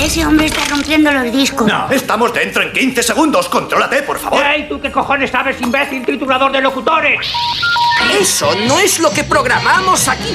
Ese hombre está rompiendo los discos. No, estamos dentro en 15 segundos. Contrólate, por favor. ¡Ey, tú qué cojones sabes, imbécil triturador de locutores! Eso no es lo que programamos aquí.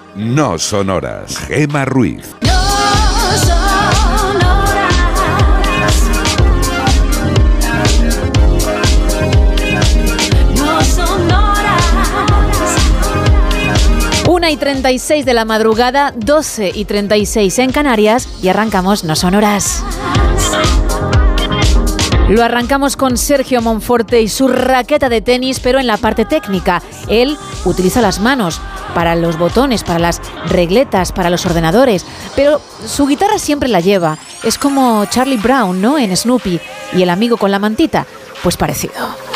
no sonoras. Gema Ruiz. Una y 36 de la madrugada, 12 y 36 en Canarias y arrancamos No Sonoras. Lo arrancamos con Sergio Monforte y su raqueta de tenis, pero en la parte técnica. Él utiliza las manos para los botones, para las regletas, para los ordenadores, pero su guitarra siempre la lleva. Es como Charlie Brown, ¿no? En Snoopy. Y el amigo con la mantita, pues parecido.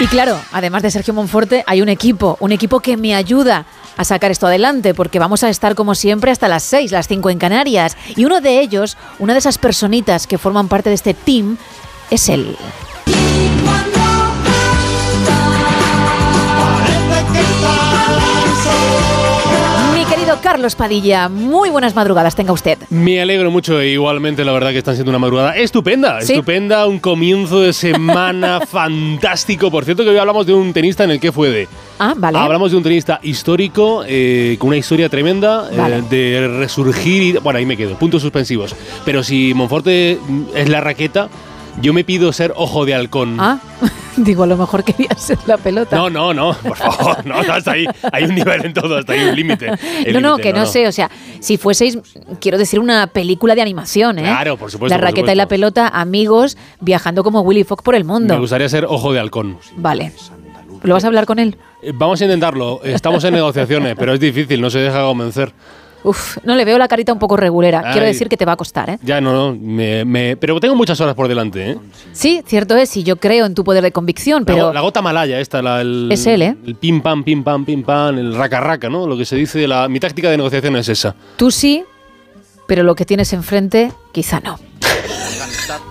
Y claro, además de Sergio Monforte, hay un equipo, un equipo que me ayuda a sacar esto adelante, porque vamos a estar como siempre hasta las 6, las 5 en Canarias. Y uno de ellos, una de esas personitas que forman parte de este team, es él. Carlos Padilla, muy buenas madrugadas tenga usted. Me alegro mucho e igualmente la verdad que están siendo una madrugada estupenda, ¿Sí? estupenda, un comienzo de semana fantástico. Por cierto que hoy hablamos de un tenista en el que fue de... Ah, vale. Hablamos de un tenista histórico eh, con una historia tremenda eh, de resurgir y... Bueno, ahí me quedo, puntos suspensivos. Pero si Monforte es la raqueta, yo me pido ser ojo de halcón. Ah, digo, a lo mejor quería ser la pelota. No, no, no, por favor, no, no, hasta ahí. Hay un nivel en todo, hasta ahí un límite. No, no, que no, sé, o sea, si fueseis, quiero decir, una película de animación, ¿eh? Claro, por supuesto, La por raqueta y la pelota, amigos, viajando como Willy Fox por el mundo. Me gustaría ser ojo de halcón. Vale. ¿Lo vas a hablar con él? Eh, Vamos a intentarlo. Estamos en negociaciones, pero es difícil, no se deja convencer. Uf, no le veo la carita un poco regulera. Quiero Ay. decir que te va a costar, ¿eh? Ya no, no, me- me- pero tengo muchas horas por delante, ¿eh? Sí, cierto es, y yo creo en tu poder de convicción, pero la gota malaya esta, la, el, Es él, ¿eh? El pim pam, pim pam, pim pam, el raca raca, ¿no? Lo que se dice, la, mi táctica de negociación es esa. tú sí, pero lo que tienes enfrente, quizá no.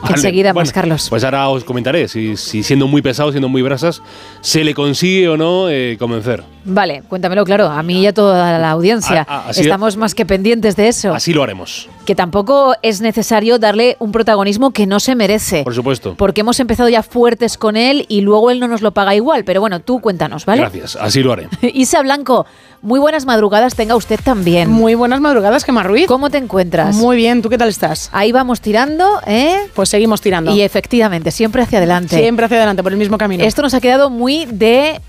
Vale, Enseguida más, bueno, Carlos. Pues ahora os comentaré si, si siendo muy pesado, siendo muy brasas, se le consigue o no eh, convencer. Vale, cuéntamelo claro, a mí y a toda la audiencia. Ah, así- Estamos más que pendientes de eso. Así lo haremos, Que tampoco es necesario darle un protagonismo que no se merece. por supuesto. Porque hemos empezado ya fuertes con él y luego él no nos lo paga igual. Pero bueno, tú cuéntanos, ¿vale? Gracias, así lo haré. Isa Blanco, muy buenas madrugadas tenga usted también. Muy buenas madrugadas, Gemma Ruiz. ¿Cómo te encuentras? Muy bien, ¿tú qué tal estás? Ahí vamos tirando, ¿eh? Pues seguimos tirando. Y efectivamente, siempre hacia adelante. Siempre hacia adelante, por el mismo camino. Esto nos ha quedado muy de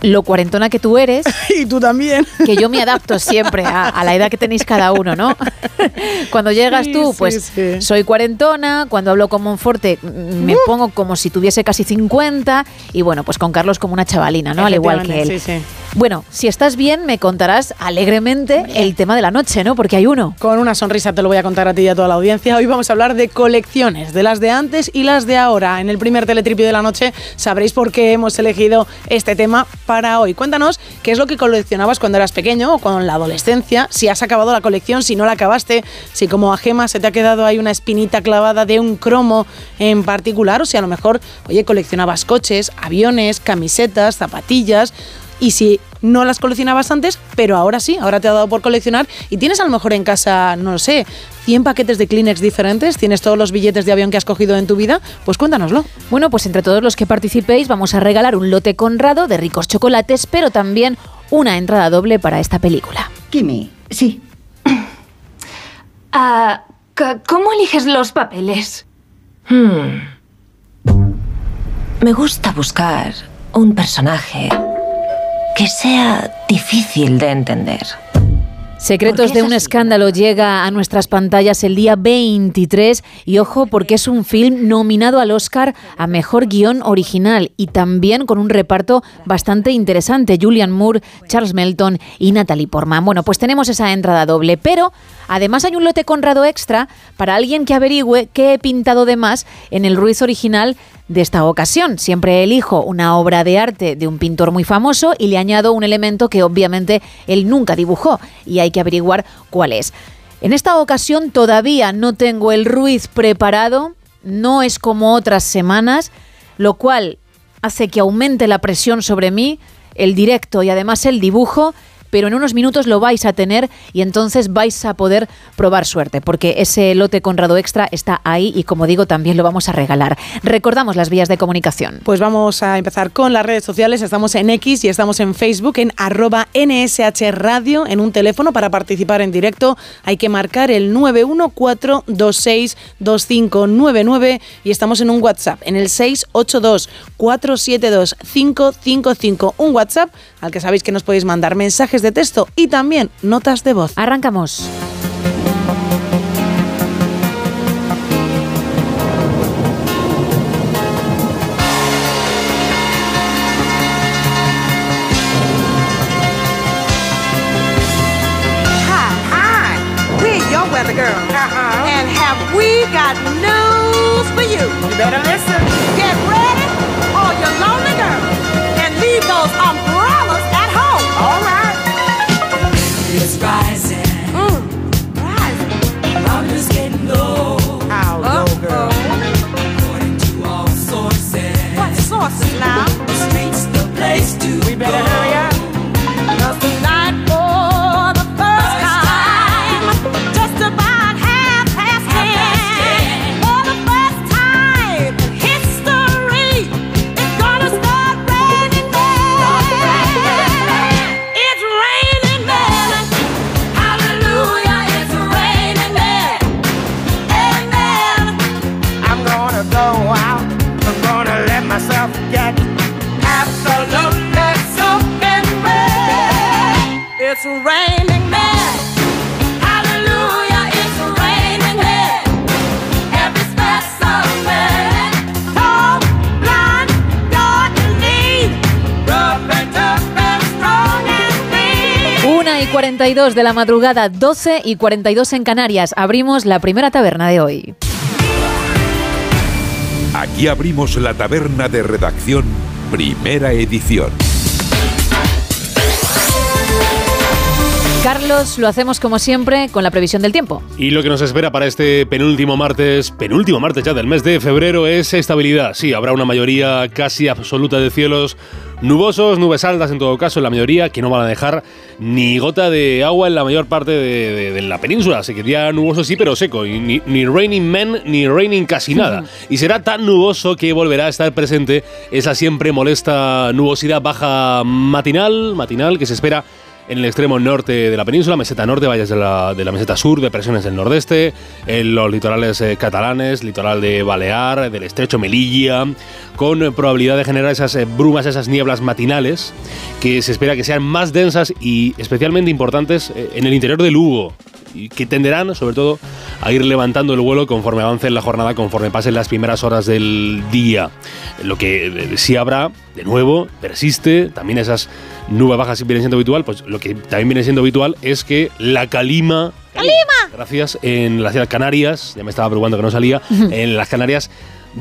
lo cuarentona que tú eres, y tú también. que yo me adapto siempre a, a la edad que tenéis cada uno, ¿no? Cuando llegas Sí, tú, pues sí. soy cuarentona, cuando hablo con Monforte mm, me pongo como si tuviese casi 50 y bueno, pues con Carlos como una chavalina, ¿no? Al igual que él. Bueno, si estás bien, me contarás alegremente el tema de la noche, ¿no? Porque hay uno. Con una sonrisa te lo voy a contar a ti y a toda la audiencia. Hoy vamos a hablar de colecciones, de las de antes y las de ahora. En el primer teletripio de la noche sabréis por qué hemos elegido este tema para hoy. Cuéntanos qué es lo que coleccionabas cuando eras pequeño o con la adolescencia, si has acabado la colección, si no la acabaste, si como a Gema se te ha quedado ahí una espinita clavada de un cromo en particular, o si a lo mejor, oye, coleccionabas coches, aviones, camisetas, zapatillas. Y si no las coleccionabas antes, pero ahora sí, ahora te ha dado por coleccionar y tienes a lo mejor en casa, no lo sé, 100 paquetes de Kleenex diferentes, tienes todos los billetes de avión que has cogido en tu vida, pues cuéntanoslo. Bueno, pues entre todos los que participéis vamos a regalar un lote conrado de ricos chocolates, pero también una entrada doble para esta película. Kimi, sí. Ah, c- ¿Cómo eliges los papeles? Hmm. Me gusta buscar un personaje que sea difícil de entender. Secretos de un escándalo llega a nuestras pantallas el día 23 y ojo porque es un film nominado al Oscar a Mejor Guión Original y también con un reparto bastante interesante, Julian Moore, Charles Melton y Natalie Portman. Bueno, pues tenemos esa entrada doble, pero además hay un lote conrado extra para alguien que averigüe qué he pintado de más en el Ruiz original de esta ocasión. Siempre elijo una obra de arte de un pintor muy famoso y le añado un elemento que obviamente él nunca dibujó y hay que averiguar cuál es. En esta ocasión todavía no tengo el Ruiz preparado, no es como otras semanas, lo cual hace que aumente la presión sobre mí, el directo y además el dibujo, pero en unos minutos lo vais a tener y entonces vais a poder probar suerte, porque ese lote Conrado Extra está ahí y como digo también lo vamos a regalar. Recordamos las vías de comunicación. Pues vamos a empezar con las redes sociales. Estamos en X y estamos en Facebook en arroba NSH Radio en un teléfono para participar en directo. Hay que marcar el 914262599 y estamos en un WhatsApp en el 682472555. Un WhatsApp al que sabéis que nos podéis mandar mensajes de texto y también notas de voz. Arrancamos. Hi, hi. We're your weather girl. And have we got news for you? You better listen. It's raining men. Hallelujah, it's raining men. Every specimen, tall, blind, dark and lean, rough and tough and strong and mean. 1 y 42 de la madrugada, 12 y 42 en Canarias. Abrimos la primera taberna de hoy. Aquí abrimos la taberna de redacción, primera edición. Carlos, lo hacemos como siempre con la previsión del tiempo. Y lo que nos espera para este penúltimo martes, penúltimo martes ya del mes de febrero, es estabilidad. Sí, habrá una mayoría casi absoluta de cielos nubosos, nubes altas en todo caso, en la mayoría, que no van a dejar ni gota de agua en la mayor parte de, de- de la península. Así que día nuboso sí, pero seco. Y ni, ni raining men, ni raining casi nada. Y será tan nuboso que volverá a estar presente esa siempre molesta nubosidad baja matinal, matinal que se espera en el extremo norte de la península, meseta norte, valles de la, de la meseta sur, depresiones del nordeste, en los litorales eh, catalanes, litoral de Balear, del estrecho Melilla, con eh, probabilidad de generar esas eh, brumas, esas nieblas matinales, que se espera que sean más densas y especialmente importantes eh, en el interior de Lugo, y que tenderán, sobre todo, a ir levantando el vuelo conforme avance la jornada, conforme pasen las primeras horas del día. Lo que eh, sí habrá, de nuevo, persiste, también esas nubes bajas vienen siendo habitual, pues lo que también viene siendo habitual es que la calima... ¡Calima! Gracias, en las Islas Canarias, ya me estaba preocupando que no salía, en las Canarias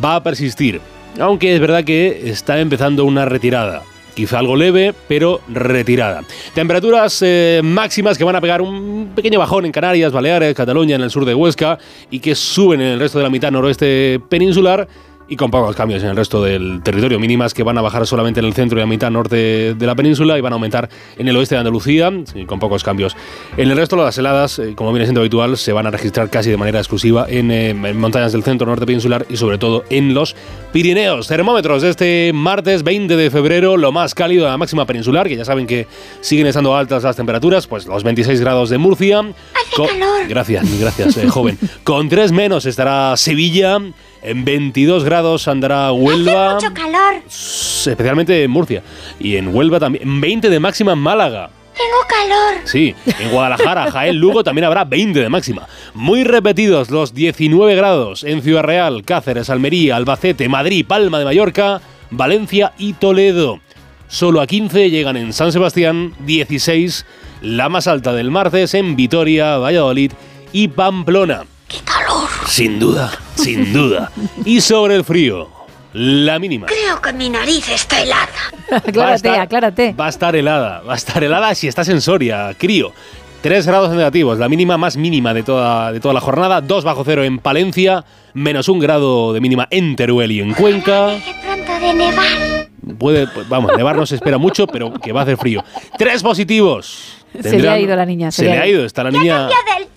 va a persistir. Aunque es verdad que está empezando una retirada. Quizá algo leve, pero retirada. Temperaturas eh, máximas que van a pegar un pequeño bajón en Canarias, Baleares, Cataluña, en el sur de Huesca y que suben en el resto de la mitad noroeste peninsular y con pocos cambios en el resto del territorio. Mínimas que van a bajar solamente en el centro y la mitad norte de la península y van a aumentar en el oeste de Andalucía, con pocos cambios. En el resto, las heladas, eh, como viene siendo habitual, se van a registrar casi de manera exclusiva en, eh, en montañas del centro norte peninsular y sobre todo en los Pirineos. Termómetros de este martes 20 de febrero, lo más cálido de la máxima peninsular, que ya saben que siguen estando altas las temperaturas, pues los 26 grados de Murcia. Hace calor. Gracias, gracias, eh, joven. Con 3 menos estará Sevilla. En 22 grados andará Huelva. Mucho calor. Especialmente en Murcia. Y en Huelva también. En 20 de máxima en Málaga. Tengo calor. Sí, en Guadalajara, Jaén, Lugo también habrá 20 de máxima. Muy repetidos los 19 grados en Ciudad Real, Cáceres, Almería, Albacete, Madrid, Palma de Mallorca, Valencia y Toledo. Solo a 15 llegan en San Sebastián, 16 la más alta del martes en Vitoria, Valladolid y Pamplona. ¡Qué calor! Sin duda, sin duda. Y sobre el frío, la mínima. Creo que mi nariz está helada. aclárate, aclárate. Va a estar helada, va a estar helada si estás en Soria, crío. 3 grados negativos, la mínima más mínima de toda, de toda la jornada. 2 bajo cero en Palencia, menos un grado de mínima en Teruel y en Cuenca. Qué pronto de nevar. Puede, pues, vamos, nevar no se espera mucho, pero que va a hacer frío. Tres positivos. Se le ha ido la niña. Se, le ha ido, está la niña. Del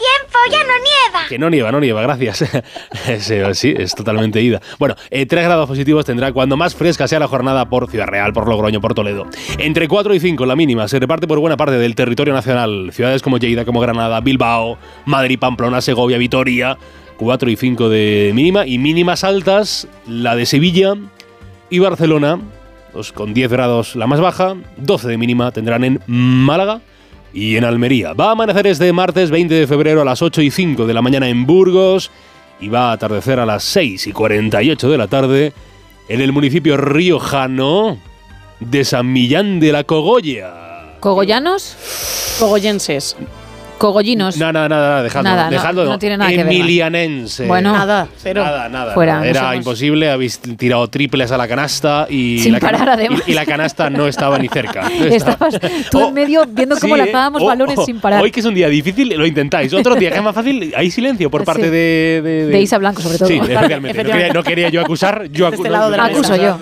ya no nieva. Que no nieva, no nieva, gracias. sí, es totalmente ida. Bueno, eh, 3 grados positivos tendrá cuando más fresca sea la jornada por Ciudad Real, por Logroño, por Toledo. Entre 4 y 5 la mínima se reparte por buena parte del territorio nacional. Ciudades como Lleida, como Granada, Bilbao, Madrid, Pamplona, Segovia, Vitoria. 4 y 5 de mínima y mínimas altas la de Sevilla y Barcelona, con 10 grados la más baja, 12 de mínima tendrán en Málaga y en Almería. Va a amanecer este martes 20 de febrero a las 8 y 5 de la mañana en Burgos y va a atardecer a las 6 y 48 de la tarde en el municipio riojano de San Millán de la Cogolla. ¿Cogollanos? Cogollenses. Cogollinos. Nada, nada, nada, dejadlo. Nada, no, dejadlo, no tiene nada que ver. Emilianense. Bueno. Nada, cero. Nada, nada. Fuera. Era imposible, habéis tirado triples a la canasta y, Sin la, parar, además. y- y la canasta no estaba ni cerca. No estaba- Estabas tú en medio viendo cómo Sí, ¿eh? lanzábamos Oh, balones oh, sin parar. Hoy que es un día difícil, lo intentáis. Otro día que es más fácil, hay silencio por parte Sí. de, de, De Isa Blanco, sobre todo. Sí, efectivamente. No quería, no quería yo acusar. Yo este acu- lado de la Acuso yo.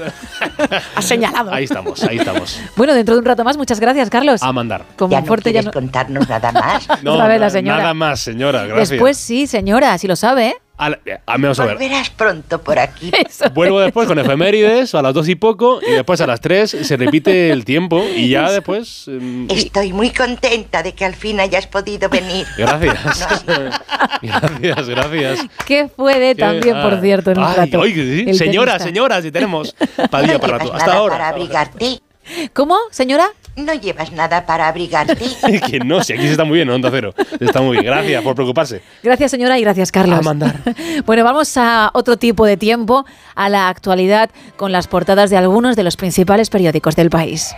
Has señalado. Ahí estamos, ahí estamos. Bueno, dentro de un rato más, muchas gracias, Carlos. A mandar. Como ¿Ya no fuerte ya no- contarnos nada más? No, Otra vez la na- señora. Nada más, señora. Gracias. Después sí, señora, si lo sabe. A, la- a- vamos a ver. Volverás pronto por aquí. Vuelvo después con efemérides a las dos y poco y después a las tres se repite el tiempo y ya después... em, Estoy muy contenta de que al fin hayas podido venir. Gracias. gracias, gracias. Que puede también, Ah, por cierto, en un ay, rato. oye, sí. Señora, tenista. señora, si tenemos para día para rato. Hasta ahora. para abrigarte. ¿Cómo, señora? No llevas nada para abrigarte. que no, si aquí se está muy bien, ¿no? Onda Cero. Se Está muy bien. Gracias por preocuparse. Gracias, señora, y gracias, Carlos. A mandar. bueno, vamos a otro tipo de tiempo, a la actualidad, con las portadas de algunos de los principales periódicos del país.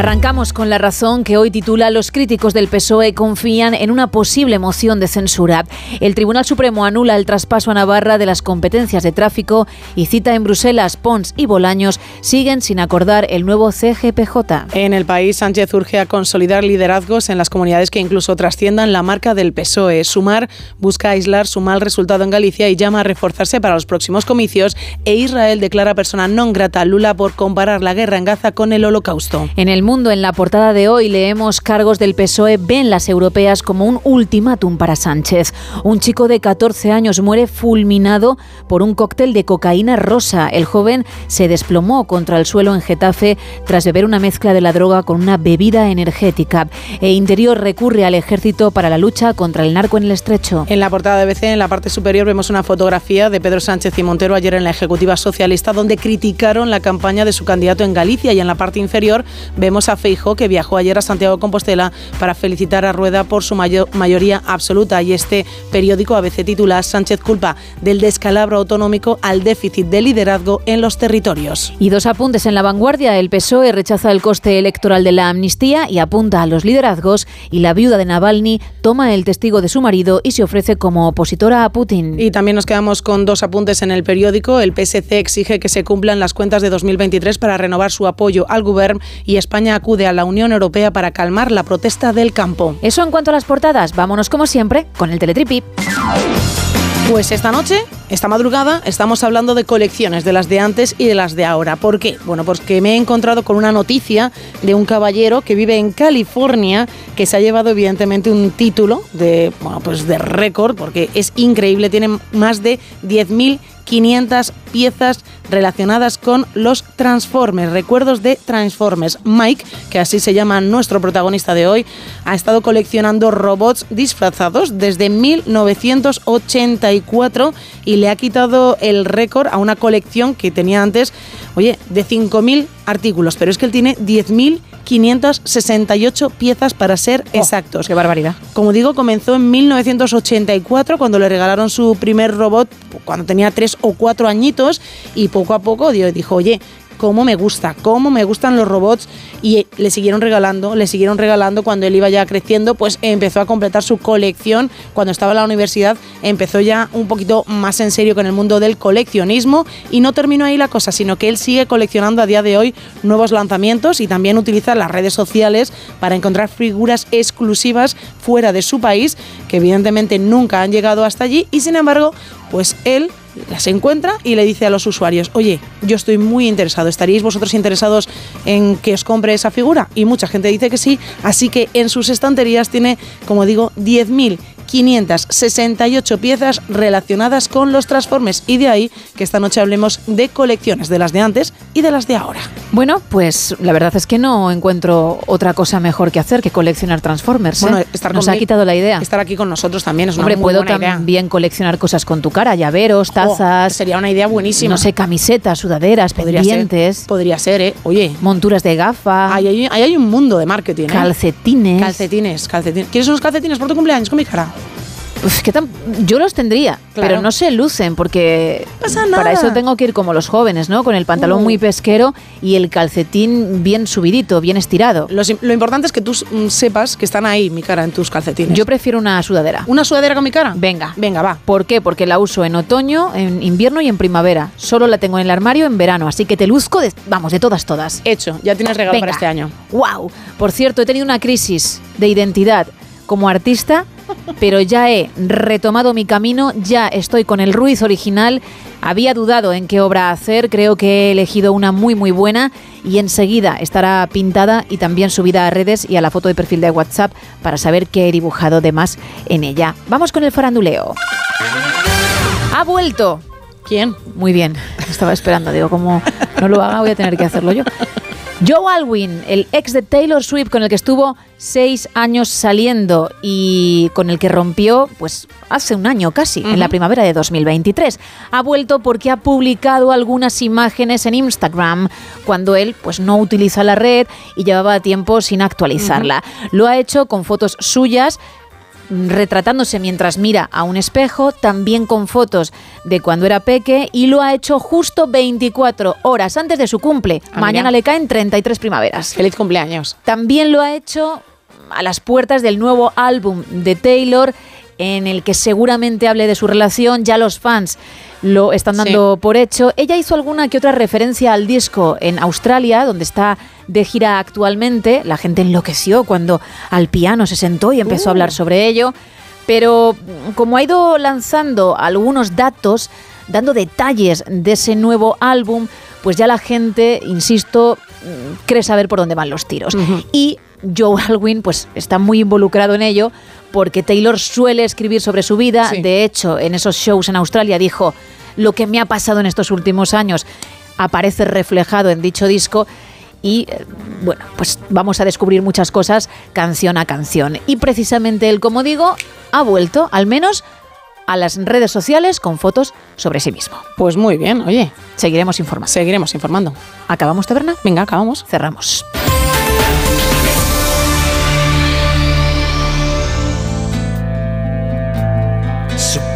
Arrancamos con la razón que hoy titula Los críticos del PSOE confían en una posible moción de censura. El Tribunal Supremo anula el traspaso a Navarra de las competencias de tráfico y cita en Bruselas, Pons y Bolaños siguen sin acordar el nuevo CGPJ. En el país, Sánchez urge a consolidar liderazgos en las comunidades que incluso trasciendan la marca del PSOE. Sumar busca aislar su mal resultado en Galicia y llama a reforzarse para los próximos comicios. E Israel declara persona non grata a Lula por comparar la guerra en Gaza con el holocausto. En el mundo, en la portada de hoy, leemos cargos del PSOE ven las europeas como un ultimátum para Sánchez. Un chico de 14 años muere fulminado por un cóctel de cocaína rosa. El joven se desplomó contra el suelo en Getafe tras beber una mezcla de la droga con una bebida energética. E Interior recurre al ejército para la lucha contra el narco en el estrecho. En la portada de BC, en la parte superior, vemos una fotografía de Pedro Sánchez y Montero ayer en la Ejecutiva Socialista, donde criticaron la campaña de su candidato en Galicia. Y en la parte inferior vemos a Feijó, que viajó ayer a Santiago de Compostela para felicitar a Rueda por su mayo- mayoría absoluta. Y este periódico ABC titula Sánchez culpa del descalabro autonómico al déficit de liderazgo en los territorios. Y dos apuntes en la vanguardia. El PSOE rechaza el coste electoral de la amnistía y apunta a los liderazgos. Y la viuda de Navalny toma el testigo de su marido y se ofrece como opositora a Putin. Y también nos quedamos con dos apuntes en el periódico. El PSC exige que se cumplan las cuentas de 2023 para renovar su apoyo al gobierno y España España acude a la Unión Europea para calmar la protesta del campo. Eso en cuanto a las portadas. Vámonos como siempre con el Teletripi. Pues esta noche, esta madrugada, estamos hablando de colecciones, de las de antes y de las de ahora. ¿Por qué? Bueno, pues que me he encontrado con una noticia de un caballero que vive en California, que se ha llevado evidentemente un título de, bueno, pues de récord, porque es increíble, tiene más de 10.500 piezas relacionadas con los Transformers, recuerdos de Transformers. Mike, que así se llama nuestro protagonista de hoy, ha estado coleccionando robots disfrazados desde 1984 y le ha quitado el récord a una colección que tenía antes, oye, de 5.000 artículos, pero es que él tiene 10.568 piezas para ser exactos. ¡Qué barbaridad! Como digo, comenzó en 1984 cuando le regalaron su primer robot cuando tenía 3 o 4 añitos y poco a poco dijo, oye, cómo me gusta, cómo me gustan los robots y le siguieron regalando, le siguieron regalando cuando él iba ya creciendo, pues empezó a completar su colección. Cuando estaba en la universidad empezó ya un poquito más en serio con el mundo del coleccionismo y no terminó ahí la cosa, sino que él sigue coleccionando a día de hoy nuevos lanzamientos y también utiliza las redes sociales para encontrar figuras exclusivas fuera de su país que evidentemente nunca han llegado hasta allí y sin embargo, pues él las encuentra y le dice a los usuarios, oye, yo estoy muy interesado, ¿estaríais vosotros interesados en que os compre esa figura? Y mucha gente dice que sí, así que en sus estanterías tiene, como digo, 10.568 piezas relacionadas con los Transformers y de ahí que esta noche hablemos de colecciones, de las de antes y de las de ahora. Bueno, pues la verdad es que no encuentro otra cosa mejor que hacer que coleccionar Transformers. ¿eh? Bueno, estar Nos ha quitado la idea. Estar aquí con nosotros también es una Hombre, muy puedo buena idea. también coleccionar cosas con tu cara, llaveros, Oh, tazas. sería una idea buenísima. No sé, camisetas, sudaderas, Podría pendientes. ser, podría ser, ¿eh? Oye. Monturas de gafa. Ahí hay, ahí hay un mundo de marketing, ¿eh? Calcetines. Calcetines, calcetines. ¿Quieres unos calcetines por tu cumpleaños con mi cara? Pues que tan- yo los tendría, Claro. pero no se lucen porque pasa para nada. eso tengo que ir como los jóvenes, ¿no? Con el pantalón Uh. muy pesquero y el calcetín bien subidito, bien estirado. Lo, importante es que tú mm, sepas que están ahí mi cara en tus calcetines. Yo prefiero una sudadera. ¿Una sudadera con mi cara? Venga. Venga, va. ¿Por qué? Porque la uso en otoño, en invierno y en primavera. Solo la tengo en el armario en verano, así que te luzco, de, vamos, de todas, todas. Hecho, ya tienes regalo Venga. para este año. ¡Wow! Por cierto, he tenido una crisis de identidad como artista, pero ya he retomado mi camino, ya estoy con el Ruiz original. Había dudado en qué obra hacer, creo que he elegido una muy muy buena y enseguida estará pintada y también subida a redes y a la foto de perfil de WhatsApp para saber qué he dibujado de más en ella. Vamos con el faranduleo. Ha vuelto. ¿Quién? Muy bien, estaba esperando, digo, como no lo haga voy a tener que hacerlo yo. Joe Alwyn, el ex de Taylor Swift con el que estuvo seis años saliendo y con el que rompió, pues hace un año casi, en la primavera de 2023. Ha vuelto porque ha publicado algunas imágenes en Instagram cuando él pues no utiliza la red y llevaba tiempo sin actualizarla. Lo ha hecho con fotos suyas retratándose mientras mira a un espejo, también con fotos de cuando era peque y lo ha hecho justo 24 horas antes de su cumple. Ah, Mañana mira. le caen 33 primaveras. Feliz cumpleaños. También lo ha hecho a las puertas del nuevo álbum de Taylor en el que seguramente hable de su relación, ya los fans lo están dando por hecho. Ella hizo alguna que otra referencia al disco en Australia, donde está de gira actualmente. La gente enloqueció cuando al piano se sentó y empezó a hablar sobre ello. Pero mm, como ha ido lanzando algunos datos, dando detalles de ese nuevo álbum, pues ya la gente, insisto, mm, cree saber por dónde van los tiros. Y Joe Alwyn pues está muy involucrado en ello porque Taylor suele escribir sobre su vida. Sí. De hecho, en esos shows en Australia dijo, lo que me ha pasado en estos últimos años aparece reflejado en dicho disco. Y eh, bueno, pues vamos a descubrir muchas cosas canción a canción. Y precisamente él, como digo, ha vuelto, al menos a las redes sociales con fotos sobre sí mismo. Pues muy bien, oye. Seguiremos informando. Seguiremos informando. ¿Acabamos taberna? Venga, acabamos. Cerramos.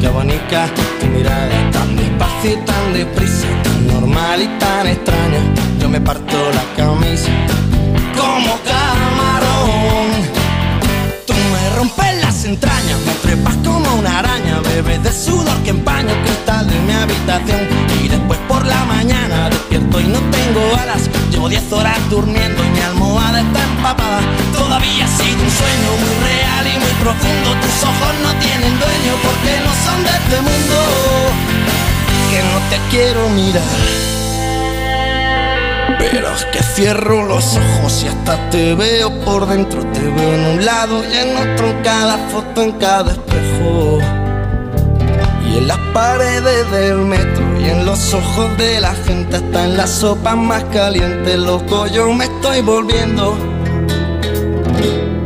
que abanica tu mirada tan despacio y tan deprisa, tan normal y tan extraña. Yo me parto la camisa como camarón. Tú me rompes las entrañas, me trepas como una araña, bebes de sudor que empaña el cristal de mi habitación. Y después por la mañana despierto y no tengo alas. Llevo 10 horas durmiendo y mi almohada está empapada. Todavía sigue un sueño muy real profundo. Tus ojos no tienen dueño porque no son de este mundo. Que no te quiero mirar. Pero es que cierro los ojos y hasta te veo por dentro. Te veo en un lado y en otro, en cada foto, en cada espejo. Y en las paredes del metro y en los ojos de la gente, hasta en la sopa más caliente, loco, yo me estoy volviendo.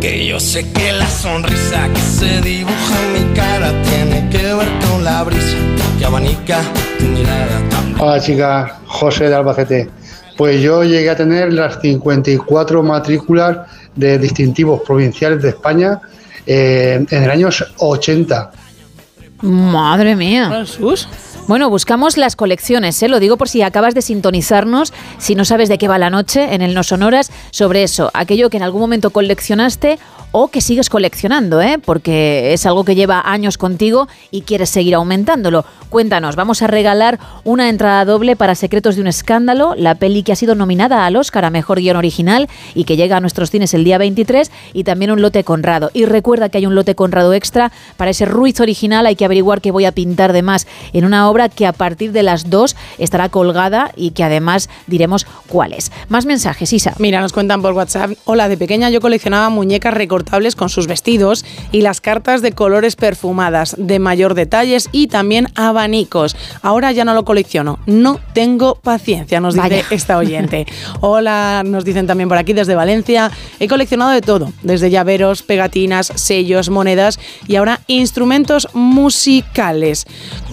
Que yo sé que la sonrisa que se dibuja en mi cara tiene que ver con la brisa que abanica tu mirada. Hola chicas, José de Albacete. Pues yo llegué a tener las 54 matrículas de distintivos provinciales de España eh, en el año 80. Madre mía. Bueno, buscamos las colecciones, ¿eh? lo digo por si acabas de sintonizarnos, si no sabes de qué va la noche en el No Sonoras, sobre eso, aquello que en algún momento coleccionaste o que sigues coleccionando, ¿eh? porque es algo que lleva años contigo y quieres seguir aumentándolo. Cuéntanos, vamos a regalar una entrada doble para Secretos de un Escándalo, la peli que ha sido nominada al Oscar a Mejor Guión Original y que llega a nuestros cines el día 23 y también un lote Conrado. Y recuerda que hay un lote Conrado extra para ese Ruiz original, hay que averiguar qué voy a pintar de más en una obra que a partir de las 2 estará colgada y que además diremos cuál es. Más mensajes, Isa. Mira, nos cuentan por WhatsApp. Hola, de pequeña yo coleccionaba muñecas recortables con sus vestidos y las cartas de colores perfumadas, de mayor detalles y también abanicos. Ahora ya no lo colecciono. No tengo paciencia, nos dice esta oyente. Hola, nos dicen también por aquí desde Valencia. He coleccionado de todo, desde llaveros, pegatinas, sellos, monedas y ahora instrumentos musicales.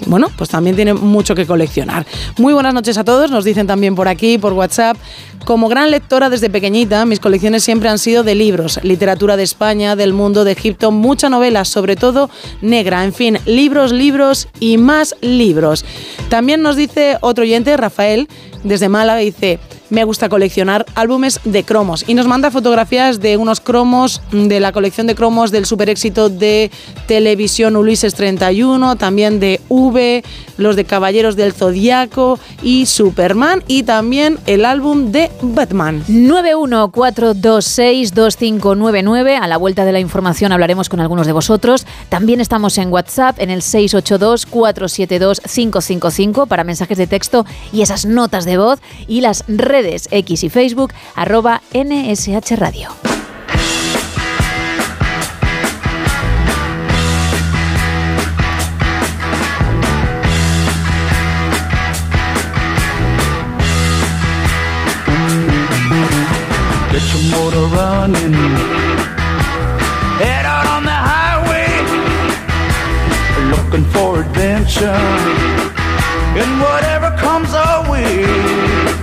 Bueno, pues también tiene mucho que coleccionar. Muy buenas noches a todos, nos dicen también por aquí, por WhatsApp. Como gran lectora desde pequeñita, mis colecciones siempre han sido de libros, literatura de España, del mundo, de Egipto, mucha novela, sobre todo negra, en fin, libros, libros y más libros. También nos dice otro oyente, Rafael, desde Málaga, dice, me gusta coleccionar álbumes de cromos y nos manda fotografías de unos cromos de la colección de cromos del super éxito de televisión Ulises 31, también de V, los de Caballeros del Zodiaco y Superman y también el álbum de Batman. 914262599. A la vuelta de la información hablaremos con algunos de vosotros. También estamos en WhatsApp en el 682472555 para mensajes de texto y esas notas de voz y las redes X y Facebook arroba NSH Radio. Running. Head out on the highway. Looking for adventure. And whatever comes our way.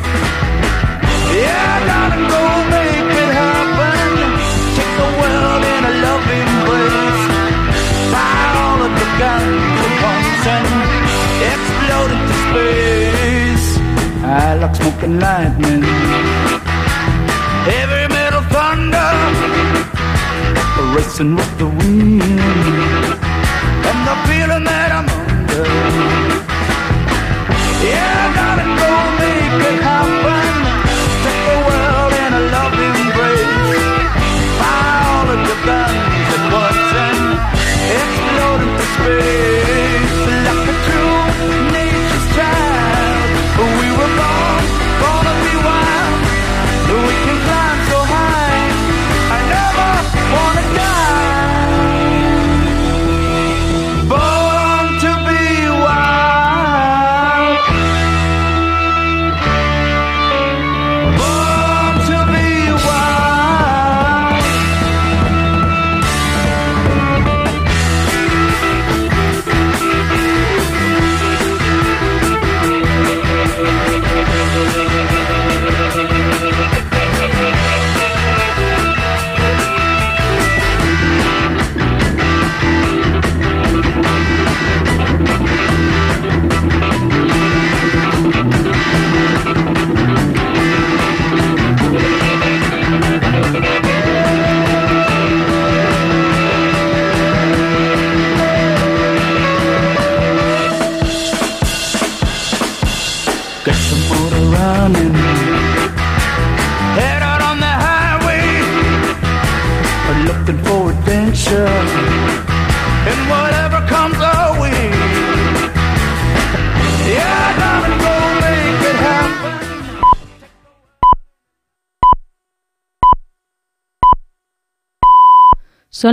I like smoking lightning. Heavy metal thunder. Racing with the wind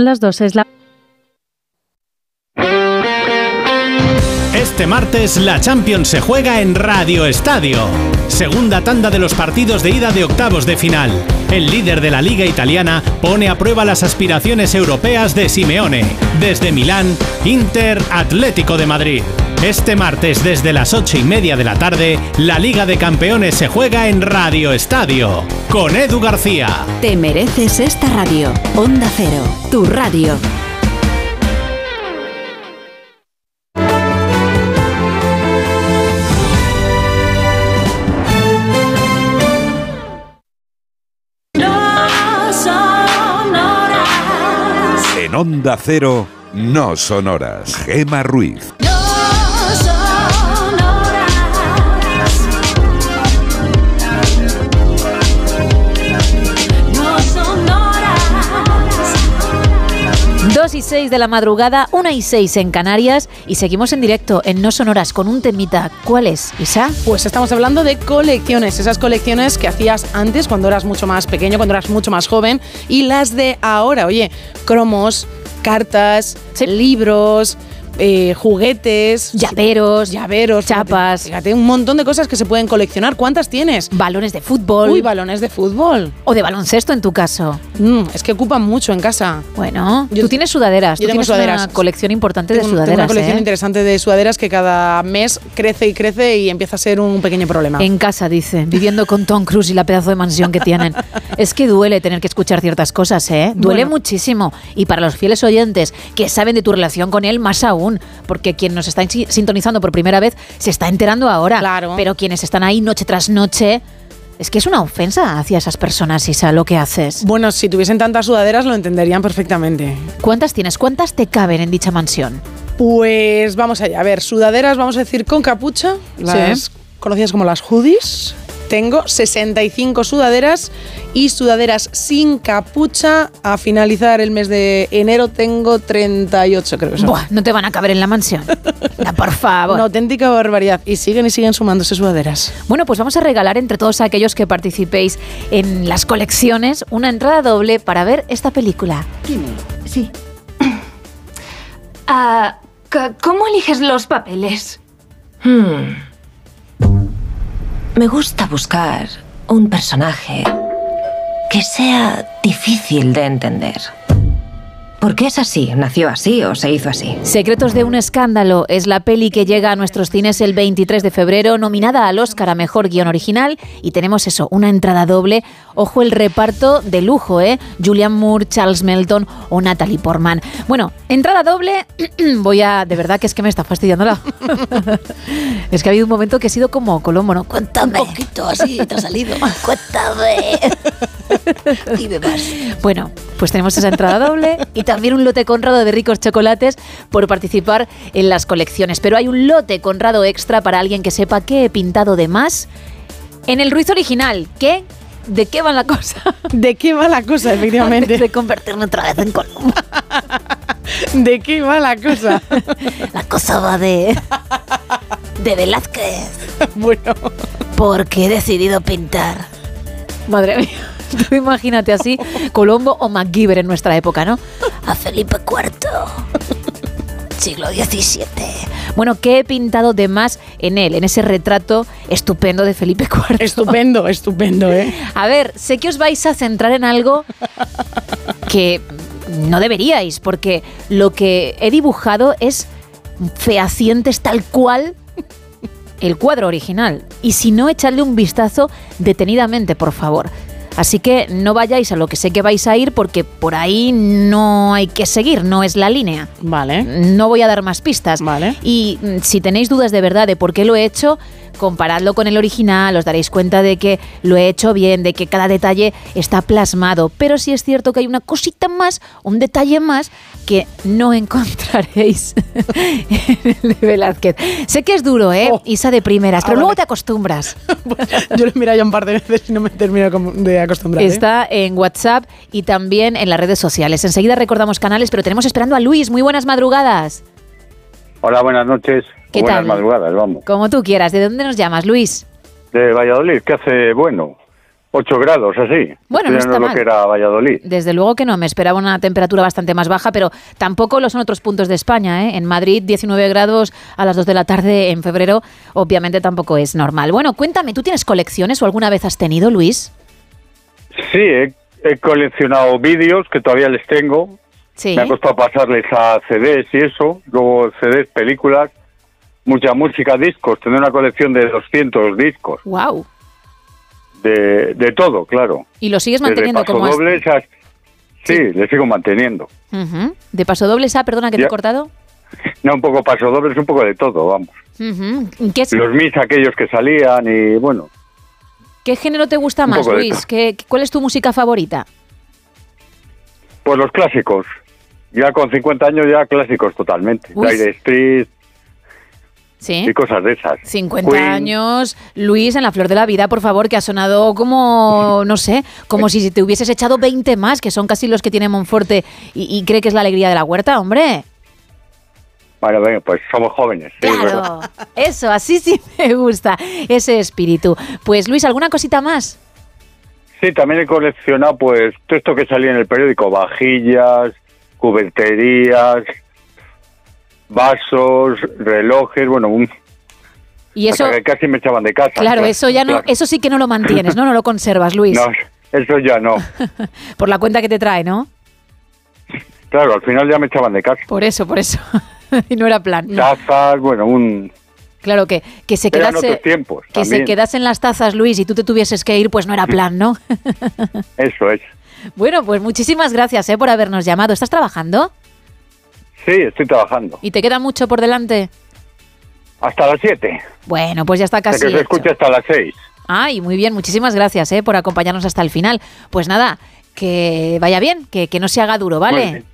Las dos, es la... Este martes la Champions se juega en Radio Estadio. Segunda tanda de los partidos de ida de octavos de final. El líder de la liga italiana pone a prueba las aspiraciones europeas de Simeone. Desde Milán, Inter Atlético de Madrid. Este martes desde las ocho y media de la tarde, la Liga de Campeones se juega en Radio Estadio. Con Edu García. Te mereces esta radio. Onda Cero, tu radio. No son horas. En Onda Cero, no son horas. Gema Ruiz. No y 6 de la madrugada, 1 y 6 en Canarias y seguimos en directo en No Sonoras con un temita. ¿Cuál es, Isa? Pues estamos hablando de colecciones, esas colecciones que hacías antes cuando eras mucho más pequeño, cuando eras mucho más joven y las de ahora. Oye, cromos, cartas, libros. Eh, juguetes, llaveros, llaveros, chapas. Fíjate, un montón de cosas que se pueden coleccionar. ¿Cuántas tienes? Balones de fútbol. Uy, balones de fútbol. O de baloncesto en tu caso. Mm, es que ocupan mucho en casa. Bueno, tú tienes sudaderas. yo tú tengo tienes sudaderas. una colección importante de tengo sudaderas. una colección ¿eh? interesante de sudaderas que cada mes crece y crece y empieza a ser un pequeño problema. En casa, dice, viviendo con Tom Cruise y la pedazo de mansión que tienen. es que duele tener que escuchar ciertas cosas, ¿eh? Duele Bueno. muchísimo. Y para los fieles oyentes que saben de tu relación con él, más aún. Porque quien nos está si- sintonizando por primera vez se está enterando ahora. Claro. Pero quienes están ahí noche tras noche. Es que es una ofensa hacia esas personas, Isa, lo que haces. Bueno, si tuviesen tantas sudaderas lo entenderían perfectamente. ¿Cuántas tienes? ¿Cuántas te caben en dicha mansión? Pues vamos allá. A ver, sudaderas, vamos a decir con capucha, las conocidas como las hoodies. Tengo 65 sudaderas y sudaderas sin capucha. A finalizar el mes de enero tengo 38, creo que son. Buah, no te van a caber en la mansión. No, por favor. Una auténtica barbaridad. Y siguen y siguen sumándose sudaderas. Bueno, pues vamos a regalar entre todos aquellos que participéis en las colecciones una entrada doble para ver esta película. Sí. Ah, ¿Cómo eliges los papeles? Hmm. Me gusta buscar un personaje que sea difícil de entender. ¿Por qué es así? ¿Nació así o se hizo así? Secretos de un escándalo es la peli que llega a nuestros cines el 23 de febrero, nominada al Oscar a Mejor Guión Original. Y tenemos eso, una entrada doble. Ojo el reparto de lujo, ¿eh? Julian Moore, Charles Melton o Natalie Portman. Bueno, entrada doble. Voy a... De verdad que es que me está fastidiando la... es que ha habido un momento que he sido como Colombo, ¿no? Cuéntame. Un poquito así te ha salido. Cuéntame. Dime más. Bueno, pues tenemos esa entrada doble y también un lote conrado de ricos chocolates por participar en las colecciones. Pero hay un lote conrado extra para alguien que sepa qué he pintado de más en el Ruiz original. ¿Qué? ¿De qué va la cosa? ¿De qué va la cosa, efectivamente? Antes de convertirme otra vez en Colombo. ¿De qué va la cosa? La cosa va de... de Velázquez. bueno. Porque he decidido pintar. Madre mía. Tú imagínate así, Colombo o MacGyver en nuestra época, ¿no? A Felipe IV. Siglo XVII. Bueno, ¿qué he pintado de más en él, en ese retrato estupendo de Felipe IV? Estupendo, estupendo, ¿eh? A ver, sé que os vais a centrar en algo que no deberíais, porque lo que he dibujado es fehacientes tal cual el cuadro original. Y si no, echadle un vistazo detenidamente, por favor. Así que no vayáis a lo que sé que vais a ir porque por ahí no hay que seguir, no es la línea. Vale. No voy a dar más pistas. Vale. Y mm, si tenéis dudas de verdad de por qué lo he hecho, comparadlo con el original, os daréis cuenta de que lo he hecho bien, de que cada detalle está plasmado. Pero sí es cierto que hay una cosita más, un detalle más que no encontraréis en el de Velázquez. Sé que es duro, ¿eh? Isa de primeras, pero Oh. Ah, luego vale. te acostumbras. Yo lo he mirado ya un par de veces y no me termino de acostumbrar. ¿eh? Está en WhatsApp y también en las redes sociales. Enseguida recordamos canales, pero tenemos esperando a Luis. Muy buenas madrugadas. Hola, buenas noches. ¿Qué buenas tal? madrugadas, vamos. Como tú quieras. ¿De dónde nos llamas, Luis? De Valladolid, que hace, bueno, 8 grados, así. Bueno, no está es lo mal. que era Valladolid. Desde luego que no, me esperaba una temperatura bastante más baja, pero tampoco lo son otros puntos de España. ¿eh? En Madrid, 19 grados a las 2 de la tarde en febrero, obviamente tampoco es normal. Bueno, cuéntame, ¿tú tienes colecciones o alguna vez has tenido, Luis? Sí, he, he coleccionado vídeos que todavía les tengo. Sí. Me ha costado pasarles a CDs y eso. Luego CDs, películas, mucha música, discos. Tener una colección de 200 discos. ¡Wow! De, de todo, claro. ¿Y lo sigues Desde manteniendo como has- pasodobles hasta- Sí, le sigo manteniendo. Ujú. ¿De paso doble esa, perdona que te he cortado? No un poco pasodobles, un poco de todo, vamos. Ujú. ¿Qué, es- Los mis aquellos que salían y bueno, qué género te gusta más, de Luis? ¿Qué, ¿Cuál es tu música favorita? pues los clásicos. Ya con 50 años ya clásicos totalmente. Dire Street Sí. y cosas de esas. 50 Queen. años, Luis, en la flor de la vida, por favor, que ha sonado como, no sé, como si te hubieses echado 20 más, que son casi los que tiene Monforte y, y cree que es la alegría de la huerta, hombre. Bueno, venga, pues somos jóvenes. sí. Claro, eso, así sí me gusta, ese espíritu. Pues Luis, ¿alguna cosita más? Sí, también he coleccionado pues todo esto que salía en el periódico, vajillas, cuberterías, vasos, relojes, bueno, un, Y eso, que casi me echaban de casa. claro, eso ya no, claro. eso sí que no lo mantienes, ¿no? No lo conservas, Luis, No, eso ya no. por la cuenta que te trae, ¿no? Claro, al final ya me echaban de casa. Por eso, por eso. y no era plan. Tazas, bueno, un... Claro que, que se Eran quedase, otros tiempos que se quedasen las tazas, Luis, y tú te tuvieses que ir, pues no era plan, ¿no? Eso es. bueno, pues muchísimas gracias ¿eh? por habernos llamado. ¿Estás trabajando? Sí, estoy trabajando. ¿Y te queda mucho por delante? Hasta las 7. Bueno, pues ya está Hasta casi que se escuche hasta las 6. Ay, muy bien, muchísimas gracias ¿eh? por acompañarnos hasta el final. Pues nada, que vaya bien, que, que no se haga duro, Muy ¿vale? bien.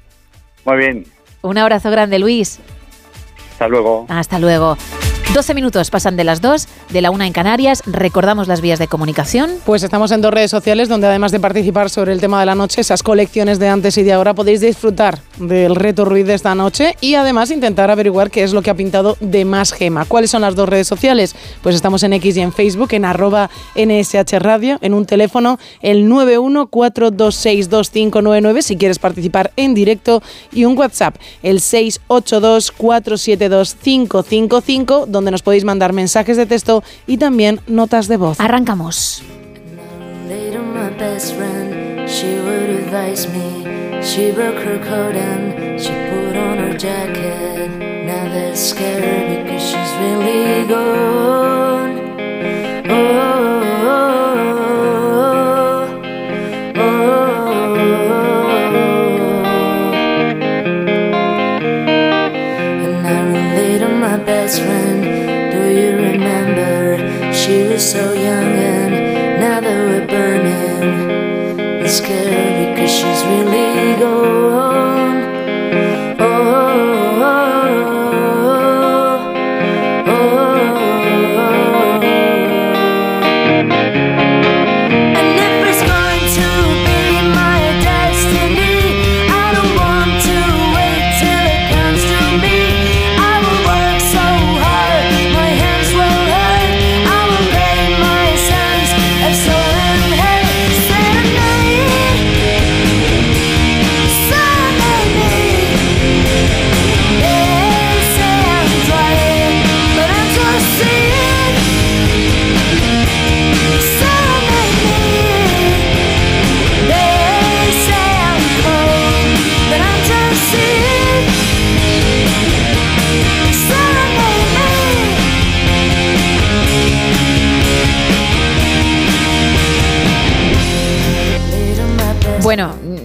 Muy bien. Un abrazo grande, Luis. Hasta luego. Hasta luego. 12 minutos pasan de las 2, de la 1 en Canarias. Recordamos las vías de comunicación. Pues estamos en dos redes sociales donde además de participar sobre el tema de la noche, esas colecciones de antes y de ahora, podéis disfrutar del reto Ruiz de esta noche y además intentar averiguar qué es lo que ha pintado de más gema. ¿Cuáles son las dos redes sociales? Pues estamos en X y en Facebook, en arroba NSH Radio, en un teléfono el 914262599 si quieres participar en directo y un WhatsApp el 682472555 donde nos podéis mandar mensajes de texto y también notas de voz. Arrancamos. Scared because she's really gone. Oh, so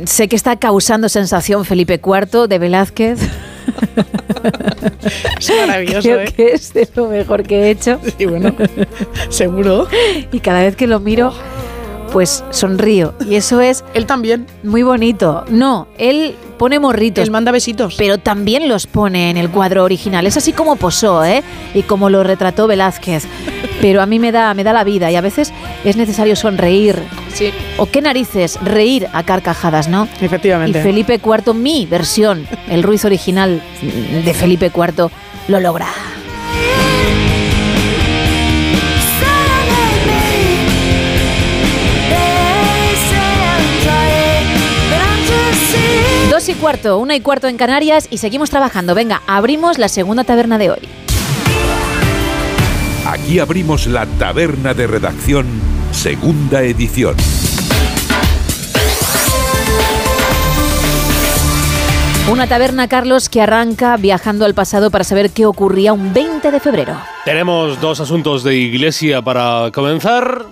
sé que está causando sensación Felipe IV de Velázquez. Es maravilloso, Creo ¿eh? que es de lo mejor que he hecho. Sí, bueno, seguro. Y cada vez que lo miro, pues sonrío. Y eso es... Él también. Muy bonito. No, él pone morritos. Él manda besitos. Pero también los pone en el cuadro original. Es así como posó, ¿eh? Y como lo retrató Velázquez. Pero a mí me da, me da la vida y a veces es necesario sonreír. Sí. O qué narices, reír a carcajadas, ¿no? Efectivamente. Y Felipe IV, mi versión, el Ruiz original de Felipe IV, lo logra. Cuarto, una y cuarto en Canarias y seguimos trabajando. Venga, abrimos la segunda taberna de hoy. Aquí abrimos la taberna de redacción, segunda edición. Una taberna, Carlos, que arranca viajando al pasado para saber qué ocurría un 20 de febrero. Tenemos dos asuntos de iglesia para comenzar,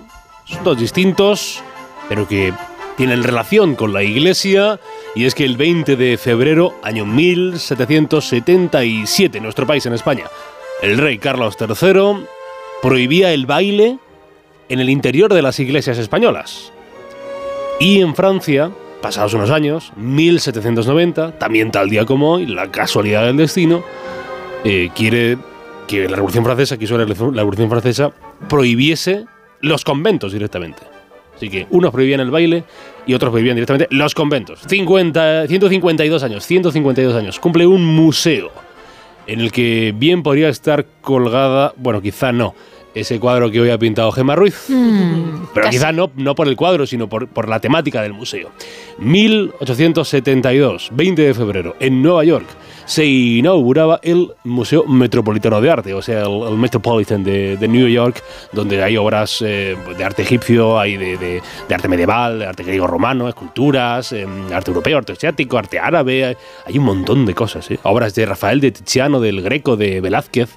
asuntos distintos, pero que tienen relación con la iglesia, y es que el 20 de febrero, año 1777, en nuestro país, en España, el rey Carlos III prohibía el baile en el interior de las iglesias españolas. Y en Francia, pasados unos años, 1790, también tal día como hoy, la casualidad del destino, eh, quiere que la Revolución Francesa, quiso la Revolución la Revolución Francesa, prohibiese los conventos directamente. Así que unos prohibían el baile y otros prohibían directamente los conventos. 50, 152 años, 152 años. Cumple un museo en el que bien podría estar colgada, bueno, quizá no, ese cuadro que hoy ha pintado Gemma Ruiz. Pero quizá no, no por el cuadro, sino por, por la temática del museo. 1872, 20 de febrero, en Nueva York, se inauguraba el Museo Metropolitano de Arte, o sea, el, Metropolitan de, New York, donde hay obras eh, de arte egipcio, hay de, arte medieval, de arte griego-romano, esculturas, eh, arte europeo, arte asiático, arte árabe, hay, un montón de cosas, ¿eh? obras de Rafael, de Tiziano, del Greco, de Velázquez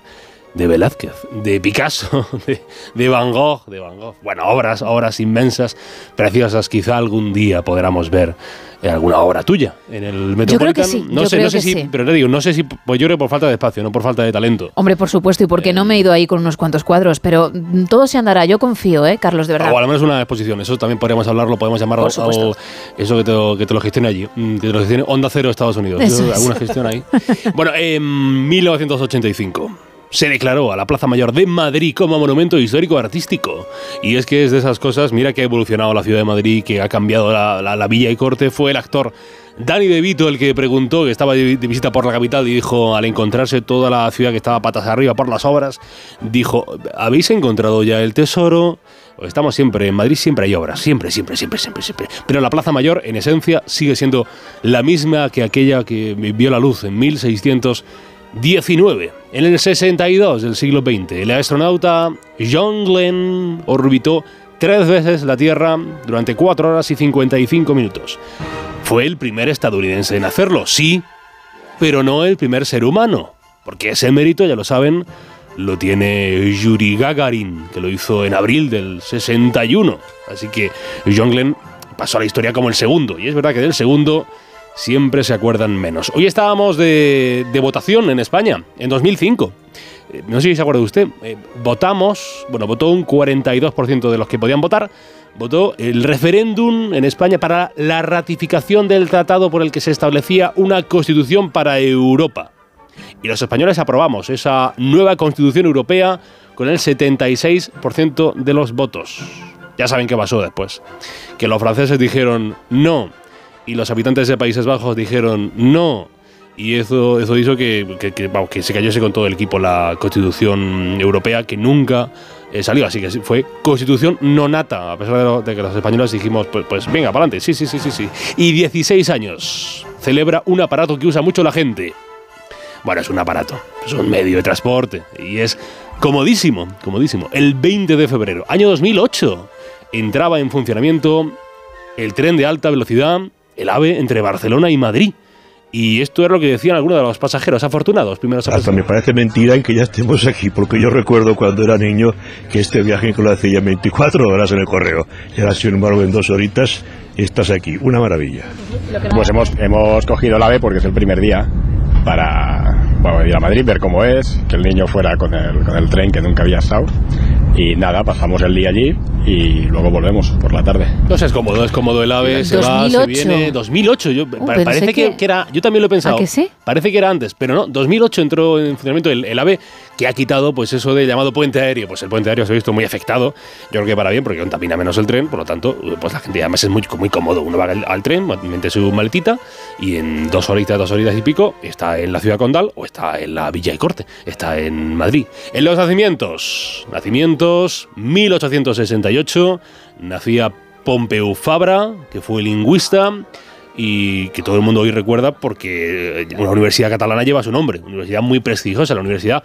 de Velázquez, de Picasso, de, de Van Gogh, de Van Gogh. Bueno, obras, obras inmensas, preciosas. Quizá algún día podamos ver eh, alguna obra tuya en el Metropolitan. sí, no yo sé, creo no sé que si, sí. pero te digo, no sé si, pues yo creo por falta de espacio, no por falta de talento. Hombre, por supuesto, y porque no me he ido ahí con unos cuantos cuadros, pero mm, todo se andará. Yo confío, ¿eh, Carlos, de verdad. O al menos una exposición, eso también podríamos hablarlo, podemos llamarlo eso que te, lo- que te lo gestione allí, mm, que te lo gestione Onda Cero Estados Unidos. Eso Yo, es. alguna gestión ahí. bueno, en 1985 se declaró a la Plaza Mayor de Madrid como monumento histórico artístico. Y es que es de esas cosas, mira que ha evolucionado la ciudad de Madrid, que ha cambiado la, la- la villa y corte, fue el actor Danny DeVito el que preguntó, que estaba de de visita por la capital y dijo, al encontrarse toda la ciudad que estaba patas arriba por las obras, dijo, ¿habéis encontrado ya el tesoro? Estamos siempre, en Madrid siempre hay obras, siempre, siempre, siempre, siempre, siempre. Pero la Plaza Mayor, en esencia, sigue siendo la misma que aquella que vio la luz en 1619. En el 62 del siglo XX, el astronauta John Glenn orbitó tres veces la Tierra durante 4 horas y 55 minutos. Fue el primer estadounidense en hacerlo, sí, pero no el primer ser humano, porque ese mérito, ya lo saben, lo tiene Yuri Gagarin, que lo hizo en abril del 61. Así que John Glenn pasó a la historia como el segundo, y es verdad que del segundo siempre se acuerdan menos. Hoy estábamos de, votación en España, en 2005. Eh, No sé si se acuerda usted, eh, votamos, bueno, votó un 42% de los que podían votar, votó el referéndum en España para la ratificación del tratado por el que se establecía una constitución para Europa. Y los españoles aprobamos esa nueva constitución europea con el 76% de los votos. Ya saben qué pasó después. Que los franceses dijeron no y los habitantes de Países Bajos dijeron no. Y eso, eso hizo que, que- se cayese con todo el equipo la constitución europea que nunca eh, salió. Así que fue constitución no nata, a pesar de, de que los españoles dijimos, pues, pues venga, para adelante, sí, sí, sí, sí, sí. Y 16 años celebra un aparato que usa mucho la gente. Bueno, es un aparato, es un medio de transporte y es comodísimo, comodísimo. El 20 de febrero, año 2008, entraba en funcionamiento el tren de alta velocidad, el AVE, entre Barcelona y Madrid. Y esto es lo que decían algunos de los pasajeros afortunados, primeros Hasta me parece mentira en que ya estemos aquí, porque yo recuerdo cuando era niño que este viaje que lo hacía en 24 horas en el correo. Y ahora, sin embargo, en dos horitas estás aquí. Una maravilla. Pues hemos, hemos cogido el AVE porque es el primer día para, bueno, ir a Madrid, ver cómo es, que el niño fuera con el, con el tren que nunca había estado. Y nada, pasamos el día allí y luego volvemos por la tarde. No sé, es cómodo, es cómodo el AVE, se va, se 2008. viene. 2008, yo, pensé parece que, que- que era, yo también lo he pensado. ¿A que sí? Parece que era antes, pero no, 2008 entró en funcionamiento el, el AVE que ha quitado pues eso de llamado puente aéreo. Pues el puente aéreo se ha visto muy afectado, yo creo que para bien, porque contamina menos el tren, por lo tanto, pues la gente además es muy, muy cómodo. Uno va al, tren, mete su maletita y en dos horitas, dos horitas y pico está en la ciudad condal o está en la Villa y Corte, está en Madrid. En los nacimientos, nacimientos 1868, nacía Pompeu Fabra, que fue lingüista y que todo el mundo hoy recuerda porque una universidad catalana lleva su nombre, una universidad muy prestigiosa, la Universidad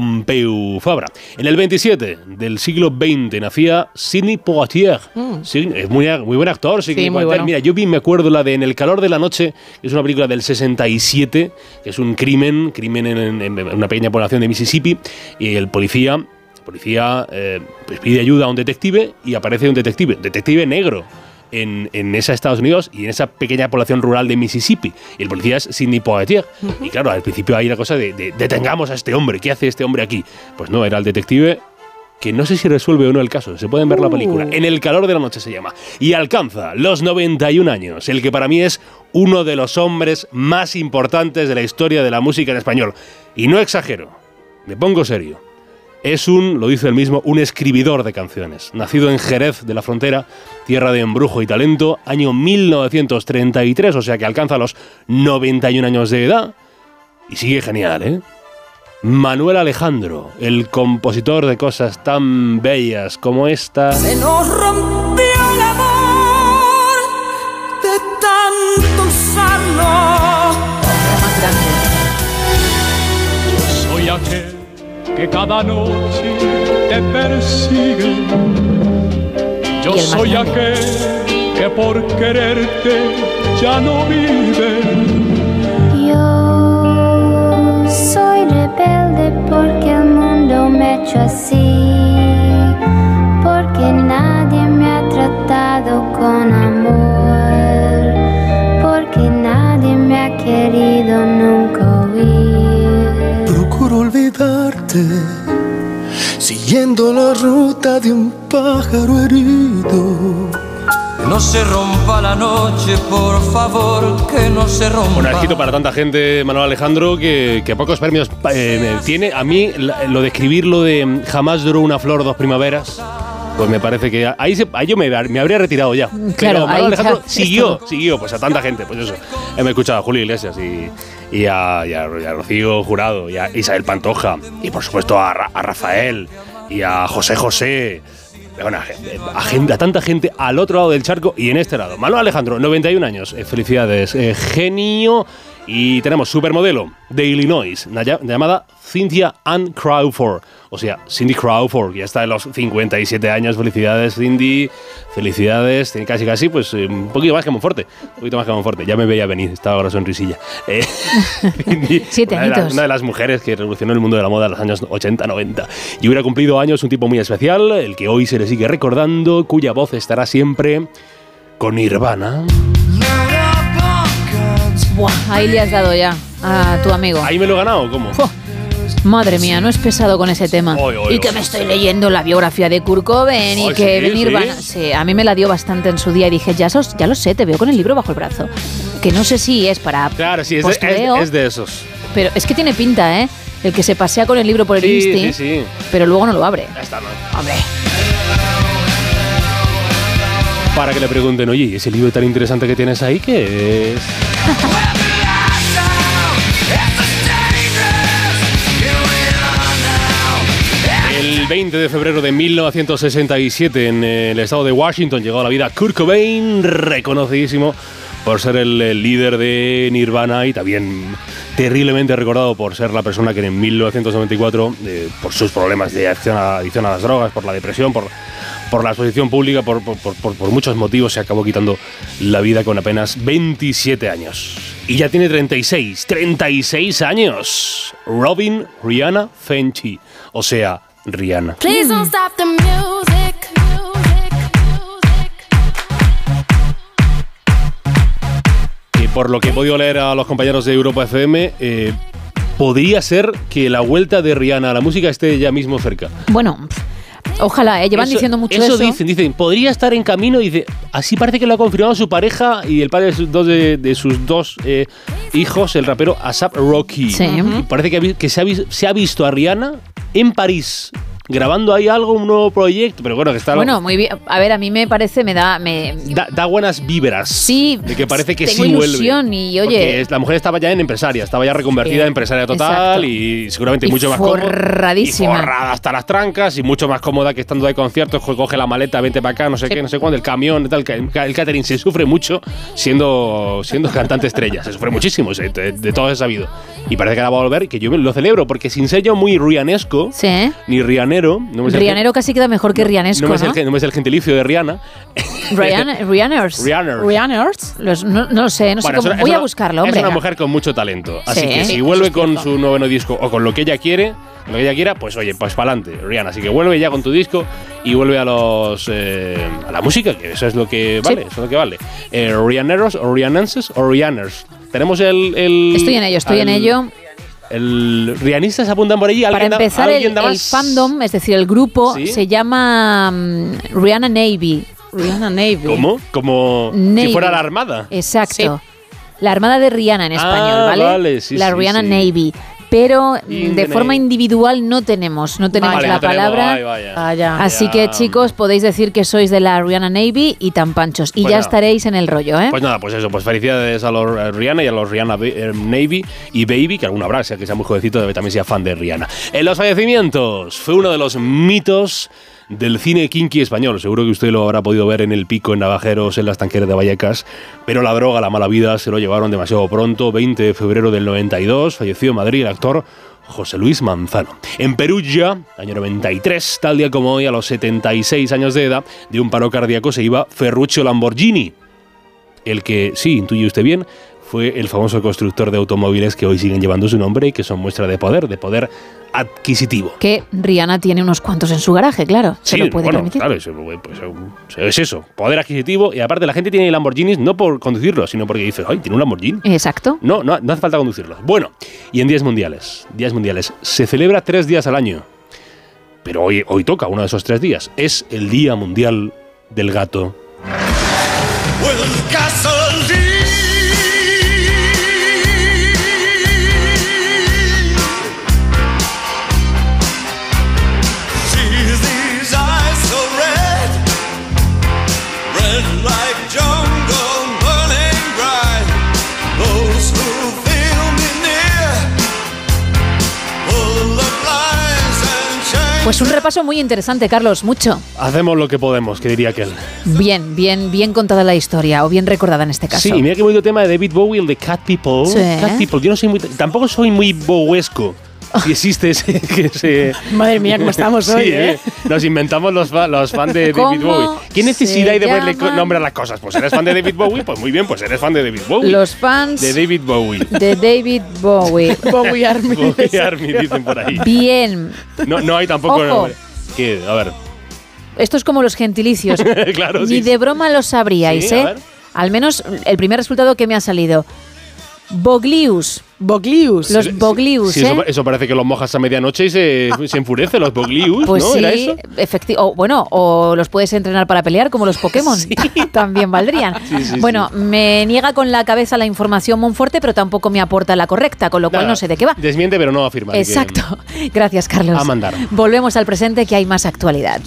Pompeu Fabra. En el 27 del siglo XX nacía Sidney Poitier. Sí, es muy, muy buen actor, Sidney Sí, muy Poitier. bueno. Mira, yo vi, me acuerdo la de En el calor de la noche, que es una película del 67, que es un crimen, crimen en, en- en una pequeña población de Mississippi, y el policía, el policía eh, pues pide ayuda a un detective y aparece un detective, detective negro. En, en esa Estados Unidos y en esa pequeña población rural de Mississippi. Y el policía es Sidney Poitier. Y claro, al principio hay la cosa de, de detengamos a este hombre, ¿qué hace este hombre aquí? Pues no, era el detective que no sé si resuelve o no el caso, se pueden ver la película. En el calor de la noche se llama. Y alcanza los 91 años, el que para mí es uno de los hombres más importantes de la historia de la música en español. Y no exagero, me pongo serio. Es un, lo dice él mismo, un escribidor de canciones. Nacido en Jerez de la Frontera, tierra de embrujo y talento, año 1933, o sea que alcanza los 91 años de edad. Y sigue genial, ¿eh? Manuel Alejandro, el compositor de cosas tan bellas como esta. Nos rompió que cada noche te persigue. Yo soy aquel que por quererte ya no vive. Yo soy rebelde porque el mundo me ha hecho así, porque nadie me ha tratado con amor, siguiendo la ruta de un pájaro herido. No se rompa la noche, por favor, que no se rompa. Un éxito para tanta gente, Manuel Alejandro, que, que pocos premios eh, tiene. A mí, la- lo de escribir lo de jamás duró una flor dos primaveras, pues me parece que ahí, se- ahí yo me, me habría retirado ya. Claro, Pero Manuel Alejandro siguió, esto. siguió, pues a tanta gente, pues eso. Hemos escuchado a Julio Iglesias y, y, a, y a- y a Rocío Jurado, y a Isabel Pantoja, y por supuesto a, Ra- a Rafael, y a José José. Bueno, a, tanta gente al otro lado del charco y en este lado. Manuel Alejandro, 91 años. Eh, felicidades. Eh, genio. Y tenemos supermodelo de Illinois, llamada Cynthia Ann Crawford. O sea, Cindy Crawford, ya está de los 57 años. Felicidades, Cindy. Felicidades. Tiene casi, casi, pues eh, un poquito más que Monforte. Un poquito más que Monforte. Ya me veía venir, estaba la sonrisilla. Eh, Cindy, Siete una de, una de las mujeres que revolucionó el mundo de la moda en los años 80-90. Y hubiera cumplido años un tipo muy especial, el que hoy se le sigue recordando, cuya voz estará siempre con Nirvana. Buah, ahí le has dado ya a tu amigo. ¿Ahí me lo he ganado cómo? Madre mía, no es pesado con ese tema. Oy, oy, y que oy. me estoy leyendo la biografía de Kurt Cobain y que sí, Nirvana. sí. Sí, a mí me la dio bastante en su día y dije, ya, sos- ya lo sé, te veo con el libro bajo el brazo. Que no sé si es para Claro, sí, es de, postureo, es- es de esos. pero es que tiene pinta, ¿eh? El que se pasea con el libro por el Sí, Insti, sí, sí. pero luego no lo abre. Ya está, ¿no? Hombre. Para que le pregunten, oye, ¿y ese libro tan interesante que tienes ahí qué es? 20 de febrero de 1967 en el estado de Washington llegó a la vida Kurt Cobain, reconocidísimo por ser el, el líder de Nirvana y también terriblemente recordado por ser la persona que en 1994, eh, por sus problemas de adicción a, las drogas, por la depresión, por, por la exposición pública, por- por- por muchos motivos, se acabó quitando la vida con apenas 27 años. Y ya tiene 36, 36 años. Robin Rihanna Fenty, o sea, Rihanna. Please don't stop the music. Y por lo que he podido leer a los compañeros de Europa FM, eh, podría ser que la vuelta de Rihanna a la música esté ya mismo cerca. Bueno, ojalá, ¿eh? llevan Eso- diciendo mucho eso. dicen, dicen, podría estar en camino y dice, así parece que lo ha confirmado su pareja y el padre de sus dos, de, de sus dos eh, hijos, el rapero Asap Rocky. Sí. Y parece que, ha, se ha visto a Rihanna en París grabando ahí algo, un nuevo proyecto, pero bueno, que está Bueno, muy bien. A ver, a mí me parece, me da, me, da, da buenas víveras. Sí, De que parece que tengo sí vuelve. ilusión y, oye- Porque la mujer estaba ya en empresaria, estaba ya reconvertida Sí, en empresaria total exacto. y seguramente Y mucho más cómoda. Y forrada hasta las trancas y mucho más cómoda que estando de conciertos, co- coge la maleta, vente para acá, no sé qué, no sé cuándo, el camión, tal. El, ca- el catering se sufre mucho siendo, siendo cantante estrella, se sufre muchísimo, de, de todo es sabido. Y parece que ahora va a volver y que yo lo celebro porque sin sello muy rianesco, Sí. ni rianero, no me sé Rianero casi queda mejor que Rianesco, no ¿no? me sé el no me sé el gentilicio de Rihanna. Rian- Rianers. Rianners. Los- no, no lo sé, no sé Bueno, cómo. es una- Voy es a buscarlo, hombre. Es una mujer con mucho talento. Así Sí. que Sí, si vuelve es con su noveno disco o con lo que ella quiere, lo que ella quiera, pues oye, pues para adelante, Rihanna. Así que vuelve ya con tu disco y vuelve a los eh, a la música, que eso es lo que vale, eso es lo que vale. Eh, o Rihannenses o Rihanners. Tenemos el, el- Estoy en ello, estoy en ello. El Rianistas apuntan por allí. Para ¿Alguien da- empezar, el, ¿alguien da el fandom, es decir, el grupo, ¿Sí? se llama mm, Rihanna Navy. Rihanna Navy. ¿Cómo? Como Navy. si fuera la armada. Exacto. La Armada de Rihanna en español, Ah, ¿vale? vale, sí, la Rihanna. Navy. Pero In de forma individual no tenemos, no tenemos Vale, la no tenemos, palabra. ay, vaya. Ah. Así Ya. que chicos, podéis decir que sois de la Rihanna Navy y tan panchos. Y Pues ya nada. estaréis en el rollo, ¿eh? Pues nada, pues eso, pues felicidades a los a Rihanna y a los Rihanna eh, Navy y Baby, que alguna habrá, sea que sea muy jovencito, debe también sea fan de Rihanna. En los fallecimientos, fue uno de los mitos del cine kinky español. Seguro que usted lo habrá podido ver en El Pico, en Navajeros, en las tanqueras de Vallecas, pero la droga, la mala vida se lo llevaron demasiado pronto. 20 de febrero del 92, falleció en Madrid el actor José Luis Manzano. En Perugia, año 93, tal día como hoy, a los 76 años de edad, de un paro cardíaco se iba Ferruccio Lamborghini, el que, sí, intuye usted bien, fue el famoso constructor de automóviles que hoy siguen llevando su nombre y que son muestra de poder, de poder adquisitivo. Que Rihanna tiene unos cuantos en su garaje, claro. se lo puede bueno, permitir. claro, eso, pues, eh, es eso, poder adquisitivo y aparte la gente tiene Lamborghinis no por conducirlos, sino porque dice, ay, tiene un Lamborghini. Exacto. No, no, no hace falta conducirlos. Bueno, y en días mundiales, días mundiales, se celebra tres días al año, pero hoy, hoy toca uno de esos tres días, es el Día Mundial del Gato. Pues un repaso muy interesante, Carlos, mucho. Hacemos lo que podemos, que diría aquel. Bien, bien, bien contada la historia, o bien recordada en este caso. Sí, mira qué bonito tema de David Bowie, el de Cat People. Sí. Cat People. Yo no soy muy, tampoco soy muy bowesco. Si existe ese, que ese- Madre mía, cómo estamos hoy, ¿eh? ¿eh? Nos inventamos los, fa- los fans de David ¿Cómo Bowie. ¿Qué necesidad hay de ponerle nombre a las cosas? Pues eres fan de David Bowie, pues muy bien, pues eres fan de David Bowie. Los fans De David Bowie. de David Bowie. Bowie Army. Bowie Army dicen por ahí. Bien. No, no hay tampoco. Ojo. A ver. Esto es como los gentilicios. claro, Ni sí. de broma lo sabríais, Sí, a ¿eh? ver. Al menos el primer resultado que me ha salido. Boglius. Boglius. Los Boglius, Sí, ¿eh? eso, eso parece que lo mojas a medianoche y se, se enfurece, los Boglius, Pues ¿no? sí, ¿Era eso? efecti- o bueno, o los puedes entrenar para pelear como los Pokémon. También valdrían. Sí, sí, bueno, me niega con la cabeza la información Monforte, pero tampoco me aporta la correcta, con lo cual no sé de qué va. Desmiente, pero no afirma. que- Exacto. Gracias, Carlos. A mandar. Volvemos al presente que hay más actualidad.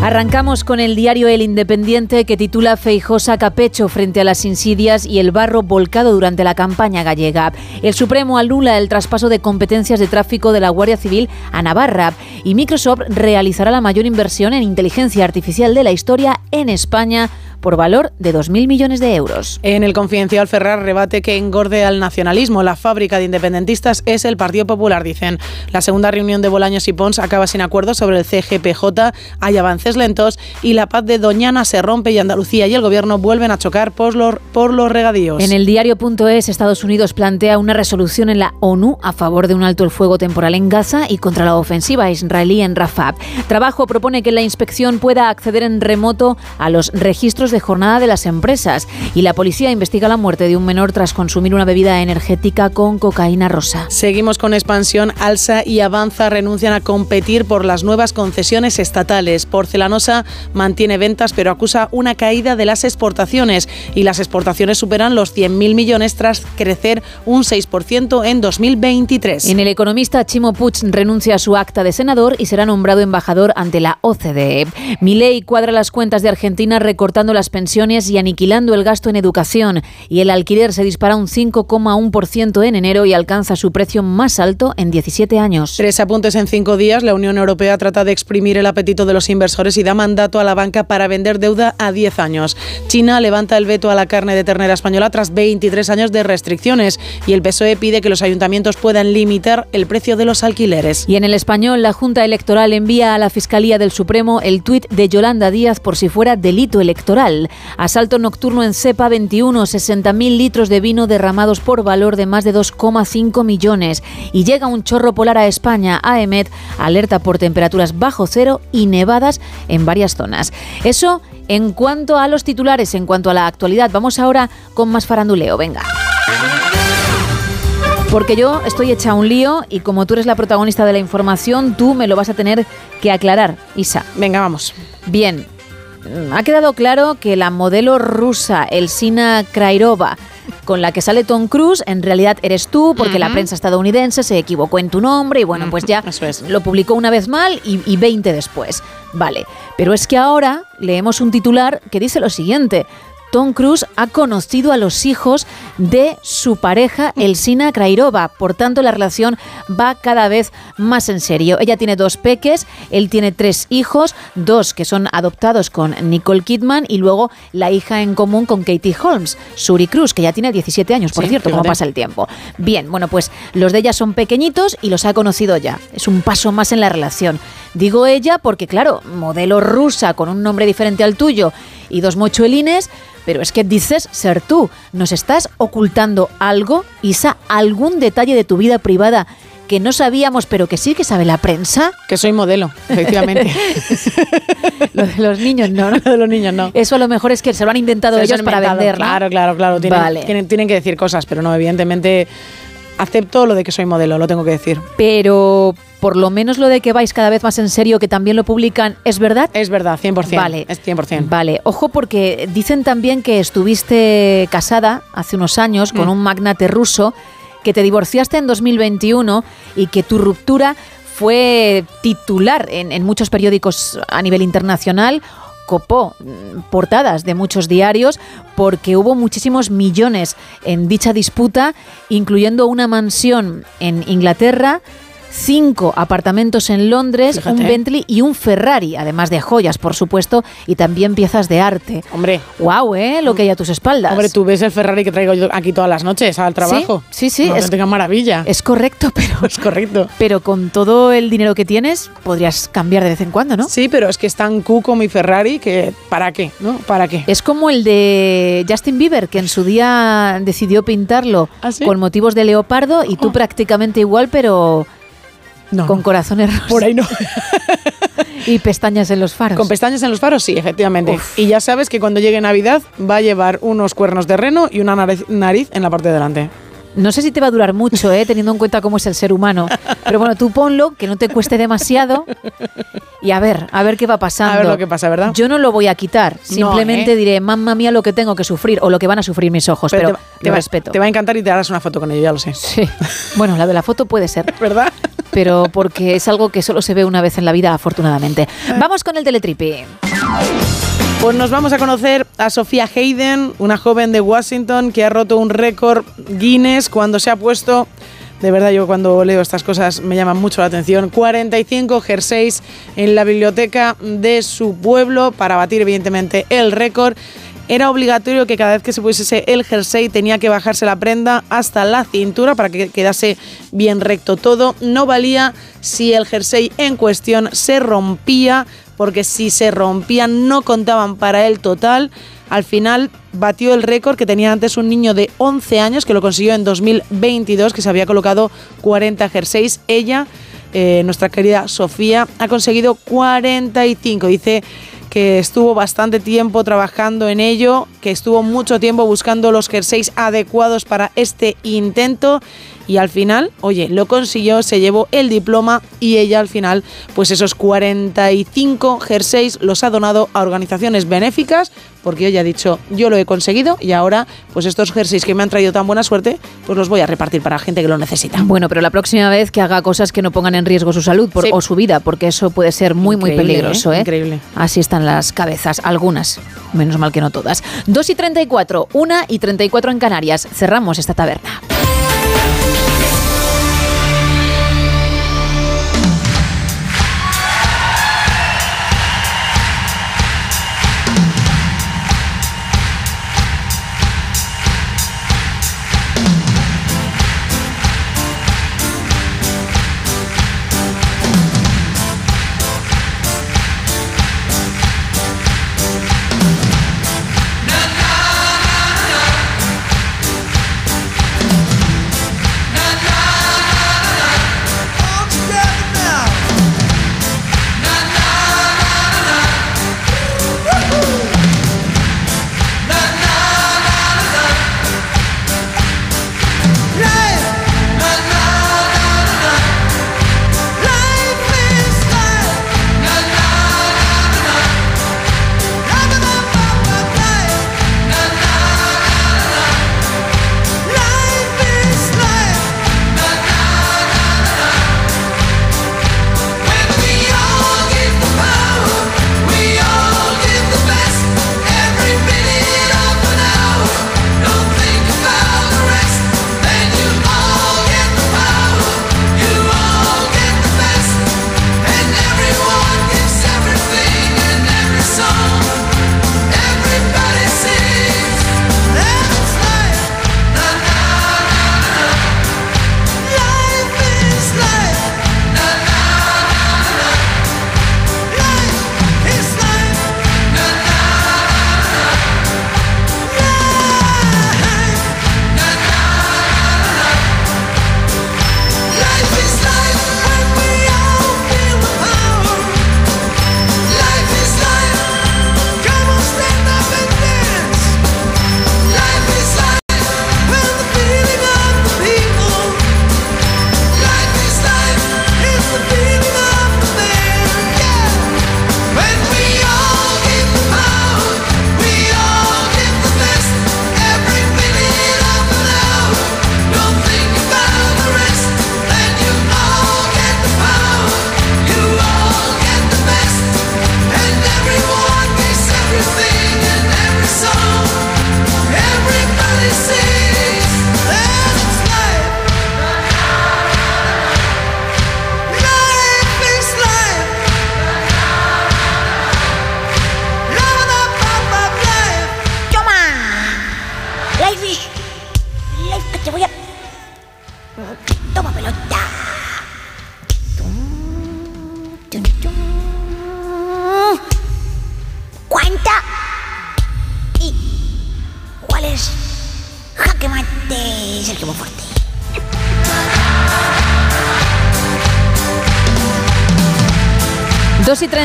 Arrancamos con el diario El Independiente que titula Feijosa Capecho frente a las insidias y el barro volcado durante la campaña gallega. El Supremo anula el traspaso de competencias de tráfico de la Guardia Civil a Navarra y Microsoft realizará la mayor inversión en inteligencia artificial de la historia en España por valor de 2.000 millones de euros. En el confidencial Ferrar rebate que engorde al nacionalismo. La fábrica de independentistas es el Partido Popular, dicen. La segunda reunión de Bolaños y Pons acaba sin acuerdo sobre el CGPJ, hay avances lentos y la paz de Doñana se rompe y Andalucía y el gobierno vuelven a chocar por los, por los regadíos. En el diario.es, Estados Unidos plantea una resolución en la ONU a favor de un alto el fuego temporal en Gaza y contra la ofensiva israelí en Rafah. Trabajo propone que la inspección pueda acceder en remoto a los registros de jornada de las empresas y la policía investiga la muerte de un menor tras consumir una bebida energética con cocaína rosa. Seguimos con expansión. Alsa y Avanza renuncian a competir por las nuevas concesiones estatales. Porcelanosa mantiene ventas pero acusa una caída de las exportaciones y las exportaciones superan los 100.000 millones tras crecer un 6% en 2023. En el economista Chimo Puig renuncia a su acta de senador y será nombrado embajador ante la OCDE. Milei cuadra las cuentas de Argentina recortando las pensiones y aniquilando el gasto en educación y el alquiler se dispara un 5,1% en enero y alcanza su precio más alto en 17 años. Tres apuntes en cinco días. La Unión Europea trata de exprimir el apetito de los inversores y da mandato a la banca para vender deuda a 10 años. China levanta el veto a la carne de ternera española tras 23 años de restricciones y el PSOE pide que los ayuntamientos puedan limitar el precio de los alquileres. Y en el español, la Junta Electoral envía a la Fiscalía del Supremo el tuit de Yolanda Díaz por si fuera delito electoral. Asalto nocturno en Cepa 21, 60.000 litros de vino derramados por valor de más de 2,5 millones. Y llega un chorro polar a España. AEMET alerta por temperaturas bajo cero y nevadas en varias zonas. Eso en cuanto a los titulares, en cuanto a la actualidad. Vamos ahora con más faranduleo. Venga. Porque yo estoy hecha un lío y como tú eres la protagonista de la información, tú me lo vas a tener que aclarar, Isa. Venga, vamos. Bien, ha quedado claro que la modelo rusa Elsina Krairova, con la que sale Tom Cruise, en realidad eres tú, porque la prensa estadounidense se equivocó en tu nombre y bueno, pues ya lo publicó una vez mal y, y 20 después. Vale, pero es que ahora leemos un titular que dice lo siguiente. Tom Cruise ha conocido a los hijos de su pareja Elsina Krairova. Por tanto, la relación va cada vez más en serio. Ella tiene dos peques, él tiene tres hijos, dos que son adoptados con Nicole Kidman y luego la hija en común con Katie Holmes, Suri Cruz, que ya tiene 17 años, por Sí, cierto, como pasa el tiempo. Bien, bueno, pues los de ella son pequeñitos y los ha conocido ya. Es un paso más en la relación. Digo ella porque, claro, modelo rusa con un nombre diferente al tuyo y dos mochuelines, pero es que dices ser tú. ¿Nos estás ocultando algo, Isa? ¿Algún detalle de tu vida privada que no sabíamos, pero que sí que sabe la prensa? Que soy modelo, efectivamente. Lo de los niños no, ¿no? Lo de los niños no. Eso a lo mejor es que se lo han inventado Se ellos han para inventado, vender, ¿no? Claro, claro, claro. Tienen, Vale. tienen, tienen que decir cosas, pero no, evidentemente acepto lo de que soy modelo, lo tengo que decir. Pero por lo menos lo de que vais cada vez más en serio, que también lo publican, ¿es verdad? Es verdad, 100%. Vale. Es 100%. Vale, ojo porque dicen también que estuviste casada hace unos años con Mm. un magnate ruso, que te divorciaste en 2021 y que tu ruptura fue titular en, en muchos periódicos a nivel internacional copó mm, portadas de muchos diarios porque hubo muchísimos millones en dicha disputa, incluyendo una mansión en Inglaterra, cinco apartamentos en Londres, Fíjate. un Bentley y un Ferrari, además de joyas, por supuesto, y también piezas de arte. Hombre. Wow, ¿eh? Lo que hay a tus espaldas. Hombre, tú ves el Ferrari que traigo yo aquí todas las noches al trabajo. Sí, sí, sí, Una es- auténtica maravilla. Es correcto, pero. Es correcto. Pero con todo el dinero que tienes, podrías cambiar de vez en cuando, ¿no? Sí, pero es que es tan cu como mi Ferrari que ¿para qué? ¿No? ¿Para qué? Es como el de Justin Bieber, que en su día decidió pintarlo ¿Ah, sí? con motivos de leopardo y tú prácticamente igual, pero No, con no. corazones rosas Por ahí no. y pestañas en los faros. Con pestañas en los faros, sí, efectivamente. Uf. Y ya sabes que cuando llegue Navidad va a llevar unos cuernos de reno y una nariz, nariz en la parte de delante. No sé si te va a durar mucho, ¿eh? teniendo en cuenta cómo es el ser humano. Pero bueno, tú ponlo, que no te cueste demasiado. Y a ver, a ver qué va pasando. A ver lo que pasa, ¿verdad? Yo no lo voy a quitar. Simplemente ¿eh? diré, mamma mía, lo que tengo que sufrir o lo que van a sufrir mis ojos. Pero, te, va- te lo va, respeto. te va a encantar y te harás una foto con ello, ya lo sé. Sí. Bueno, la de la foto puede ser. ¿Verdad? Pero porque es algo que solo se ve una vez en la vida, afortunadamente. Vamos con el teletripi. Pues nos vamos a conocer a Sofía Hayden, una joven de Washington que ha roto un récord Guinness cuando se ha puesto, de verdad yo cuando leo estas cosas me llaman mucho la atención, 45 jerseys en la biblioteca de su pueblo para batir evidentemente el récord era obligatorio que cada vez que se pusiese el jersey tenía que bajarse la prenda hasta la cintura para que quedase bien recto todo. No valía si el jersey en cuestión se rompía, porque si se rompía no contaban para el total. Al final batió el récord que tenía antes un niño de 11 años que lo consiguió en 2022, que se había colocado 40 jerseys. Ella, eh, nuestra querida Sofía, ha conseguido 45. Dice que estuvo bastante tiempo trabajando en ello, que estuvo mucho tiempo buscando los jerseys adecuados para este intento y al final, oye, lo consiguió, se llevó el diploma y ella al final, pues esos 45 jerseys los ha donado a organizaciones benéficas porque ella ha dicho, yo lo he conseguido y ahora, pues estos jerseys que me han traído tan buena suerte, pues los voy a repartir para gente que lo necesita. Bueno, pero la próxima vez que haga cosas que no pongan en riesgo su salud por- Sí. o su vida, porque eso puede ser muy, muy peligroso. ¿eh? Increíble. Así están las cabezas, algunas, menos mal que no todas. 2 y 34, 1 y 34 en Canarias. Cerramos esta taberna. Life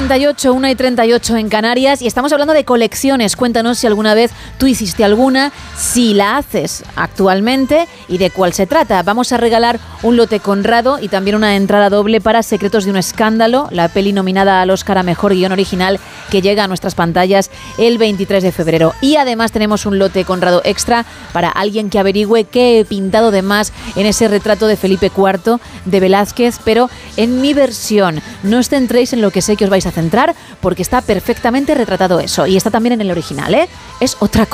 38, 1 y 38 en Canarias y estamos hablando de colecciones. Cuéntanos si alguna vez tú hiciste alguna, si la haces actualmente y de cuál se trata. Vamos a regalar un lote Conrado y también una entrada doble para Secretos de un Escándalo, la peli nominada al Oscar a Mejor Guión Original que llega a nuestras pantallas el 23 de febrero. Y además tenemos un lote Conrado extra para alguien que averigüe qué he pintado de más en ese retrato de Felipe IV de Velázquez, pero en mi versión. No os centréis en lo que sé que os vais a centrar, porque está perfectamente retratado eso. Y está también en el original, ¿eh? Es otra cosa.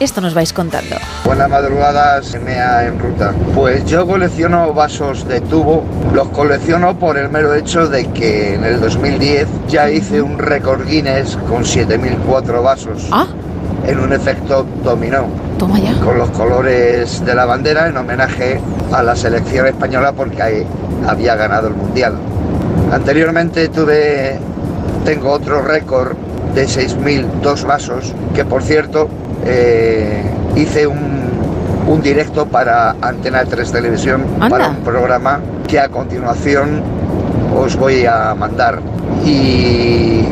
Esto nos vais contando. Buenas madrugadas, MEA en ruta. Pues yo colecciono vasos de tubo. Los colecciono por el mero hecho de que en el 2010 ya hice un récord Guinness con 7004 vasos. en un efecto dominó. Toma ya. Con los colores de la bandera en homenaje a la selección española porque ahí había ganado el mundial. Anteriormente tuve, tengo otro récord de 6.002 vasos, que por cierto eh, hice un, un directo para Antena 3 Televisión, para un programa que a continuación os voy a mandar. Y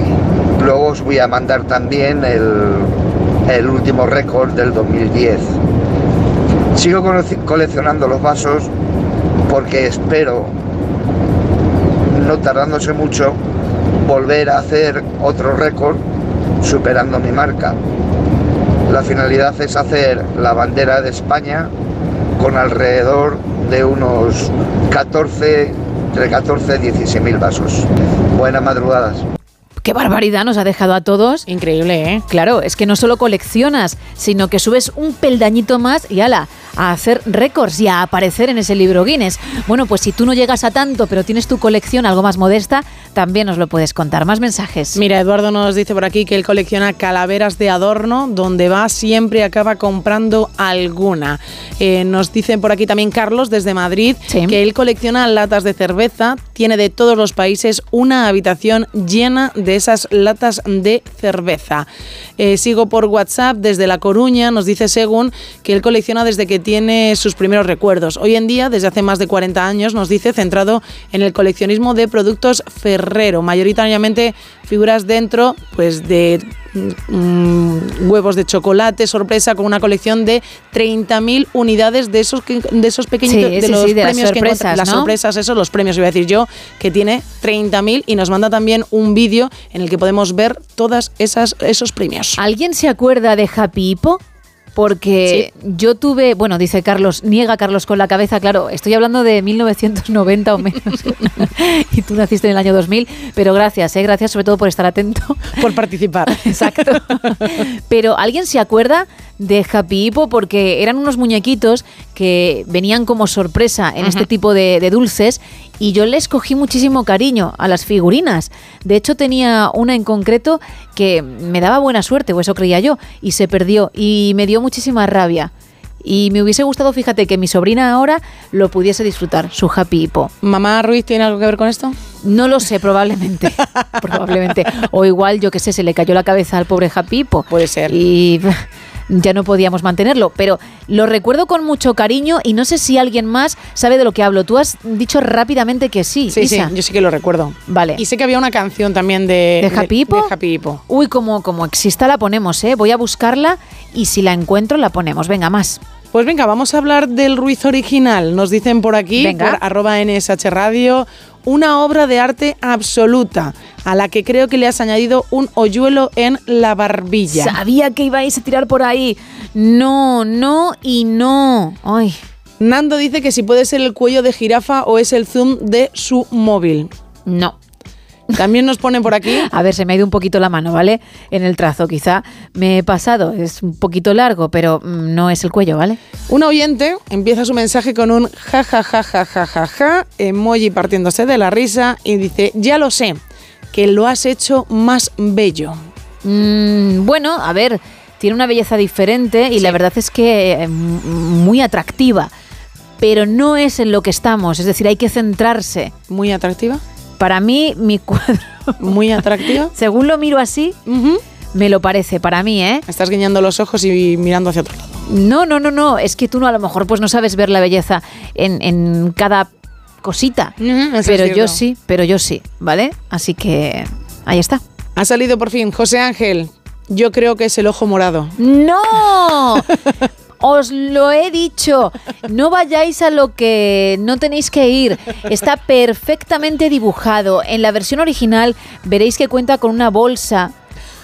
luego os voy a mandar también el, el último récord del 2010. Sigo coleccionando los vasos porque espero, no tardándose mucho, volver a hacer otro récord superando mi marca. La finalidad es hacer la bandera de España con alrededor de unos 14, entre 14 y 16 mil vasos. Buenas madrugadas. Qué barbaridad nos ha dejado a todos. Increíble, ¿eh? Claro, es que no solo coleccionas, sino que subes un peldañito más y ala, a hacer récords y a aparecer en ese libro Guinness. Bueno, pues si tú no llegas a tanto, pero tienes tu colección algo más modesta, también nos lo puedes contar. Más mensajes. Mira, Eduardo nos dice por aquí que él colecciona calaveras de adorno, donde va siempre acaba comprando alguna. Eh, nos dicen por aquí también Carlos desde Madrid que él colecciona latas de cerveza, tiene de todos los países una habitación llena de esas latas de cerveza. Eh, sigo por WhatsApp desde La Coruña, nos dice Según que él colecciona desde que tiene sus primeros recuerdos. Hoy en día, desde hace más de 40 años, nos dice centrado en el coleccionismo de productos Ferrero, mayoritariamente figuras dentro pues de mm, huevos de chocolate, sorpresa, con una colección de 30.000 unidades de esos, que- de esos pequeñitos, Sí, de sí, los sí, de las premios que sorpresas, las ¿no? sorpresas, eso, los premios, iba a decir yo, que tiene 30.000 y nos manda también un vídeo en el que podemos ver todas esas esos premios. ¿Alguien se acuerda de Happy Hippo? Porque yo tuve, bueno, dice Carlos, niega Carlos con la cabeza, claro, estoy hablando de 1990 o menos, y tú naciste en el año 2000, pero gracias, ¿eh? gracias sobre todo por estar atento. Por participar. Exacto. Pero ¿alguien se acuerda de Happy Hippo? Porque eran unos muñequitos que venían como sorpresa en este tipo de, de dulces y yo les cogí muchísimo cariño a las figurinas. De hecho, tenía una en concreto que me daba buena suerte, o eso creía yo, y se perdió y me dio muchísima rabia. Y me hubiese gustado, fíjate, que mi sobrina ahora lo pudiese disfrutar, su Happy Hippo. ¿Mamá Ruiz tiene algo que ver con esto? No lo sé, probablemente. probablemente. O igual, yo qué sé, se le cayó la cabeza al pobre Happy Hippo. Puede ser. Y ya no podíamos mantenerlo. Pero lo recuerdo con mucho cariño y no sé si alguien más sabe de lo que hablo. Tú has dicho rápidamente que sí. Sí, sí, yo sí que lo recuerdo. Vale. Y sé que había una canción también de, ¿De Happy Hippo? de Happy Hippo. Uy, como, como exista la ponemos, ¿eh? Voy a buscarla y si la encuentro la ponemos. Venga, más. Pues venga, vamos a hablar del Ruiz original. Nos dicen por aquí, Venga. por arroba NSH Radio, una obra de arte absoluta, a la que creo que le has añadido un hoyuelo en la barbilla. Sabía que ibais a tirar por ahí. No, no y no. Ay. Nando dice que si puede ser el cuello de jirafa o es el zoom de su móvil. No. También nos ponen por aquí. A ver, se me ha ido un poquito la mano, ¿vale? En el trazo, quizá me he pasado. Es un poquito largo, pero mm, no es el cuello, ¿vale? Un oyente empieza su mensaje con un ja ja ja ja ja ja ja, emoji partiéndose de la risa y dice, ya lo sé, que lo has hecho más bello. Mm, bueno, a ver, tiene una belleza diferente y la verdad es que eh, muy atractiva. Pero no es en lo que estamos, es decir, hay que centrarse. ¿Muy atractiva? Para mí, mi cuadro. ¿Muy atractiva? Según lo miro así, me lo parece, para mí, ¿eh? Estás guiñando los ojos y mirando hacia otro lado. No, no, no, no. Es que tú no a lo mejor pues no sabes ver la belleza en, en cada cosita. pero yo sí, pero yo sí, ¿vale? Así que ahí está. Ha salido por fin José Ángel. Yo creo que es el ojo morado. ¡No! Os lo he dicho, no vayáis a lo que no tenéis que ir. Está perfectamente dibujado. En la versión original veréis que cuenta con una bolsa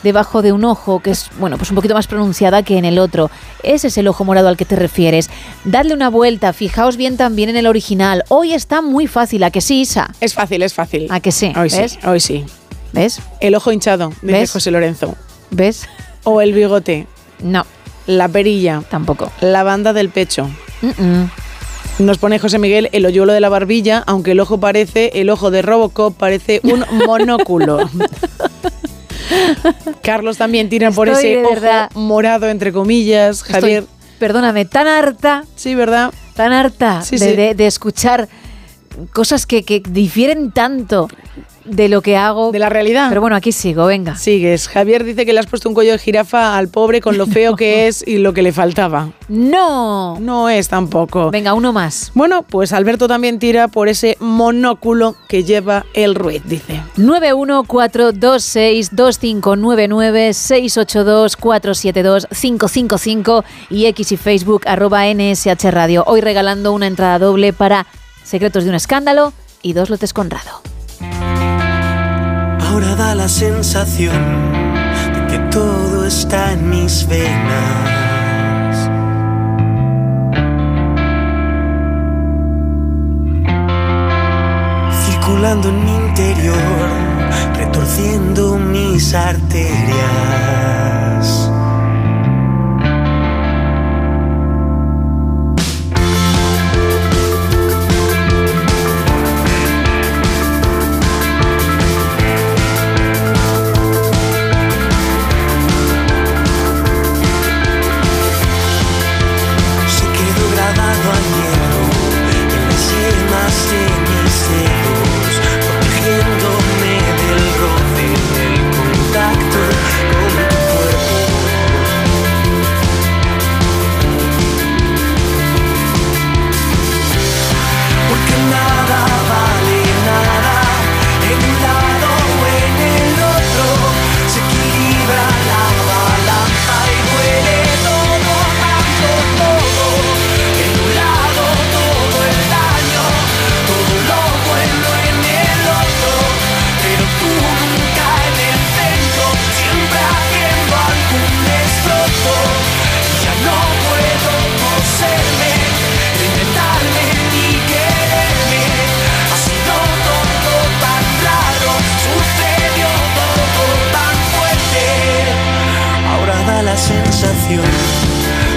debajo de un ojo que es, bueno, pues un poquito más pronunciada que en el otro. Ese es el ojo morado al que te refieres. Dadle una vuelta, fijaos bien también en el original. Hoy está muy fácil, ¿a que sí, Isa? Es fácil, es fácil. ¿A que sí? Hoy ¿Ves? sí, hoy sí. ¿Ves? El ojo hinchado, dice ¿Ves? José Lorenzo. ¿Ves? O el bigote. No. La perilla. Tampoco. La banda del pecho. Nos pone José Miguel el hoyuelo de la barbilla, aunque el ojo parece, el ojo de Robocop parece un monóculo. Carlos también tira por ese de ojo verdad- morado, entre comillas. Estoy, Javier, perdóname, tan harta. Sí, ¿verdad? Tan harta Sí, de, sí. de- de escuchar cosas que, que difieren tanto de lo que hago. de la realidad. Pero bueno, aquí sigo, venga. Sigues. Javier dice que le has puesto un cuello de jirafa al pobre con lo feo que es y lo que le faltaba. No. No es tampoco. Venga, uno más. Bueno, pues Alberto también tira por ese monóculo que lleva el Ruiz, dice. 914262599 y X y Facebook arroba NSH Radio. Hoy regalando una entrada doble para Secretos de un Escándalo y dos lotes Conrado. Ahora da la sensación de que todo está en mis venas. Circulando en mi interior, retorciendo mis arterias. Sensación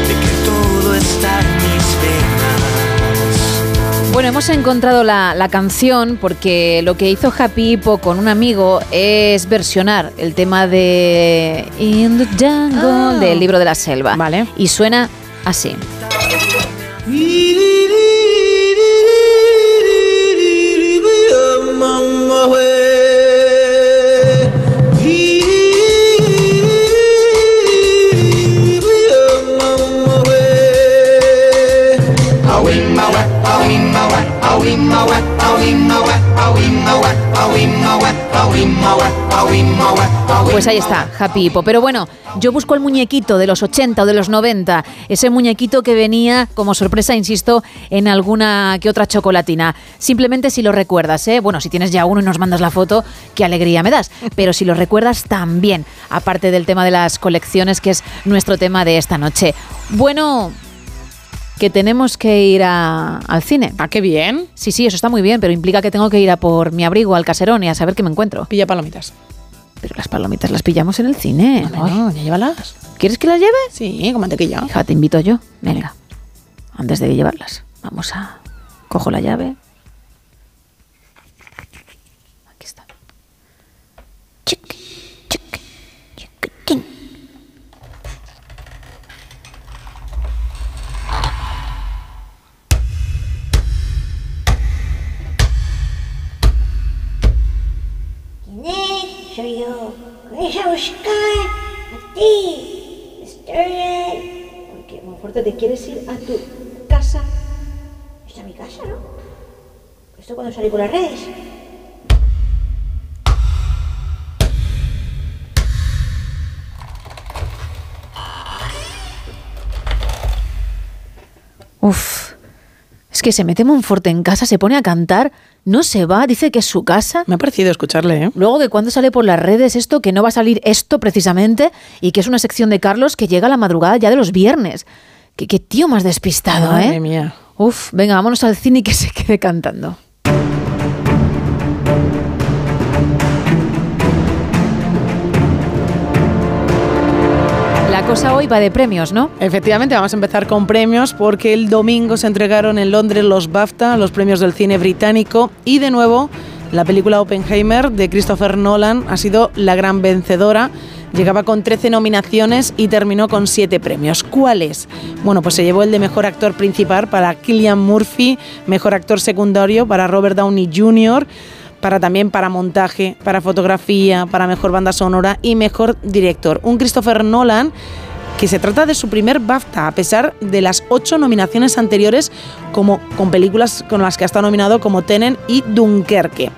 de que todo está en mis venas. Bueno, hemos encontrado la, la canción porque lo que hizo Happy Hippo con un amigo es versionar el tema de In the Jungle Ah. del libro de la selva. Vale. Y suena así. Pues ahí está, Happy Hippo. Pero bueno, yo busco el muñequito de los 80 o de los 90, ese muñequito que venía como sorpresa, insisto, en alguna que otra chocolatina. Simplemente si lo recuerdas, ¿eh? Bueno, si tienes ya uno y nos mandas la foto, qué alegría me das. Pero si lo recuerdas también, aparte del tema de las colecciones, que es nuestro tema de esta noche. Bueno, que tenemos que ir a- al cine. ¿Ah, qué bien? Sí, sí, eso está muy bien, pero implica que tengo que ir a por mi abrigo al caserón y a saber qué me encuentro. Pilla palomitas. Pero las palomitas las pillamos en el cine. No, no, ya llévalas. ¿Quieres que las lleve? Sí, con mantequilla. Hija, te invito yo. Venga. Antes de llevarlas, vamos a. Cojo la llave. Yo. ¿Vais a buscar? A ti. Sterling. Porque Monforte te quieres ir a tu casa. Esta es mi casa, ¿no? Esto cuando salí por las redes. Uf. Es que se mete Monforte en casa, se pone a cantar, no se va, dice que es su casa. Me ha parecido escucharle, ¿eh? Luego que cuando sale por las redes esto, que no va a salir esto precisamente, y que es una sección de Carlos que llega a la madrugada ya de los viernes. Qué, qué tío más despistado, Madre ¿eh? mía. Uf, venga, vámonos al cine y que se quede cantando. Cosa hoy va de premios, ¿no? Efectivamente, vamos a empezar con premios porque el domingo se entregaron en Londres los BAFTA, los premios del cine británico, y de nuevo La película Oppenheimer de Christopher Nolan ha sido la gran vencedora. Llegaba con 13 nominaciones y terminó con 7 premios. ¿Cuáles? Bueno, pues se llevó el de mejor actor principal para Killian Murphy, mejor actor secundario para Robert Downey Jr., para también para montaje, para fotografía, para mejor banda sonora y mejor director. Un Christopher Nolan que se trata de su primer BAFTA, a pesar de las ocho nominaciones anteriores como, con películas con las que ha estado nominado como Tenen y Dunkerque.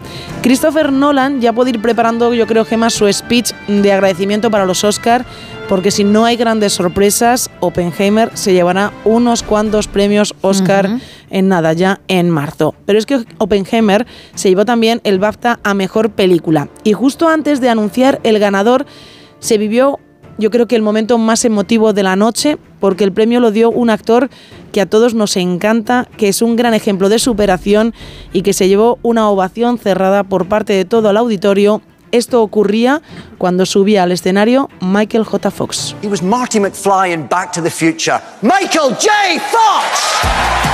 Christopher Nolan ya puede ir preparando, yo creo, Gemma, su speech de agradecimiento para los Oscar, porque si no hay grandes sorpresas, Oppenheimer se llevará unos cuantos premios Oscar en nada, ya en marzo. Pero es que Oppenheimer se llevó también el BAFTA a Mejor Película. Y justo antes de anunciar el ganador, se vivió yo creo que el momento más emotivo de la noche, porque el premio lo dio un actor que a todos nos encanta, que es un gran ejemplo de superación y que se llevó una ovación cerrada por parte de todo el auditorio. Esto ocurría cuando subía al escenario Michael J. Fox. Michael J. Fox!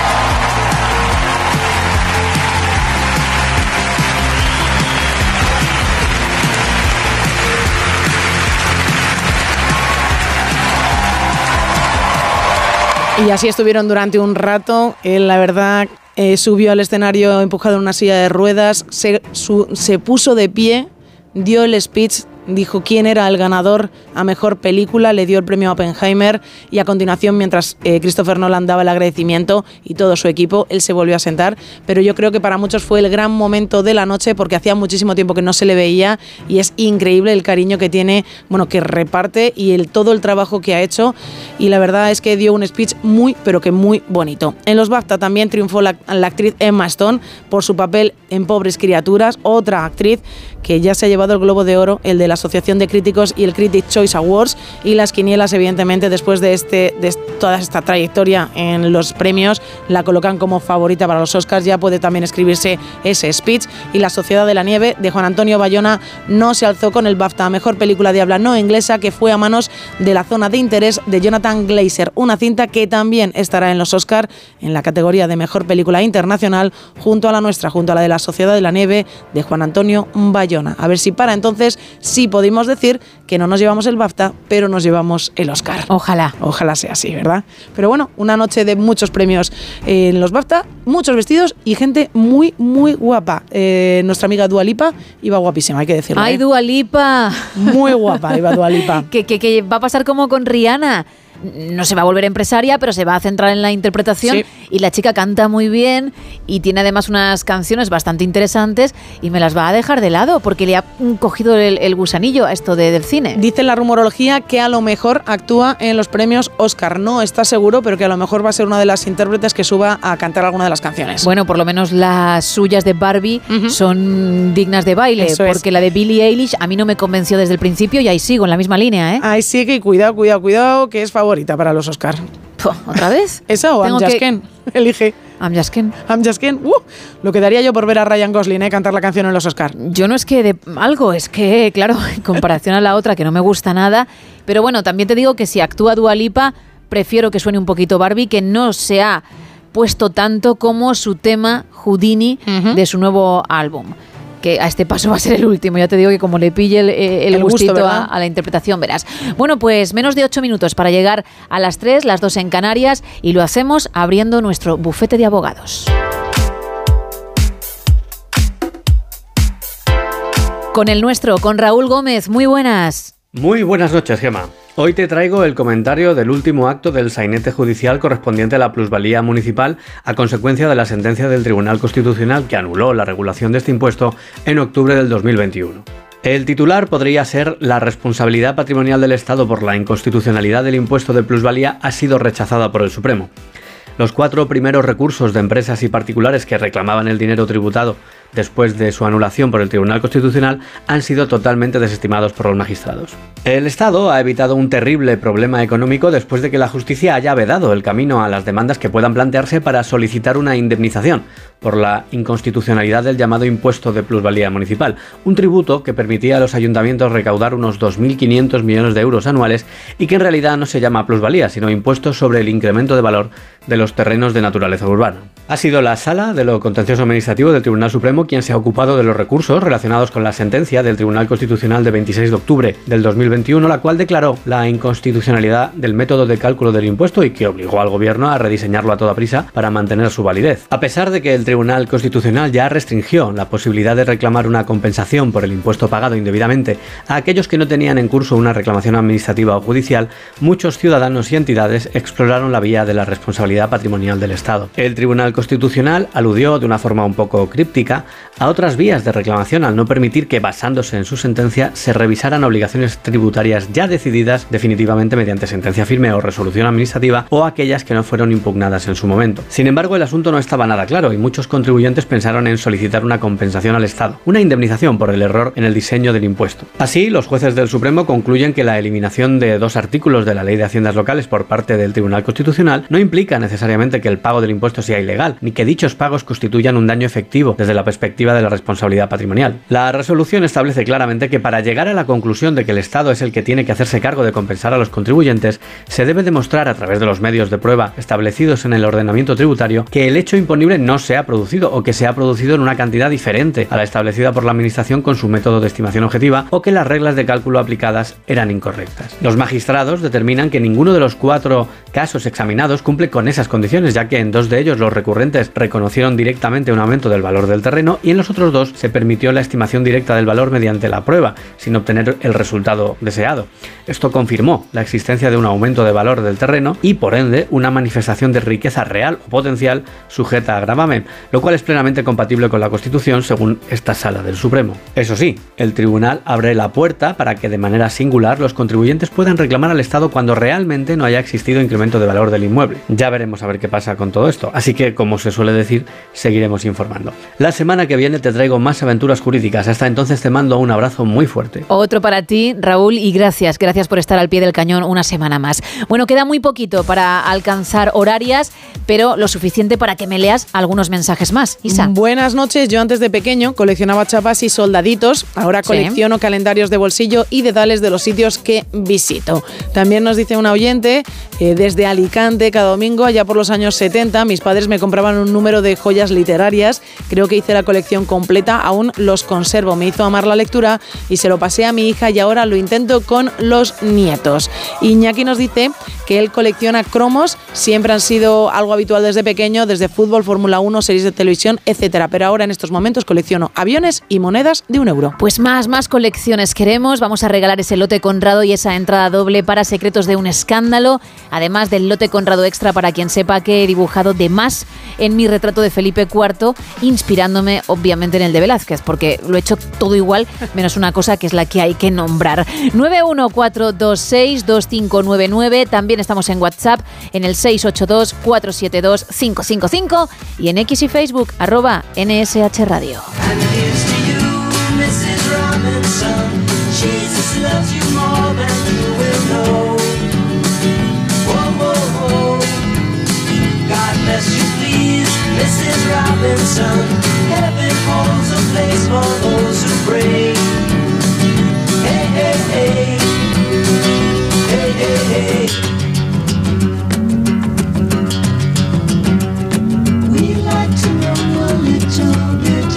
Y así estuvieron durante un rato. Él, la verdad, eh, subió al escenario empujado en una silla de ruedas, se, se puso de pie, dio el speech, dijo quién era el ganador a mejor película, le dio el premio a Oppenheimer y a continuación, mientras eh, Christopher Nolan daba el agradecimiento y todo su equipo, él se volvió a sentar. Pero yo creo que para muchos fue el gran momento de la noche porque hacía muchísimo tiempo que no se le veía y es increíble el cariño que tiene, bueno, que reparte y el, todo el trabajo que ha hecho. Y la verdad es que dio un speech muy, pero que muy bonito. En los BAFTA también triunfó la, la actriz Emma Stone por su papel en Pobres Criaturas, otra actriz que ya se ha llevado el Globo de Oro, el de la Asociación de Críticos y el Critics Choice Awards y las quinielas, evidentemente, después de, este, de toda esta trayectoria en los premios, la colocan como favorita para los Oscars. Ya puede también escribirse ese speech. Y La Sociedad de la Nieve de Juan Antonio Bayona no se alzó con el BAFTA Mejor Película de Habla No Inglesa, que fue a manos de La Zona de Interés de Jonathan Glazer, una cinta que también estará en los Oscars en la categoría de Mejor Película Internacional, junto a la nuestra, junto a la de La Sociedad de la Nieve de Juan Antonio Bayona. A ver si para entonces sí podemos decir que no nos llevamos el BAFTA, pero nos llevamos el Oscar. Ojalá. Ojalá sea así, ¿verdad? Pero bueno, una noche de muchos premios en los BAFTA, muchos vestidos y gente muy, muy guapa. Eh, nuestra amiga Dualipa iba guapísima, hay que decirlo. ¡Ay, ¿eh? Dua Lipa! Muy guapa iba Dua Lipa. que, que- que va a pasar como con Rihanna. No se va a volver empresaria, pero se va a centrar en la interpretación. Sí. Y la chica canta muy bien y tiene además unas canciones bastante interesantes y me las va a dejar de lado porque le ha cogido el, el gusanillo a esto de- del cine. Dice la rumorología que a lo mejor actúa en los premios Oscar. No está seguro, pero que a lo mejor va a ser una de las intérpretes que suba a cantar alguna de las canciones. Bueno, por lo menos las suyas de Barbie son dignas de baile, Eso es. porque la de Billie Eilish a mí no me convenció desde el principio y ahí sigo en la misma línea, ¿eh? Ahí sigue y cuidado, cuidado, cuidado, que es favorita para los Oscar. ¿Otra vez? ¿Esa o Tengo que-? Elige. I'm Just Ken. I'm Just Ken. Uh, lo que daría yo por ver a Ryan Gosling eh, cantar la canción en los Oscar. Yo no es que de algo, es que, claro, en comparación a la otra que no me gusta nada, pero bueno, también te digo que si actúa Dualipa, prefiero que suene un poquito Barbie, que no se ha puesto tanto como su tema Houdini de su nuevo álbum. Que a este paso va a ser el último, ya te digo que como le pille el, eh, el El gusto, gustito a, a la interpretación, verás. Bueno, pues menos de ocho minutos para llegar a las tres, las dos en Canarias, y lo hacemos abriendo nuestro bufete de abogados. Con el nuestro, con Raúl Gómez. Muy buenas. Muy buenas noches, Gema. Hoy te traigo el comentario del último acto del sainete judicial correspondiente a la plusvalía municipal a consecuencia de la sentencia del Tribunal Constitucional que anuló la regulación de este impuesto en octubre del 2021. El titular podría ser la responsabilidad patrimonial del Estado por la inconstitucionalidad del impuesto de plusvalía ha sido rechazada por el Supremo. Los cuatro primeros recursos de empresas y particulares que reclamaban el dinero tributado después de su anulación por el Tribunal Constitucional han sido totalmente desestimados por los magistrados. El Estado ha evitado un terrible problema económico después de que la justicia haya vedado el camino a las demandas que puedan plantearse para solicitar una indemnización por la inconstitucionalidad del llamado impuesto de plusvalía municipal, un tributo que permitía a los ayuntamientos recaudar unos 2.500 millones de euros anuales y que en realidad no se llama plusvalía, sino impuesto sobre el incremento de valor de los terrenos de naturaleza urbana. Ha sido la Sala de lo Contencioso Administrativo del Tribunal Supremo quien se ha ocupado de los recursos relacionados con la sentencia del Tribunal Constitucional de 26 de octubre del 2021, la cual declaró la inconstitucionalidad del método de cálculo del impuesto y que obligó al gobierno a rediseñarlo a toda prisa para mantener su validez. A pesar de que el Tribunal Constitucional ya restringió la posibilidad de reclamar una compensación por el impuesto pagado indebidamente a aquellos que no tenían en curso una reclamación administrativa o judicial, muchos ciudadanos y entidades exploraron la vía de la responsabilidad patrimonial del Estado. El Tribunal Constitucional aludió de una forma un poco críptica a otras vías de reclamación al no permitir que, basándose en su sentencia, se revisaran obligaciones tributarias ya decididas definitivamente mediante sentencia firme o resolución administrativa o aquellas que no fueron impugnadas en su momento. Sin embargo, el asunto no estaba nada claro y muchos contribuyentes pensaron en solicitar una compensación al Estado, una indemnización por el error en el diseño del impuesto. Así, los jueces del Supremo concluyen que la eliminación de dos artículos de la Ley de Haciendas Locales por parte del Tribunal Constitucional no implica necesariamente que el pago del impuesto sea ilegal, ni que dichos pagos constituyan un daño efectivo desde la perspectiva de la responsabilidad patrimonial. La resolución establece claramente que para llegar a la conclusión de que el Estado es el que tiene que hacerse cargo de compensar a los contribuyentes, se debe demostrar a través de los medios de prueba establecidos en el ordenamiento tributario que el hecho imponible no se ha producido o que se ha producido en una cantidad diferente a la establecida por la Administración con su método de estimación objetiva o que las reglas de cálculo aplicadas eran incorrectas. Los magistrados determinan que ninguno de los cuatro casos examinados cumple con esas condiciones, ya que en dos de ellos los recurrentes reconocieron directamente un aumento del valor del terreno y en los otros dos se permitió la estimación directa del valor mediante la prueba, sin obtener el resultado deseado. Esto confirmó la existencia de un aumento de valor del terreno y, por ende, una manifestación de riqueza real o potencial sujeta a gravamen, lo cual es plenamente compatible con la Constitución según esta sala del Supremo. Eso sí, el tribunal abre la puerta para que de manera singular los contribuyentes puedan reclamar al Estado cuando realmente no haya existido incremento de valor del inmueble. Ya veremos a ver qué pasa con todo esto, así que como se suele decir, seguiremos informando. La semana que viene te traigo más aventuras jurídicas, hasta entonces te mando un abrazo muy fuerte. Otro para ti, Raúl, y gracias, gracias por estar al pie del cañón una semana más. Bueno, queda muy poquito para alcanzar horarias, pero lo suficiente para que me leas algunos mensajes más. Isa. Buenas noches. Yo antes de pequeño coleccionaba chapas y soldaditos. Ahora Sí. colecciono calendarios de bolsillo y dedales de los sitios que visito. También nos dice una oyente, eh, desde Alicante, cada domingo, allá por los años 70, mis padres me compraban un número de joyas literarias. Creo que hice la colección completa, aún los conservo. Me hizo amar la lectura y se lo pasé a mi hija y ahora lo intento con los nietos. Iñaki nos dice que él colecciona cromos, siempre han sido algo habitual desde pequeño, desde fútbol, Fórmula 1, series de televisión, etcétera. Pero ahora en estos momentos colecciono aviones y monedas de un euro. Pues más, más colecciones queremos. Vamos a regalar ese lote Conrado y esa entrada doble para Secretos de un Escándalo. Además del lote Conrado extra para quien sepa que he dibujado de más en mi retrato de Felipe IV, inspirándome obviamente en el de Velázquez, porque lo he hecho todo igual, menos una cosa que es la que hay que nombrar. 914262599. También estamos en WhatsApp en el 682472555 y en X y Facebook arroba NSH Radio. Mrs. Robinson. Heaven holds a place for those who pray.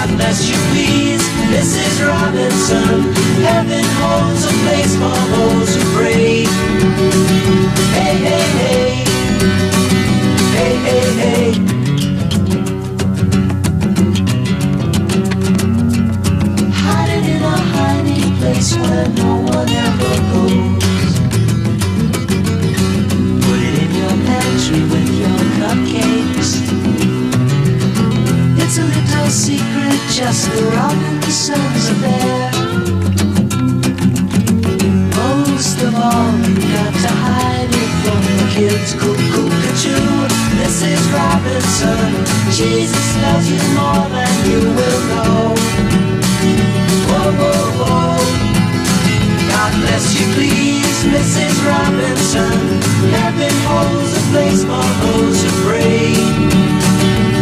God bless you, please, Mrs. Robinson. Heaven holds a place for those who pray. Hey, hey, hey. Hey, hey, hey. Hide it in a hiding place where no one ever goes. Put it in your pantry It's a little secret, just the Robinsons affair. Most of all, you got to hide it from the kids. Cuckoo, Mrs. Robinson. Jesus loves you more than you will know. Whoa, whoa, whoa. God bless you, please, Mrs. Robinson. Heaven holds a place for those who pray.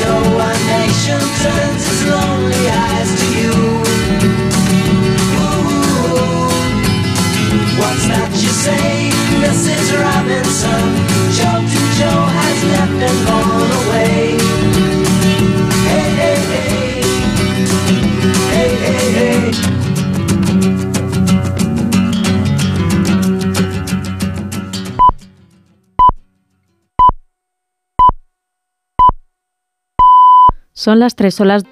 Our nation turns its lonely eyes to you. Ooh, What's that you say, Mrs. Robinson? Joe to Joe has left and gone away. Son las tres, son las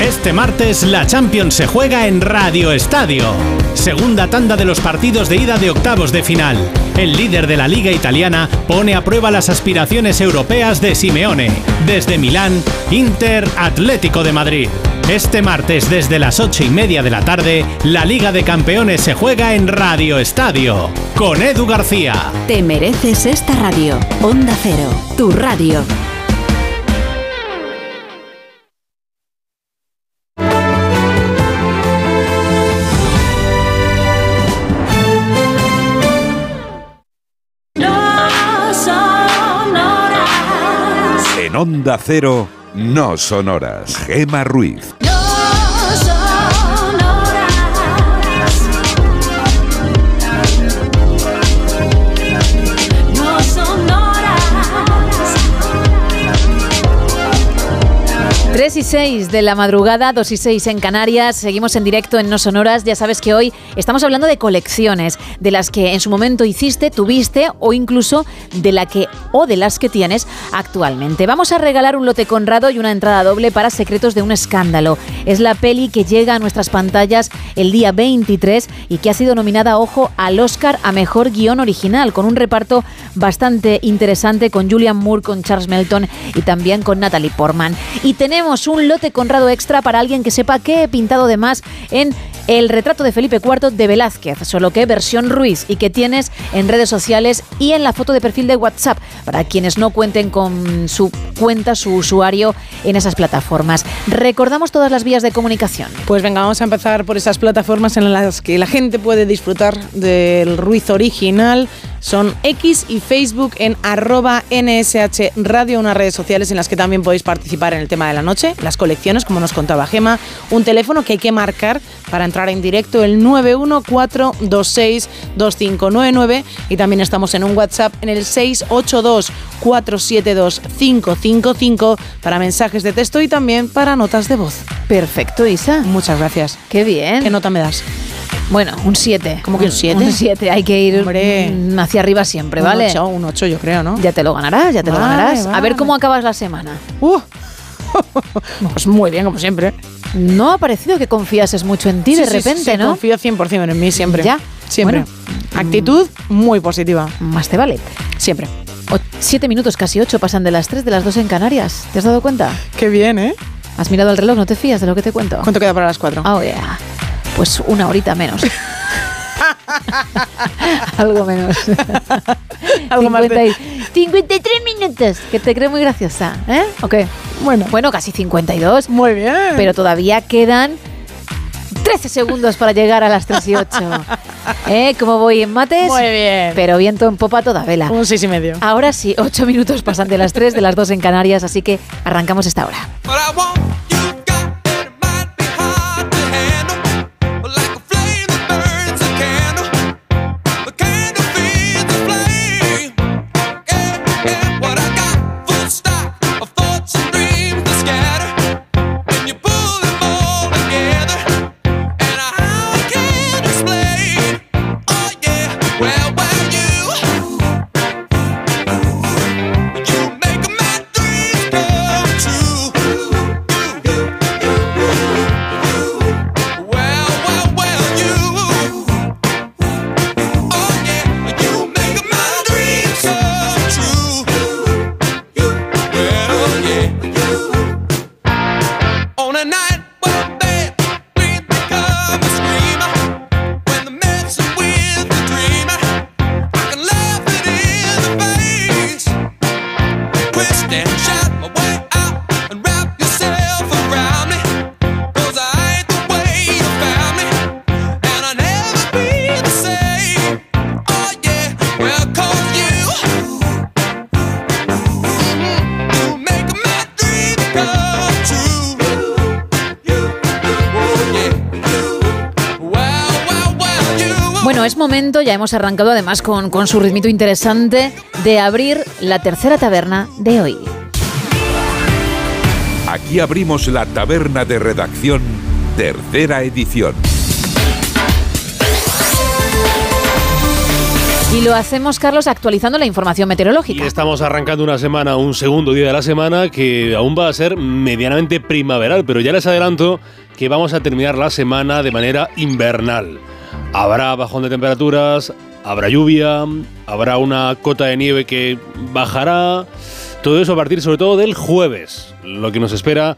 Este martes la Champions se juega en Radio Estadio. Segunda tanda de los partidos de ida de octavos de final. El líder de la liga italiana pone a prueba las aspiraciones europeas de Simeone. Desde Milán, Inter Atlético de Madrid. Este martes desde las ocho y media de la tarde, la Liga de Campeones se juega en Radio Estadio. Con Edu García. Te mereces esta radio. Onda Cero, tu radio. No son horas. En Onda Cero, no son horas. Gema Ruiz. Y 6 de la madrugada, 2 y 6 en Canarias. Seguimos en directo en No Sonoras. Ya sabes que hoy estamos hablando de colecciones, de las que en su momento hiciste, tuviste o incluso de la que o de las que tienes actualmente. Vamos a regalar un lote conrado y una entrada doble para Secretos de un Escándalo. Es la peli que llega a nuestras pantallas el día 23 y que ha sido nominada, ojo, al Oscar a Mejor Guión Original, con un reparto bastante interesante con Julian Moore, con Charles Melton y también con Natalie Portman. Y tenemos un lote conrado extra para alguien que sepa que he pintado de más en el retrato de Felipe IV de Velázquez, solo que versión Ruiz y que tienes en redes sociales y en la foto de perfil de WhatsApp para quienes no cuenten con su cuenta, su usuario en esas plataformas. Recordamos todas las vías de comunicación. Pues venga, vamos a empezar por esas plataformas en las que la gente puede disfrutar del Ruiz original. Son X y Facebook en arroba NSH Radio, unas redes sociales en las que también podéis participar en el tema de la noche, las colecciones, como nos contaba Gema, un teléfono que hay que marcar para entrar en directo, el 914262599 y también estamos en un WhatsApp en el 682472555 para mensajes de texto y también para notas de voz. Perfecto, Isa. Muchas gracias. Qué bien. ¿Qué nota me das? Bueno, un 7. ¿Cómo que un 7? Un 7, hay que ir Hombre. Hacia arriba siempre, ¿vale? Un 8, un 8 yo creo, ¿no? Ya te lo ganarás, ya te lo Vale, ganarás. A ver vale. cómo acabas la semana. Uh. Pues muy bien, como siempre. No ha parecido que confiases mucho en ti Sí, de sí, sí, repente, sí, ¿no? Confío 100% en mí siempre. Ya. Siempre. Bueno. Actitud muy positiva. Más te vale. Siempre. O- siete minutos, casi ocho, pasan de las tres, de las dos en Canarias. ¿Te has dado cuenta? Qué bien, ¿eh? ¿Has mirado el reloj? ¿No te fías de lo que te cuento? ¿Cuánto queda para las 4? Oh, yeah. Pues una horita menos. Algo menos. Algo más de- 50 y- 53 minutos. Que te creo muy graciosa, ¿eh? ¿O qué? Bueno. Bueno, casi 52. Muy bien. Pero todavía quedan 13 segundos para llegar a las 3 y 8. ¿Eh? ¿Cómo voy en mates? Muy bien. Pero viento en popa toda vela. Un 6 y medio. Ahora sí, 8 minutos pasan de las 3, de las 2 en Canarias, así que arrancamos esta hora. Momento, ya hemos arrancado además con, con su ritmito interesante, de abrir la tercera taberna de hoy. Aquí abrimos la taberna de redacción, tercera edición. Y lo hacemos, Carlos, actualizando la información Y meteorológica. estamos arrancando una semana, un segundo día de la semana que aún va a ser medianamente primaveral, pero ya les adelanto que vamos a terminar la semana de manera invernal. Habrá bajón de temperaturas, habrá lluvia, habrá una cota de nieve que bajará. Todo eso a partir sobre todo del jueves. Lo que nos espera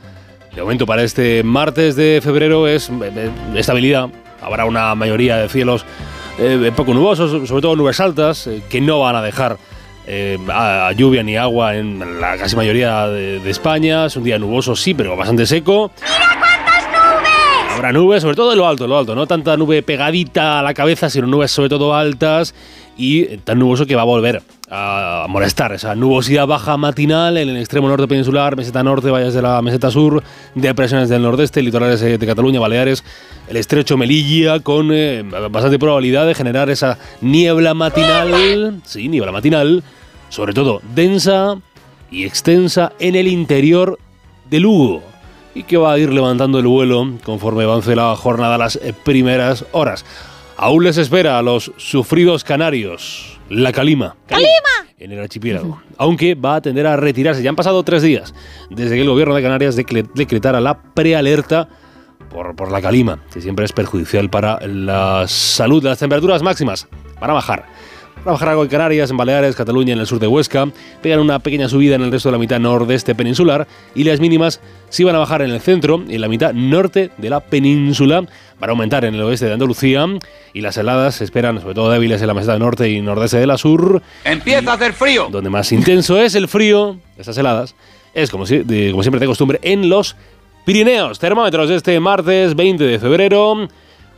de momento para este martes de febrero es eh, eh, estabilidad. Habrá una mayoría de cielos eh, poco nubosos, sobre todo nubes altas, que no van a dejar lluvia ni agua en la casi mayoría de, de España. Es un día nuboso, sí, pero bastante seco. Habrá nubes, sobre todo en lo alto, lo alto, no tanta nube pegadita a la cabeza, sino nubes sobre todo altas y tan nuboso que va a volver a molestar esa nubosidad baja matinal en el extremo norte peninsular, meseta norte, valles de la meseta sur, depresiones del nordeste, litorales eh, de Cataluña, Baleares, el estrecho Melilla, con eh, bastante probabilidad de generar esa niebla matinal, sí, niebla matinal, sobre todo densa y extensa en el interior de Lugo y que va a ir levantando el vuelo conforme avance la jornada a las primeras horas. Aún les espera a los sufridos canarios la calima. ¡Calima! En el archipiélago. Aunque va a tender a retirarse. Ya han pasado tres días desde que el gobierno de Canarias decretara la prealerta por, por la calima, que siempre es perjudicial para la salud. Las temperaturas máximas van a bajar. Algo en Canarias, en Baleares, Cataluña, en el sur de Huesca. Pegan una pequeña subida en el resto de la mitad nordeste peninsular. Y las mínimas sí van a bajar en el centro y en la mitad norte de la península. Van a aumentar en el oeste de Andalucía. Y las heladas se esperan, sobre todo débiles en la meseta norte y nordeste de la sur. Empieza a hacer frío. Donde más intenso es el frío, esas heladas, es como, si- como siempre de costumbre en los Pirineos. Termómetros de este martes 20 de febrero.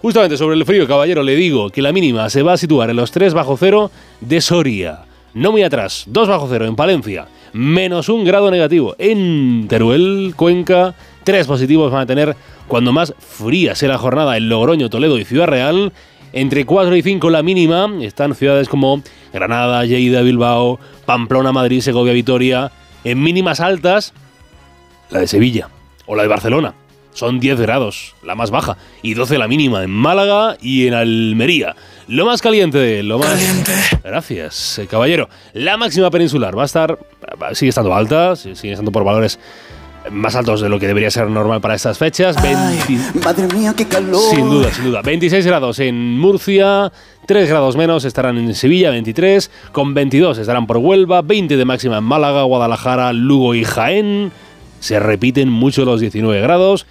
Justamente sobre el frío, caballero, le digo que la mínima se va a situar en los 3 bajo cero de Soria. No muy atrás, 2 bajo cero en Palencia. Menos un grado negativo en Teruel, Cuenca. 3 positivos van a tener cuando más fría sea la jornada en Logroño, Toledo y Ciudad Real. Entre 4 y 5 la mínima están ciudades como Granada, Lleida, Bilbao, Pamplona, Madrid, Segovia, Vitoria. En mínimas altas, la de Sevilla o la de Barcelona. Son 10 grados, la más baja, y 12 la mínima en Málaga y en Almería. Lo más caliente, lo más... Gracias, eh, caballero. La máxima peninsular va a estar... Sigue estando alta, sigue estando por valores más altos de lo que debería ser normal para estas fechas. 20 Madre mía, qué calor. sin duda, sin duda. 26 grados en Murcia, 3 grados menos estarán en Sevilla, 23, con 22 estarán por Huelva, 20 de máxima en Málaga, Guadalajara, Lugo y Jaén. Se repiten mucho los 19 grados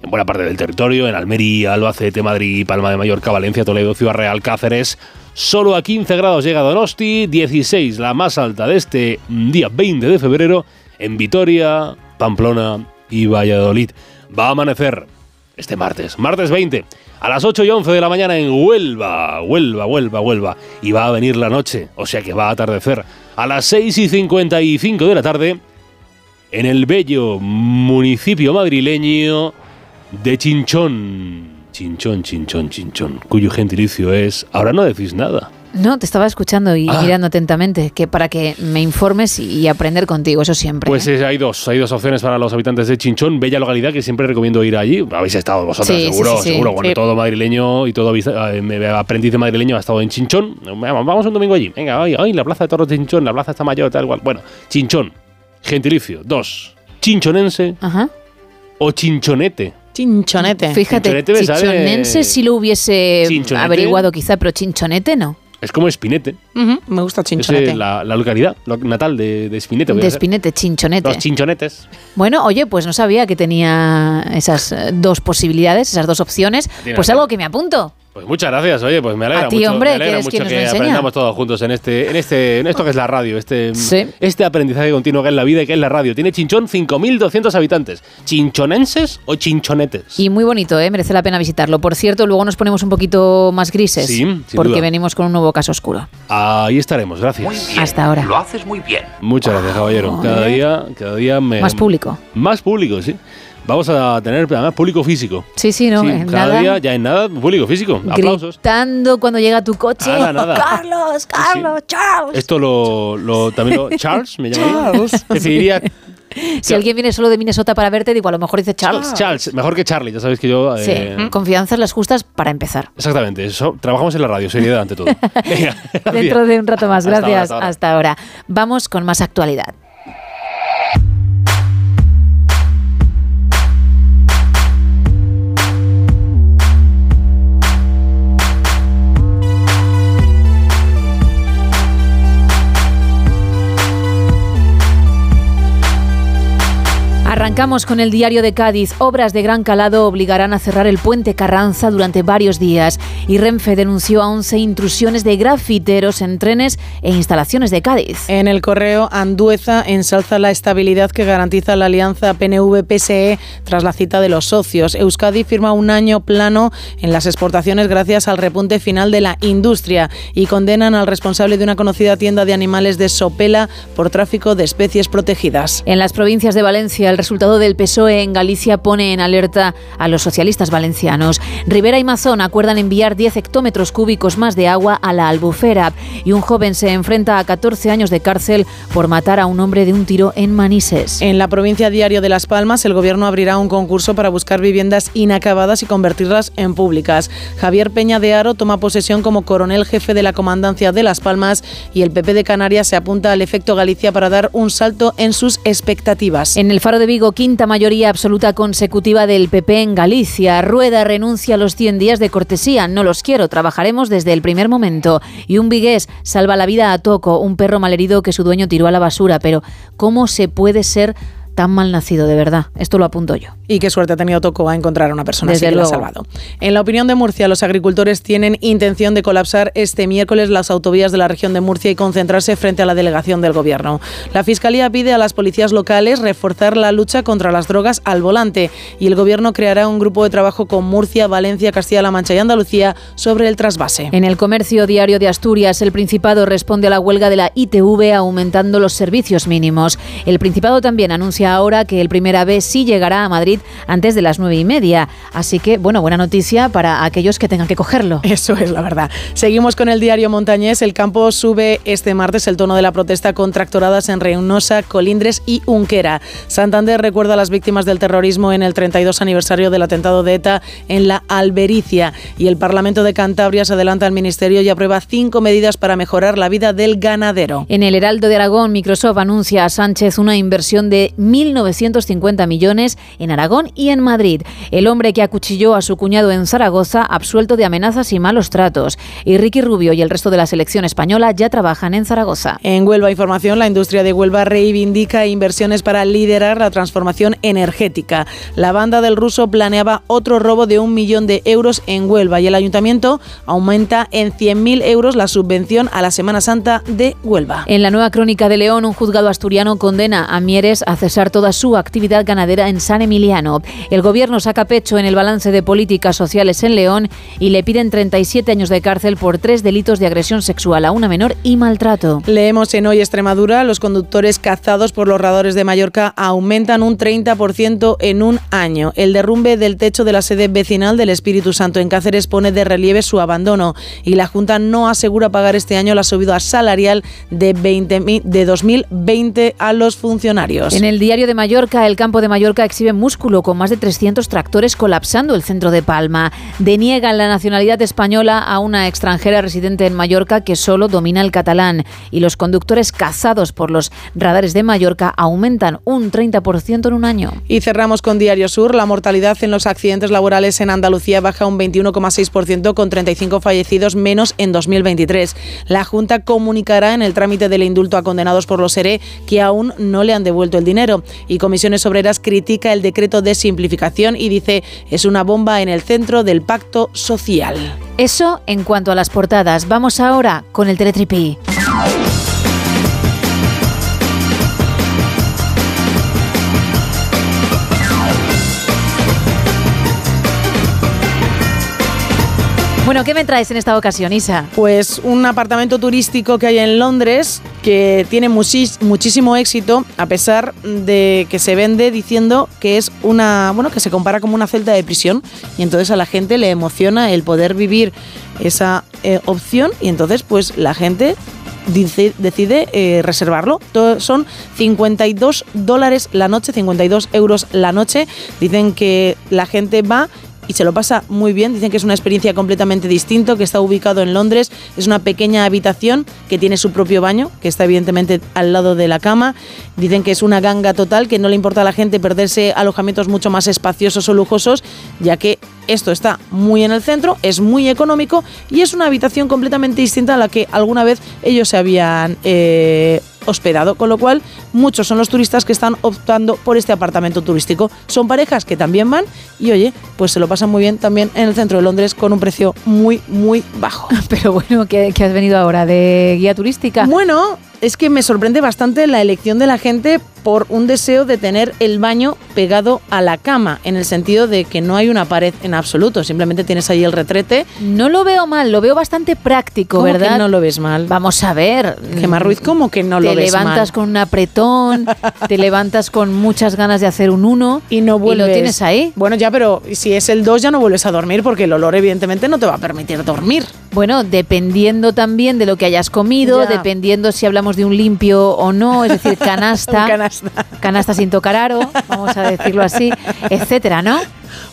en buena parte del territorio, en Almería, Albacete, Madrid, Palma de Mallorca, Valencia, Toledo, Ciudad Real, Cáceres. Solo a 15 grados llega Donosti, 16 la más alta de este día 20 de febrero en Vitoria, Pamplona y Valladolid. Va a amanecer este martes, martes 20, a las 8 y 11 de la mañana en Huelva, Huelva, Huelva, Huelva. Y va a venir la noche, o sea que va a atardecer a las 6 y 55 de la tarde en el bello municipio madrileño de Chinchón. Chinchón, Chinchón, Chinchón, cuyo gentilicio es... Ahora no decís nada. No, te estaba escuchando y Ah. mirando atentamente, que para que me informes y, aprender contigo, eso siempre. Pues eh, hay dos, hay dos opciones para los habitantes de Chinchón, bella localidad que siempre recomiendo ir allí. Habéis estado vosotros, Sí, seguro, sí, sí. seguro. Bueno, todo madrileño y todo eh, aprendiz de madrileño ha estado en Chinchón. Vamos vamos un domingo allí. Venga, hoy, hoy la plaza de toros de Chinchón, la plaza está mayor, tal cual. Bueno, Chinchón, gentilicio. Dos, chinchonense Ajá. o chinchonete. Chinchonete. Fíjate, Chinchonete me si lo hubiese Chinchonete. averiguado quizá, pero chinchonete no. Es como Espinete. Ujú, me gusta Es chinchonete. eh, la, la localidad lo- natal de, de Espinete. voy a De hacer. espinete, chinchonete. Los chinchonetes. Bueno, oye, pues no sabía que tenía esas eh, dos posibilidades, esas dos opciones. Tiene Pues razón. algo que me apunto. Pues muchas gracias, oye, pues me alegra A ti, mucho, hombre, me que mucho nos que aprendamos todos juntos en este, en este, en esto que es la radio, este, Sí. este aprendizaje continuo que es la vida y que es la radio. Tiene Chinchón 5.200 habitantes. ¿Chinchonenses o chinchonetes? Y muy bonito, ¿eh? merece la pena visitarlo. Por cierto, luego nos ponemos un poquito más grises. Sí, porque duda. venimos con un nuevo caso oscuro. Ahí estaremos, gracias. Hasta ahora. Lo haces muy bien. Muchas gracias, caballero. Cada día, cada día me... Más público. Más público, sí. Vamos a tener además público físico. Sí, sí, no, en cada nada. día, ya en nada, público físico. Aplausos. Gritando cuando llega tu coche. Nada, nada. Carlos, Carlos, Charles. Esto lo, lo- también lo, Charles me llama. Charles. Preferiría Si alguien viene solo de Minnesota para verte, digo, a lo mejor dice Charles. Charles, mejor que Charlie, ya sabéis que yo. Sí, eh, confianzas las justas para empezar. Exactamente, eso, trabajamos en la radio, seriedad ante todo. Venga, Dentro de un rato más. Hasta ahora, Gracias. hasta ahora. hasta ahora. Vamos con más actualidad. Arrancamos con el diario de Cádiz. Obras de gran calado obligarán a cerrar el puente Carranza durante varios días. Y Renfe denunció a 11 intrusiones de grafiteros en trenes e instalaciones de Cádiz. En el correo, Andueza ensalza la estabilidad que garantiza la alianza PNV-PSE tras la cita de los socios. Euskadi firma un año plano en las exportaciones gracias al repunte final de la industria y condenan al responsable de una conocida tienda de animales de Sopela por tráfico de especies protegidas. En las provincias de Valencia, el resultado del PSOE en Galicia pone en alerta a los socialistas valencianos. Rivera y Mazón acuerdan enviar 10 hectómetros cúbicos más de agua a la albufera y un joven se enfrenta a 14 años de cárcel por matar a un hombre de un tiro en Manises. En la provincia Diario de Las Palmas, el gobierno abrirá un concurso para buscar viviendas inacabadas y convertirlas en públicas. Javier Peña de Aro toma posesión como coronel jefe de la comandancia de Las Palmas y el PP de Canarias se apunta al efecto Galicia para dar un salto en sus expectativas. En el Faro de Vigo, quinta mayoría absoluta consecutiva del PP en Galicia. Rueda renuncia a los 100 días de cortesía. No los quiero, trabajaremos desde el primer momento. Y un vigués salva la vida a Toco, un perro malherido que su dueño tiró a la basura. Pero, ¿cómo se puede ser tan mal nacido, de verdad? Esto lo apunto yo. Y qué suerte ha tenido Toco a encontrar a una persona Desde así que la ha luego. salvado. En la opinión de Murcia, los agricultores tienen intención de colapsar este miércoles las autovías de la región de Murcia y concentrarse frente a la delegación del gobierno. La Fiscalía pide a las policías locales reforzar la lucha contra las drogas al volante y el gobierno creará un grupo de trabajo con Murcia, Valencia, Castilla-La Mancha y Andalucía sobre el trasvase. En el comercio diario de Asturias, el Principado responde a la huelga de la ITV aumentando los servicios mínimos. El Principado también anuncia ahora que el primer AVE sí llegará a Madrid antes de las nueve y media. Así que, bueno, buena noticia para aquellos que tengan que cogerlo. Eso es la verdad. Seguimos con el diario Montañés. El campo sube este martes el tono de la protesta con tractoradas en Reynosa, Colindres y Unquera. Santander recuerda a las víctimas del terrorismo en el 32 aniversario del atentado de ETA en la Albericia. Y el Parlamento de Cantabria se adelanta al Ministerio y aprueba cinco medidas para mejorar la vida del ganadero. En el Heraldo de Aragón, Microsoft anuncia a Sánchez una inversión de 1.950 millones en Aragón y en Madrid. El hombre que acuchilló a su cuñado en Zaragoza, absuelto de amenazas y malos tratos. Y Ricky Rubio y el resto de la selección española ya trabajan en Zaragoza. En Huelva Información, la industria de Huelva reivindica inversiones para liderar la transformación energética. La banda del ruso planeaba otro robo de un millón de euros en Huelva y el ayuntamiento aumenta en 100.000 euros la subvención a la Semana Santa de Huelva. En la nueva crónica de León, un juzgado asturiano condena a Mieres a cesar toda su actividad ganadera en San Emiliano. El gobierno saca pecho en el balance de políticas sociales en León y le piden 37 años de cárcel por tres delitos de agresión sexual a una menor y maltrato. Leemos en Hoy Extremadura, los conductores cazados por los radores de Mallorca aumentan un 30% en un año. El derrumbe del techo de la sede vecinal del Espíritu Santo en Cáceres pone de relieve su abandono y la Junta no asegura pagar este año la subida salarial de, 20.000 de 2020 a los funcionarios. En el diario de Mallorca, el campo de Mallorca exhibe músculo con más de 300 tractores colapsando el centro de Palma. Deniegan la nacionalidad española a una extranjera residente en Mallorca que solo domina el catalán. Y los conductores cazados por los radares de Mallorca aumentan un 30% en un año. Y cerramos con Diario Sur. La mortalidad en los accidentes laborales en Andalucía baja un 21,6% con 35 fallecidos menos en 2023. La Junta comunicará en el trámite del indulto a condenados por los ERE que aún no le han devuelto el dinero. Y Comisiones Obreras critica el decreto de simplificación y dice es una bomba en el centro del pacto social. Eso en cuanto a las portadas. Vamos ahora con el teletripí. Bueno, ¿qué me traes en esta ocasión, Isa? Pues un apartamento turístico que hay en Londres que tiene muchísimo éxito a pesar de que se vende diciendo que es una, bueno, que se compara como una celda de prisión y entonces a la gente le emociona el poder vivir esa eh, opción y entonces pues la gente decide eh, reservarlo. Todo- son 52 dólares la noche, 52 euros la noche. Dicen que la gente va y se lo pasa muy bien. Dicen que es una experiencia completamente distinta, que está ubicado en Londres. Es una pequeña habitación que tiene su propio baño, que está evidentemente al lado de la cama. Dicen que es una ganga total, que no le importa a la gente perderse alojamientos mucho más espaciosos o lujosos, ya que esto está muy en el centro, es muy económico y es una habitación completamente distinta a la que alguna vez ellos se habían eh, hospedado, con lo cual muchos son los turistas que están optando por este apartamento turístico. Son parejas que también van y oye, pues se lo pasan muy bien también en el centro de Londres con un precio muy, muy bajo. Pero bueno, ¿qué, qué has venido ahora? ¿De guía turística? Bueno, es que me sorprende bastante la elección de la gente por un deseo de tener el baño pegado a la cama, en el sentido de que no hay una pared en absoluto, simplemente tienes ahí el retrete. No lo veo mal, lo veo bastante práctico, ¿Cómo ¿verdad? que no lo ves mal? Vamos a ver. Gemma Ruiz, ¿cómo que no te lo ves levantas mal? con un apretón, te levantas con muchas ganas de hacer un uno y no vuelves. lo tienes ahí. Bueno, ya, pero si es el 2 ya no vuelves a dormir porque el olor evidentemente no te va a permitir dormir. Bueno, dependiendo también de lo que hayas comido, Ya. dependiendo si hablamos de un limpio o no, es decir, canasta, Un canasta. Canasta sin tocar aro, vamos a decirlo así, etcétera, ¿no?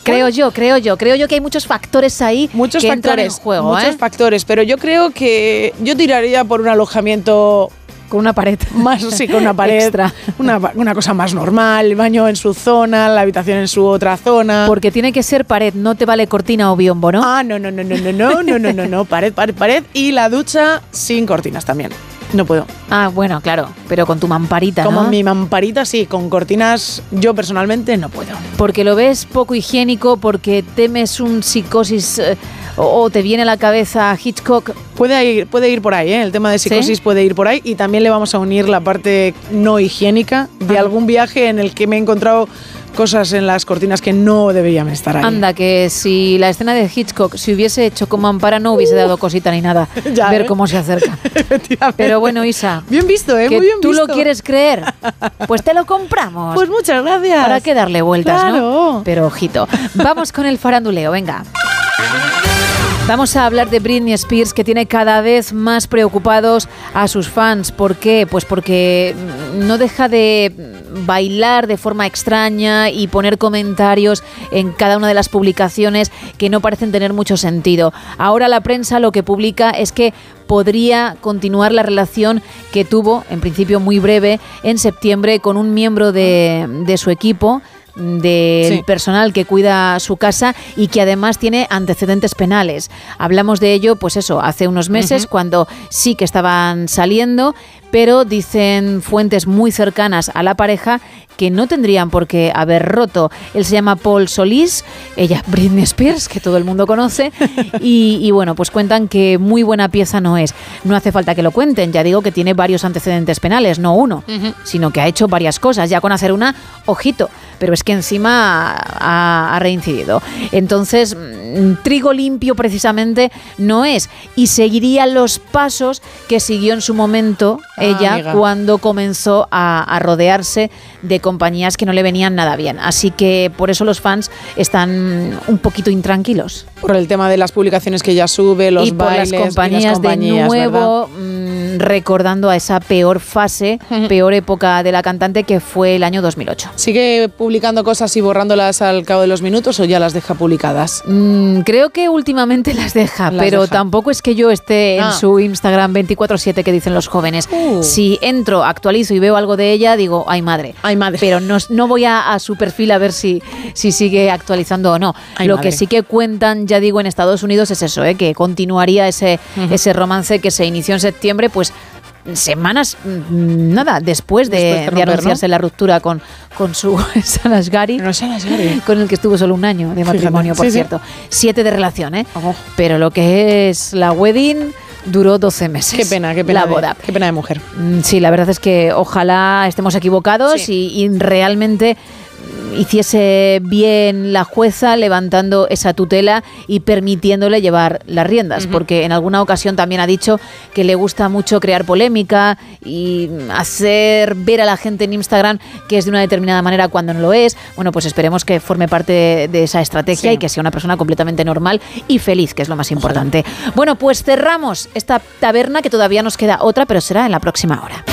Creo yo, creo yo, creo yo que hay muchos factores ahí Muchos que entran en juego, muchos ¿eh? factores, pero yo creo que yo tiraría por un alojamiento con una pared más sí, con una pared Extra. Una, una cosa más normal, el baño en su zona, la habitación en su otra zona. Porque tiene que ser pared, no te vale cortina o biombo, ¿no? Ah, no, no, no, no, no, no, no, no, no, no, pared, pared, pared y la ducha sin cortinas también. No puedo. Ah, bueno, claro, pero con tu mamparita, Como ¿no? mi mamparita, sí, con cortinas yo personalmente no puedo. Porque lo ves poco higiénico, porque temes un psicosis eh, o, o te viene a la cabeza Hitchcock. Puede ir, puede ir por ahí, ¿eh? el tema de psicosis puede ir por ahí y también le vamos a unir la parte no higiénica de Ah. algún viaje en el que me he encontrado cosas en las cortinas que no deberían estar ahí. Anda, que si la escena de Hitchcock se hubiese hecho con mampara no hubiese dado cosita ni nada. Ya, ver ¿eh? cómo se acerca. Pero bueno, Isa. Bien visto, ¿eh? que Muy bien tú lo quieres creer. Pues te lo compramos. Pues muchas gracias. ¿Para qué darle vueltas, no? Claro. Pero ojito. Vamos con el faranduleo, venga. Vamos a hablar de Britney Spears, que tiene cada vez más preocupados a sus fans. ¿Por qué? Pues porque no deja de bailar de forma extraña y poner comentarios en cada una de las publicaciones que no parecen tener mucho sentido. Ahora la prensa lo que publica es que podría continuar la relación que tuvo, en principio muy breve, en septiembre con un miembro de, de su equipo del Sí. personal que cuida su casa y que además tiene antecedentes penales. Hablamos de ello, pues eso, hace unos meses cuando sí que estaban saliendo, pero dicen fuentes muy cercanas a la pareja que no tendrían por qué haber roto. Él se llama Paul Solís, ella Britney Spears, que todo el mundo conoce, y, y bueno, pues cuentan que muy buena pieza no es. No hace falta que lo cuenten, ya digo que tiene varios antecedentes penales, no uno, sino que ha hecho varias cosas. Ya con hacer una, ojito, pero es que encima ha, ha reincidido. Entonces, mm, trigo limpio precisamente no es. Y seguiría los pasos que siguió en su momento Ah, ella amiga. cuando comenzó a, a rodearse de compañías que no le venían nada bien. Así que por eso los fans están un poquito intranquilos. Por el tema de las publicaciones que ella sube, los y por bailes las compañías, y las compañías, de nuevo mm, recordando a esa peor fase, peor época de la cantante que fue el año 2008. ¿Sigue publicando cosas y borrándolas al cabo de los minutos o ya las deja publicadas? Mm, creo que últimamente las deja, Las pero deja. tampoco es que yo esté Ah. en su Instagram 24/7 que dicen los jóvenes. Uh. Si entro, actualizo y veo algo de ella, digo, ay madre. Ay madre. Pero no, no voy a, a su perfil a ver si, si sigue actualizando o no. Ay, Lo madre. que sí que cuentan, ya digo, en Estados Unidos es eso, ¿eh? que continuaría ese, ese romance que se inició en septiembre, pues semanas, mm, nada, después de, Después de de ¿no? anunciarse la ruptura con, con su Salasgari, con el que estuvo solo un año de matrimonio, por Sí, sí. cierto. Siete de relación, ¿eh? Pero lo que es la wedding duró 12 meses. Qué pena, qué pena. La de- boda. qué pena de mujer. Mm, Sí, la verdad es que ojalá estemos equivocados y, y realmente hiciese bien la jueza levantando esa tutela y permitiéndole llevar las riendas, porque en alguna ocasión también ha dicho que le gusta mucho crear polémica y hacer ver a la gente en Instagram que es de una determinada manera cuando no lo es. Bueno, pues esperemos que forme parte de, de esa estrategia Sí. y que sea una persona completamente normal y feliz, que es lo más importante. Bueno, pues cerramos esta taberna que todavía nos queda otra, pero será en la próxima hora.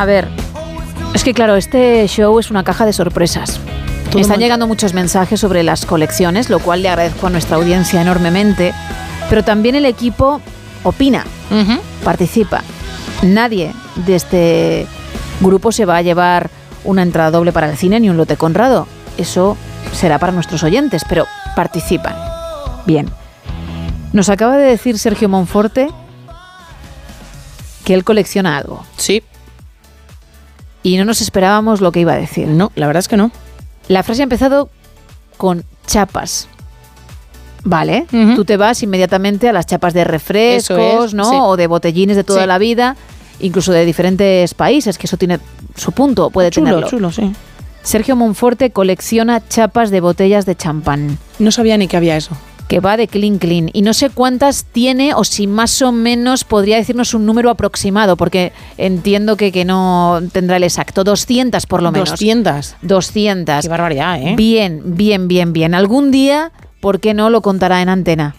A ver, es que claro, este show es una caja de sorpresas. Me están llegando muchos mensajes sobre las colecciones, lo cual le agradezco a nuestra audiencia enormemente, pero también el equipo opina, participa. Nadie de este grupo se va a llevar una entrada doble para el cine ni un lote Conrado. Eso será para nuestros oyentes, pero participan. Bien. Nos acaba de decir Sergio Monforte que él colecciona algo. Sí. Y no nos esperábamos lo que iba a decir. No, la verdad es que no. La frase ha empezado con chapas. Vale, tú te vas inmediatamente a las chapas de refrescos, es, ¿no? sí. O de botellines de toda Sí. la vida, incluso de diferentes países, que eso tiene su punto, puede Chulo, tenerlo. chulo, sí. Sergio Monforte colecciona chapas de botellas de champán. No sabía ni que había eso. Que va de clean clean. Y no sé cuántas tiene o si más o menos podría decirnos un número aproximado, porque entiendo que, que no tendrá el exacto. 200 por lo menos. 200. 200. Qué barbaridad, ¿eh? Bien, bien, bien, bien. Algún día, ¿por qué no lo contará en antena?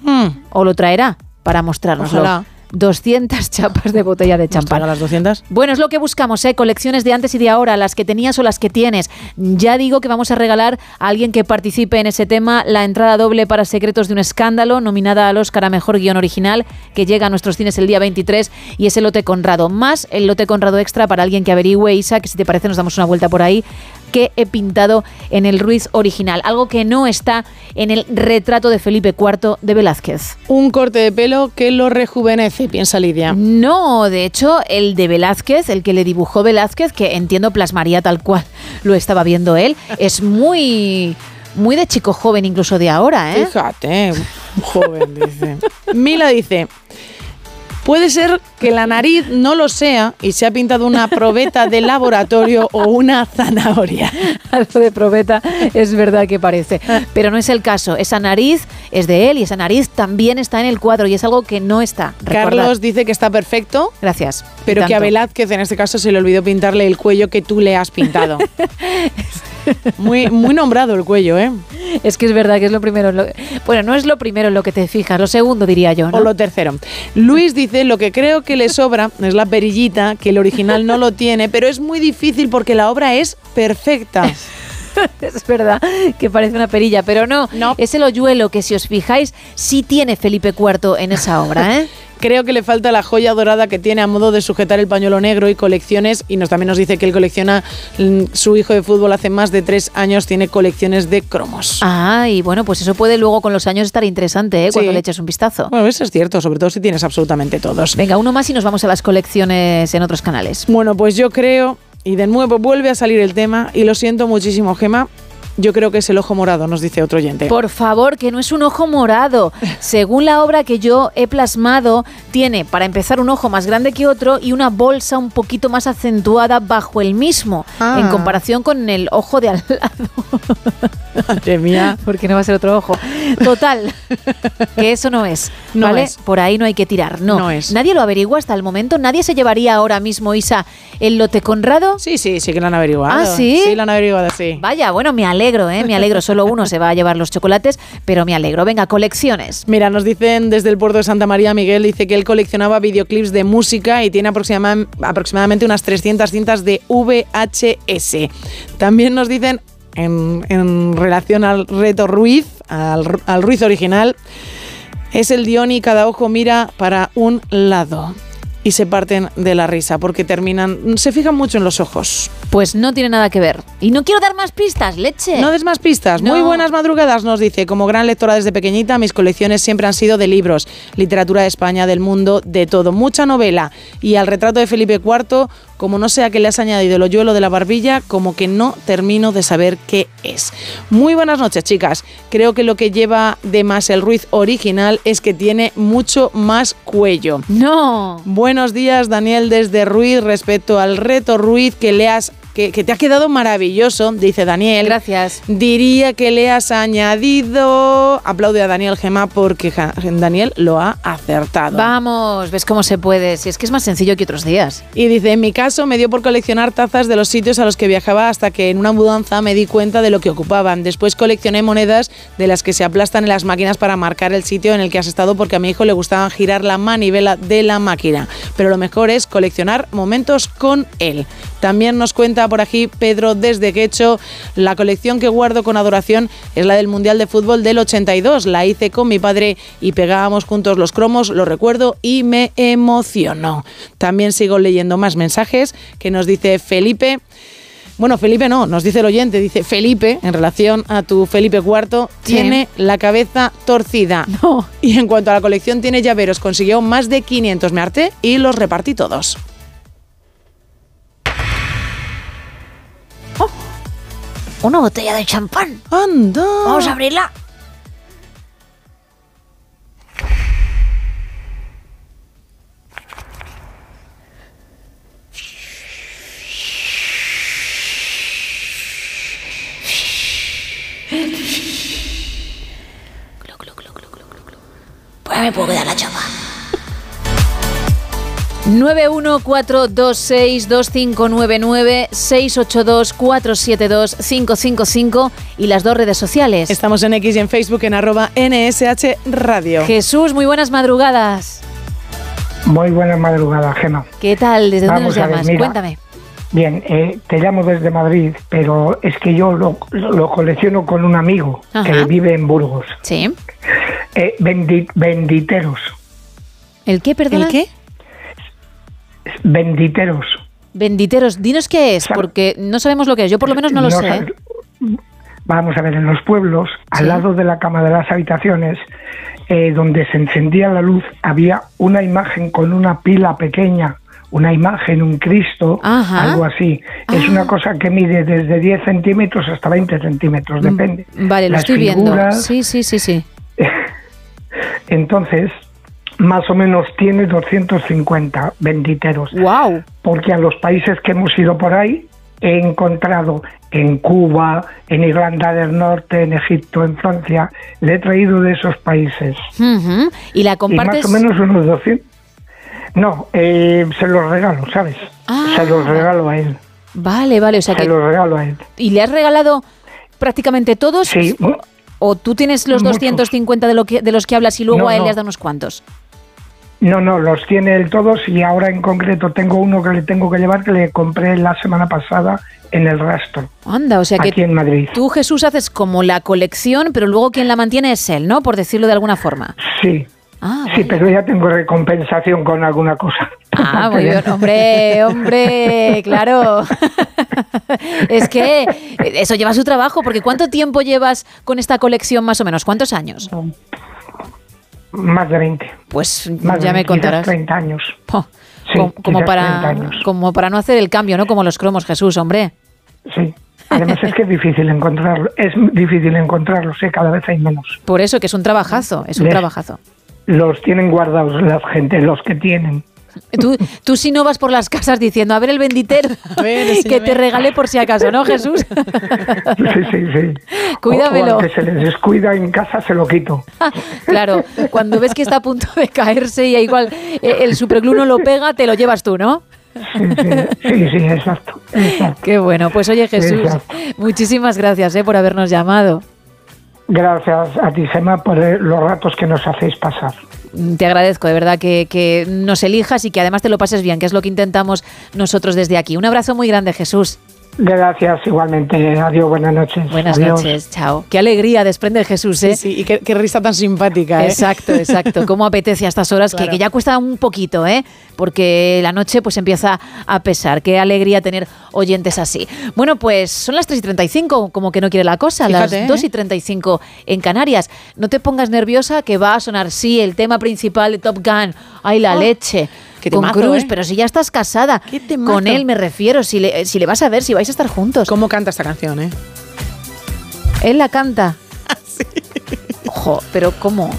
O lo traerá para mostrárnoslo. Hmm. Ojalá. 200 chapas de botella de champán. las 200? Bueno, es lo que buscamos, ¿eh? Colecciones de antes y de ahora, las que tenías o las que tienes. Ya digo que vamos a regalar a alguien que participe en ese tema la entrada doble para Secretos de un Escándalo, nominada al Oscar a Mejor Guión Original, que llega a nuestros cines el día 23, y ese lote Conrado. Más el lote Conrado extra para alguien que averigüe, Isa, que si te parece nos damos una vuelta por ahí, que he pintado en el Ruiz original. Algo que no está en el retrato de Felipe IV de Velázquez. Un corte de pelo que lo rejuvenece, piensa Lidia. No, de hecho, el de Velázquez, el que le dibujó Velázquez, que entiendo plasmaría tal cual lo estaba viendo él, es muy, muy de chico joven incluso de ahora, ¿eh? Fíjate, joven, dice. Mila dice. Puede ser que la nariz no lo sea y se ha pintado una probeta de laboratorio o una zanahoria. Algo de probeta es verdad que parece, pero no es el caso. Esa nariz es de él y esa nariz también está en el cuadro y es algo que no está. Recordad. Carlos dice que está perfecto. Gracias. Pero que a. Velázquez en este caso se le olvidó pintarle el cuello que tú le has pintado. muy, muy nombrado el cuello, ¿eh? Es que es verdad que es lo primero. lo- bueno, no es lo primero en lo que te fijas, lo segundo diría yo. ¿no? O lo tercero. Luis dice, lo que creo que le sobra es la perillita, que el original no lo tiene, pero es muy difícil porque la obra es perfecta. es verdad que parece una perilla, pero no, es el hoyuelo que si os fijáis sí tiene Felipe IV en esa obra, ¿eh? Creo que le falta la joya dorada que tiene a modo de sujetar el pañuelo negro y colecciones. Y nos también nos dice que él colecciona mm, su hijo de fútbol hace más de tres años, tiene colecciones de cromos. Ah, y bueno, pues eso puede luego con los años estar interesante, ¿eh? Cuando le eches un vistazo. Bueno, eso es cierto, sobre todo si tienes absolutamente todos. Venga, uno más y nos vamos a las colecciones en otros canales. Bueno, pues yo creo, y de nuevo vuelve a salir el tema, y lo siento muchísimo, Gema, yo creo que es el ojo morado, nos dice otro oyente. Por favor, que no es un ojo morado. Según la obra que yo he plasmado, tiene para empezar un ojo más grande que otro y una bolsa un poquito más acentuada bajo el mismo, Ah. en comparación con el ojo de al lado. Madre mía. Porque no va a ser otro ojo. Total, que eso no es. No ¿vale? es. Por ahí no hay que tirar. No. No es. Nadie lo averigua hasta el momento. Nadie se llevaría ahora mismo, Isa, el lote Conrado. Sí, sí, sí que lo han averiguado. Ah, sí. Sí, lo han averiguado, sí. Vaya, bueno, me alegro, ¿eh? Me alegro. Solo uno se va a llevar los chocolates, pero me alegro. Venga, colecciones. Mira, nos dicen desde el puerto de Santa María, Miguel dice que él coleccionaba videoclips de música y tiene aproxima- aproximadamente unas 300 cintas de VHS. También nos dicen, en, en relación al reto Ruiz, al, al Ruiz original, es el Dion y cada ojo mira para un lado. Y se parten de la risa porque terminan, se fijan mucho en los ojos. Pues no tiene nada que ver. Y no quiero dar más pistas, leche. No des más pistas. Muy buenas madrugadas, nos dice. Como gran lectora desde pequeñita, mis colecciones siempre han sido de libros, literatura de España, del mundo, de todo. Mucha novela. Y al retrato de Felipe IV, como no sea que le has añadido el hoyuelo de la barbilla, como que no termino de saber qué es. Muy buenas noches, chicas. Creo que lo que lleva de más el Ruiz original es que tiene mucho más cuello. No. Buenos días, Daniel, desde Ruiz, respecto al reto Ruiz que le has. Que, que te ha quedado maravilloso, dice Daniel. Gracias. Diría que le has añadido. Aplaude a Daniel Gema porque Daniel lo ha acertado. Vamos, ves cómo se puede. Si es que es más sencillo que otros días. Y dice, en mi caso me dio por coleccionar tazas de los sitios a los que viajaba hasta que en una mudanza me di cuenta de lo que ocupaban. Después coleccioné monedas de las que se aplastan en las máquinas para marcar el sitio en el que has estado porque a mi hijo le gustaba girar la manivela de la máquina. Pero lo mejor es coleccionar momentos con él. También nos cuenta por aquí Pedro desde Quecho, la colección que guardo con adoración es la del Mundial de Fútbol del 82. La hice con mi padre y pegábamos juntos los cromos, lo recuerdo y me emocionó. También sigo leyendo más mensajes que nos dice Felipe. Bueno, Felipe no, nos dice el oyente, dice Felipe, en relación a tu Felipe IV, Sí. tiene la cabeza torcida. Y en cuanto a la colección tiene llaveros, consiguió más de 500, me harté y los repartí todos. Una botella de champán. ¡Anda! Vamos a abrirla. Pues me puedo quedar la chapa. 914262599 682472555 y las dos redes sociales. Estamos en X y en Facebook en arroba NSH Radio. Jesús, muy buenas madrugadas. Muy buena madrugada, Gema. ¿Qué tal? ¿Desde dónde nos Vamos a ver, llamas? mira. Cuéntame. Bien, eh, te llamo desde Madrid, pero es que yo lo, lo- lo colecciono con un amigo Ajá. que vive en Burgos. Sí. Eh, bendi- benditeros. ¿El qué, perdona? ¿El qué? Benditeros. Benditeros, dinos qué es, porque no sabemos lo que es. Yo por lo menos no lo sé. sabes-. Vamos a ver, en los pueblos, al Sí. lado de la cama de las habitaciones, eh, donde se encendía la luz, había una imagen con una pila pequeña, una imagen, un Cristo, Ajá. algo así. Es una cosa que mide desde 10 centímetros hasta 20 centímetros, depende. Mm, Vale, lo Las estoy viendo. figuras, Sí, sí, sí, sí. Entonces, más o menos tiene 250 benditeros. ¡Wow! Porque a los países que hemos ido por ahí he encontrado en Cuba, en Irlanda del Norte, en Egipto, en Francia, le he traído de esos países. Y la Y compartes. más o menos unos 200. No, eh, se los regalo, ¿sabes? Ah. Se los regalo a él. Vale, vale, o sea Se que. los regalo a él. ¿Y le has regalado prácticamente todos? Sí. ¿O tú tienes los Muchos. 250 de, lo que, de los que hablas y luego No, a él no. le has dado unos cuantos? No, no, los tiene él todos y ahora en concreto tengo uno que le tengo que llevar que le compré la semana pasada en el rastro. Anda, o sea que Aquí en Madrid. tú, Jesús, haces como la colección, pero luego quien la mantiene es él, ¿no? Por decirlo de alguna forma. Sí, Ah, Sí, pero ya tengo recompensación con alguna cosa. Ah, muy bien, hombre, hombre, claro. es que eso lleva su trabajo, porque ¿cuánto tiempo llevas con esta colección más o menos? ¿Cuántos años? Más de 20. Pues Más ya de me quizás contarás. 30 años. Sí, como, como quizás 30 para, años. como para no hacer el cambio, ¿no? Como los cromos, Jesús, hombre. Sí. Además es que es difícil encontrarlo. Es difícil encontrarlos, ¿eh? cada vez hay menos. Por eso que es un trabajazo, es un Les- trabajazo. Los tienen guardados la gente, los que tienen. Tú, tú si no vas por las casas diciendo, a ver el benditero que te regale por si acaso, ¿no, Jesús? Sí, sí, sí. Cuídamelo. Que se les descuida en casa se lo quito. Claro, cuando ves que está a punto de caerse y igual eh, el superglue no lo pega, te lo llevas tú, ¿no? Sí, sí, exacto. exacto. Qué bueno. Pues oye, Jesús, Exacto. muchísimas gracias eh, por habernos llamado. Gracias a ti, Gemma, por eh, los ratos que nos hacéis pasar. Te agradezco, de verdad, que, que nos elijas y que además te lo pases bien, que es lo que intentamos nosotros desde aquí. Un abrazo muy grande, Jesús. Gracias igualmente. Adiós, buenas noches. Buenas Adiós. noches, chao. Qué alegría desprende Jesús, ¿eh? Sí, y qué, qué risa tan simpática, ¿eh? Exacto, exacto. Cómo apetece a estas horas, que- Claro. que, ya cuesta un poquito, ¿eh? Porque la noche pues empieza a pesar. Qué alegría tener oyentes así. Bueno, pues son las 3 y 35, como que no quiere la cosa, Fíjate, las ¿eh? 2 y 35 en Canarias. No te pongas nerviosa que va a sonar, sí, el tema principal de Top Gun. ¡Ay, la Ah, leche! Con Cruz, ¿eh? pero si ya estás casada. Con él me refiero, si le, si le vas a ver, si vais a estar juntos. ¿Cómo canta esta canción, eh? Él la canta. Ojo, pero ¿cómo?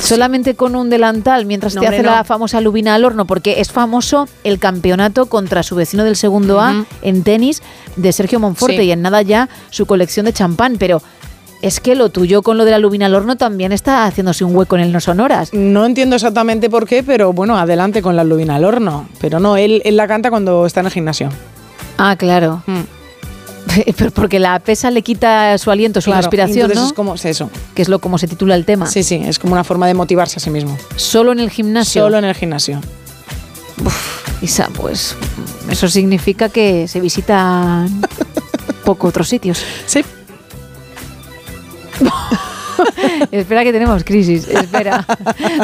Solamente con un delantal mientras No, te hace no. la famosa lubina al horno, porque es famoso el campeonato contra su vecino del segundo A en tenis de Sergio Monforte Sí. y en nada ya su colección de champán. Pero es que lo tuyo con lo de la lubina al horno también está haciéndose un hueco en el no sonoras. No entiendo exactamente por qué, pero bueno, adelante con la lubina al horno. Pero no, él, él la canta cuando está en el gimnasio. Ah, claro. Pero porque la pesa le quita su aliento, su Claro, respiración, entonces ¿no? es como es eso. Que es lo como se titula el tema. Sí, sí, es como una forma de motivarse a sí mismo. Solo en el gimnasio. Solo en el gimnasio. Isa, pues eso significa que se visitan poco otros sitios. Sí. espera que tenemos crisis, espera.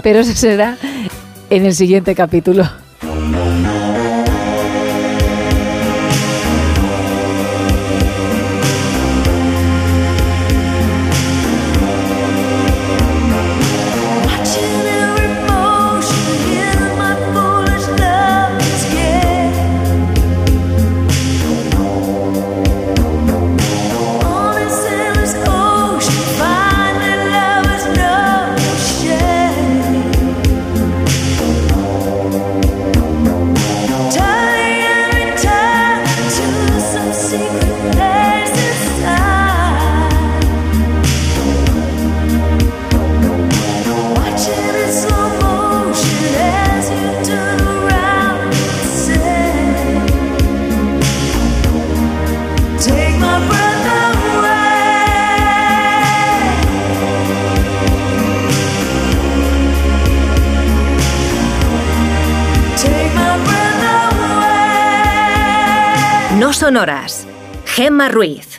Pero eso será en el siguiente capítulo. Sonoras. Gemma Ruiz.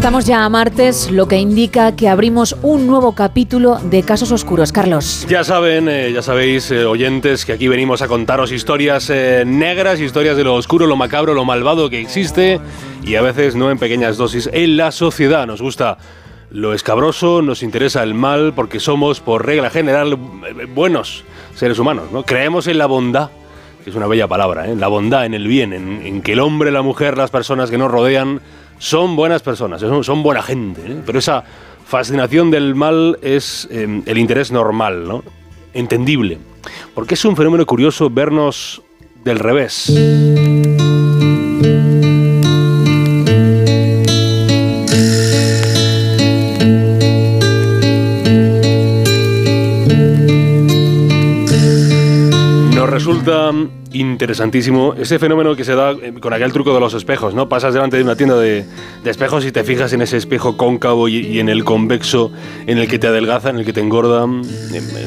Estamos ya a martes, lo que indica que abrimos un nuevo capítulo de Casos Oscuros. Carlos. Ya saben, eh, ya sabéis, eh, oyentes, que aquí venimos a contaros historias eh, negras, historias de lo oscuro, lo macabro, lo malvado que existe y a veces no en pequeñas dosis en la sociedad. Nos gusta lo escabroso, nos interesa el mal porque somos, por regla general, buenos seres humanos. ¿no? Creemos en la bondad, que es una bella palabra, ¿eh? la bondad, en el bien, en, en que el hombre, la mujer, las personas que nos rodean son buenas personas, son, buena gente. ¿eh? Pero esa fascinación del mal es eh, el interés normal, ¿no? entendible. Porque es un fenómeno curioso vernos del revés. Resulta interesantísimo ese fenómeno que se da eh, con aquel truco de los espejos, ¿no? Pasas delante de una tienda de, de espejos y te fijas en ese espejo cóncavo y, y en el convexo, en el que te adelgaza, en el que te engorda, en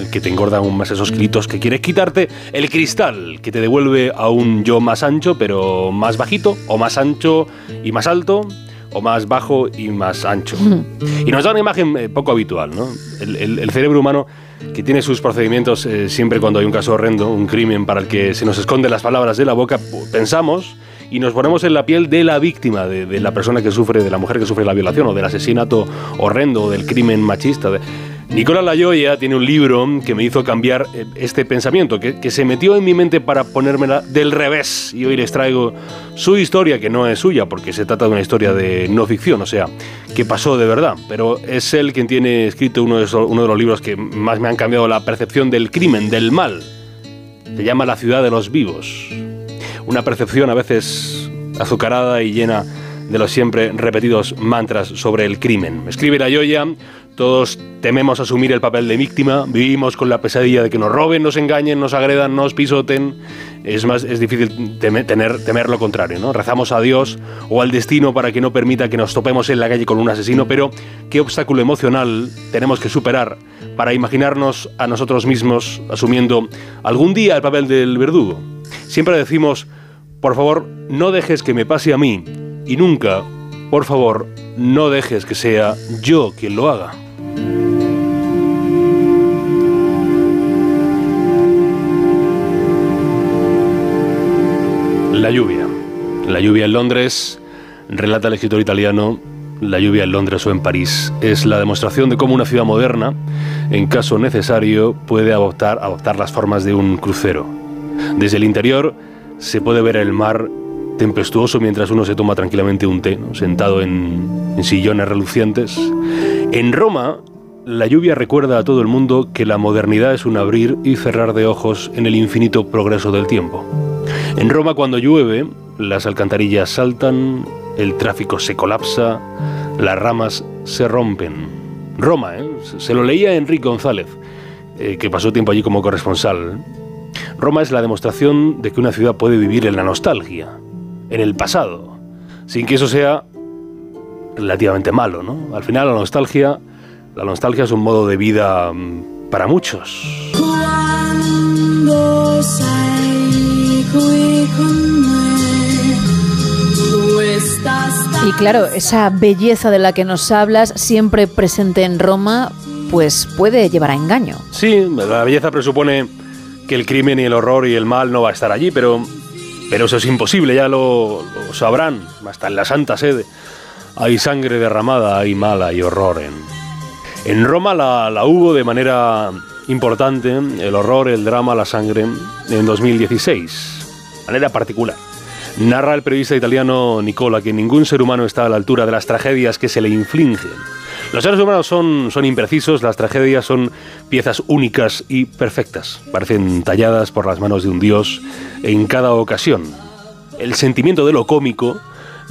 el que te engorda aún más esos kilitos que quieres quitarte, el cristal que te devuelve a un yo más ancho, pero más bajito, o más ancho y más alto, o más bajo y más ancho. Y nos da una imagen eh, poco habitual, ¿no? El, el- el cerebro humano que tiene sus procedimientos eh, siempre cuando hay un caso horrendo, un crimen para el que se nos esconden las palabras de la boca, pensamos y nos ponemos en la piel de la víctima, de, de la persona que sufre, de la mujer que sufre la violación o del asesinato horrendo o del crimen machista. de- Nicolás Layoya tiene un libro que me hizo cambiar eh, este pensamiento, que, se metió en mi mente para ponérmela del revés. Y hoy les traigo su historia, que no es suya, porque se trata de una historia de no ficción, o sea, que pasó de verdad. Pero es él quien tiene escrito uno de, uno de los libros que más me han cambiado la percepción del crimen, del mal. Se llama La ciudad de los vivos. Una percepción a veces azucarada y llena de los siempre repetidos mantras sobre el crimen. Escribe la Yoya, todos tememos asumir el papel de víctima, vivimos con la pesadilla de que nos roben, nos engañen, nos agredan, nos pisoten. Es más, es difícil tener, temer lo contrario, ¿no? Rezamos a Dios o al destino para que no permita que nos topemos en la calle con un asesino, pero ¿qué obstáculo emocional tenemos que superar para imaginarnos a nosotros mismos asumiendo algún día el papel del verdugo? Siempre decimos, por favor, no dejes que me pase a mí y nunca, por favor, no dejes que sea yo quien lo haga. La lluvia. La lluvia en Londres, relata el escritor italiano, la lluvia en Londres o en París, es la demostración de cómo una ciudad moderna, en caso necesario, puede adoptar, adoptar las formas de un crucero. Desde el interior se puede ver el mar tempestuoso mientras uno se toma tranquilamente un té, sentado en, en sillones relucientes. En Roma, la lluvia recuerda a todo el mundo que la modernidad es un abrir y cerrar de ojos en el infinito progreso del tiempo. En Roma cuando llueve, las alcantarillas saltan, el tráfico se colapsa, las ramas se rompen. Roma, ¿eh? se lo leía Enrique González, eh, que pasó tiempo allí como corresponsal. Roma es la demostración de que una ciudad puede vivir en la nostalgia, en el pasado, sin que eso sea relativamente malo, ¿no? Al final la nostalgia, la nostalgia es un modo de vida mm, para muchos. Y claro, esa belleza de la que nos hablas, siempre presente en Roma, pues puede llevar a engaño. Sí, la belleza presupone que el crimen y el horror y el mal no va a estar allí, pero, pero eso es imposible, ya lo, sabrán, hasta en la Santa Sede. Hay sangre derramada, hay mala y horror en, en Roma la, la hubo de manera importante, el horror, el drama, la sangre, en 2016, de manera particular. Narra el periodista italiano Nicola que ningún ser humano está a la altura de las tragedias que se le infligen. Los seres humanos son, son imprecisos, las tragedias son piezas únicas y perfectas. Parecen talladas por las manos de un dios en cada ocasión. El sentimiento de lo cómico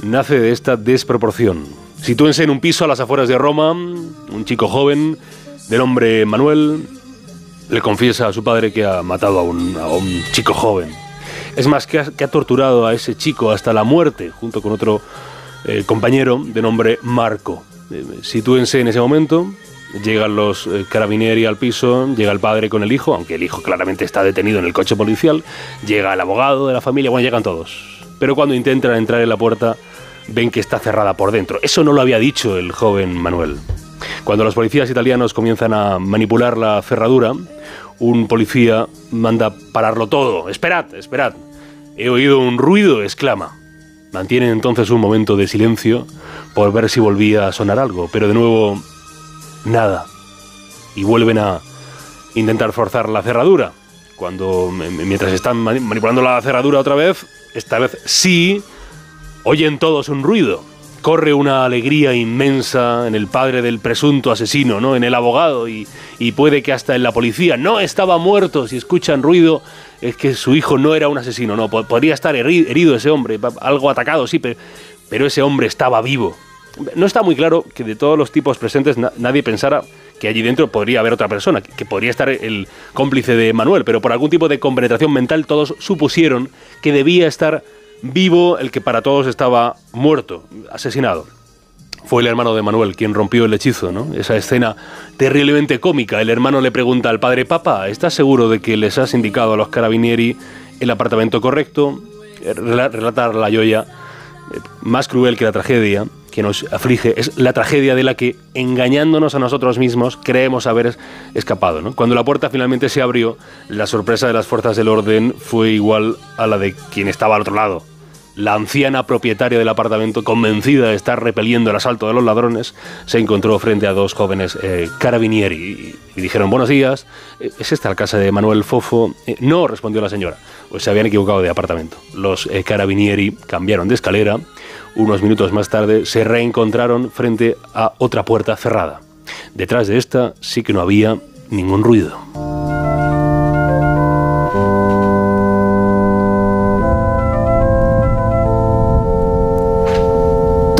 nace de esta desproporción. Sitúense en un piso a las afueras de Roma, un chico joven, de nombre Manuel, le confiesa a su padre que ha matado a un, chico joven. Es más, que ha, que ha torturado a ese chico hasta la muerte, junto con otro eh, compañero de nombre Marco. Eh, sitúense en ese momento, llegan los eh, carabinieri al piso, llega el padre con el hijo, aunque el hijo claramente está detenido en el coche policial, llega el abogado de la familia, bueno, llegan todos. Pero cuando intentan entrar en la puerta, ven que está cerrada por dentro. Eso no lo había dicho el joven Manuel. Cuando los policías italianos comienzan a manipular la cerradura, un policía manda pararlo todo. Esperad, esperad. He oído un ruido, exclama. Mantienen entonces un momento de silencio por ver si volvía a sonar algo, pero de nuevo nada. Y vuelven a intentar forzar la cerradura. Cuando mientras están mani- manipulando la cerradura otra vez, esta vez sí oyen todos un ruido. Corre una alegría inmensa en el padre del presunto asesino, ¿no? En el abogado y, y puede que hasta en la policía. No estaba muerto. Si escuchan ruido es que su hijo no era un asesino, no. Po- Podría estar heri- herido ese hombre, algo atacado, sí, pero, pero ese hombre estaba vivo. No está muy claro que de todos los tipos presentes na- nadie pensara que allí dentro podría haber otra persona, que, podría estar el cómplice de Manuel, pero por algún tipo de compenetración mental todos supusieron que debía estar vivo el que para todos estaba muerto, asesinado. Fue el hermano de Manuel quien rompió el hechizo, ¿no? Esa escena terriblemente cómica. El hermano le pregunta al padre, papá, ¿estás seguro de que les has indicado a los carabinieri el apartamento correcto? Eh, rela- Relata la Yoya, eh, más cruel que la tragedia que nos aflige, es la tragedia de la que, engañándonos a nosotros mismos, creemos haber es- escapado. ¿no? Cuando la puerta finalmente se abrió, la sorpresa de las fuerzas del orden fue igual a la de quien estaba al otro lado. La anciana propietaria del apartamento, convencida de estar repeliendo el asalto de los ladrones, se encontró frente a dos jóvenes eh, carabinieri y, dijeron, buenos días, eh, ¿es esta la casa de Manuel Fofo? "Eh, no, respondió la señora, pues se habían equivocado de apartamento. Los carabinieri cambiaron de escalera, unos minutos más tarde se reencontraron frente a otra puerta cerrada. Detrás de esta sí que no había ningún ruido.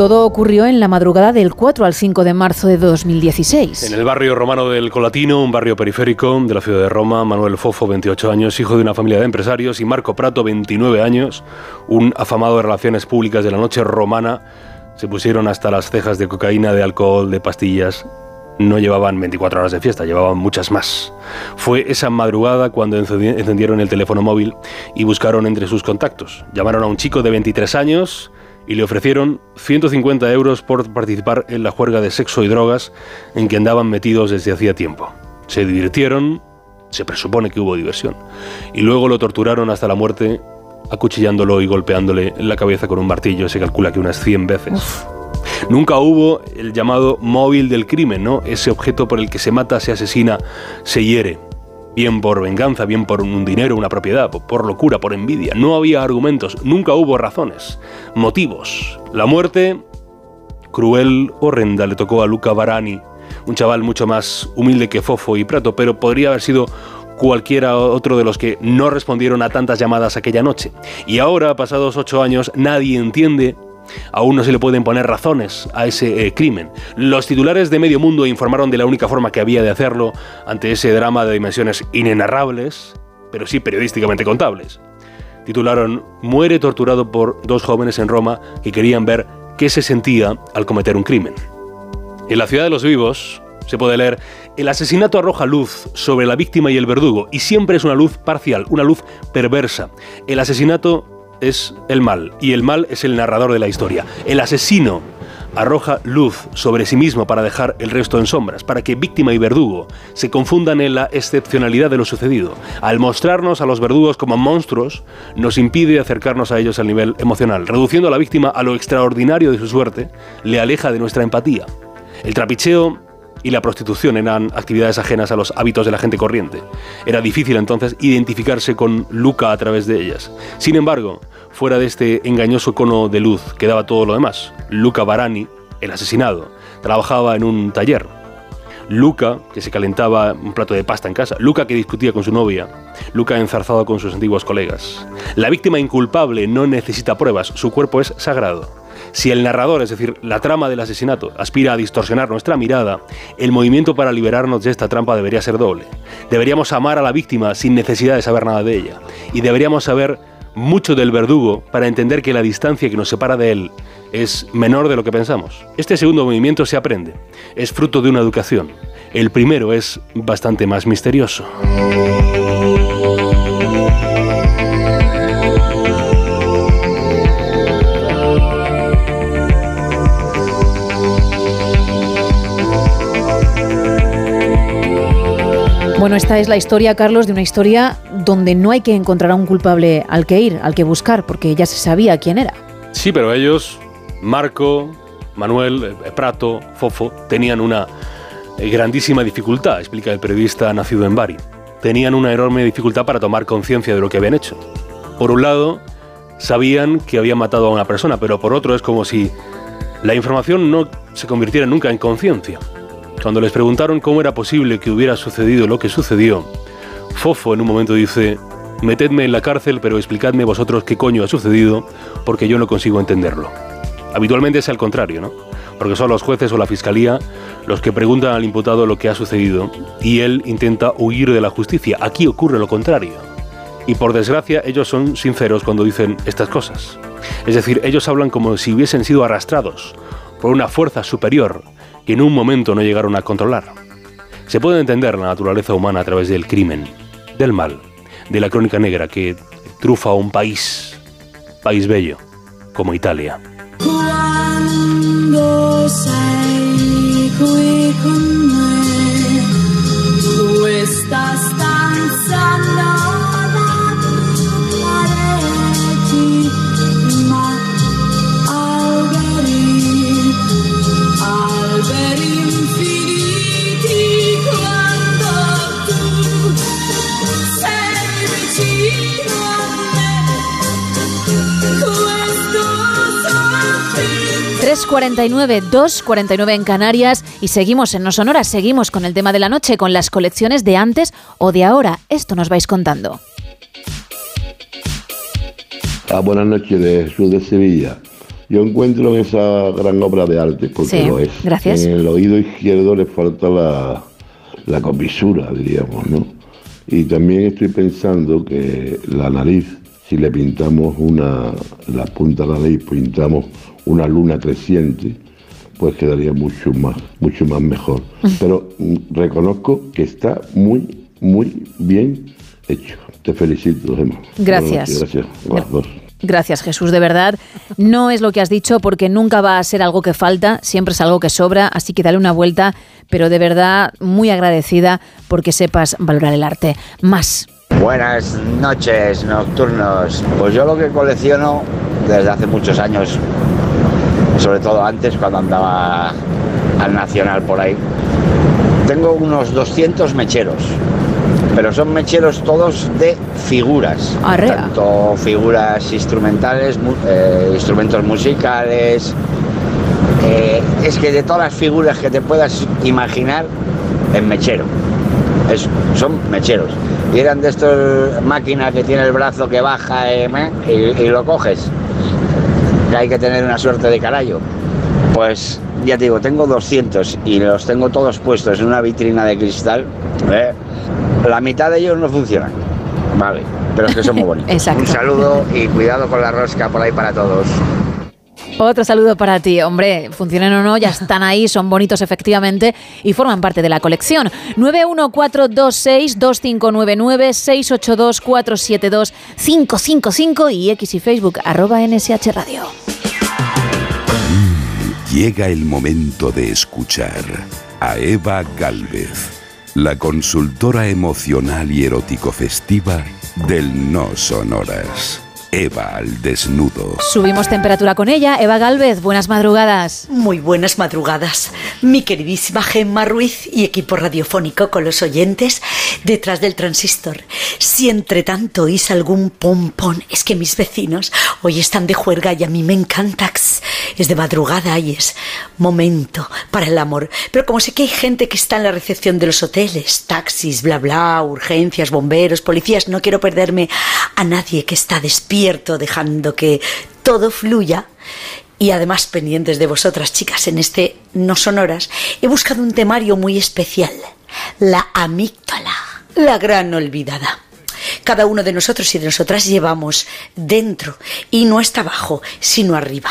Todo ocurrió en la madrugada del 4 al 5 de marzo de 2016. En el barrio romano del Colatino, un barrio periférico de la ciudad de Roma, Manuel Fofo, 28 años, hijo de una familia de empresarios, y Marco Prato, 29 años, un afamado de relaciones públicas de la noche romana, se pusieron hasta las cejas de cocaína, de alcohol, de pastillas. No llevaban 24 horas de fiesta, llevaban muchas más. Fue esa madrugada cuando encendi- encendieron el teléfono móvil y buscaron entre sus contactos. Llamaron a un chico de 23 años y le ofrecieron 150 euros por participar en la juerga de sexo y drogas en que andaban metidos desde hacía tiempo. Se divirtieron, se presupone que hubo diversión, y luego lo torturaron hasta la muerte, acuchillándolo y golpeándole en la cabeza con un martillo, se calcula que unas 100 veces. Nunca hubo el llamado móvil del crimen, ¿no? Ese objeto por el que se mata, se asesina, se hiere. Bien por venganza, bien por un dinero, una propiedad, po- por locura, por envidia. No había argumentos, nunca hubo razones, motivos. La muerte, cruel, horrenda, le tocó a Luca Barani, un chaval mucho más humilde que Fofo y Prato, pero podría haber sido cualquiera otro de los que no respondieron a tantas llamadas aquella noche. Y ahora, pasados ocho años, nadie entiende Aún no se le pueden poner razones a ese eh, crimen. Los titulares de medio mundo informaron de la única forma que había de hacerlo ante ese drama de dimensiones inenarrables, pero sí periodísticamente contables. Titularon Muere torturado por dos jóvenes en Roma que querían ver qué se sentía al cometer un crimen. En la ciudad de los vivos se puede leer El asesinato arroja luz sobre la víctima y el verdugo, y siempre es una luz parcial, una luz perversa. El asesinato es el mal, y el mal es el narrador de la historia. El asesino arroja luz sobre sí mismo para dejar el resto en sombras, para que víctima y verdugo se confundan en la excepcionalidad de lo sucedido. Al mostrarnos a los verdugos como monstruos, nos impide acercarnos a ellos al nivel emocional, reduciendo a la víctima a lo extraordinario de su suerte, le aleja de nuestra empatía. El trapicheo y la prostitución eran actividades ajenas a los hábitos de la gente corriente. Era difícil entonces identificarse con Luca a través de ellas. Sin embargo, fuera de este engañoso cono de luz quedaba todo lo demás. Luca Barani, el asesinado, trabajaba en un taller. Luca, que se calentaba un plato de pasta en casa. Luca, que discutía con su novia. Luca, enzarzado con sus antiguos colegas. La víctima inculpable no necesita pruebas, su cuerpo es sagrado. Si el narrador, es decir, la trama del asesinato, aspira a distorsionar nuestra mirada, el movimiento para liberarnos de esta trampa debería ser doble. Deberíamos amar a la víctima sin necesidad de saber nada de ella. Y deberíamos saber mucho del verdugo para entender que la distancia que nos separa de él es menor de lo que pensamos. Este segundo movimiento se aprende. Es fruto de una educación. El primero es bastante más misterioso. Bueno, esta es la historia, Carlos, de una historia donde no hay que encontrar a un culpable al que ir, al que buscar, porque ya se sabía quién era. Sí, pero ellos, Marco, Manuel, eh, Prato, Fofo, tenían una eh, grandísima dificultad, explica el periodista nacido en Bari. Tenían una enorme dificultad para tomar conciencia de lo que habían hecho. Por un lado, sabían que habían matado a una persona, pero por otro es como si la información no se convirtiera nunca en conciencia. Cuando les preguntaron cómo era posible que hubiera sucedido lo que sucedió, Fofo en un momento dice, metedme en la cárcel, pero explicadme vosotros qué coño ha sucedido, porque yo no consigo entenderlo. Habitualmente es al contrario, ¿no? Porque son los jueces o la fiscalía los que preguntan al imputado lo que ha sucedido y él intenta huir de la justicia. Aquí ocurre lo contrario. Y por desgracia ellos son sinceros cuando dicen estas cosas. Es decir, ellos hablan como si hubiesen sido arrastrados por una fuerza superior que en un momento no llegaron a controlar. Se puede entender la naturaleza humana a través del crimen, del mal, de la crónica negra que trufa a un país, país bello, como Italia. 3.49, 2.49 en Canarias y seguimos en No Sonoras, seguimos con el tema de la noche, con las colecciones de antes o de ahora. Esto nos vais contando. Ah, buenas noches de Jesús de Sevilla. Yo encuentro en esa gran obra de arte, porque Sí, lo es. gracias. En el oído izquierdo le falta la, la comisura, diríamos, ¿no? Y también estoy pensando que la nariz, si le pintamos una, la punta de la nariz, pintamos una luna creciente, pues quedaría mucho más, mucho más mejor. Pero mm, reconozco que está muy, muy bien hecho. Te felicito, Gemma. Gracias. Gracias. a las dos. Gracias Jesús, de verdad. No es lo que has dicho porque nunca va a ser algo que falta, siempre es algo que sobra, así que dale una vuelta, pero de verdad muy agradecida porque sepas valorar el arte. Más. Buenas noches, nocturnos. Pues yo lo que colecciono desde hace muchos años, sobre todo antes cuando andaba al Nacional por ahí, tengo unos 200 mecheros, pero son mecheros todos de figuras, Arrea. tanto figuras instrumentales, eh, instrumentos musicales, eh, es que de todas las figuras que te puedas imaginar, en mechero. Es- son mecheros. Y eran de estas máquinas que tiene el brazo que baja eh, me- y, y lo coges. Que hay que tener una suerte de carayo. Pues ya te digo, tengo 200 y los tengo todos puestos en una vitrina de cristal. ¿eh? La mitad de ellos no funcionan. Vale, pero es que son muy bonitos. Exacto. Un saludo y cuidado con la rosca por ahí para todos. Otro saludo para ti, hombre, funcionen o no, ya están ahí, son bonitos efectivamente y forman parte de la colección. 914262599-682472555 y X y Facebook arroba NSH Radio. Llega el momento de escuchar a Eva Galvez, la consultora emocional y erótico festiva del No Sonoras. Eva al desnudo. Subimos temperatura con ella, Eva Galvez, buenas madrugadas. Muy buenas madrugadas, mi queridísima Gemma Ruiz y equipo radiofónico con los oyentes detrás del transistor. Si entre tanto oís algún pompón, es que mis vecinos hoy están de juerga y a mí me encanta. Es de madrugada y es momento para el amor. Pero como sé que hay gente que está en la recepción de los hoteles, taxis, bla bla, urgencias, bomberos, policías, no quiero perderme a nadie que está despierto, dejando que todo fluya. Y además pendientes de vosotras, chicas, en este No Sonoras, he buscado un temario muy especial, la amígdala, la gran olvidada. Cada uno de nosotros y de nosotras llevamos dentro, y no está abajo, sino arriba.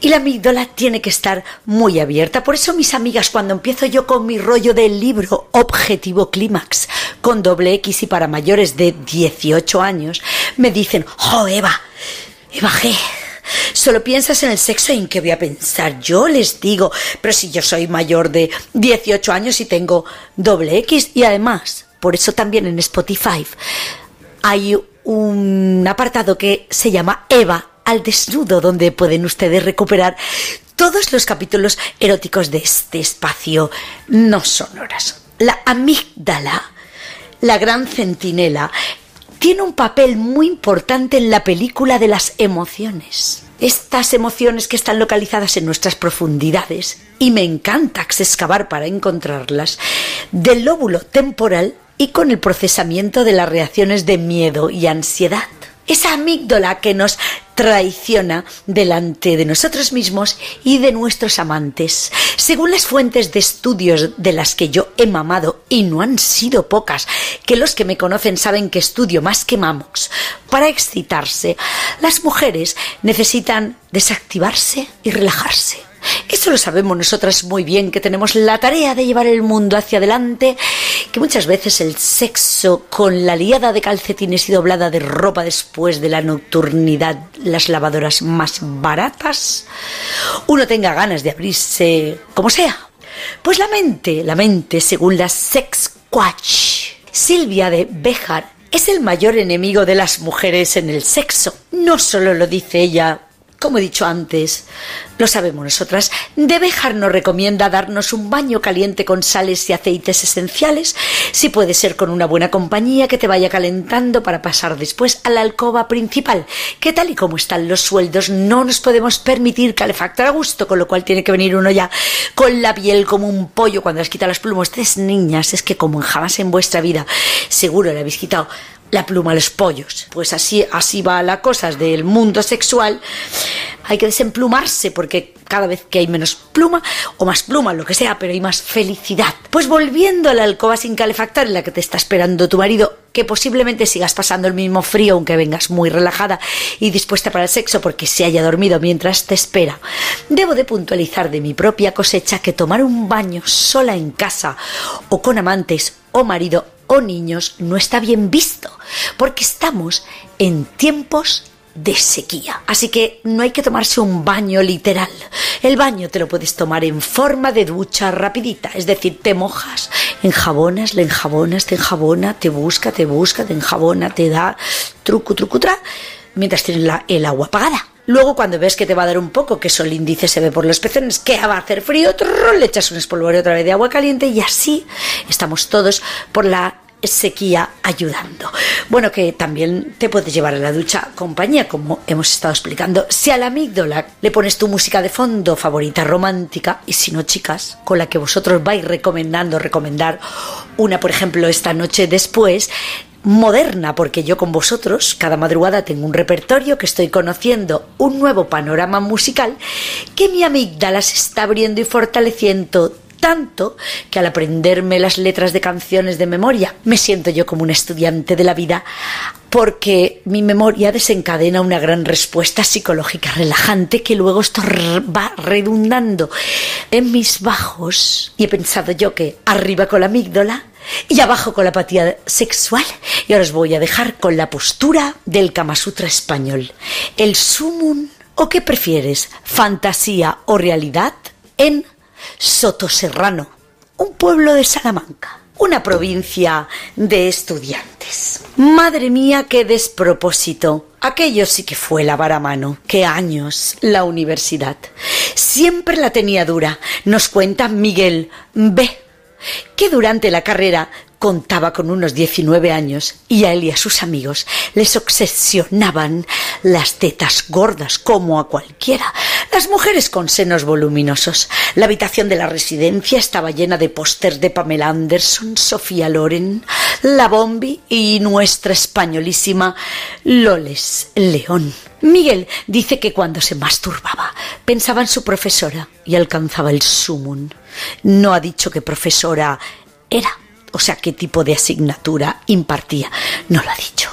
Y la amígdala tiene que estar muy abierta. Por eso, mis amigas, cuando empiezo yo con mi rollo del libro Objetivo Clímax, con doble X y para mayores de 18 años, me dicen, ¡Oh, Eva! Eva G. Solo piensas en el sexo y en qué voy a pensar. Yo les digo, pero si yo soy mayor de 18 años y tengo doble X y además, por eso también en Spotify hay un apartado que se llama Eva al desnudo, donde pueden ustedes recuperar todos los capítulos eróticos de este espacio no sonoras. La amígdala, la gran centinela, tiene un papel muy importante en la película de las emociones. Estas emociones que están localizadas en nuestras profundidades, y me encanta excavar para encontrarlas, del lóbulo temporal y con el procesamiento de las reacciones de miedo y ansiedad. esa amígdala que nos traiciona delante de nosotros mismos y de nuestros amantes. Según las fuentes de estudios de las que yo he mamado, y no han sido pocas, que los que me conocen saben que estudio más que mamos, para excitarse, las mujeres necesitan desactivarse y relajarse. Eso lo sabemos nosotras muy bien, que tenemos la tarea de llevar el mundo hacia adelante, que muchas veces el sexo con la liada de calcetines y doblada de ropa después de la nocturnidad, las lavadoras más baratas, uno tenga ganas de abrirse como sea. Pues la mente, la mente, según la Sex Quatch, Silvia de Béjar, es el mayor enemigo de las mujeres en el sexo. No solo lo dice ella, como he dicho antes, lo sabemos nosotras, de Béjar nos recomienda darnos un baño caliente con sales y aceites esenciales, si puede ser con una buena compañía que te vaya calentando para pasar después a la alcoba principal, que tal y como están los sueldos no nos podemos permitir calefactar a gusto, con lo cual tiene que venir uno ya con la piel como un pollo cuando les quita las plumas. Ustedes niñas, es que como jamás en vuestra vida seguro le habéis quitado la pluma a los pollos. Pues así, así va la cosa del mundo sexual. Hay que desemplumarse porque cada vez que hay menos pluma o más pluma, lo que sea, pero hay más felicidad. Pues volviendo a la alcoba sin calefactar en la que te está esperando tu marido, que posiblemente sigas pasando el mismo frío aunque vengas muy relajada y dispuesta para el sexo porque se haya dormido mientras te espera. Debo de puntualizar de mi propia cosecha que tomar un baño sola en casa o con amantes o marido o niños no está bien visto, porque estamos en tiempos de sequía. Así que no hay que tomarse un baño literal. El baño te lo puedes tomar en forma de ducha rapidita, es decir, te mojas, enjabonas, le enjabonas, te enjabona, te busca, te busca, te enjabona, te da truco, truco, tra, mientras tienes la- el agua apagada. Luego, cuando ves que te va a dar un poco, que eso el índice se ve por los pezones, que va a hacer frío, le echas un espolvorio otra vez de agua caliente y así estamos todos por la sequía ayudando. Bueno, que también te puedes llevar a la ducha compañía, como hemos estado explicando. Si a la amígdala le pones tu música de fondo favorita romántica, y si no, chicas, con la que vosotros vais recomendando, recomendar una, por ejemplo, esta noche después, moderna, porque yo con vosotros cada madrugada tengo un repertorio que estoy conociendo, un nuevo panorama musical que mi amígdala se está abriendo y fortaleciendo tanto que al aprenderme las letras de canciones de memoria me siento yo como un estudiante de la vida porque mi memoria desencadena una gran respuesta psicológica relajante que luego esto va redundando en mis bajos. Y he pensado yo que arriba con la amígdala y abajo con la apatía sexual. Y ahora os voy a dejar con la postura del Kama Sutra español. El sumum o qué prefieres fantasía o realidad en Sotoserrano, un pueblo de Salamanca, una provincia de estudiantes. Madre mía, qué despropósito. Aquello sí que fue lavar a mano. Qué años la universidad. Siempre la tenía dura, nos cuenta Miguel B que durante la carrera contaba con unos 19 años y a él y a sus amigos les obsesionaban las tetas gordas como a cualquiera, las mujeres con senos voluminosos. La habitación de la residencia estaba llena de pósters de Pamela Anderson, Sofía Loren, La Bombi y nuestra españolísima Loles León. Miguel dice que cuando se masturbaba pensaba en su profesora y alcanzaba el sumum. No ha dicho qué profesora era, o sea, qué tipo de asignatura impartía. No lo ha dicho.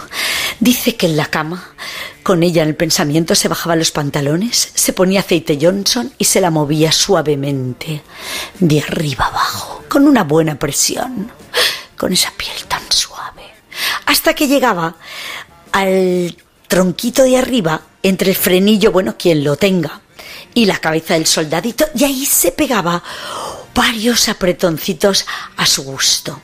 Dice que en la cama, con ella en el pensamiento, se bajaba los pantalones, se ponía aceite Johnson y se la movía suavemente, de arriba abajo, con una buena presión, con esa piel tan suave, hasta que llegaba al tronquito de arriba, entre el frenillo, bueno, quien lo tenga, y la cabeza del soldadito, y ahí se pegaba varios apretoncitos a su gusto.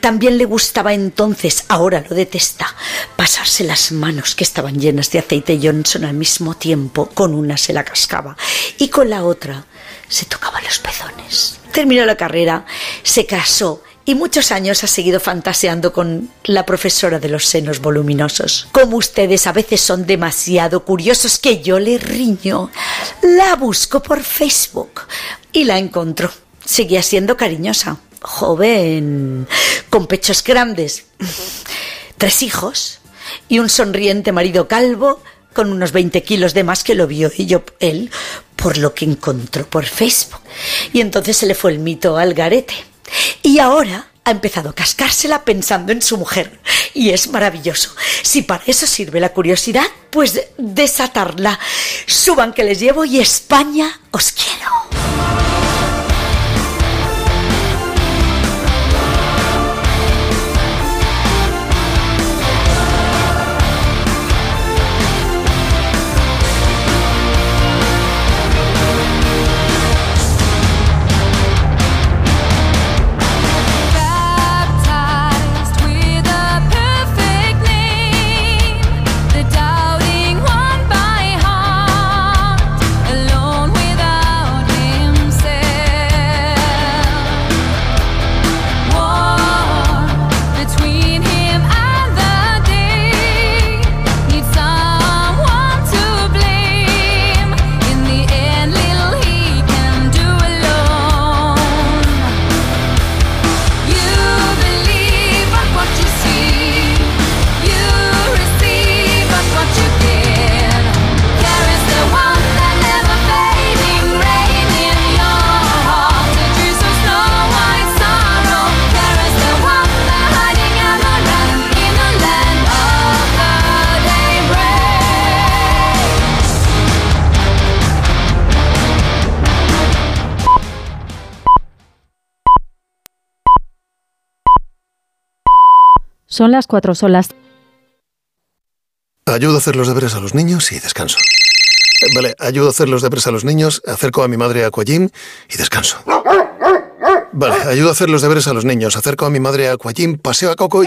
También le gustaba entonces, ahora lo detesta, pasarse las manos que estaban llenas de aceite Johnson al mismo tiempo. Con una se la cascaba y con la otra se tocaba los pezones. Terminó la carrera, se casó y muchos años ha seguido fantaseando con la profesora de los senos voluminosos. Como ustedes a veces son demasiado curiosos que yo le riño, la busco por Facebook y la encontró. Seguía siendo cariñosa, joven, con pechos grandes, tres hijos, y un sonriente marido calvo con unos 20 kilos de más que lo vio y yo él por lo que encontró por Facebook. Y entonces se le fue el mito al garete. Y ahora ha empezado a cascársela pensando en su mujer. Y es maravilloso. Si para eso sirve la curiosidad, pues desatarla. Suban que les llevo y España os quiero. Son las cuatro, son las Ayudo a hacer los deberes a los niños y descanso. Eh, Vale, ayudo a hacer los deberes a los niños, acerco a mi madre a Aquagym y descanso. Vale, ayudo a hacer los deberes a los niños, acerco a mi madre a Aquagym, paseo a Coco y...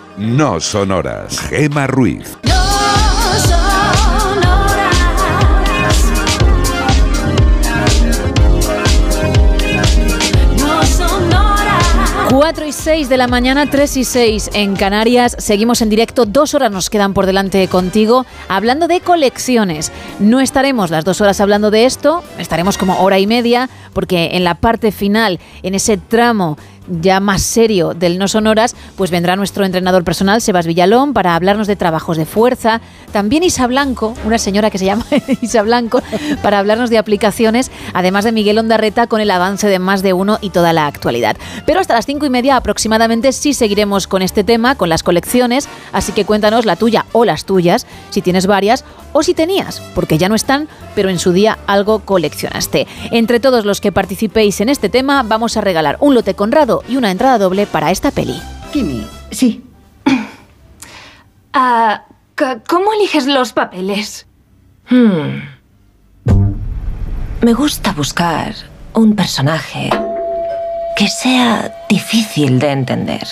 no son horas. Gema Ruiz. No son horas. 4 y 6 de la mañana, 3 y 6 en Canarias. Seguimos en directo. Dos horas nos quedan por delante contigo hablando de colecciones. No estaremos las dos horas hablando de esto, estaremos como hora y media, porque en la parte final, en ese tramo ya más serio del No Sonoras, pues vendrá nuestro entrenador personal, Sebas Villalón, para hablarnos de trabajos de fuerza. También Isa Blanco, una señora que se llama Isa Blanco, para hablarnos de aplicaciones, además de Miguel Ondarreta con el avance de más de uno y toda la actualidad. Pero hasta las cinco y media aproximadamente sí seguiremos con este tema, con las colecciones, así que cuéntanos la tuya o las tuyas, si tienes varias o si tenías, porque ya no están, pero en su día algo coleccionaste. Entre todos los que participéis en este tema, vamos a regalar un lote Conrado y una entrada doble para esta peli. Kimi, sí. Ah, ¿Cómo eliges los papeles? Hmm. Me gusta buscar un personaje que sea difícil de entender.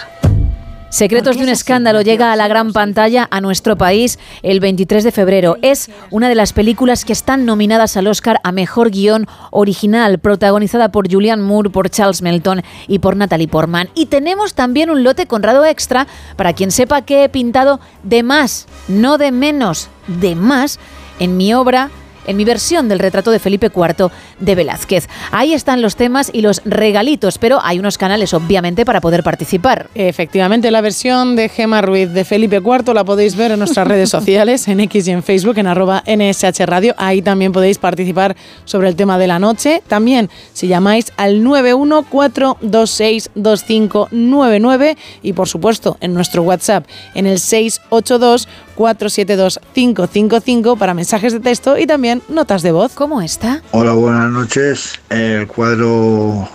Secretos de un escándalo llega a la gran pantalla a nuestro país el 23 de febrero. Es una de las películas que están nominadas al Oscar a Mejor Guión Original, protagonizada por Julianne Moore, por Charles Melton y por Natalie Portman. Y tenemos también un lote Conrado extra para quien sepa que he pintado de más, no de menos, de más en mi obra en mi versión del retrato de Felipe IV de Velázquez. Ahí están los temas y los regalitos, pero hay unos canales obviamente para poder participar. Efectivamente, la versión de Gema Ruiz de Felipe IV la podéis ver en nuestras redes sociales, en X y en Facebook, en arroba NSH Radio. Ahí también podéis participar sobre el tema de la noche. También, si llamáis al 914262599 y, por supuesto, en nuestro WhatsApp, en el 682472555 para mensajes de texto y también notas de voz. ¿Cómo está? Hola, buenas noches. El cuadro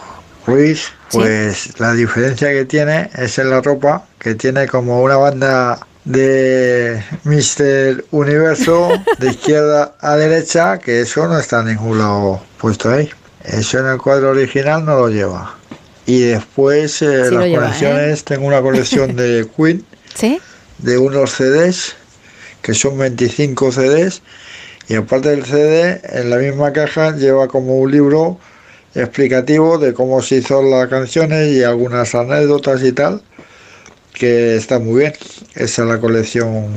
Ruiz, pues la diferencia que tiene es en la ropa, que tiene como una banda de Mr. Universo de izquierda a derecha, que eso no está en ningún lado puesto ahí. Eso en el cuadro original no lo lleva. Y después eh, Sí las lleva, colecciones, tengo una colección de Queen, ¿Sí? de unos CDs, que son 25 CDs, y aparte del CD, en la misma caja lleva como un libro explicativo de cómo se hizo las canciones y algunas anécdotas y tal, que está muy bien. Esa es la colección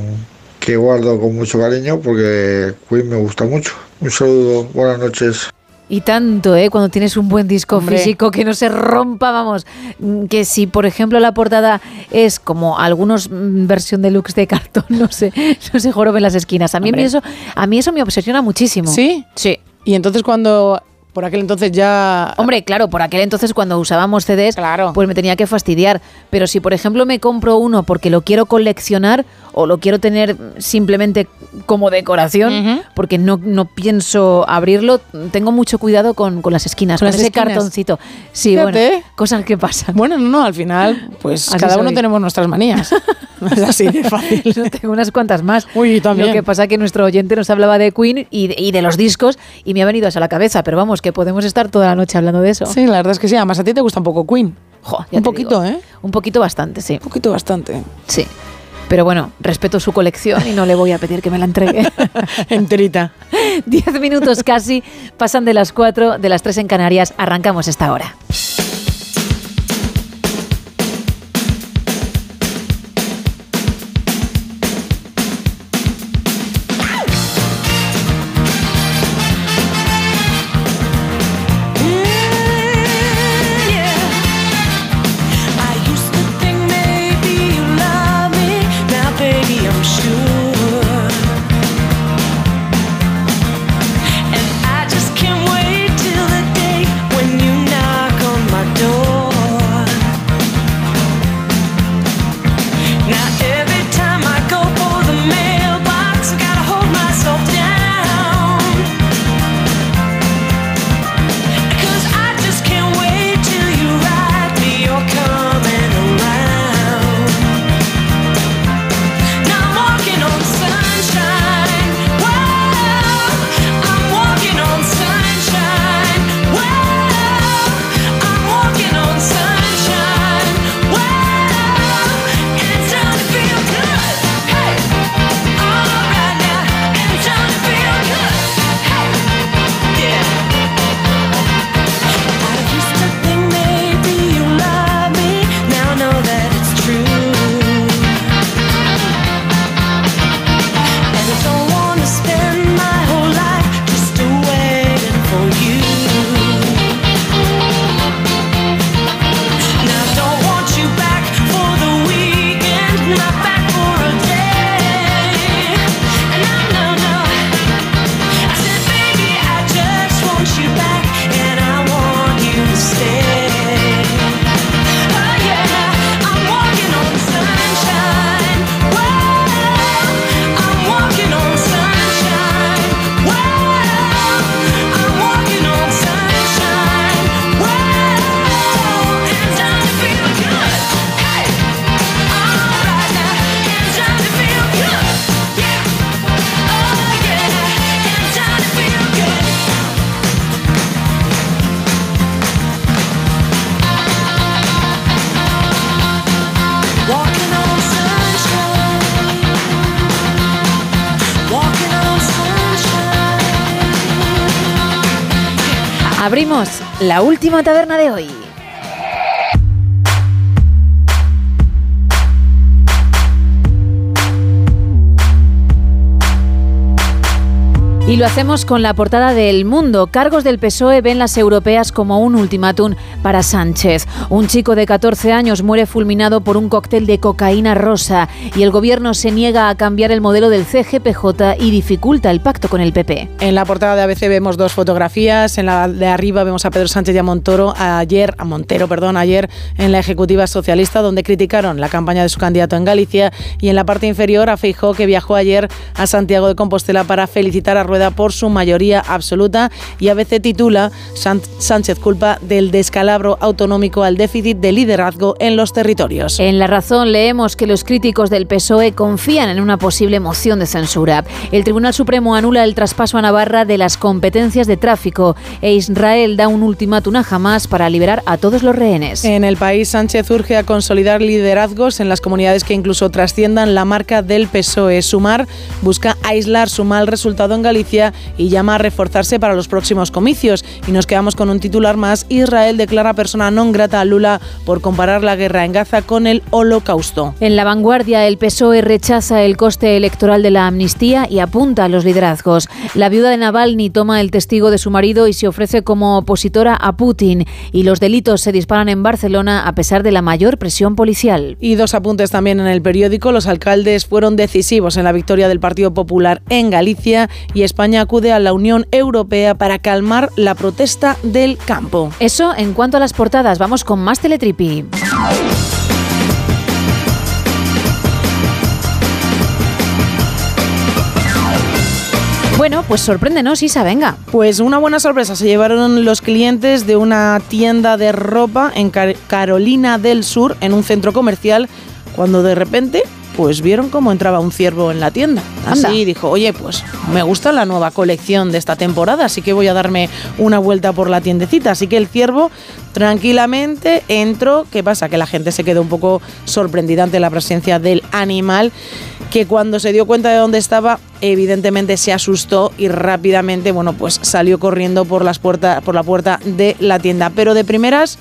que guardo con mucho cariño porque Queen me gusta mucho. Un saludo, buenas noches. Y tanto, ¿eh? Cuando tienes un buen disco Hombre. físico que no se rompa, vamos. Mm, Que si, por ejemplo, la portada es como algunos mm, versión deluxe de cartón, no sé, no se joroben las esquinas. A mí, Hombre. eso, a mí eso me obsesiona muchísimo. ¿Sí? Sí. Y entonces cuando por aquel entonces ya Hombre, claro, por aquel entonces cuando usábamos CDs, pues me tenía que fastidiar. Pero si, por ejemplo, me compro uno porque lo quiero coleccionar o lo quiero tener simplemente como decoración, porque no, no pienso abrirlo, tengo mucho cuidado con, con las esquinas, Con con, las ese esquinas. cartoncito. Sí, Fíjate. bueno, cosas que pasan. Bueno, no, no, al final, pues Así cada uno tenemos nuestras manías. es así de fácil. Yo tengo unas cuantas más. Uy, también. Lo que pasa que nuestro oyente nos hablaba de Queen y de, y de los discos y me ha venido eso a la cabeza, pero vamos, que podemos estar toda la noche hablando de eso. Sí, la verdad es que sí. Además, a ti te gusta un poco Queen. ya un poquito, digo. ¿eh? Un poquito bastante, sí. Un poquito bastante. Sí. Pero bueno, respeto su colección y no le voy a pedir que me la entregue. Enterita. Diez minutos casi pasan de las cuatro, de las tres en Canarias. Arrancamos esta hora. La última taberna de hoy. Y lo hacemos con la portada del Mundo. Cargos del PSOE ven las europeas como un ultimátum para Sánchez. Un chico de 14 años muere fulminado por un cóctel de cocaína rosa y el gobierno se niega a cambiar el modelo del CGPJ y dificulta el pacto con el PP. En la portada de ABC vemos dos fotografías. En la de arriba vemos a Pedro Sánchez y a Montoro ayer, a Montero, perdón, ayer en la Ejecutiva Socialista, donde criticaron la campaña de su candidato en Galicia. Y en la parte inferior a Feijó, que viajó ayer a Santiago de Compostela para felicitar a Rueda por su mayoría absoluta y a veces titula Sánchez culpa del descalabro autonómico al déficit de liderazgo en los territorios. En La Razón leemos que los críticos del PSOE confían en una posible moción de censura. El Tribunal Supremo anula el traspaso a Navarra de las competencias de tráfico e Israel da un ultimátum a Hamas para liberar a todos los rehenes. En el país, Sánchez urge a consolidar liderazgos en las comunidades que incluso trasciendan la marca del PSOE. Sumar busca aislar su mal resultado en Galicia y llama a reforzarse para los próximos comicios. Y nos quedamos con un titular más. Israel declara persona non grata a Lula por comparar la guerra en Gaza con el holocausto. En la vanguardia, el PSOE rechaza el coste electoral de la amnistía y apunta a los liderazgos. La viuda de Navalny toma el testigo de su marido y se ofrece como opositora a Putin. Y los delitos se disparan en Barcelona a pesar de la mayor presión policial. Y dos apuntes también en el periódico. Los alcaldes fueron decisivos en la victoria del Partido Popular en Galicia y España acude a la Unión Europea para calmar la protesta del campo. Eso en cuanto a las portadas. Vamos con más Teletripi. Bueno, pues sorpréndenos, Isa, venga. Pues una buena sorpresa se llevaron los clientes de una tienda de ropa en Car- Carolina del Sur, en un centro comercial, cuando de repente pues vieron cómo entraba un ciervo en la tienda. Anda. Así dijo, oye, pues me gusta la nueva colección de esta temporada, así que voy a darme una vuelta por la tiendecita. Así que el ciervo tranquilamente entró. ¿Qué pasa? Que la gente se quedó un poco sorprendida ante la presencia del animal, que cuando se dio cuenta de dónde estaba, evidentemente se asustó y rápidamente, bueno, pues salió corriendo por las puertas, por la puerta de la tienda. Pero de primeras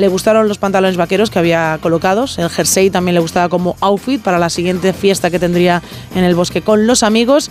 le gustaron los pantalones vaqueros que había colocados, el jersey también le gustaba como outfit para la siguiente fiesta que tendría en el bosque con los amigos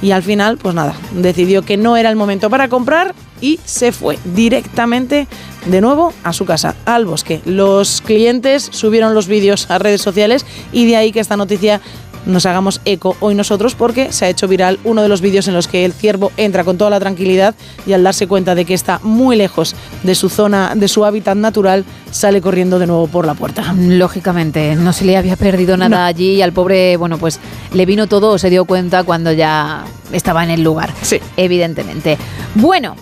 y al final, pues nada, decidió que no era el momento para comprar y se fue directamente de nuevo a su casa, al bosque. Los clientes subieron los vídeos a redes sociales y de ahí que esta noticia nos hagamos eco hoy nosotros porque se ha hecho viral uno de los vídeos en los que el ciervo entra con toda la tranquilidad y al darse cuenta de que está muy lejos de su zona, de su hábitat natural, sale corriendo de nuevo por la puerta. Lógicamente, no se le había perdido nada allí y al pobre, bueno, pues le vino todo o se dio cuenta cuando ya estaba en el lugar. Sí. Evidentemente. Bueno,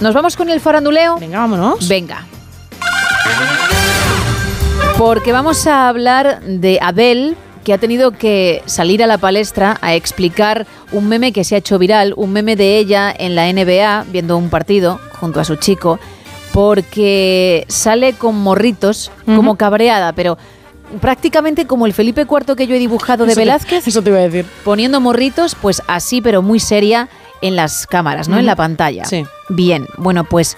¿nos vamos con el faranduleo? Venga, vámonos. Venga. Porque vamos a hablar de Adele, que ha tenido que salir a la palestra a explicar un meme que se ha hecho viral, un meme de ella en la NBA viendo un partido junto a su chico, porque sale con morritos, como cabreada, pero prácticamente como el Felipe IV que yo he dibujado de Eso te- Velázquez. eso te iba a decir. Poniendo morritos, pues así, pero muy seria en las cámaras, ¿no? En la pantalla. Sí. Bien, bueno, pues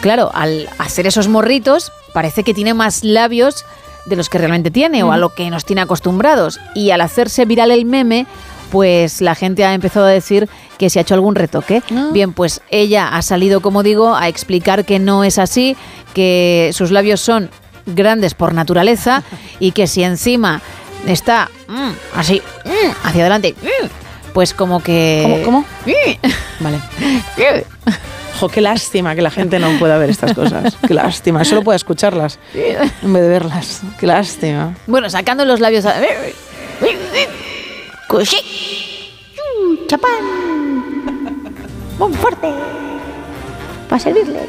claro, al hacer esos morritos, parece que tiene más labios de los que realmente tiene o a lo que nos tiene acostumbrados. Y al hacerse viral el meme, pues la gente ha empezado a decir que se ha hecho algún retoque. Ah. Bien, pues ella ha salido, como digo, a explicar que no es así, que sus labios son grandes por naturaleza y que si encima está mm, así, mm, hacia adelante, mm, pues como que... ¿Cómo? ¿Cómo? Vale. Jo, qué lástima que la gente no pueda ver estas cosas. Qué lástima. Solo pueda escucharlas en vez de verlas. Qué lástima. Bueno, sacando los labios... a- Chapán. Muy fuerte. Para servirle.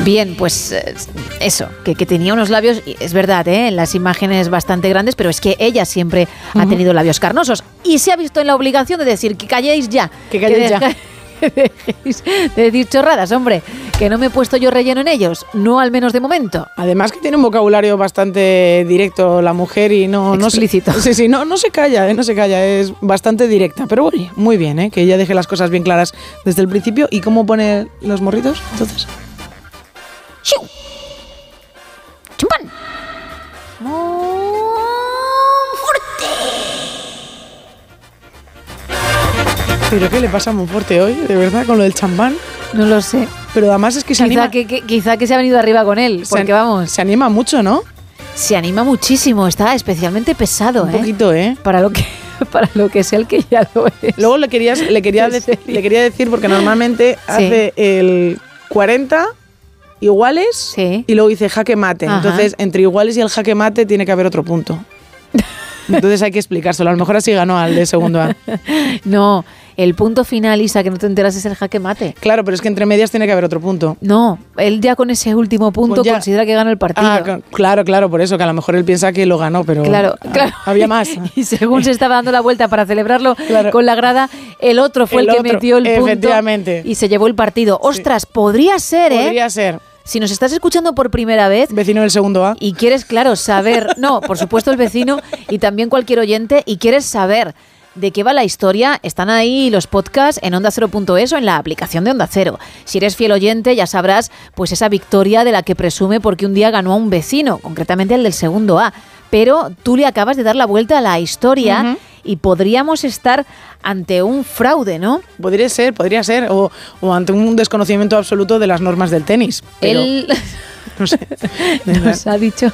Bien, pues eh, eso, que, que tenía unos labios, es verdad, ¿eh? en las imágenes bastante grandes, pero es que ella siempre ha tenido labios carnosos y se ha visto en la obligación de decir que calléis ya. Que calléis ya. dejéis de decir chorradas, hombre, que no me he puesto yo relleno en ellos, no al menos de momento. Además que tiene un vocabulario bastante directo la mujer y no... no se- Explícito. sí, sí, no, no se calla, ¿eh? no se calla, es bastante directa. Pero oye, muy bien, ¿eh? que ella deje las cosas bien claras desde el principio. ¿Y cómo pone los morritos? Entonces... ¿Pero qué le pasa muy fuerte hoy, de verdad, con lo del champán? No lo sé. Pero además es que se Quizá anima... que, que- quizá que se ha venido arriba con él, se porque vamos, Se anima mucho, ¿no? se anima muchísimo, está especialmente pesado, Un ¿eh? poquito, ¿eh? Para lo que para lo que sea el que ya lo es. Luego le, querías, le, quería ¿En decir, le quería decir, porque normalmente hace el 40 iguales y luego dice jaque mate. Ajá. Entonces, entre iguales y el jaque mate tiene que haber otro punto. Entonces hay que explicárselo. A lo mejor así ganó al de segundo A. No, el punto final, Isa, que no te enteras, es el jaque mate. Claro, pero es que entre medias tiene que haber otro punto. No, él ya con ese último punto Pues considera que gana el partido. Ah, cl- claro, claro, por eso, que a lo mejor él piensa que lo ganó, pero Claro, ah, claro. había más. Y según se estaba dando la vuelta para celebrarlo con la grada, el otro fue el, El que otro, metió el punto y se llevó el partido. Ostras, podría ser, ¿eh? Podría ser. Si nos estás escuchando por primera vez Vecino del segundo A. y quieres, claro, saber, no, por supuesto el vecino y también cualquier oyente y quieres saber de qué va la historia, están ahí los podcasts en ondacero.es o en la aplicación de Onda Cero. Si eres fiel oyente ya sabrás pues esa victoria de la que presume porque un día ganó a un vecino, concretamente el del segundo A. Pero tú le acabas de dar la vuelta a la historia y podríamos estar ante un fraude, ¿no? Podría ser, podría ser. O, o ante un desconocimiento absoluto de las normas del tenis. Pero, Él no sé. nos ha dicho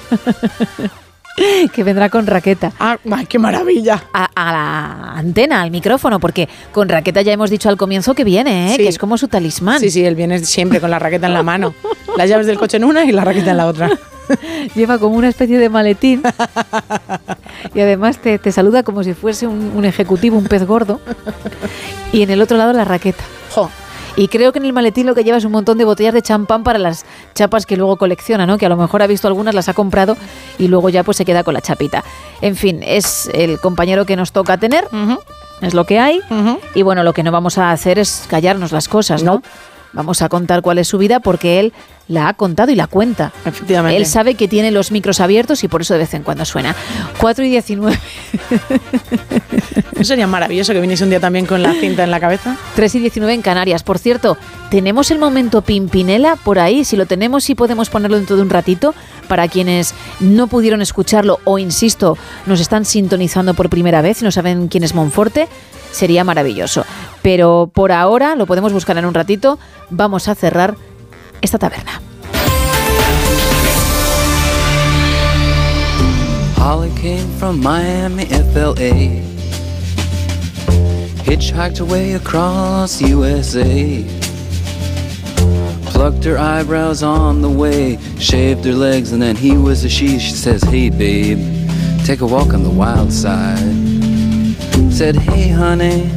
que vendrá con raqueta. Ah, qué maravilla. A, a la antena, al micrófono, porque con raqueta ya hemos dicho al comienzo que viene, ¿eh? Sí. que es como su talismán. Sí, sí, él viene siempre con la raqueta en la mano. Las llaves del coche en una y la raqueta en la otra. Lleva como una especie de maletín y además te, te saluda como si fuese un, un ejecutivo, un pez gordo. Y en el otro lado la raqueta. Jo. Y creo que en el maletín lo que lleva es un montón de botellas de champán para las chapas que luego colecciona, ¿no? Que a lo mejor ha visto algunas, las ha comprado y luego ya pues se queda con la chapita. En fin, es el compañero que nos toca tener, es lo que hay. Y bueno, lo que no vamos a hacer es callarnos las cosas, ¿no? Vamos a contar cuál es su vida porque él la ha contado y la cuenta. Efectivamente. Él sabe que tiene los micros abiertos y por eso de vez en cuando suena. 4 y 19. Eso sería maravilloso que viniese un día también con la cinta en la cabeza. 3 y 19 en Canarias. Por cierto, tenemos el momento Pimpinela por ahí. Si lo tenemos, sí podemos ponerlo dentro de un ratito para quienes no pudieron escucharlo o, insisto, nos están sintonizando por primera vez y no saben quién es Monforte. Sería maravilloso. Pero por ahora, lo podemos buscar en un ratito, vamos a cerrar esta taberna. Holly came from Miami, FLA. Hitchhiked her way across USA. Plucked her eyebrows on the way, shaved her legs, and then he was a she. She says, Hey, babe, take a walk on the wild side. Said, Hey, honey,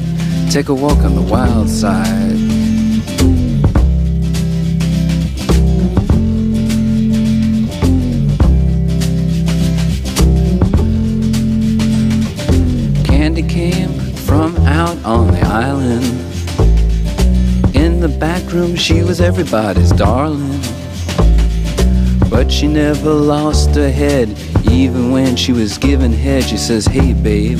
take a walk on the wild side. Candy came from out on the island. In the back room, she was everybody's darling. But she never lost her head, even when she was given head. She says, Hey, babe,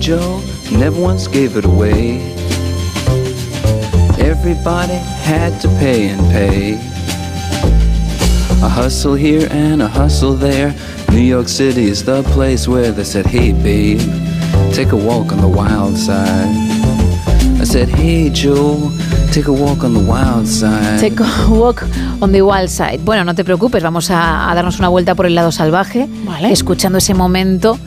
Joe never once gave it away. Everybody had to pay and pay. A hustle here and a hustle there. New York City is the place where they said, Hey babe, take a walk on the wild side. I said, Hey Joe, take a walk on the wild side. Take a walk on the wild side. Bueno, no te preocupes, vamos a, a darnos una vuelta por el lado salvaje, escuchando ese momento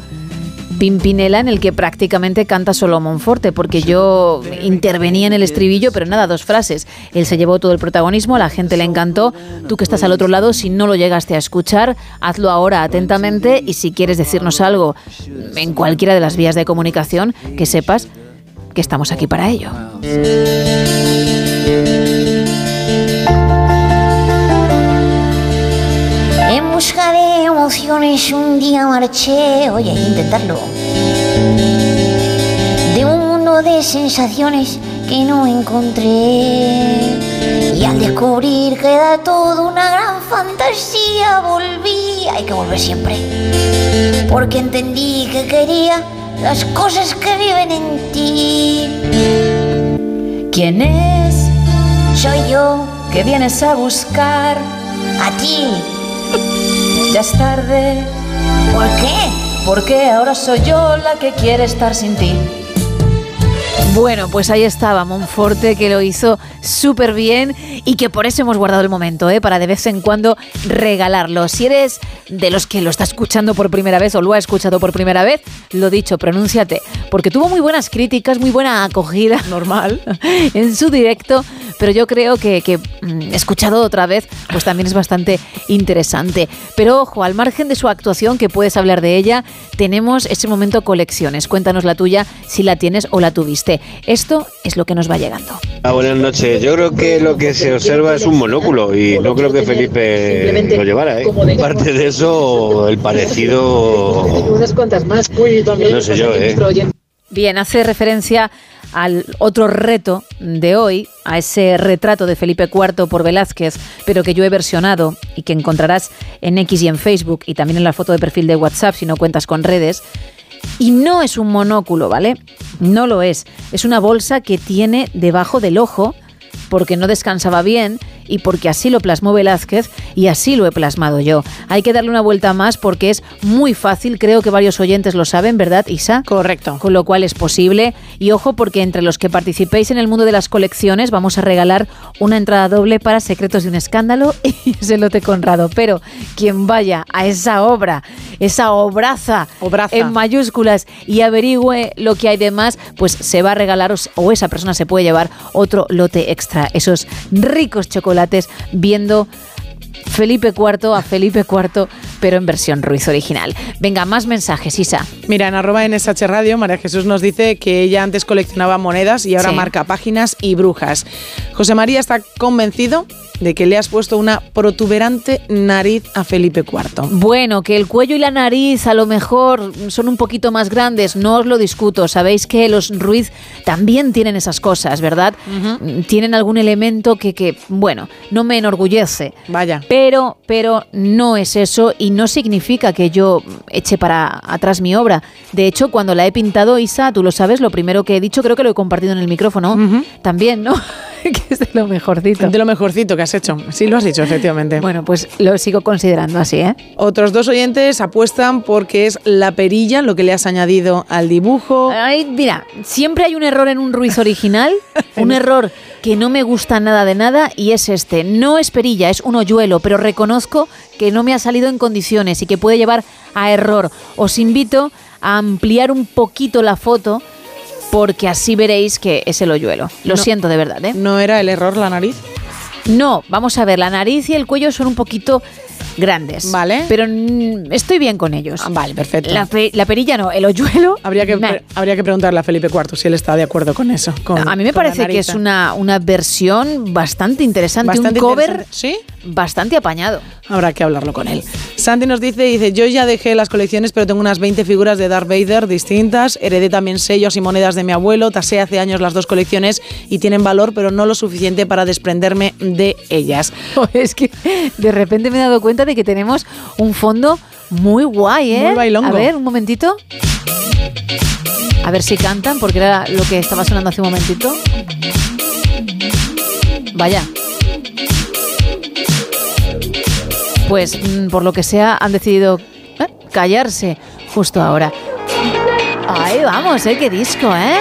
Pimpinela en el que prácticamente canta solo Monforte, porque yo intervenía en el estribillo, pero nada, dos frases. Él se llevó todo el protagonismo, la gente le encantó. Tú que estás al otro lado, si no lo llegaste a escuchar, hazlo ahora atentamente y si quieres decirnos algo en cualquiera de las vías de comunicación, que sepas que estamos aquí para ello. En busca de emociones un día marché, oye, intentarlo. De un mundo de sensaciones que no encontré. Y al descubrir que era todo una gran fantasía, volví. Hay que volver siempre. Porque entendí que quería las cosas que viven en ti. ¿Quién es? Soy yo, que vienes a buscar. A ti. Ya es tarde. ¿Por qué? Porque ahora soy yo la que quiere estar sin ti. Bueno, pues ahí estaba Monforte que lo hizo súper bien y que por eso hemos guardado el momento, ¿eh? para de vez en cuando regalarlo. Si eres de los que lo está escuchando por primera vez o lo ha escuchado por primera vez, lo dicho, pronúnciate, porque tuvo muy buenas críticas, muy buena acogida. Normal. en su directo, pero yo creo que, que, mm, escuchado otra vez, pues también es bastante interesante. Pero ojo, al margen de su actuación, que puedes hablar de ella, tenemos ese momento colecciones. Cuéntanos la tuya, si la tienes o la tuviste. Esto es lo que nos va llegando. Ah, buenas noches. Yo creo que lo que se observa es un monóculo y no creo que Felipe lo llevara. ¿eh? Aparte de eso, el parecido, Unas cuantas más. No sé yo, ¿eh? Bien, hace referencia al otro reto de hoy, a ese retrato de Felipe IV por Velázquez, pero que yo he versionado y que encontrarás en X y en Facebook y también en la foto de perfil de WhatsApp si no cuentas con redes. Y no es un monóculo, ¿vale? No lo es. Es una bolsa que tiene debajo del ojo porque no descansaba bien y porque así lo plasmó Velázquez y así lo he plasmado yo. Hay que darle una vuelta más porque es muy fácil, creo que varios oyentes lo saben, ¿verdad, Isa? Correcto. Con lo cual es posible. Y ojo porque entre los que participéis en el mundo de las colecciones vamos a regalar una entrada doble para Secretos de un Escándalo y ese lote Conrado. Pero quien vaya a esa obra, esa obraza, en mayúsculas y averigüe lo que hay de más, pues se va a regalar o- o esa persona se puede llevar otro lote extra. Esos ricos chocolates viendo Felipe IV a Felipe IV, pero en versión Ruiz original. Venga, más mensajes, Isa. Mira, en arroba NSH Radio, María Jesús nos dice que ella antes coleccionaba monedas y ahora Sí. marca páginas y brujas. José María está convencido de que le has puesto una protuberante nariz a Felipe IV. Bueno, que el cuello y la nariz a lo mejor son un poquito más grandes, no os lo discuto. Sabéis que los Ruiz también tienen esas cosas, ¿verdad? Tienen algún elemento que, que, bueno, no me enorgullece. Vaya. Pero, pero no es eso y no significa que yo eche para atrás mi obra. De hecho, cuando la he pintado, Isa, tú lo sabes, lo primero que he dicho, creo que lo he compartido en el micrófono también, ¿no? que es de lo mejorcito. De lo mejorcito que has hecho. Sí, lo has dicho, efectivamente. Bueno, pues lo sigo considerando así, ¿eh? Otros dos oyentes apuestan porque es la perilla lo que le has añadido al dibujo. Ay, mira, siempre hay un error en un Ruiz original, un error que no me gusta nada de nada y es este. No es perilla, es un hoyuelo, pero reconozco que no me ha salido en condiciones y que puede llevar a error. Os invito a ampliar un poquito la foto porque así veréis que es el hoyuelo. Lo No. siento de verdad, ¿eh? ¿No era el error la nariz? No, vamos a ver, la nariz y el cuello son un poquito grandes. Vale. Pero estoy bien con ellos. vale, perfecto. La, pe- la perilla no, el hoyuelo. Habría que, habría que preguntarle a Felipe IV si él está de acuerdo con eso. con- A mí me parece que es una, una versión bastante interesante, Bastante un cover interesante. ¿Sí? bastante apañado. Habrá que hablarlo con él. Santi nos dice, dice, yo ya dejé las colecciones, pero tengo unas 20 figuras de Darth Vader distintas. Heredé también sellos y monedas de mi abuelo. Tasé hace años las dos colecciones y tienen valor, pero no lo suficiente para desprenderme de ellas. Es que de repente me he dado cuenta de que tenemos un fondo muy guay, ¿eh? Muy bailongo. A ver, un momentito. A ver si cantan, porque era lo que estaba sonando hace un momentito. Vaya. Pues mm, por lo que sea han decidido eh, callarse justo ahora. Ahí vamos, ¿eh? Qué disco, ¿eh?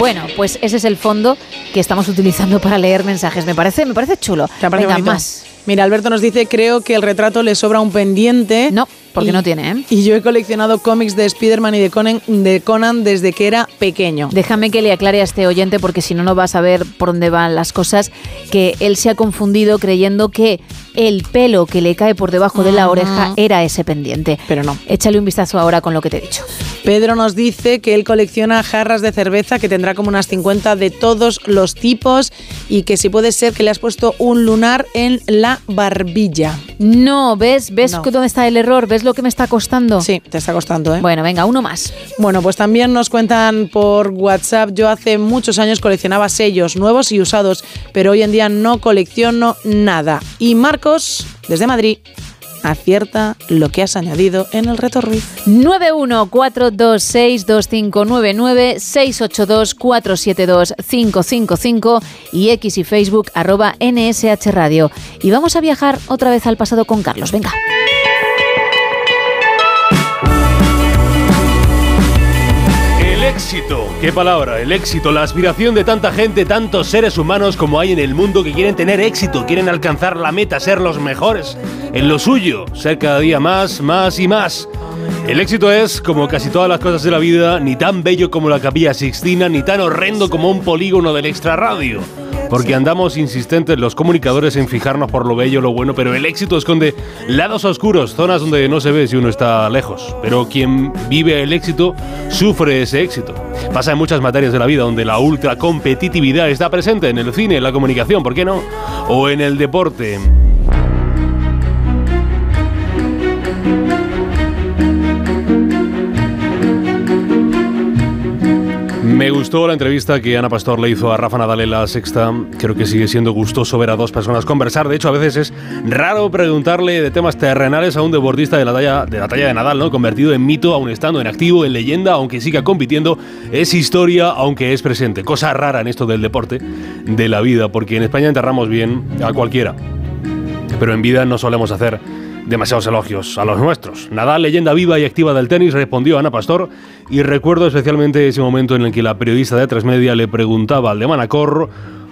Bueno, pues ese es el fondo que estamos utilizando para leer mensajes. Me parece, me parece chulo. ¿Te parece Venga, más. Mira, Alberto nos dice, creo que el retrato le sobra un pendiente. No, porque Y- no tiene, ¿eh? Y yo he coleccionado cómics de Spider-Man y de Conan, de Conan desde que era pequeño. Déjame que le aclare a este oyente porque si no, no vas a ver por dónde van las cosas. Que él se ha confundido creyendo que el pelo que le cae por debajo de la oreja era ese pendiente. Pero no. Échale un vistazo ahora con lo que te he dicho. Pedro nos dice que él colecciona jarras de cerveza, que tendrá como unas 50 de todos los tipos y que si puede ser que le has puesto un lunar en la barbilla. No, ¿ves? ¿Ves No. dónde está el error? ¿Ves lo que me está costando? Sí, te está costando, ¿eh? Bueno, venga, uno más. Bueno, pues también nos cuentan por WhatsApp, yo hace muchos años coleccionaba sellos nuevos y usados, pero hoy en día no colecciono nada. Y Desde Madrid, acierta lo que has añadido en el reto Ruiz. 914262599-682472555 y X y Facebook arroba NSH Radio. Y vamos a viajar otra vez al pasado con Carlos. Venga. Éxito, qué palabra, el éxito, la aspiración de tanta gente, tantos seres humanos como hay en el mundo que quieren tener éxito, quieren alcanzar la meta, ser los mejores en lo suyo, ser cada día más, más y más. El éxito es, como casi todas las cosas de la vida, ni tan bello como la capilla Sixtina, ni tan horrendo como un polígono del extrarradio. Porque andamos insistentes los comunicadores en fijarnos por lo bello, lo bueno, pero el éxito esconde lados oscuros, zonas donde no se ve si uno está lejos. Pero quien vive el éxito sufre ese éxito. Pasa en muchas materias de la vida donde la ultra competitividad está presente, en el cine, en la comunicación, ¿por qué no? O en el deporte. Me gustó la entrevista que Ana Pastor le hizo a Rafa Nadal en la sexta. Creo que sigue siendo gustoso ver a dos personas conversar. De hecho, a veces es raro preguntarle de temas terrenales a un deportista de la talla de, la talla de Nadal, ¿no? Convertido en mito, aún estando en activo, en leyenda, aunque siga compitiendo. Es historia, aunque es presente. Cosa rara en esto del deporte, de la vida, porque en España enterramos bien a cualquiera. Pero en vida no solemos hacer demasiados elogios a los nuestros. Nadal, leyenda viva y activa del tenis, respondió Ana Pastor y recuerdo especialmente ese momento en el que la periodista de Tres Media le preguntaba al de Manacor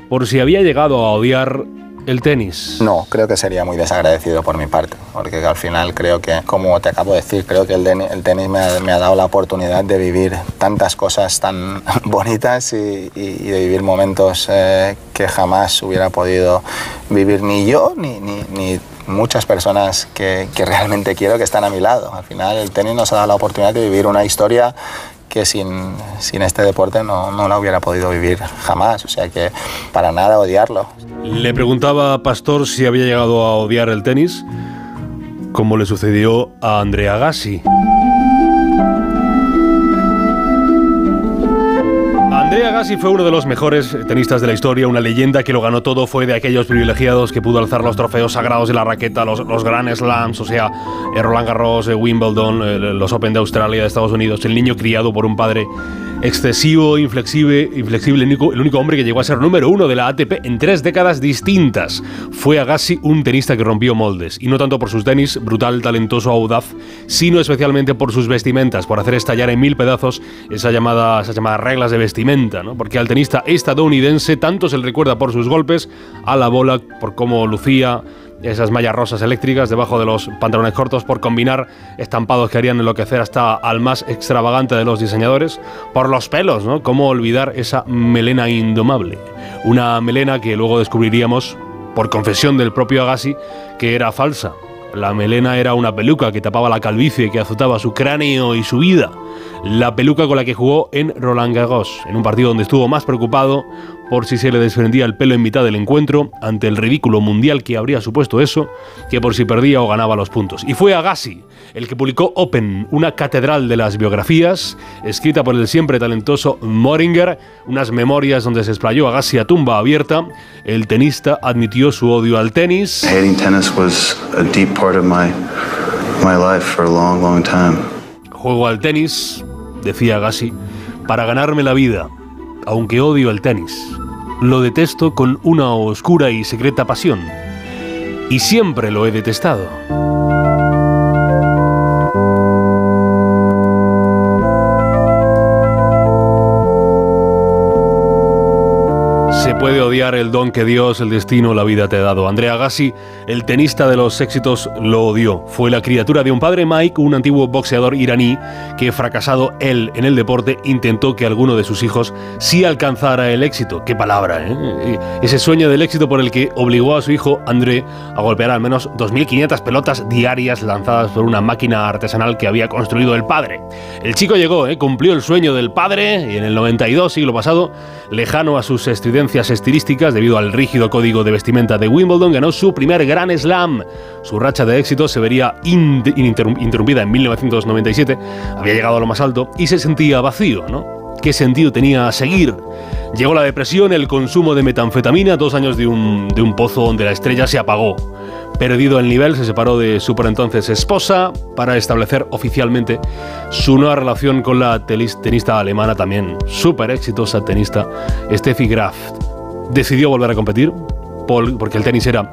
por si había llegado a odiar el tenis. No, creo que sería muy desagradecido por mi parte, porque al final creo que, como te acabo de decir, creo que el, tenis me ha, dado la oportunidad de vivir tantas cosas tan bonitas y de vivir momentos eh, que jamás hubiera podido vivir ni yo ni, ni- ni muchas personas que, que realmente quiero que están a mi lado. Al final el tenis nos ha dado la oportunidad de vivir una historia que sin, sin este deporte no, no la hubiera podido vivir jamás. O sea que para nada odiarlo. Le preguntaba a Pastor si había llegado a odiar el tenis, como le sucedió a Andrea Gassi. Andrea Gassi fue uno de los mejores tenistas de la historia, una leyenda que lo ganó todo, fue de aquellos privilegiados que pudo alzar los trofeos sagrados de la raqueta, los, los Grand Slams, o sea, eh, Roland Garros, eh, Wimbledon, eh, los Open de Australia, de Estados Unidos, el niño criado por un padre excesivo, inflexible, inflexible el, único, hombre que llegó a ser número uno de la ATP en tres décadas distintas. Fue Agassi un tenista que rompió moldes, y no tanto por sus tenis, brutal, talentoso, audaz, sino especialmente por sus vestimentas, por hacer estallar en mil pedazos esas llamadas reglas de vestimenta, ¿no? porque al tenista estadounidense tanto se le recuerda por sus golpes a la bola, por cómo lucía esas mallas rosas eléctricas debajo de los pantalones cortos por combinar estampados que harían enloquecer hasta al más extravagante de los diseñadores, por los pelos, ¿no? ¿Cómo olvidar esa melena indomable? Una melena que luego descubriríamos, por confesión del propio Agassi, que era falsa. La melena era una peluca que tapaba la calvicie que azotaba su cráneo y su vida. La peluca con la que jugó en Roland Garros, en un partido donde estuvo más preocupado por si se le desprendía el pelo en mitad del encuentro, ante el ridículo mundial que habría supuesto eso, que por si perdía o ganaba los puntos. Y fue Agassi el que publicó Open, una catedral de las biografías, escrita por el siempre talentoso Moringer, unas memorias donde se explayó Agassi a tumba abierta. El tenista admitió su odio al tenis. Hating tennis was a deep part of my my life for a long, long time. Juego al tenis, decía Agassi, para ganarme la vida, aunque odio el tenis. Lo detesto con una oscura y secreta pasión. Y siempre lo he detestado. Puede odiar el don que Dios, el destino, la vida te ha dado. Andrea Agassi, el tenista de los éxitos, lo odió. Fue la criatura de un padre, Mike, un antiguo boxeador iraní, que fracasado él en el deporte, intentó que alguno de sus hijos sí alcanzara el éxito. Qué palabra, ¿eh? Ese sueño del éxito por el que obligó a su hijo, André, a golpear al menos 2.500 pelotas diarias lanzadas por una máquina artesanal que había construido el padre. El chico llegó, ¿eh? cumplió el sueño del padre y en el 92, siglo pasado, lejano a sus estridencias estilísticas debido al rígido código de vestimenta de Wimbledon, ganó su primer Grand Slam. Su racha de éxito se vería interrumpida en 1997, había llegado a lo más alto y se sentía vacío, ¿no? ¿Qué sentido tenía seguir? Llegó la depresión, el consumo de metanfetamina, dos años de un, de un pozo donde la estrella se apagó. perdido el nivel, se separó de su por entonces esposa para establecer oficialmente su nueva relación con la tenista alemana, también súper exitosa tenista, Steffi Graf. Decidió volver a competir por- porque el tenis era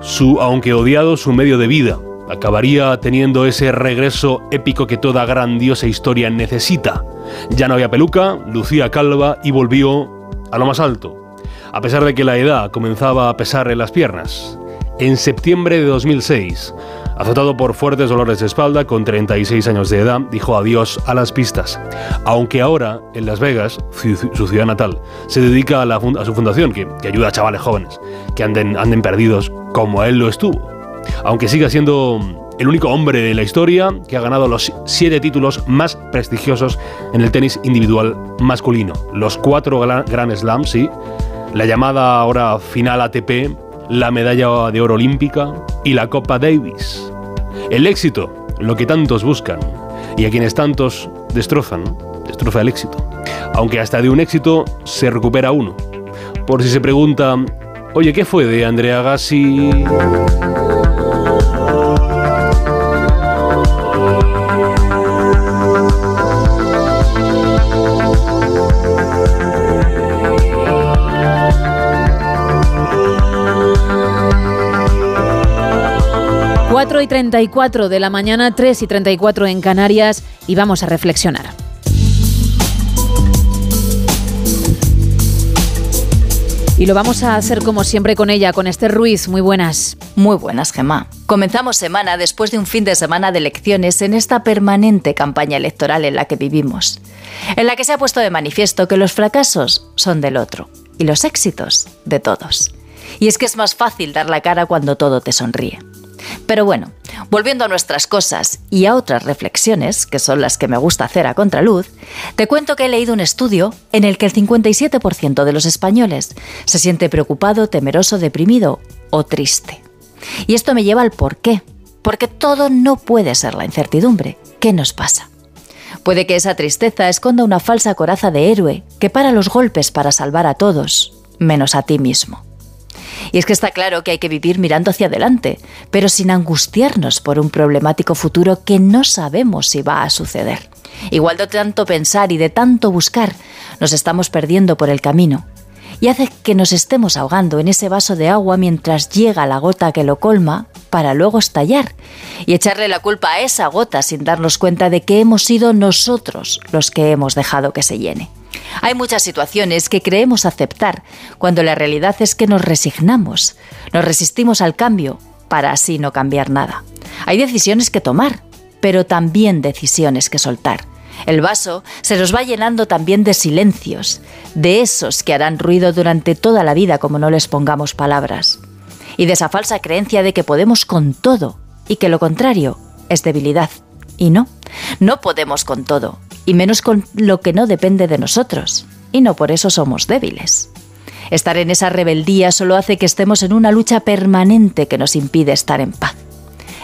su, aunque odiado, su medio de vida. Acabaría teniendo ese regreso épico que toda grandiosa historia necesita. Ya no había peluca, lucía calva y volvió a lo más alto, a pesar de que la edad comenzaba a pesar en las piernas. En septiembre de 2006, azotado por fuertes dolores de espalda, con 36 años de edad, dijo adiós a las pistas. Aunque ahora, en Las Vegas, su ciudad natal, se dedica a, su fundación, que, ayuda a chavales jóvenes que anden, anden perdidos como él lo estuvo. Aunque siga siendo el único hombre de la historia que ha ganado los siete títulos más prestigiosos en el tenis individual masculino. Los cuatro Gra- Grand Slams, sí, la llamada ahora final ATP, la medalla de oro olímpica y la Copa Davis. El éxito, lo que tantos buscan y a quienes tantos destrozan, destroza el éxito. Aunque hasta de un éxito se recupera uno. Por si se pregunta, oye, ¿qué fue de Andrea Gassi? 4 y 34 de la mañana, 3 y 34 en Canarias y vamos a reflexionar. Y lo vamos a hacer como siempre con ella, con Esther Ruiz. Muy buenas. Muy buenas, Gemma. Comenzamos semana después de un fin de semana de elecciones en esta permanente campaña electoral en la que vivimos, en la que se ha puesto de manifiesto que los fracasos son del otro y los éxitos de todos. Y es que es más fácil dar la cara cuando todo te sonríe. Pero bueno, volviendo a nuestras cosas y a otras reflexiones, que son las que me gusta hacer a contraluz, te cuento que he leído un estudio en el que el 57% de los españoles se siente preocupado, temeroso, deprimido o triste. Y esto me lleva al por qué. Porque todo no puede ser la incertidumbre. ¿Qué nos pasa? Puede que esa tristeza esconda una falsa coraza de héroe que para los golpes para salvar a todos, menos a ti mismo. Y es que está claro que hay que vivir mirando hacia adelante, pero sin angustiarnos por un problemático futuro que no sabemos si va a suceder. Igual de tanto pensar y de tanto buscar, nos estamos perdiendo por el camino. Y hace que nos estemos ahogando en ese vaso de agua mientras llega la gota que lo colma para luego estallar y echarle la culpa a esa gota sin darnos cuenta de que hemos sido nosotros los que hemos dejado que se llene. Hay muchas situaciones que creemos aceptar cuando la realidad es que nos resignamos, nos resistimos al cambio para así no cambiar nada. Hay decisiones que tomar, pero también decisiones que soltar. El vaso se nos va llenando también de silencios, de esos que harán ruido durante toda la vida como no les pongamos palabras. Y de esa falsa creencia de que podemos con todo y que lo contrario es debilidad. Y no, no podemos con todo, y menos con lo que no depende de nosotros. Y no por eso somos débiles. Estar en esa rebeldía solo hace que estemos en una lucha permanente que nos impide estar en paz.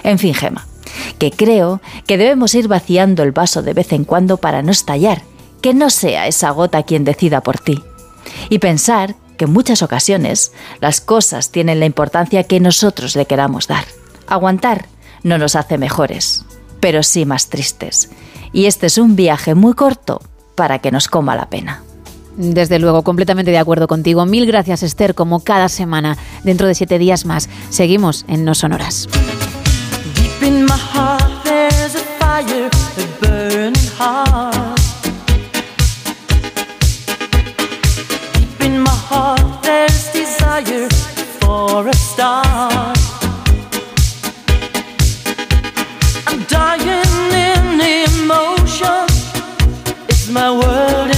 En fin, Gema, que creo que debemos ir vaciando el vaso de vez en cuando para no estallar, que no sea esa gota quien decida por ti. Y pensar que en muchas ocasiones las cosas tienen la importancia que nosotros le queramos dar. Aguantar no nos hace mejores, pero sí más tristes. Y este es un viaje muy corto para que nos coma la pena. Desde luego, completamente de acuerdo contigo. Mil gracias, Esther, como cada semana. Dentro de siete días más, seguimos en No Sonoras. Deep in my heart, there's a fire, a burning heart. Deep in my heart, there's desire for a star. I'm dying in emotion. It's my world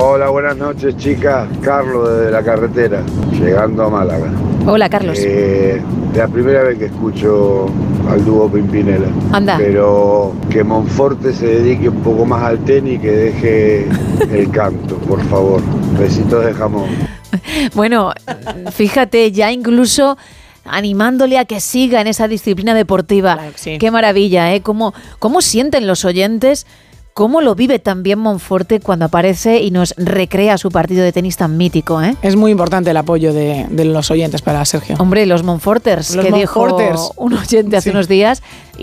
Hola, buenas noches, chicas. Carlos desde la carretera, llegando a Málaga. Hola, Carlos. Eh, la primera vez que escucho al dúo Pimpinela. Anda. Pero que Monforte se dedique un poco más al tenis y que deje el canto, por favor. Besitos de jamón. Bueno, fíjate, ya incluso animándole a que siga en esa disciplina deportiva. Qué maravilla, ¿eh? ¿Cómo, ¿Cómo sienten los oyentes? ¿Cómo lo vive también Monforte cuando aparece y nos recrea su partido de tenis tan mítico, eh? Es muy importante el apoyo de, de los oyentes para Sergio. Hombre, los Monforters, Los que Monforters. dijo un oyente hace Sí. unos días,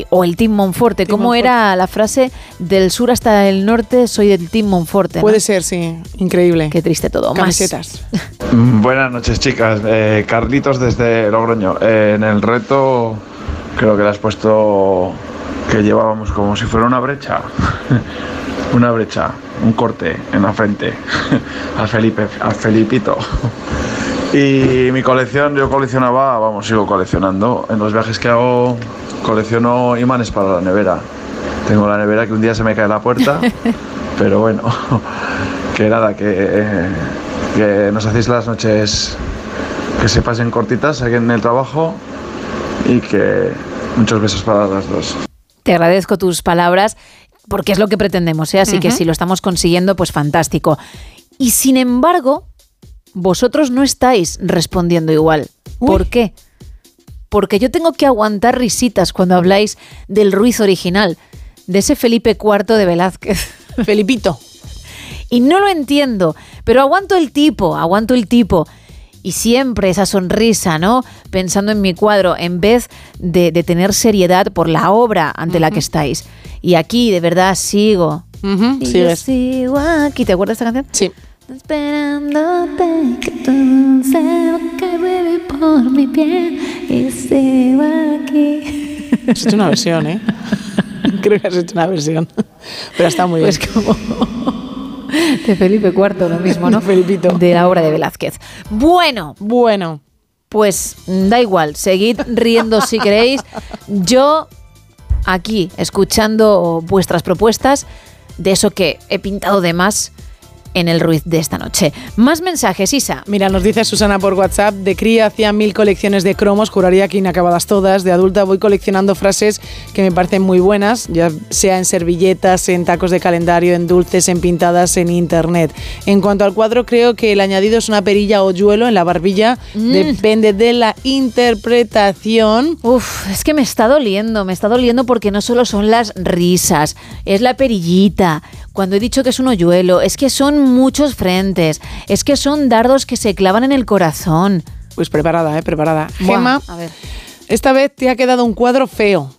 o el Team Monforte. ¿Cómo Monforte. era la frase? Del sur hasta el norte soy del Team Monforte. ¿no? Puede ser, sí. Increíble. Qué triste todo. Camisetas. Buenas noches, chicas. Eh, Carlitos desde Logroño. Eh, en el reto creo que le has puesto que llevábamos como si fuera una brecha. una brecha, un corte en la frente al Felipe, al Felipito. Y mi colección, yo coleccionaba, vamos, sigo coleccionando. En los viajes que hago colecciono imanes para la nevera. Tengo la nevera que un día se me cae la puerta, pero bueno, que nada, que, que nos hacéis las noches que se pasen cortitas aquí en el trabajo y que muchos besos para las dos. Te agradezco tus palabras porque es lo que pretendemos, ¿eh? así que si lo estamos consiguiendo, pues fantástico. Y sin embargo, vosotros no estáis respondiendo igual. ¿Por qué? Porque yo tengo que aguantar risitas cuando habláis del Ruiz original, de ese Felipe IV de Velázquez. Felipito. Y no lo entiendo, pero aguanto el tipo, aguanto el tipo. Y siempre esa sonrisa, ¿no? Pensando en mi cuadro, en vez de, de tener seriedad por la obra ante la que estáis. Y aquí, de verdad, sigo. Ujú, Y yo sigo aquí. ¿Te acuerdas de esta canción? Sí. Esperándote que todo se caer por mi piel y sigo aquí. Has hecho una versión, ¿eh? Creo que has hecho una versión. Pero está muy Pues bien. como de Felipe IV, lo mismo, ¿no? Felipito. De la obra de Velázquez. Bueno, Bueno. pues mm, da igual, seguid riendo si queréis. Yo aquí, escuchando vuestras propuestas de eso que he pintado de más en el Ruiz de esta noche. Más mensajes, Isa. Mira, nos dice Susana por WhatsApp, de cría hacía mil colecciones de cromos, juraría que inacabadas todas. De adulta voy coleccionando frases que me parecen muy buenas, ya sea en servilletas, en tacos de calendario, en dulces, en pintadas, en internet. En cuanto al cuadro, creo que el añadido es una perilla o yuelo en la barbilla, Mm. depende de la interpretación. Uf, es que me está doliendo, me está doliendo porque no solo son las risas, es la perillita. Cuando he dicho que es un hoyuelo, es que son muchos frentes, es que son dardos que se clavan en el corazón. Pues preparada, ¿eh? Preparada. Buah, Gema, a ver. esta vez te ha quedado un cuadro feo,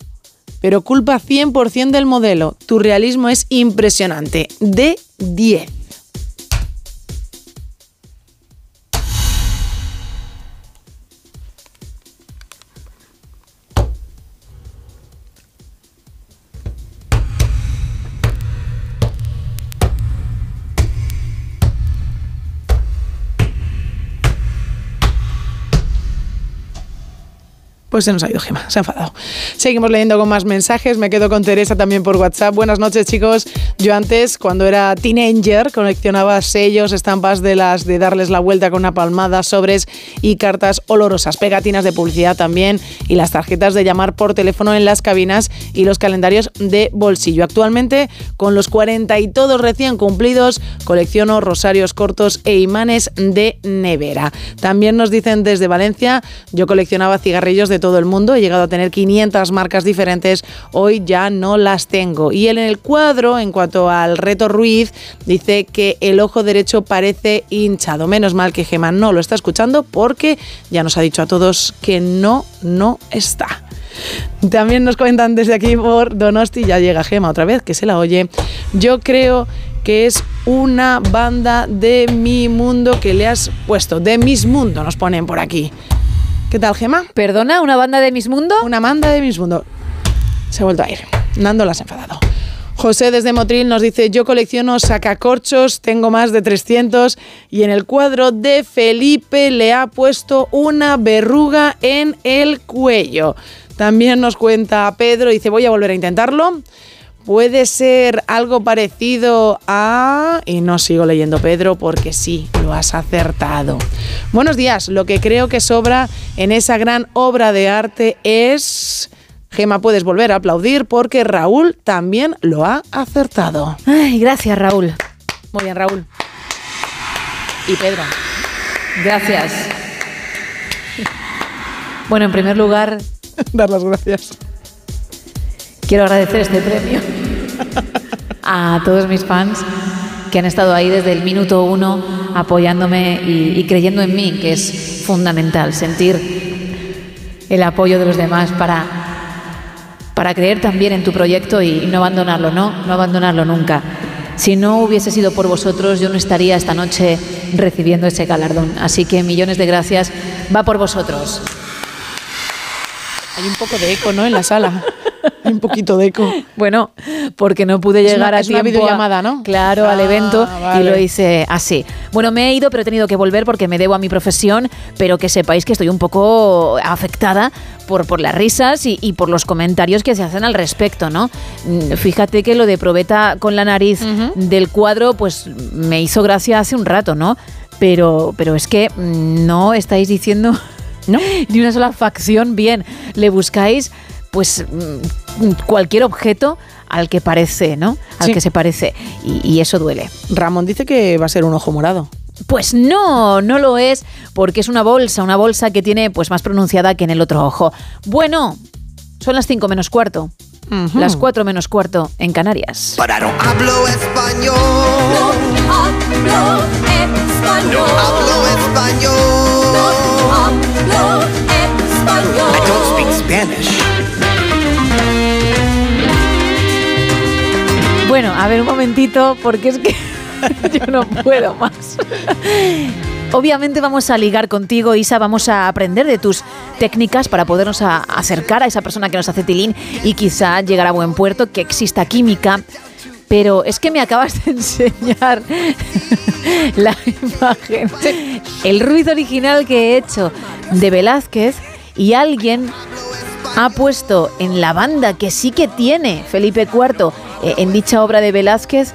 pero culpa 100% del modelo. Tu realismo es impresionante. De 10. Pues se nos ha ido Gema, se ha enfadado. Seguimos leyendo con más mensajes. Me quedo con Teresa también por WhatsApp. Buenas noches, chicos. Yo antes, cuando era teenager, coleccionaba sellos, estampas de las de darles la vuelta con una palmada, sobres y cartas olorosas, pegatinas de publicidad también y las tarjetas de llamar por teléfono en las cabinas y los calendarios de bolsillo. Actualmente, con los 40 y todos recién cumplidos, colecciono rosarios cortos e imanes de nevera. También nos dicen desde Valencia, yo coleccionaba cigarrillos de todo el mundo, he llegado a tener 500 marcas diferentes, hoy ya no las tengo. Y él en el cuadro, en cuanto al reto Ruiz, dice que el ojo derecho parece hinchado. Menos mal que Gema no lo está escuchando porque ya nos ha dicho a todos que no, no está. También nos cuentan desde aquí por Donosti, ya llega Gema otra vez, que se la oye. Yo creo que es una banda de mi mundo que le has puesto, de mis mundo, nos ponen por aquí. ¿Qué tal, Gema? ¿Perdona? ¿Una banda de Mis Mundo? Una banda de Mis Mundo. Se ha vuelto a ir. Nando las ha enfadado. José desde Motril nos dice, yo colecciono sacacorchos, tengo más de 300 y en el cuadro de Felipe le ha puesto una verruga en el cuello. También nos cuenta Pedro, dice, voy a volver a intentarlo Puede ser algo parecido a... Y no sigo leyendo Pedro porque sí, lo has acertado. Buenos días, lo que creo que sobra en esa gran obra de arte es... Gema, puedes volver a aplaudir porque Raúl también lo ha acertado. Ay, gracias, Raúl. Muy bien, Raúl. Y Pedro. Gracias. Bueno, en primer lugar, Dar las gracias. Quiero agradecer este premio a todos mis fans que han estado ahí desde el minuto uno apoyándome y, y creyendo en mí, que es fundamental sentir el apoyo de los demás para, para creer también en tu proyecto y no abandonarlo, no, no abandonarlo nunca. Si no hubiese sido por vosotros, yo no estaría esta noche recibiendo ese galardón. Así que millones de gracias. Va por vosotros. Hay un poco de eco, ¿no? En la sala. Hay un poquito de eco. Bueno, porque no pude Es llegar una- a es una a- videollamada, ¿no? Claro, al Ah, evento vale. y lo hice así. Bueno, me he ido, pero he tenido que volver porque me debo a mi profesión, pero que sepáis que estoy un poco afectada por, por las risas y, y por los comentarios que se hacen al respecto, ¿no? Mm, Fíjate que lo de probeta con la nariz del cuadro, pues me hizo gracia hace un rato, ¿no? Pero, pero es que mm, no estáis diciendo ni una sola facción bien. Le buscáis pues mm, cualquier objeto al que parece, ¿no? Al Sí. que se parece. Y, y eso duele. Ramón dice que va a ser un ojo morado. Pues no, no lo es, porque es una bolsa, una bolsa que tiene pues más pronunciada que en el otro ojo. Bueno, son las 5 menos cuarto. Las 4 menos cuarto en Canarias. No hablo español. No hablo español. No hablo español. No hablo español. I don't speak Spanish. Bueno, a ver un momentito, porque es que yo no puedo más. Obviamente vamos a ligar contigo, Isa, vamos a aprender de tus técnicas para podernos a- acercar a esa persona que nos hace tilín y quizá llegar a buen puerto, que exista química. Pero es que me acabas de enseñar la imagen, el ruido original que he hecho de Velázquez y alguien ha puesto en la banda que sí que tiene Felipe IV eh, en dicha obra de Velázquez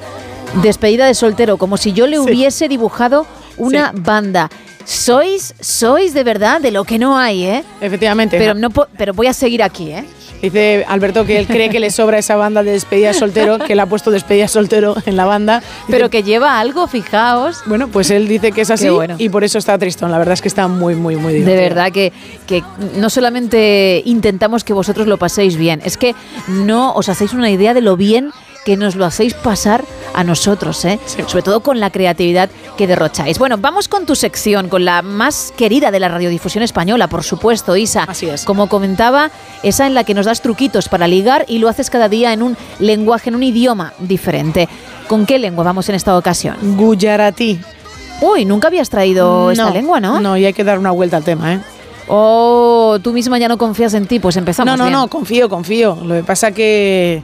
despedida de soltero, como si yo le hubiese dibujado una banda. Sois, sois de verdad de lo que no hay, ¿eh? Efectivamente. Pero no, pero voy a seguir aquí, ¿eh? Dice Alberto que él cree que le sobra esa banda de despedida soltero, que le ha puesto despedida soltero en la banda. Pero que lleva algo, fijaos. Bueno, pues él dice que es así bueno. y por eso está tristón. La verdad es que está muy, muy, muy De divertido. verdad que, que no solamente intentamos que vosotros lo paséis bien, es que no os hacéis una idea de lo bien que nos lo hacéis pasar a nosotros, ¿eh? sobre todo con la creatividad que derrocháis. Bueno, vamos con tu sección, con la más querida de la radiodifusión española, por supuesto, Isa. Así es. Como comentaba, esa en la que nos das truquitos para ligar y lo haces cada día en un lenguaje, en un idioma diferente. ¿Con qué lengua vamos en esta ocasión? Guyaratí. Uy, nunca habías traído esta lengua, ¿no? No, y hay que dar una vuelta al tema, ¿eh? Oh, tú misma ya no confías en ti, pues empezamos. No, no, bien. no, confío, confío. Lo que pasa que.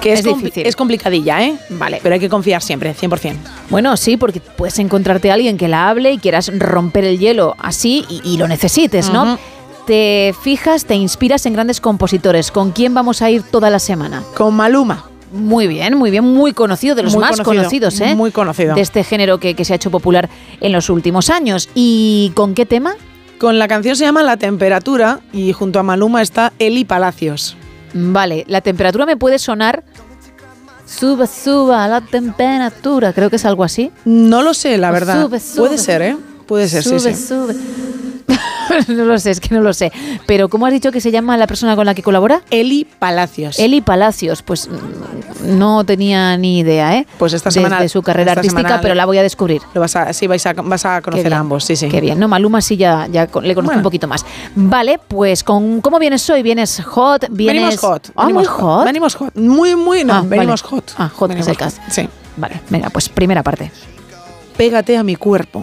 Que es, Es compli- difícil. es complicadilla, ¿eh? Vale. Pero hay que confiar siempre, 100%. Bueno, sí, porque puedes encontrarte a alguien que la hable y quieras romper el hielo así y, y lo necesites, ¿no? Te fijas, te inspiras en grandes compositores. ¿Con quién vamos a ir toda la semana? Con Maluma. Muy bien, muy bien, muy conocido, de los Muy más conocido, conocidos, ¿eh? muy conocido. De este género que, que se ha hecho popular en los últimos años. ¿Y con qué tema? Con la canción se llama La Temperatura y junto a Maluma está Eli Palacios. Vale, la temperatura me puede sonar. Suba, suba la temperatura. Creo que es algo así. No lo sé, la verdad. sube, sube. Puede ser, ¿eh? Puede ser, sube, sí, sí. sube. no lo sé, es que no lo sé. Pero ¿cómo has dicho que se llama la persona con la que colabora? Eli Palacios. Eli Palacios. Pues mm, no tenía ni idea, ¿eh? Pues esta semana. De su carrera artística, pero la voy a descubrir. Lo vas a, sí, vais a, vas a conocer a ambos, sí, sí. Qué bien, ¿no? Maluma sí ya, ya le conozco Bueno. un poquito más. Vale, pues con ¿cómo vienes hoy? ¿Vienes hot? ¿Vienes Venimos hot. Ah, venimos muy hot. Venimos hot. Muy, muy, no, Ah, venimos vale. hot. Ah, hot, Venimos secas. hot, Sí. Vale, venga, pues primera parte. Pégate a mi cuerpo.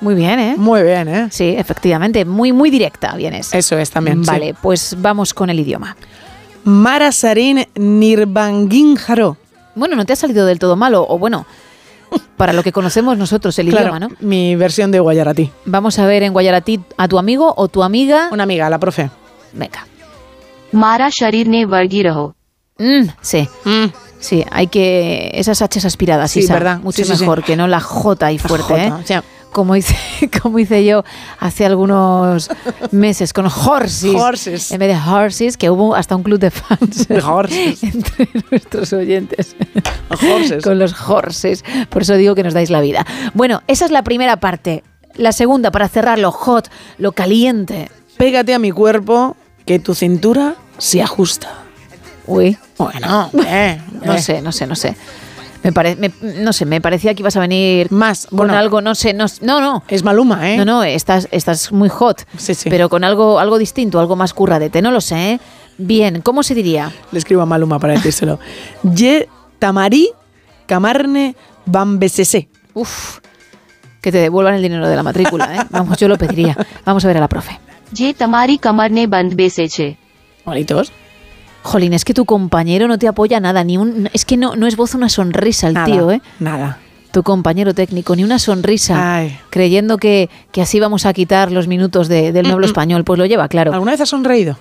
Muy bien, ¿eh? Muy bien, ¿eh? Sí, efectivamente, muy, muy directa vienes. Eso es también. Vale, pues vamos con el idioma. Marasarin Nirvanginjaro. Bueno, no te ha salido del todo malo, o bueno, para lo que conocemos nosotros el idioma, ¿no? Mi versión de Guayaratí. Vamos a ver en Guayaratí a tu amigo o tu amiga. Una amiga, la profe. Venga. Mara Sharir ne sí. Mm. Sí, hay que. Esas H's aspiradas, sí, verdad. Mucho mejor que no la J ahí fuerte. ¿eh? Como hice, como hice yo hace algunos meses con horses. Horses. En vez de horses, que hubo hasta un club de fans De horses. entre nuestros oyentes. Horses. con los horses. Por eso digo que nos dais la vida. Bueno, esa es la primera parte. La segunda, para cerrar, lo hot, lo caliente. Pégate a mi cuerpo que tu cintura se ajusta. Uy. Bueno, eh, No eh. sé, no sé, no sé. Me no sé, me parecía que ibas a venir más con algo, no sé, no, no, no, Es Maluma, ¿eh? No, no, estás, estás muy hot, sí, sí. pero con algo, algo distinto, algo más curradete, no lo sé. ¿eh? Bien, ¿cómo se diría? Le escribo a Maluma para decírselo. Ye tamarí camarne bambesese. Uf, que te devuelvan el dinero de la matrícula, ¿eh? Vamos, yo lo pediría. Vamos a ver a la profe. Ye tamari camarne bambesese. Bonitos. Jolín, es que tu compañero no te apoya nada, ni un, es que no, no es voz una sonrisa el Nada, tío, ¿eh? Nada. Tu compañero técnico, ni una sonrisa, Ay. creyendo que, que así vamos a quitar los minutos de- del nuevo español, pues lo lleva, claro. ¿Alguna vez has sonreído?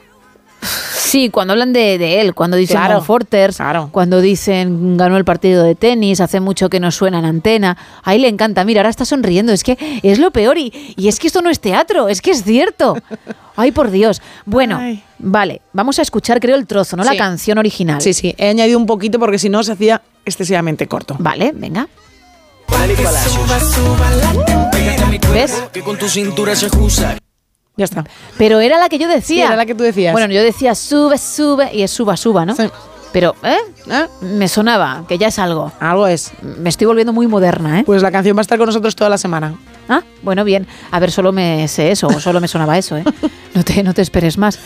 Sí, cuando hablan de, de él, cuando dicen Claro, Monforters, cuando dicen ganó el partido de tenis, hace mucho que no suena en antena, a él le encanta, mira, ahora está sonriendo, es que es lo peor y, y es que esto no es teatro, es que es cierto. Ay, por Dios. Bueno, vale, vamos a escuchar creo el trozo, no la canción original. Sí, sí. He añadido un poquito porque si no se hacía excesivamente corto. Vale, venga. ¿Ves? Ya está. Pero era la que yo decía. Sí, era la que tú decías. Bueno, yo decía sube, sube y es suba, suba, ¿no? Pero, ¿eh? Me sonaba, que ya es algo. Algo es. Me estoy volviendo muy moderna, ¿eh? Pues la canción va a estar con nosotros toda la semana. Ah, bueno, bien. A ver, solo me sé eso, o solo me sonaba eso, ¿eh? No te, no te esperes más.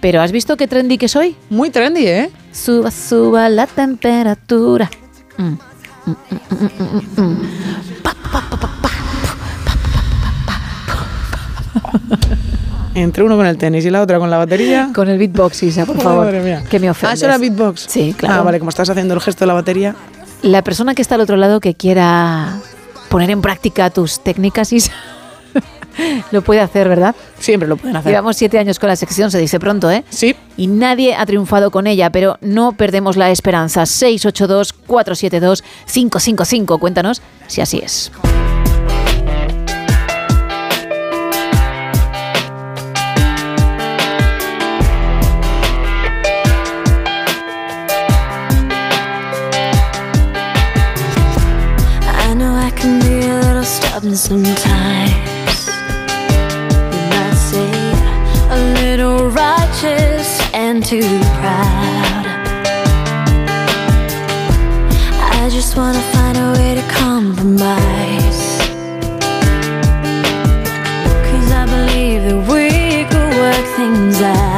Pero ¿has visto qué trendy que soy? Muy trendy, ¿eh? Suba, suba la temperatura. Mm, mm, mm, mm, mm, mm, mm. Entre uno con el tenis y la otra con la batería. Con el beatbox, Isa, por favor. Madre mía. Que me Ah, ofendes. eso era beatbox. Sí, claro. Ah, vale, como estás haciendo el gesto de la batería. La persona que está al otro lado que quiera poner en práctica tus técnicas, Isa, lo puede hacer, ¿verdad? Siempre lo pueden hacer. Llevamos siete años con la sección, se dice pronto, ¿eh? Sí. Y nadie ha triunfado con ella, pero no perdemos la esperanza. 682-472-555. Cuéntanos si así es. Little sometimes. You might say a little righteous and too proud. I just wanna find a way to compromise. Cause I believe that we could work things out.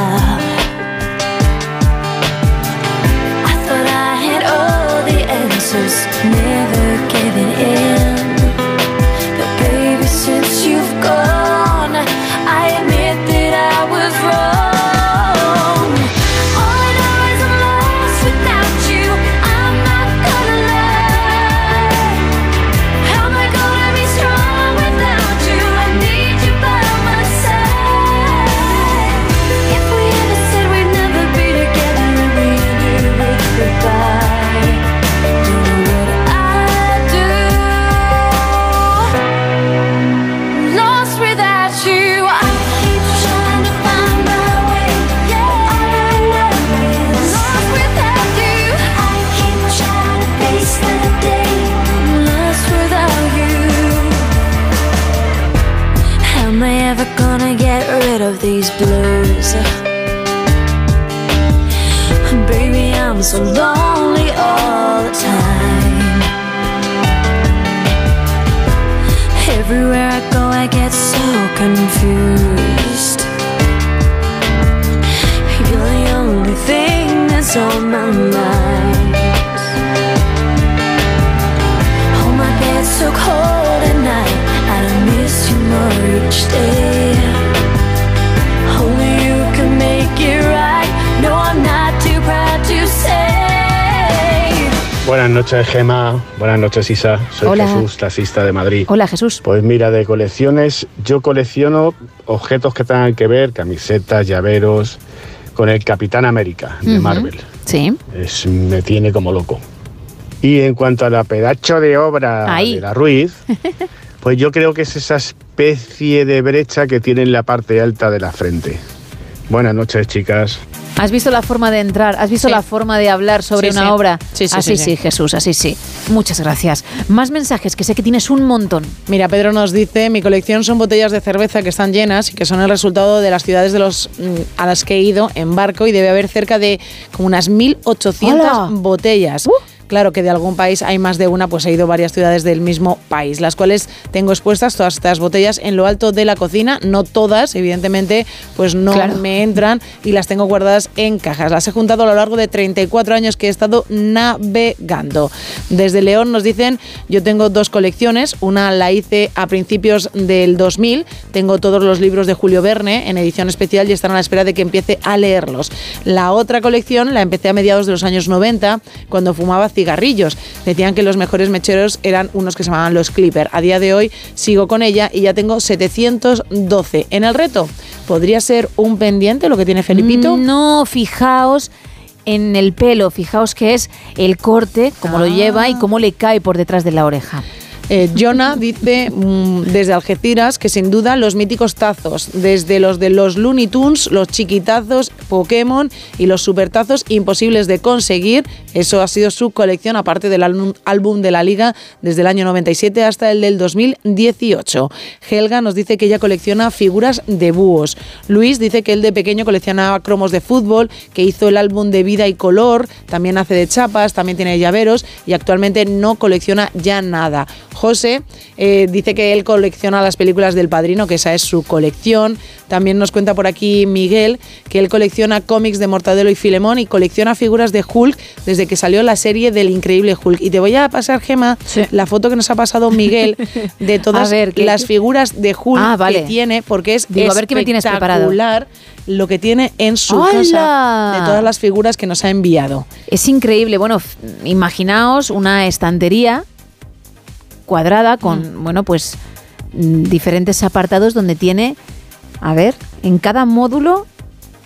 Noches, Gema. Buenas noches, Isa. Soy Hola. Jesús, taxista de Madrid. Hola, Jesús. Pues mira, de colecciones, yo colecciono objetos que tengan que ver, camisetas, llaveros, con el Capitán América de. Marvel. Sí. Es- me tiene como loco. Y en cuanto a la pedacho de obra Ahí. de la Ruiz, pues yo creo que es esa especie de brecha que tiene en la parte alta de la frente. Buenas noches, chicas. ¿Has visto la forma de entrar? ¿Has visto Sí. la forma de hablar sobre Sí, una sí. obra? Sí, sí, así sí, sí, sí. Jesús, así sí. Muchas gracias. Más mensajes, que sé que tienes un montón. Mira, Pedro nos dice, mi colección son botellas de cerveza que están llenas y que son el resultado de las ciudades de los mm, a las que he ido en barco y debe haber cerca de como unas 1.800 ¡Hala! botellas. Claro que de algún país hay más de una, pues he ido a varias ciudades del mismo país, las cuales tengo expuestas todas estas botellas en lo alto de la cocina, no todas, evidentemente, pues no Claro. me entran y las tengo guardadas en cajas. Las he juntado a lo largo de 34 años que he estado navegando. Desde León nos dicen, yo tengo dos colecciones, una la hice a principios del 2000, tengo todos los libros de Julio Verne en edición especial y están a la espera de que empiece a leerlos. La otra colección la empecé a mediados de los años 90, cuando fumaba cigarrillos. Decían que los mejores mecheros eran unos que se llamaban los Clipper. A día de hoy sigo con ella y ya tengo 712. En el reto, ¿podría ser un pendiente lo que tiene Felipito? No, fijaos en el pelo, fijaos que es el corte, cómo lo lleva y cómo le cae por detrás de la oreja. Eh, Jonah dice mm, desde Algeciras que sin duda los míticos tazos, desde los de los Looney Tunes, los chiquitazos, Pokémon y los supertazos imposibles de conseguir. Eso ha sido su colección, aparte del álbum, álbum de la liga desde el año 97 hasta el del 2018. Helga nos dice que ella colecciona figuras de búhos. Luis dice que él de pequeño coleccionaba cromos de fútbol, que hizo el álbum de vida y color, también hace de chapas, también tiene llaveros y actualmente no colecciona ya nada. José eh, dice que él colecciona las películas del Padrino, que esa es su colección. También nos cuenta por aquí Miguel que él colecciona cómics de Mortadelo y Filemón y colecciona figuras de Hulk desde que salió la serie del increíble Hulk. Y te voy a pasar, Gema, la foto que nos ha pasado Miguel de todas A ver, ¿qué- las figuras de Hulk Ah, vale. que tiene, porque es Digo, a ver qué me tienes preparado. espectacular lo que tiene en su ¡Hala! casa de todas las figuras que nos ha enviado. Es increíble. Bueno, imaginaos una estantería cuadrada con, bueno, pues mm, diferentes apartados donde tiene, a ver, en cada módulo,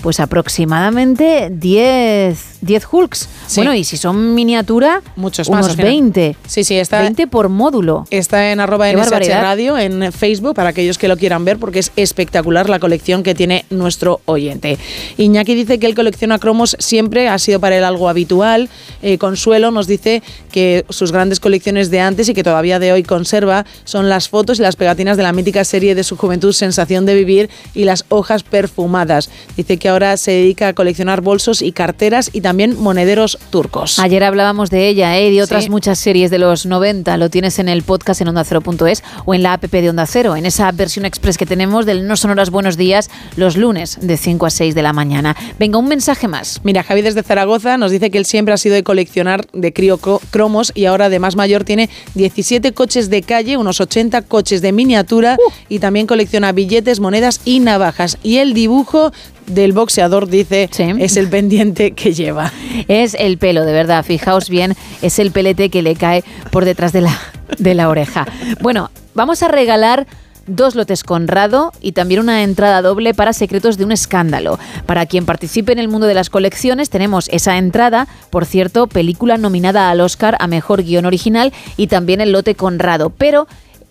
pues aproximadamente 10, 10 Hulks. Sí. Bueno, y si son miniatura, Muchos más, unos Gema. 20. Sí, sí, está 20 por módulo. Está en arroba NSH. Radio en Facebook para aquellos que lo quieran ver porque es espectacular la colección que tiene nuestro oyente. Iñaki dice que él colecciona cromos siempre, ha sido para él algo habitual. Eh, Consuelo nos dice que sus grandes colecciones de antes y que todavía de hoy conserva son las fotos y las pegatinas de la mítica serie de su juventud Sensación de Vivir y las hojas perfumadas. Dice que ahora se dedica a coleccionar bolsos y carteras y también monederos turcos. Ayer hablábamos de ella ¿eh? y de otras Sí. muchas series de los 90. Lo tienes en el podcast en ondacero.es o en la app de Onda Cero, en esa versión express que tenemos del No Sonoras Buenos Días los lunes de 5 a 6 de la mañana. Venga, un mensaje más. Mira, Javi desde Zaragoza nos dice que él siempre ha sido de coleccionar de crío cromos y ahora de más mayor tiene 17 coches de calle, unos 80 coches de miniatura y también colecciona billetes, monedas y navajas. Y el dibujo del boxeador, dice, es el pendiente que lleva. Es el pelo, de verdad, fijaos bien, es el pelete que le cae por detrás de la, de la oreja. Bueno, vamos a regalar dos lotes Conrado y también una entrada doble para Secretos de un Escándalo. Para quien participe en el mundo de las colecciones tenemos esa entrada, por cierto, película nominada al Oscar a Mejor Guión Original y también el lote Conrado, pero...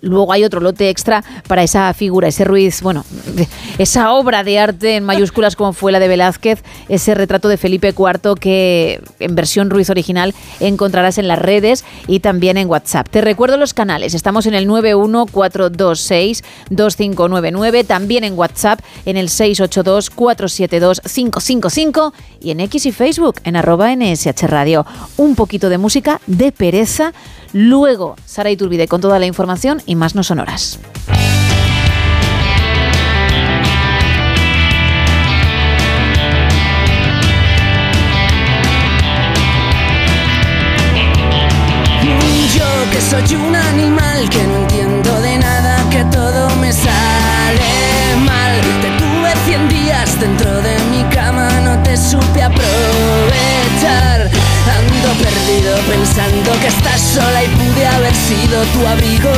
Luego hay otro lote extra para esa figura, ese Ruiz, bueno, esa obra de arte en mayúsculas como fue la de Velázquez, ese retrato de Felipe IV que en versión Ruiz original encontrarás en las redes y también en WhatsApp. Te recuerdo los canales, estamos en el 914262599, también en WhatsApp en el 682472555 y en X y Facebook en arroba NSH Radio. Un poquito de música de pereza, luego Sara Iturbide con toda la información y más no sonoras. Yo que soy un animal que no entiendo de nada, que todo me sale mal. Te tuve 100 días dentro de mi cama, no te supe aprovechar. Ando perdido pensando que estás sola y sido tu abrigo.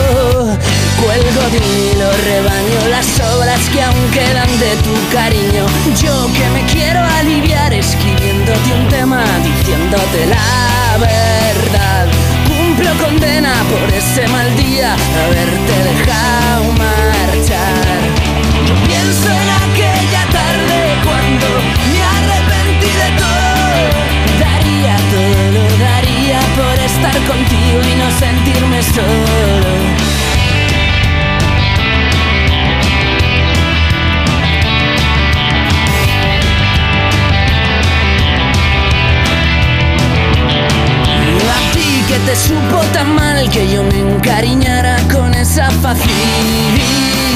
Cuelgo de un hilo, rebaño las obras que aún quedan de tu cariño. Yo que me quiero aliviar escribiéndote un tema diciéndote la verdad. Cumplo condena por ese mal día, haberte dejado marchar. Contigo y no sentirme solo. A ti que te supo tan mal que yo me encariñara con esa facilidad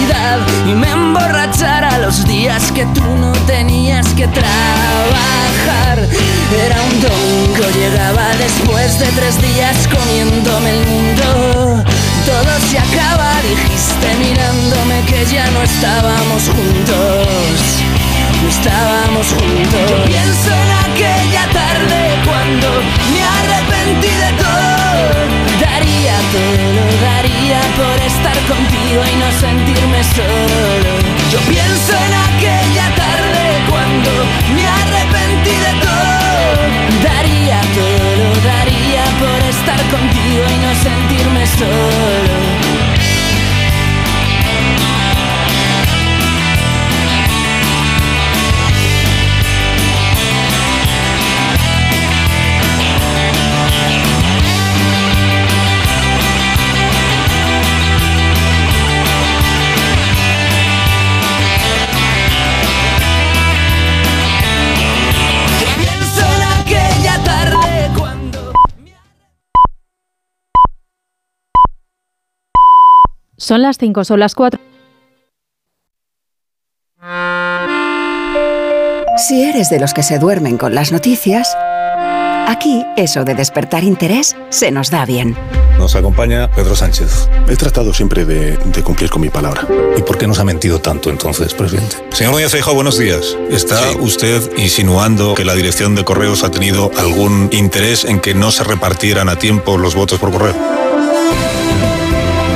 y me emborrachara los días que tú no tenías que trabajar. Era un domingo, llegaba después de tres días comiéndome el mundo. Todo se acaba, dijiste mirándome que ya no estábamos juntos. No estábamos juntos. Yo pienso en aquella tarde cuando me arrepentí de todo. Daría todo, lo daría por estar contigo y no sentirme solo. Yo pienso en aquella tarde cuando me arrepentí de todo. Daría todo, lo daría por estar contigo y no sentirme solo. Son las 5, son las 4. Si eres de los que se duermen con las noticias, aquí eso de despertar interés se nos da bien. Nos acompaña Pedro Sánchez. He tratado siempre de, de cumplir con mi palabra. ¿Y por qué nos ha mentido tanto entonces, presidente? Señor Núñez Feijóo, buenos días. ¿Está usted insinuando que la dirección de correos ha tenido algún interés en que no se repartieran a tiempo los votos por correo?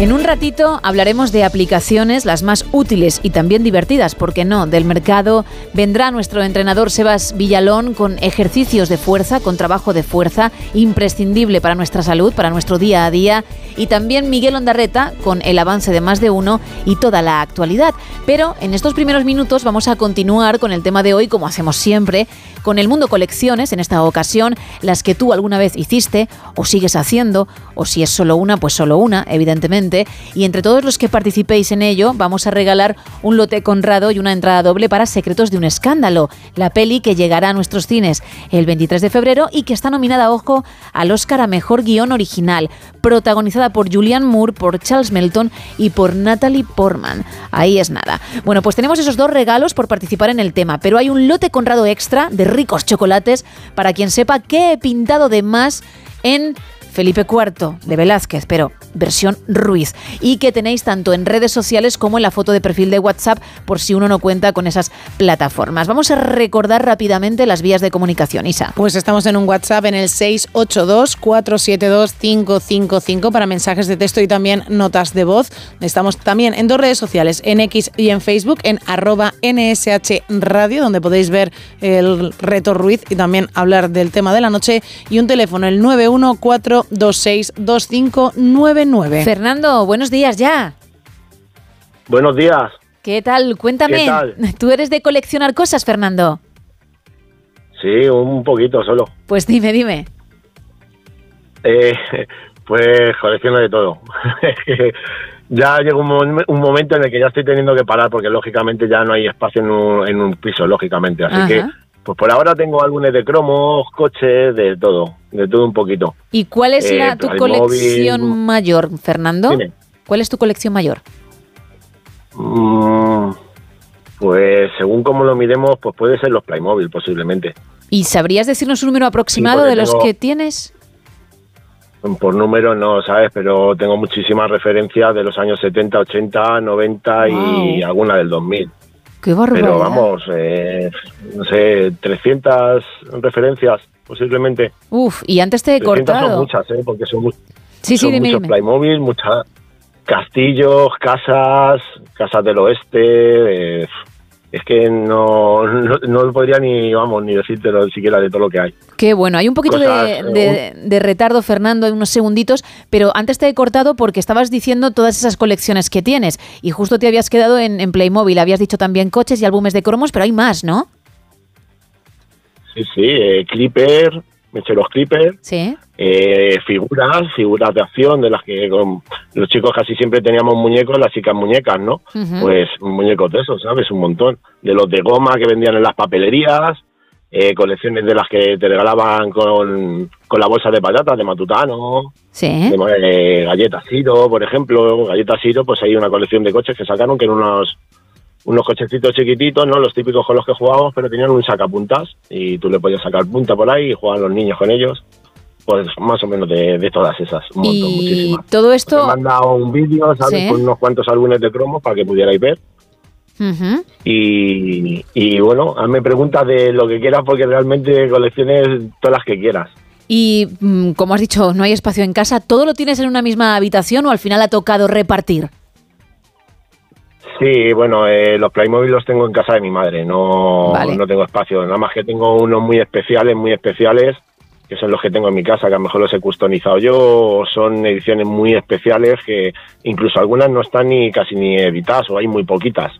En un ratito hablaremos de aplicaciones, las más útiles y también divertidas, porque no, del mercado. Vendrá nuestro entrenador Sebas Villalón con ejercicios de fuerza, con trabajo de fuerza, imprescindible para nuestra salud, para nuestro día a día. Y también Miguel Ondarreta con el avance de más de uno y toda la actualidad. Pero en estos primeros minutos vamos a continuar con el tema de hoy, como hacemos siempre, con el mundo colecciones, en esta ocasión, las que tú alguna vez hiciste o sigues haciendo, o si es solo una, pues solo una, evidentemente. Y entre todos los que participéis en ello, vamos a regalar un lote conrado y una entrada doble para Secretos de un Escándalo, la peli que llegará a nuestros cines el 23 de febrero y que está nominada, ojo, al Oscar a Mejor Guión Original, protagonizada por Julianne Moore, por Charles Melton y por Natalie Portman. Ahí es nada. Bueno, pues tenemos esos dos regalos por participar en el tema, pero hay un lote conrado extra de ricos chocolates para quien sepa qué he pintado de más en Felipe IV de Velázquez, pero versión Ruiz. Y que tenéis tanto en redes sociales como en la foto de perfil de WhatsApp por si uno no cuenta con esas plataformas. Vamos a recordar rápidamente las vías de comunicación, Isa. Pues estamos en un WhatsApp en el 682-472-555 para mensajes de texto y también notas de voz. Estamos también en dos redes sociales, en X y en Facebook, en arroba NSH Radio, donde podéis ver el reto Ruiz y también hablar del tema de la noche. Y un teléfono, el 914262599. Fernando, buenos días ya. Buenos días. ¿Qué tal? Cuéntame. ¿Qué tal? ¿Tú eres de coleccionar cosas, Fernando? Sí, un poquito solo. Pues dime, dime. Eh, pues colecciono de todo. ya llega un, mom- un momento en el que ya estoy teniendo que parar porque lógicamente ya no hay espacio en un, en un piso, lógicamente. Así Ajá. que, pues por ahora tengo álbumes de cromos, coches, de todo, de todo un poquito. ¿Y cuál es Eh, la, tu colección mayor, Fernando? Dime. ¿Cuál es tu colección mayor? Mm, pues según cómo lo miremos, pues puede ser los Playmobil posiblemente. ¿Y sabrías decirnos un número aproximado de los tengo- que tienes? Por número no, ¿sabes? Pero tengo muchísimas referencias de los años 70, 80, 90 y alguna del 2000. ¡Qué barbaridad! Pero vamos, eh, no sé, 300 referencias posiblemente. Uf, y antes te he 300 son cortado. muchas, ¿eh? Porque son, Sí, sí, son dime, muchos. Playmobil, muchas castillos, casas, casas del oeste. eh, es que no, no, no podría ni, vamos, ni decírtelo siquiera de todo lo que hay. Qué bueno, hay un poquito de, de- de retardo, Fernando, en unos segunditos, pero antes te he cortado porque estabas diciendo todas esas colecciones que tienes y justo te habías quedado en, en Playmobil, habías dicho también coches y álbumes de cromos, pero hay más, ¿no? Sí, sí, eh, Clipper, mecheros Clipper, Sí. eh, figuras, figuras de acción de las que con los chicos casi siempre teníamos muñecos, las chicas muñecas, ¿no? Ujú. Pues muñecos de esos, ¿sabes? Un montón. De los de goma que vendían en las papelerías, eh, colecciones de las que te regalaban con, con la bolsa de patatas de Matutano, Sí. de eh, galletas Siro, por ejemplo. Galletas Siro, pues hay una colección de coches que sacaron que eran unos unos cochecitos chiquititos, ¿no? Los típicos con los que jugábamos, pero tenían un sacapuntas y tú le podías sacar punta por ahí y jugaban los niños con ellos. Pues más o menos de, de todas esas, un montón, Y muchísimas. todo Me esto... han mandado un vídeo, ¿sabes? Sí. Con unos cuantos álbumes de cromos para que pudierais ver. Y, y bueno, hazme preguntas de lo que quieras porque realmente colecciones todas las que quieras. Y mm, como has dicho, no hay espacio en casa, ¿todo lo tienes en una misma habitación o al final ha tocado repartir? Sí, bueno, eh, los Playmobil los tengo en casa de mi madre, no, Vale. no tengo espacio. Nada más que tengo unos muy especiales, muy especiales, que son los que tengo en mi casa, que a lo mejor los he customizado yo, o son ediciones muy especiales que incluso algunas no están ni casi ni editadas, o hay muy poquitas.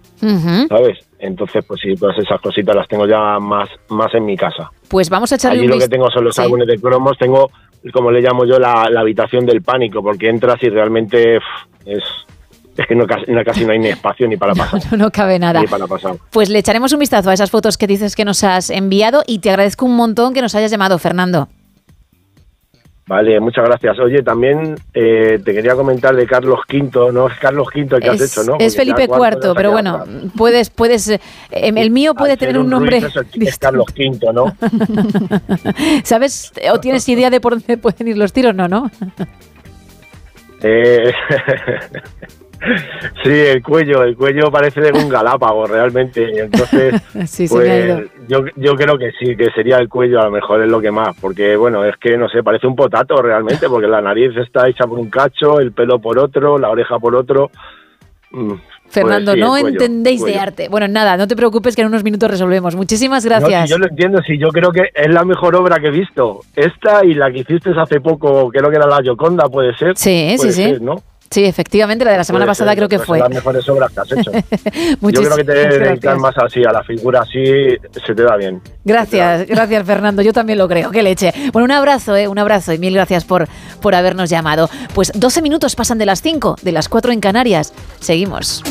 ¿sabes? Entonces, pues sí, todas esas cositas las tengo ya más, más en mi casa. Pues vamos a echarle Allí un lo que tengo son los Sí. álbumes de cromos, tengo, como le llamo yo, la, la habitación del pánico, porque entras y realmente es, es que no, casi, no, casi no hay ni espacio ni para pasar. No, no cabe nada. Ni para pasar. Pues le echaremos un vistazo a esas fotos que dices que nos has enviado y te agradezco un montón que nos hayas llamado, Fernando. Vale, muchas gracias. Oye, también eh, te quería comentar de Carlos V, ¿no? Es Carlos V el que has hecho, ¿no? es Porque Felipe IV, pero bueno, puedes, puedes, eh, el mío puede Al tener un nombre. Ruiz es, el- es Carlos V, ¿no? ¿Sabes o tienes idea de por dónde pueden ir los tiros? No, no. Eh, sí, el cuello, el cuello parece de un galápago realmente. Entonces, Sí, pues, yo, yo creo que sí, que sería el cuello a lo mejor es lo que más, porque bueno, es que no sé, parece un potato realmente, porque la nariz está hecha por un cacho, el pelo por otro, la oreja por otro. Mm, Fernando, pues sí, el no cuello, entendéis de arte. Bueno, nada, no te preocupes que en unos minutos resolvemos. Muchísimas No, gracias. si yo lo entiendo, si yo creo que es la mejor obra que he visto. Esta y la que hiciste hace poco, creo que era la Yoconda, puede ser. Sí, sí, Puede sí. ser, ¿no? Sí, efectivamente, la de la semana Puede pasada ser, creo que pues fue. Las mejores obras que has hecho. yo creo que te debes dedicar más así, a la figura así, se te da bien. Gracias, gracias Fernando, yo también lo creo, qué leche. Bueno, un abrazo, ¿eh? un abrazo y mil gracias por, por habernos llamado. Pues 12 minutos pasan de las 5, de las 4 en Canarias. Seguimos.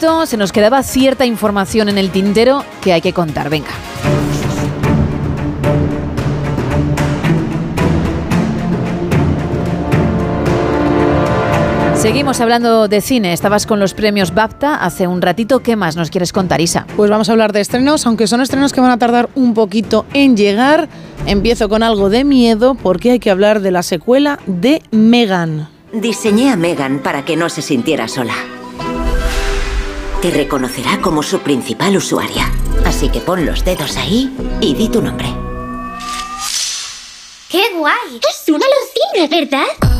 Se nos quedaba cierta información en el tintero que hay que contar. Venga. Seguimos hablando de cine. Estabas con los premios BAFTA hace un ratito. ¿Qué más nos quieres contar, Isa? Pues vamos a hablar de estrenos, aunque son estrenos que van a tardar un poquito en llegar. Empiezo con algo de miedo porque hay que hablar de la secuela de Megan. Diseñé a Megan para que no se sintiera sola. Te reconocerá como su principal usuaria. Así que pon los dedos ahí y di tu nombre. ¡Qué guay! Es una alucina, ¿verdad?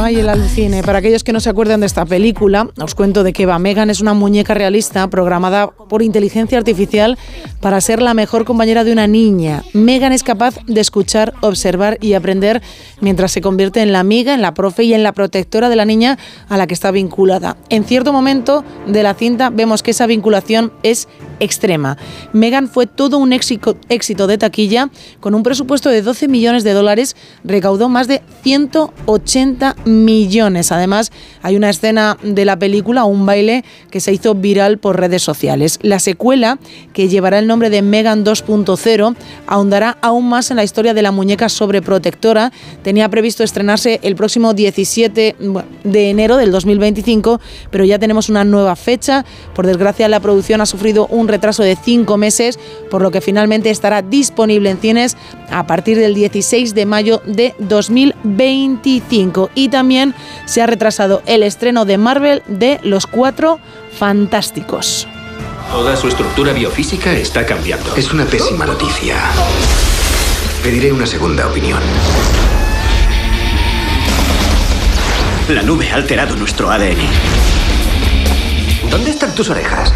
Ay, el alucine. Para aquellos que no se acuerdan de esta película, os cuento de qué va. Megan es una muñeca realista programada por inteligencia artificial para ser la mejor compañera de una niña. Megan es capaz de escuchar, observar y aprender mientras se convierte en la amiga, en la profe y en la protectora de la niña a la que está vinculada. En cierto momento de la cinta vemos que esa vinculación es extrema. Megan fue todo un éxito, de taquilla, con un presupuesto de 12 millones de dólares, recaudó más de 180 millones. Además, hay una escena de la película, un baile, que se hizo viral por redes sociales. La secuela, que llevará el nombre de Megan 2.0, ahondará aún más en la historia de la muñeca sobreprotectora. Tenía previsto estrenarse el próximo 17 de enero del 2025, pero ya tenemos una nueva fecha. Por desgracia, la producción ha sufrido un retraso de cinco meses, por lo que finalmente estará disponible en cines a partir del 16 de mayo de 2025. Y también se ha retrasado el estreno de Marvel de Los Cuatro Fantásticos. Toda su estructura biofísica está cambiando. Es una pésima noticia. Pediré una segunda opinión. La nube ha alterado nuestro ADN. ¿Dónde están tus orejas?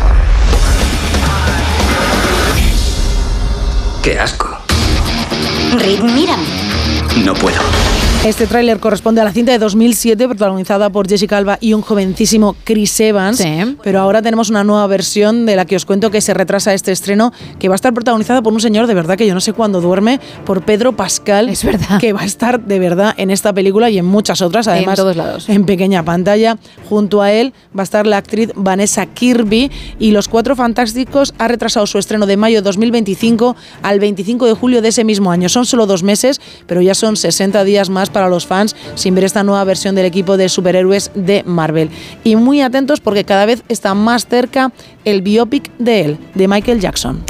¡Qué asco! Rick, mírame. No puedo. Este tráiler corresponde a la cinta de 2007 protagonizada por Jessica Alba y un jovencísimo Chris Evans. Pero ahora tenemos una nueva versión de la que os cuento que se retrasa este estreno, que va a estar protagonizada por un señor de verdad que yo no sé cuándo duerme, por Pedro Pascal. Es verdad. Que va a estar de verdad en esta película y en muchas otras, En además todos lados. en pequeña pantalla. Junto a él va a estar la actriz Vanessa Kirby y Los Cuatro Fantásticos ha retrasado su estreno de mayo de 2025 al 25 de julio de ese mismo año. Son solo dos meses, pero ya son 60 días más para los fans sin ver esta nueva versión del equipo de superhéroes de Marvel. Y muy atentos porque cada vez está más cerca el biopic de él, de Michael Jackson.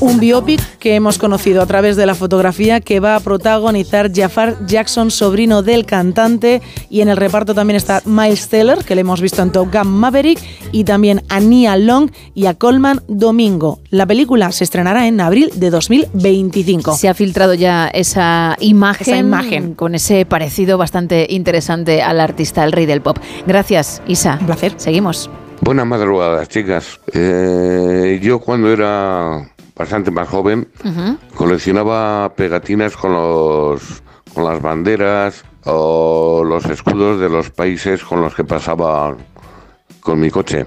Un biopic que hemos conocido a través de la fotografía que va a protagonizar Jafar Jackson, sobrino del cantante, y en el reparto también está Miles Teller, que le hemos visto en Top Gun Maverick, y también a Nia Long y a Coleman Domingo. La película se estrenará en abril de 2025. Se ha filtrado ya esa imagen, Esa imagen. con ese parecido bastante interesante al artista, el rey del pop. Gracias, Isa. Un placer. Seguimos. Buenas madrugadas, chicas. Eh, yo cuando era bastante más joven coleccionaba pegatinas con los con las banderas o los escudos de los países con los que pasaba con mi coche.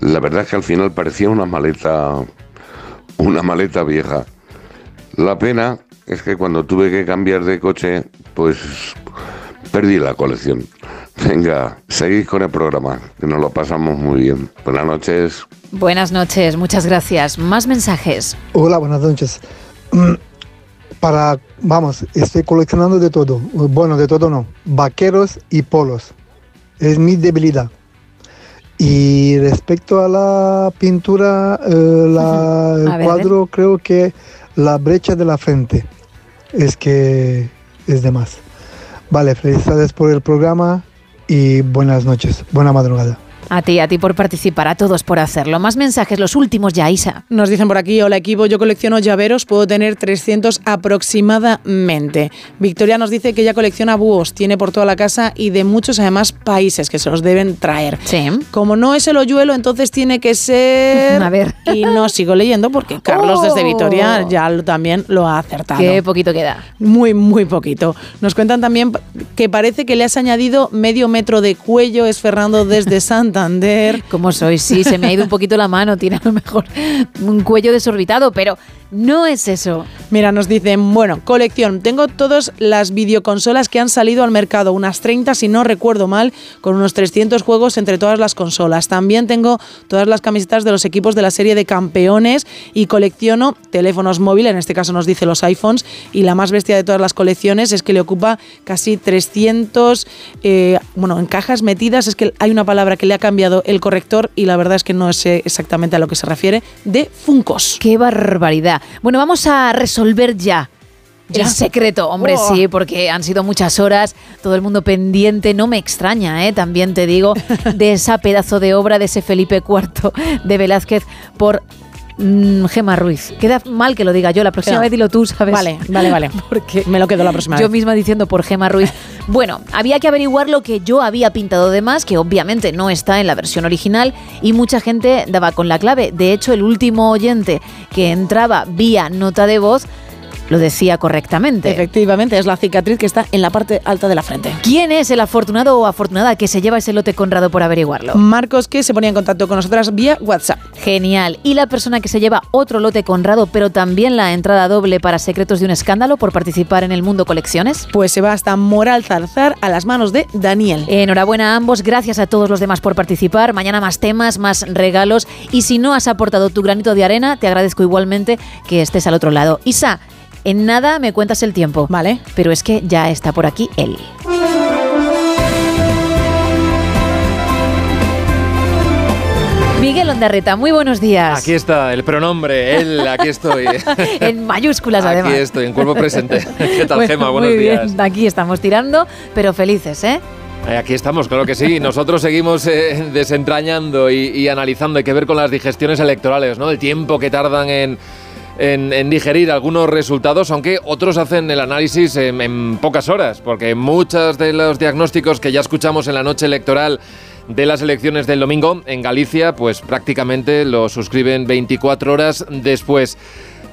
La verdad es que al final parecía una maleta una maleta vieja. La pena es que cuando tuve que cambiar de coche, pues perdí la colección. Venga, seguid con el programa, que nos lo pasamos muy bien. Buenas noches. Buenas noches, muchas gracias. Más mensajes. Hola, buenas noches. Mm, Para, vamos, estoy coleccionando de todo. Bueno, de todo no. Vaqueros y polos. Es mi debilidad. Y respecto a la pintura, eh, la- el ver, cuadro, creo que la brecha de la frente es que es de más. Vale, felicidades por el programa y buenas noches. Buena madrugada. A ti, a ti por participar, a todos por hacerlo. Más mensajes, los últimos ya, Isa. Nos dicen por aquí, hola equipo, yo colecciono llaveros, puedo tener 300 aproximadamente. Victoria nos dice que ella colecciona búhos, tiene por toda la casa y de muchos además países que se los deben traer. Como no es el hoyuelo, entonces tiene que ser... A ver. Y no sigo leyendo porque Carlos desde Vitoria ya lo- también lo ha acertado. Qué poquito queda. Muy, muy poquito. Nos cuentan también que parece que le has añadido medio metro de cuello, es Fernando desde Santander. ¿Cómo soy? Sí, se me ha ido un poquito la mano, tiene a lo mejor un cuello desorbitado, pero no es eso. Mira, nos dicen, bueno, colección, tengo todas las videoconsolas que han salido al mercado, unas 30 si no recuerdo mal, con unos 300 juegos entre todas las consolas. También tengo todas las camisetas de los equipos de la serie de campeones y colecciono teléfonos móviles, en este caso nos dice los iPhones, y la más bestia de todas las colecciones es que le ocupa casi 300, eh, bueno, en cajas metidas, es que hay una palabra que le ha cambiado el corrector y la verdad es que no sé exactamente a lo que se refiere, de Funcos. ¡Qué barbaridad! Bueno, vamos a resolver ya. ¿Ya? El secreto, hombre, Oh. sí, porque han sido muchas horas, todo el mundo pendiente, no me extraña, ¿eh? también te digo, de esa pedazo de obra de ese Felipe IV de Velázquez por mm, Gema Ruiz. Queda mal que lo diga yo, la próxima vez dilo tú, ¿sabes? Vale, vale, vale. Porque Me lo quedo la próxima yo vez. misma diciendo por Gema Ruiz. Bueno, había que averiguar lo que yo había pintado de más, que obviamente no está en la versión original, y mucha gente daba con la clave. De hecho, el último oyente que entraba vía nota de voz lo decía correctamente. Efectivamente, es la cicatriz que está en la parte alta de la frente. ¿Quién es el afortunado o afortunada que se lleva ese lote Conrado por averiguarlo? Marcos, que se ponía en contacto con nosotras vía WhatsApp. Genial. ¿Y la persona que se lleva otro lote Conrado, pero también la entrada doble para Secretos de un Escándalo por participar en el Mundo Colecciones? Pues se va hasta Moral Zarzar a las manos de Daniel. Enhorabuena a ambos, gracias a todos los demás por participar. Mañana más temas, más regalos. Y si no has aportado tu granito de arena, te agradezco igualmente que estés al otro lado. Isa, en nada me cuentas el tiempo. Vale. Pero es que ya está por aquí él. Miguel Ondarreta, muy buenos días. Aquí está el pronombre, él, aquí estoy. en mayúsculas, además. Aquí estoy, en cuerpo presente. ¿Qué tal, Bueno, Gema? Buenos muy días. bien, aquí estamos tirando, pero felices, ¿eh? Eh, Aquí estamos, claro que sí. Nosotros seguimos eh, desentrañando y, y analizando. Hay que ver con las digestiones electorales, ¿no? El tiempo que tardan en, en- en digerir algunos resultados, aunque otros hacen el análisis en, en pocas horas, porque muchos de los diagnósticos que ya escuchamos en la noche electoral de las elecciones del domingo en Galicia, pues prácticamente lo suscriben 24 horas después.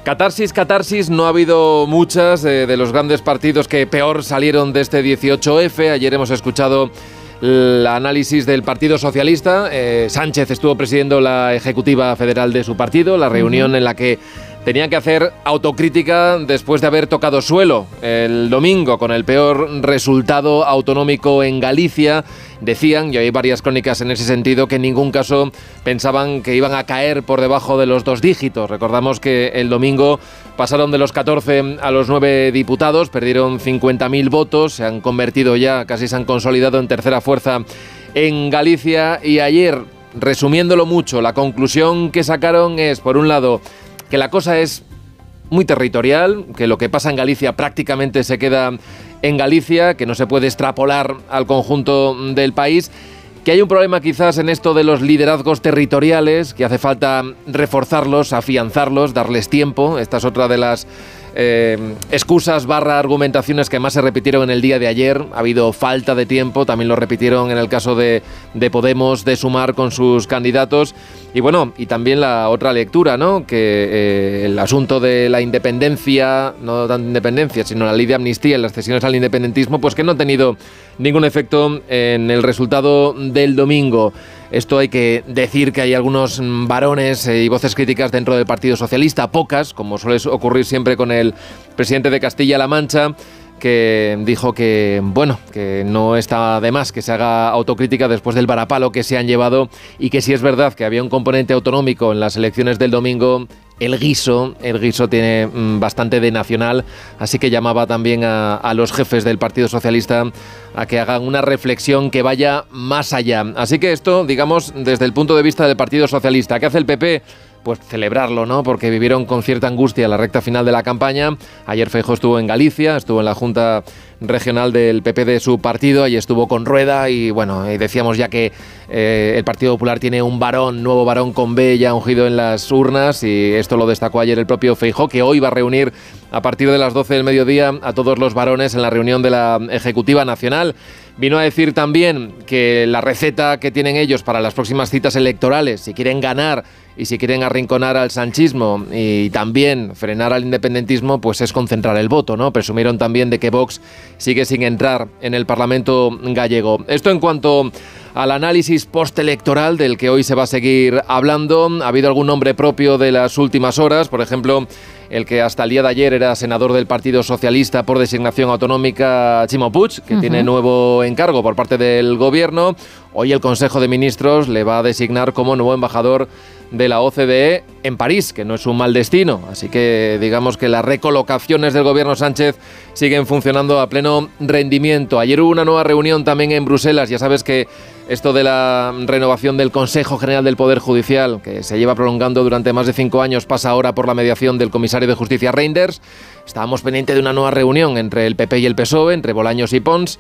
Catarsis, catarsis, no ha habido muchas eh, de los grandes partidos que peor salieron de este 18F. Ayer hemos escuchado el análisis del Partido Socialista. Eh, Sánchez estuvo presidiendo la Ejecutiva Federal de su partido, la reunión en la que tenían que hacer autocrítica después de haber tocado suelo el domingo con el peor resultado autonómico en Galicia. Decían, y hay varias crónicas en ese sentido, que en ningún caso pensaban que iban a caer por debajo de los dos dígitos. Recordamos que el domingo pasaron de los 14 a los 9 diputados, perdieron 50.000 votos, se han convertido ya, casi se han consolidado en tercera fuerza en Galicia y ayer, resumiéndolo mucho, la conclusión que sacaron es, por un lado, que la cosa es muy territorial, que lo que pasa en Galicia prácticamente se queda en Galicia, que no se puede extrapolar al conjunto del país, que hay un problema quizás en esto de los liderazgos territoriales, que hace falta reforzarlos, afianzarlos, darles tiempo. Esta es otra de las eh, excusas barra argumentaciones que más se repitieron en el día de ayer. Ha habido falta de tiempo, también lo repitieron en el caso de, de Podemos, de sumar con sus candidatos. Y bueno, y también la otra lectura, ¿no? Que eh, el asunto de la independencia, no tanto independencia, sino la ley de amnistía y las cesiones al independentismo, pues que no ha tenido ningún efecto en el resultado del domingo. Esto hay que decir que hay algunos varones eh, y voces críticas dentro del Partido Socialista, pocas, como suele ocurrir siempre con el presidente de Castilla-La Mancha, que dijo que, bueno, que no está de más que se haga autocrítica después del varapalo que se han llevado y que si es verdad que había un componente autonómico en las elecciones del domingo, el guiso, el guiso tiene mm, bastante de nacional, así que llamaba también a, a los jefes del Partido Socialista a que hagan una reflexión que vaya más allá. Así que esto, digamos, desde el punto de vista del Partido Socialista, ¿qué hace el PP? Pues celebrarlo, ¿no? Porque vivieron con cierta angustia la recta final de la campaña. Ayer Feijóo estuvo en Galicia, estuvo en la Junta Regional del PP de su partido, y estuvo con Rueda y bueno, y decíamos ya que eh, el Partido Popular tiene un varón, nuevo varón con B ya ungido en las urnas y esto lo destacó ayer el propio Feijóo, que hoy va a reunir a partir de las 12 del mediodía a todos los varones en la reunión de la Ejecutiva Nacional. Vino a decir también que la receta que tienen ellos para las próximas citas electorales, si quieren ganar y si quieren arrinconar al sanchismo y también frenar al independentismo, pues es concentrar el voto, ¿no? Presumieron también de que Vox sigue sin entrar en el Parlamento gallego. Esto en cuanto al análisis postelectoral del que hoy se va a seguir hablando. Ha habido algún nombre propio de las últimas horas, por ejemplo, el que hasta el día de ayer era senador del Partido Socialista por designación autonómica, Chimo Puig, que tiene nuevo encargo por parte del Gobierno. Hoy el Consejo de Ministros le va a designar como nuevo embajador de la OCDE en París, que no es un mal destino. Así que digamos que las recolocaciones del Gobierno Sánchez siguen funcionando a pleno rendimiento. Ayer hubo una nueva reunión también en Bruselas. Ya sabes que esto de la renovación del Consejo General del Poder Judicial, que se lleva prolongando durante más de cinco años, pasa ahora por la mediación del comisario de Justicia Reinders. Estábamos pendientes de una nueva reunión entre el PP y el PSOE, entre Bolaños y Pons.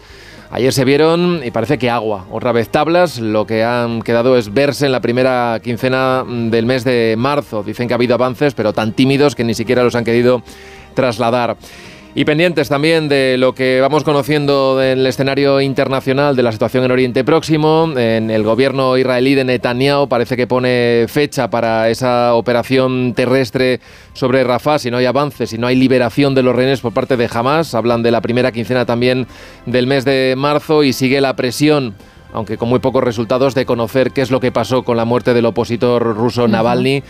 Ayer se vieron y parece que agua, otra vez tablas. Lo que han quedado es verse en la primera quincena del mes de marzo. Dicen que ha habido avances, pero tan tímidos que ni siquiera los han querido trasladar. Y pendientes también de lo que vamos conociendo del escenario internacional de la situación en Oriente Próximo. En el gobierno israelí de Netanyahu parece que pone fecha para esa operación terrestre sobre Rafah si no hay avances, si no hay liberación de los rehenes por parte de Hamas. Hablan de la primera quincena también del mes de marzo y sigue la presión aunque con muy pocos resultados, de conocer qué es lo que pasó con la muerte del opositor ruso Navalny,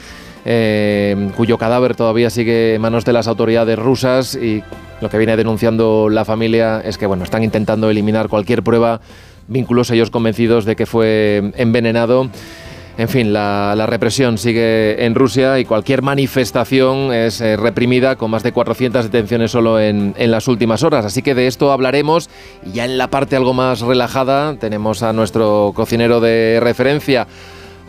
eh, cuyo cadáver todavía sigue en manos de las autoridades rusas y lo que viene denunciando la familia es que bueno, están intentando eliminar cualquier prueba, vínculos ellos convencidos de que fue envenenado. En fin, la, represión sigue en Rusia y cualquier manifestación es eh, reprimida con más de 400 detenciones solo en, en las últimas horas. Así que de esto hablaremos ya en la parte algo más relajada tenemos a nuestro cocinero de referencia,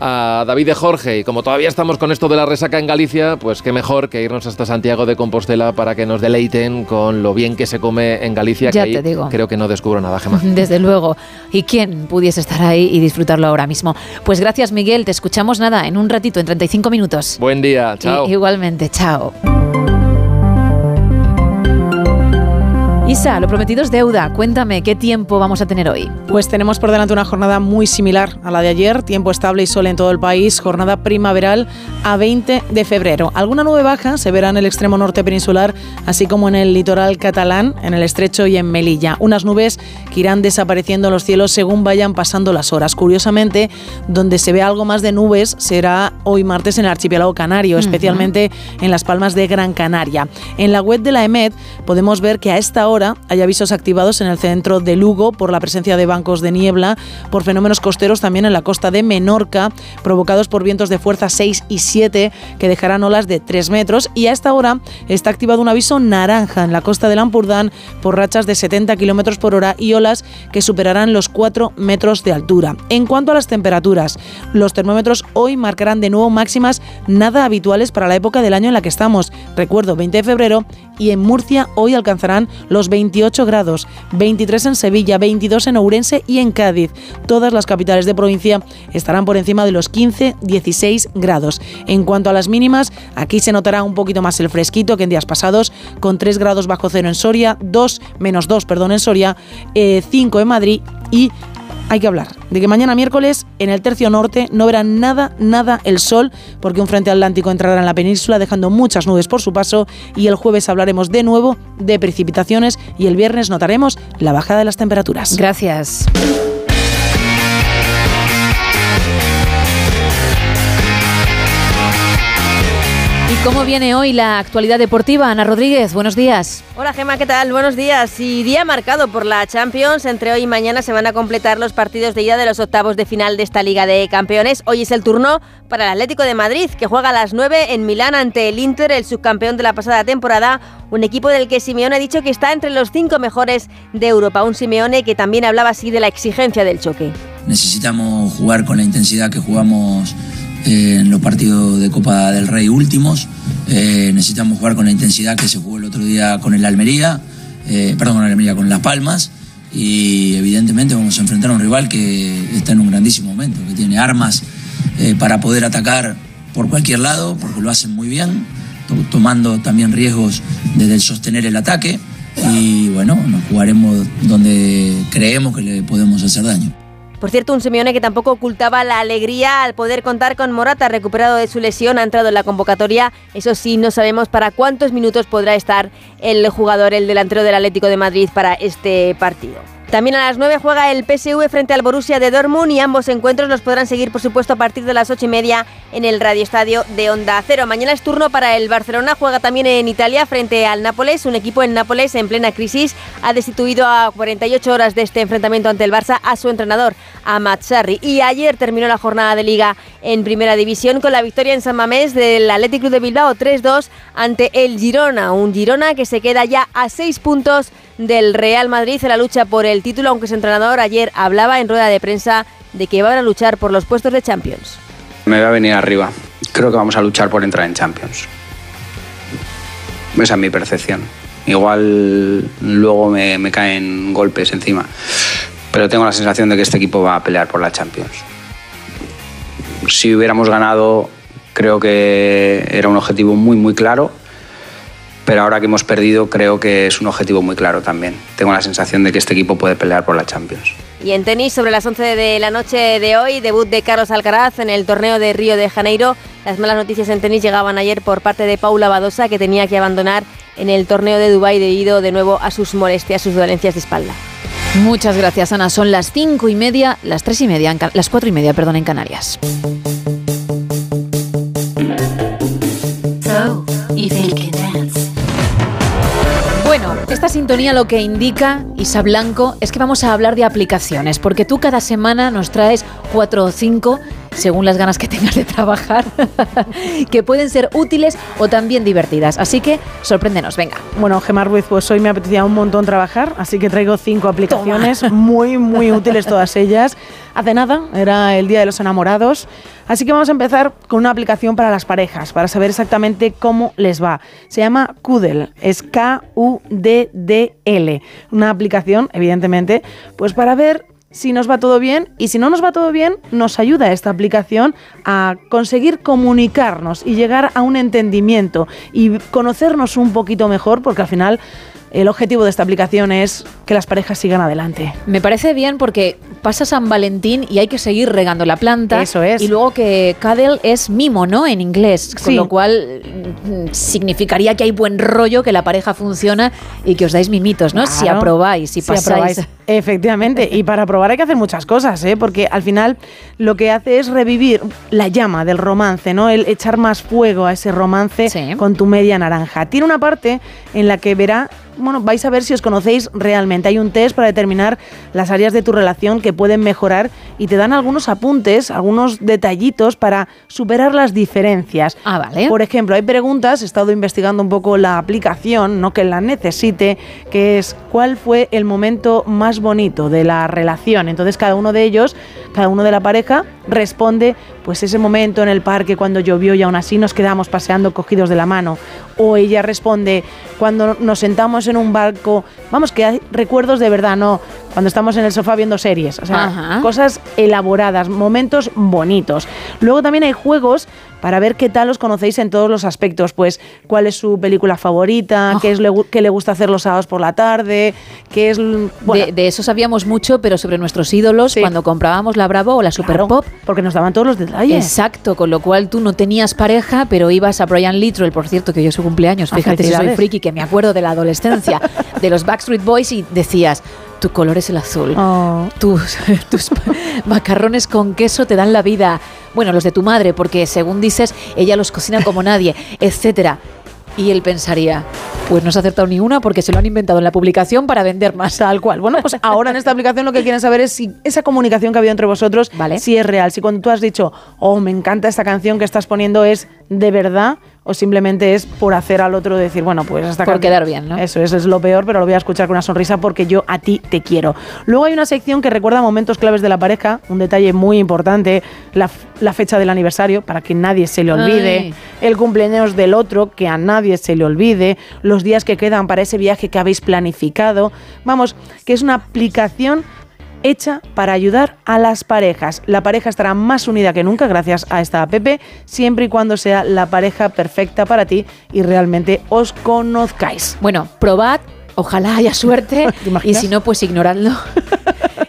a David de Jorge. Y como todavía estamos con esto de la resaca en Galicia, pues qué mejor que irnos hasta Santiago de Compostela para que nos deleiten con lo bien que se come en Galicia. Ya que te ahí digo. Creo que no descubro nada, Gemma. Desde luego. ¿Y quién pudiese estar ahí y disfrutarlo ahora mismo? Pues gracias, Miguel. Te escuchamos nada en un ratito, en 35 minutos. Buen día, chao. I- igualmente, chao. Isa, lo prometido es deuda. Cuéntame, ¿qué tiempo vamos a tener hoy? Pues tenemos por delante una jornada muy similar a la de ayer, tiempo estable y sol en todo el país, jornada primaveral a 20 de febrero. Alguna nube baja se verá en el extremo norte peninsular, así como en el litoral catalán, en el estrecho y en Melilla. Unas nubes que irán desapareciendo en los cielos según vayan pasando las horas. Curiosamente, donde se ve algo más de nubes será hoy martes en el archipiélago canario, Ujú. especialmente en las palmas de Gran Canaria. En la web de la EMED podemos ver que a esta hora hay avisos activados en el centro de Lugo por la presencia de bancos de niebla, por fenómenos costeros también en la costa de Menorca, provocados por vientos de fuerza 6 y 7 que dejarán olas de 3 metros. Y a esta hora está activado un aviso naranja en la costa del Ampurdán por rachas de 70 kilómetros por hora y olas que superarán los 4 metros de altura. En cuanto a las temperaturas, los termómetros hoy marcarán de nuevo máximas nada habituales para la época del año en la que estamos. Recuerdo, 20 de febrero y en Murcia hoy alcanzarán los 28 grados, 23 en Sevilla, 22 en Ourense y en Cádiz. Todas las capitales de provincia estarán por encima de los 15-16 grados. En cuanto a las mínimas, aquí se notará un poquito más el fresquito que en días pasados, con 3 grados bajo cero en Soria, 2 menos 2, perdón, en Soria, 5 en Madrid y hay que hablar de que mañana miércoles en el tercio norte no verá nada, nada el sol, porque un frente atlántico entrará en la península dejando muchas nubes por su paso y el jueves hablaremos de nuevo de precipitaciones y el viernes notaremos la bajada de las temperaturas. Gracias. Cómo viene hoy la actualidad deportiva? Ana Rodríguez, buenos días. Hola Gema, ¿qué tal? Buenos días. Y día marcado por la Champions. Entre hoy y mañana se van a completar los partidos de ida de los octavos de final de esta Liga de Campeones. Hoy es el turno para el Atlético de Madrid, que juega a las 9 en Milán ante el Inter, el subcampeón de la pasada temporada. Un equipo del que Simeone ha dicho que está entre los cinco mejores de Europa. Un Simeone que también hablaba así de la exigencia del choque. Necesitamos jugar con la intensidad que jugamos eh, en los partidos de Copa del Rey últimos. Eh, necesitamos jugar con la intensidad que se jugó el otro día con el Almería, eh, perdón, con el Almería, con Las Palmas. Y evidentemente vamos a enfrentar a un rival que está en un grandísimo momento, que tiene armas para poder atacar por cualquier lado, porque lo hacen muy bien, to- tomando también riesgos desde el sostener el ataque. Y bueno, nos jugaremos donde creemos que le podemos hacer daño. Por cierto, un Simeone que tampoco ocultaba la alegría al poder contar con Morata recuperado de su lesión, ha entrado en la convocatoria. Eso sí, no sabemos para cuántos minutos podrá estar el jugador, el delantero del Atlético de Madrid para este partido. También a las 9 juega el PSV frente al Borussia de Dortmund y ambos encuentros los podrán seguir, por supuesto, a partir de las 8 y media en el Radio Estadio de Onda Cero. Mañana es turno para el Barcelona, juega también en Italia frente al Nápoles. Un equipo en Nápoles en plena crisis ha destituido a 48 horas de este enfrentamiento ante el Barça a su entrenador, a Sarri. Y ayer terminó la jornada de Liga en Primera División con la victoria en San Mamés del Athletic Club de Bilbao 3-2 ante el Girona. Un Girona que se queda ya a 6 puntos del Real Madrid en la lucha por el título, aunque su entrenador ayer hablaba en rueda de prensa de que van a luchar por los puestos de Champions. Me va a venir arriba. Creo que vamos a luchar por entrar en Champions. Esa es mi percepción. Igual luego me, caen golpes encima. Pero tengo la sensación de que este equipo va a pelear por la Champions. Si hubiéramos ganado, creo que era un objetivo muy, muy claro. Pero ahora que hemos perdido, creo que es un objetivo muy claro también. Tengo la sensación de que este equipo puede pelear por la Champions. Y en tenis, sobre las 11 de la noche de hoy, debut de Carlos Alcaraz en el torneo de Río de Janeiro. Las malas noticias en tenis llegaban ayer por parte de Paula Badosa, que tenía que abandonar en el torneo de Dubái debido de nuevo a sus molestias, sus dolencias de espalda. Muchas gracias, Ana. Son las cinco y media, las tres y media, las cuatro y media, perdón, en Canarias. Esta sintonía lo que indica, Isa Blanco, es que vamos a hablar de aplicaciones, porque tú cada semana nos traes cuatro o cinco, según las ganas que tengas de trabajar, que pueden ser útiles o también divertidas. Así que sorpréndenos, venga. Bueno, Gemar Ruiz, pues hoy me apetecía un montón trabajar, así que traigo cinco aplicaciones muy, muy útiles todas ellas. Hace nada, era el Día de los Enamorados, así que vamos a empezar con una aplicación para las parejas, para saber exactamente cómo les va. Se llama Kudel, es K-U-D-D-L. Una aplicación, evidentemente, pues para ver si nos va todo bien y si no nos va todo bien, nos ayuda esta aplicación a conseguir comunicarnos y llegar a un entendimiento y conocernos un poquito mejor, porque al final el objetivo de esta aplicación es que las parejas sigan adelante. Me parece bien porque pasa San Valentín y hay que seguir regando la planta. Eso es. Y luego que cuddle es mimo, ¿no? En inglés. Con Sí. lo cual mm, significaría que hay buen rollo, que la pareja funciona y que os dais mimitos, ¿no? Si aprobáis, si, Si pasáis. aprobáis. Efectivamente, y para probar hay que hacer muchas cosas, ¿eh? porque al final lo que hace es revivir la llama del romance, ¿no? El echar más fuego a ese romance con tu media naranja. Tiene una parte en la que verá, bueno, vais a ver si os conocéis realmente. Hay un test para determinar las áreas de tu relación que pueden mejorar y te dan algunos apuntes, algunos detallitos para superar las diferencias. Ah, vale. Por ejemplo, hay preguntas, he estado investigando un poco la aplicación, no que la necesite, que es cuál fue el momento más bonito de la relación. Entonces cada uno de ellos, cada uno de la pareja, responde pues ese momento en el parque cuando llovió y aún así nos quedamos paseando cogidos de la mano. O ella responde cuando nos sentamos en un barco, vamos que hay recuerdos de verdad, no cuando estamos en el sofá viendo series, o sea, Ajá. cosas elaboradas, momentos bonitos. Luego también hay juegos para ver qué tal os conocéis en todos los aspectos, pues cuál es su película favorita, qué es le, qué le gusta hacer los sábados por la tarde, qué es bueno, de, de eso sabíamos mucho, pero sobre nuestros ídolos cuando comprábamos la Bravo o la Super Pop. Porque nos daban todos los Exacto, con lo cual tú no tenías pareja, pero ibas a Brian Littrell, por cierto, que hoy es su cumpleaños. Fíjate si soy friki, que me acuerdo de la adolescencia, de los Backstreet Boys y decías, tu color es el azul. Oh. Tus, tus macarrones con queso te dan la vida. Bueno, los de tu madre, porque según dices, ella los cocina como nadie, etcétera. Y él pensaría, pues no se ha acertado ni una porque se lo han inventado en la publicación para vender más. Tal cual. Bueno, pues ahora en esta aplicación lo que quieren saber es si esa comunicación que ha habido entre vosotros, si es real. Si cuando tú has dicho, oh, me encanta esta canción que estás poniendo, es de verdad o simplemente es por hacer al otro decir, bueno, pues esta Por quedar bien, ¿no? Eso es, es lo peor, pero lo voy a escuchar con una sonrisa porque yo a ti te quiero. Luego hay una sección que recuerda momentos claves de la pareja, un detalle muy importante, la, fecha del aniversario, para que nadie se le olvide, Ay. el cumpleaños del otro, que a nadie se le olvide, los días que quedan para ese viaje que habéis planificado. Vamos, que es una aplicación hecha para ayudar a las parejas. La pareja estará más unida que nunca gracias a esta app, siempre y cuando sea la pareja perfecta para ti y realmente os conozcáis. Bueno, probad, ojalá haya suerte y si no, pues ignoradlo.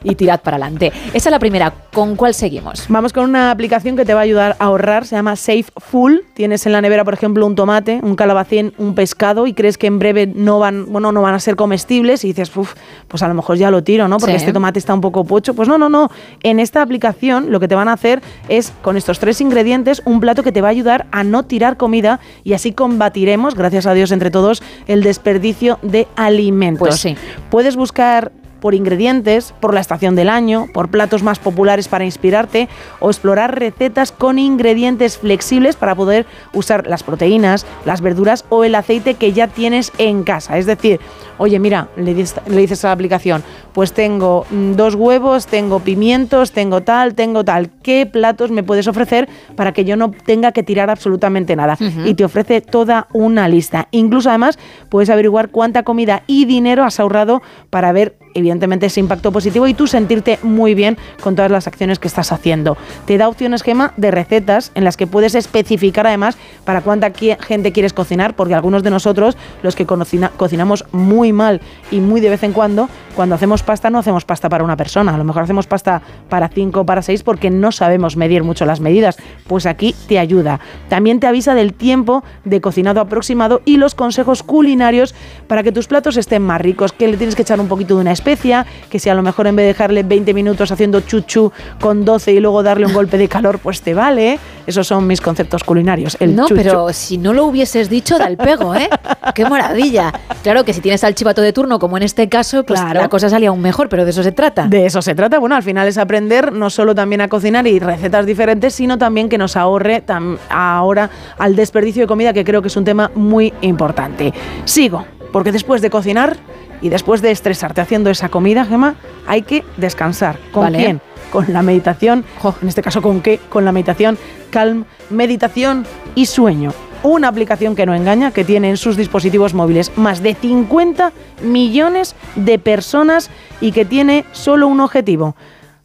y tirad para adelante. Esa es la primera. ¿Con cuál seguimos? Vamos con una aplicación que te va a ayudar a ahorrar, se llama Safe Full. Tienes en la nevera, por ejemplo, un tomate, un calabacín, un pescado y crees que en breve no van, bueno, no van a ser comestibles y dices, "Uf, pues a lo mejor ya lo tiro, ¿no? Porque Sí. este tomate está un poco pocho. Pues no, no, no. En esta aplicación lo que te van a hacer es con estos tres ingredientes un plato que te va a ayudar a no tirar comida y así combatiremos, gracias a Dios entre todos, el desperdicio de alimentos. Pues sí. Puedes buscar por ingredientes, por la estación del año, por platos más populares para inspirarte o explorar recetas con ingredientes flexibles para poder usar las proteínas, las verduras o el aceite que ya tienes en casa. Es decir, oye, mira, le, dices a la aplicación, pues tengo mm, dos huevos, tengo pimientos, tengo tal, tengo tal. ¿Qué platos me puedes ofrecer para que yo no tenga que tirar absolutamente nada? Y te ofrece toda una lista. Incluso además puedes averiguar cuánta comida y dinero has ahorrado para ver evidentemente ese impacto positivo y tú sentirte muy bien con todas las acciones que estás haciendo. Te da opciones Gema de recetas en las que puedes especificar además para cuánta gente quieres cocinar, porque algunos de nosotros, los que cocina- cocinamos muy mal y muy de vez en cuando, cuando hacemos pasta no hacemos pasta para una persona, a lo mejor hacemos pasta para cinco para seis porque no sabemos medir mucho las medidas. Pues aquí te ayuda. También te avisa del tiempo de cocinado aproximado y los consejos culinarios para que tus platos estén más ricos, que le tienes que echar un poquito de una especia, que si a lo mejor en vez de dejarle 20 minutos haciendo chuchu con 12 y luego darle un golpe de calor, pues te vale. Esos son mis conceptos culinarios. El no, chuchu. pero si no lo hubieses dicho, da el pego, ¿eh? ¡Qué maravilla! Claro que si tienes al chivato de turno, como en este caso, pues Claro. la cosa salía aún mejor, pero de eso se trata. De eso se trata. Bueno, al final es aprender no solo también a cocinar y recetas diferentes, sino también que nos ahorre ahora al desperdicio de comida, que creo que es un tema muy importante. Sigo, porque después de cocinar y después de estresarte haciendo esa comida, Gema, hay que descansar. ¿Con Vale. quién? Con la meditación, jo, en este caso con qué, con la meditación, calm, meditación y sueño. Una aplicación que no engaña, que tiene en sus dispositivos móviles más de 50 millones de personas y que tiene solo un objetivo,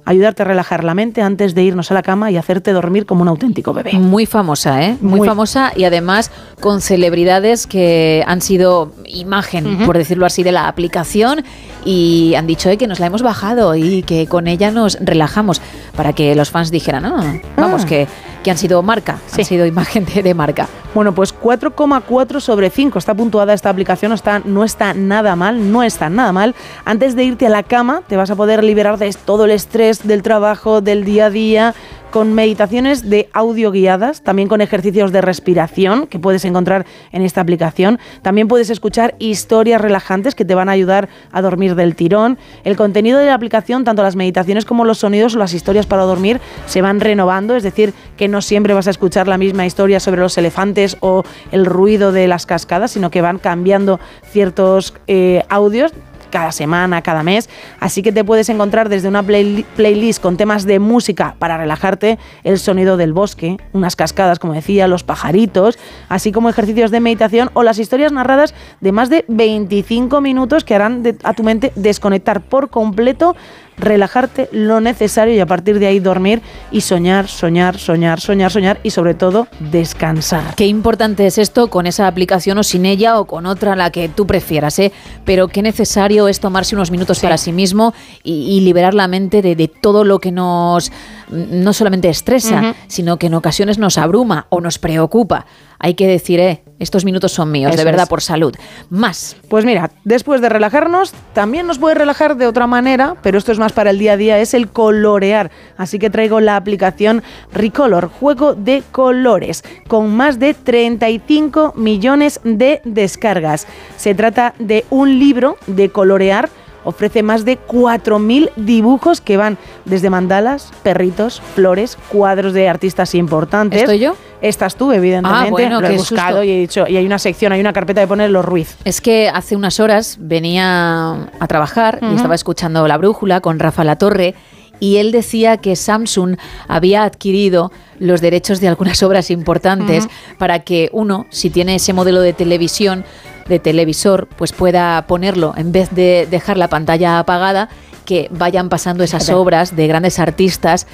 ayudarte a relajar la mente antes de irnos a la cama y hacerte dormir como un auténtico bebé. Muy famosa, ¿eh? Muy, Muy. famosa y además con celebridades que han sido imagen, por decirlo así, de la aplicación y han dicho eh, que nos la hemos bajado y que con ella nos relajamos para que los fans dijeran, "Ah, vamos, Ah. que, que han sido marca, han sido imagen de, de marca. Bueno, pues 4,4 sobre 5 está puntuada esta aplicación, está, no está nada mal, no está nada mal. Antes de irte a la cama te vas a poder liberar de todo el estrés del trabajo, del día a día, con meditaciones de audio guiadas, también con ejercicios de respiración que puedes encontrar en esta aplicación. También puedes escuchar historias relajantes que te van a ayudar a dormir del tirón. El contenido de la aplicación, tanto las meditaciones como los sonidos o las historias para dormir, se van renovando, es decir, que no siempre vas a escuchar la misma historia sobre los elefantes o el ruido de las cascadas, sino que van cambiando ciertos eh, audios cada semana, cada mes. Así que te puedes encontrar desde una play- playlist con temas de música para relajarte, el sonido del bosque, unas cascadas, como decía, los pajaritos, así como ejercicios de meditación o las historias narradas de más de 25 minutos que harán a tu mente desconectar por completo relajarte lo necesario y a partir de ahí dormir y soñar, soñar, soñar, soñar, soñar y sobre todo descansar. Qué importante es esto con esa aplicación o sin ella o con otra, la que tú prefieras, ¿eh? Pero qué necesario es tomarse unos minutos para sí mismo y, y liberar la mente de, de todo lo que nos no solamente estresa, sino que en ocasiones nos abruma o nos preocupa. Hay que decir, eh, estos minutos son míos, Eso de verdad, es. por salud. Más. Pues mira, después de relajarnos, también nos puede relajar de otra manera, pero esto es más para el día a día, es el colorear. Así que traigo la aplicación Recolor, juego de colores, con más de 35 millones de descargas. Se trata de un libro de colorear. Ofrece más de 4.000 dibujos que van desde mandalas, perritos, flores, cuadros de artistas importantes. ¿Estoy yo? Estás tú, evidentemente. Ah, bueno, Lo he buscado susto. y he dicho, y hay una sección, hay una carpeta de poner los Ruiz. Es que hace unas horas venía a trabajar y estaba escuchando La Brújula con Rafa Latorre y él decía que Samsung había adquirido los derechos de algunas obras importantes para que uno, si tiene ese modelo de televisión, de televisor, pues pueda ponerlo en vez de dejar la pantalla apagada, que vayan pasando esas obras de grandes artistas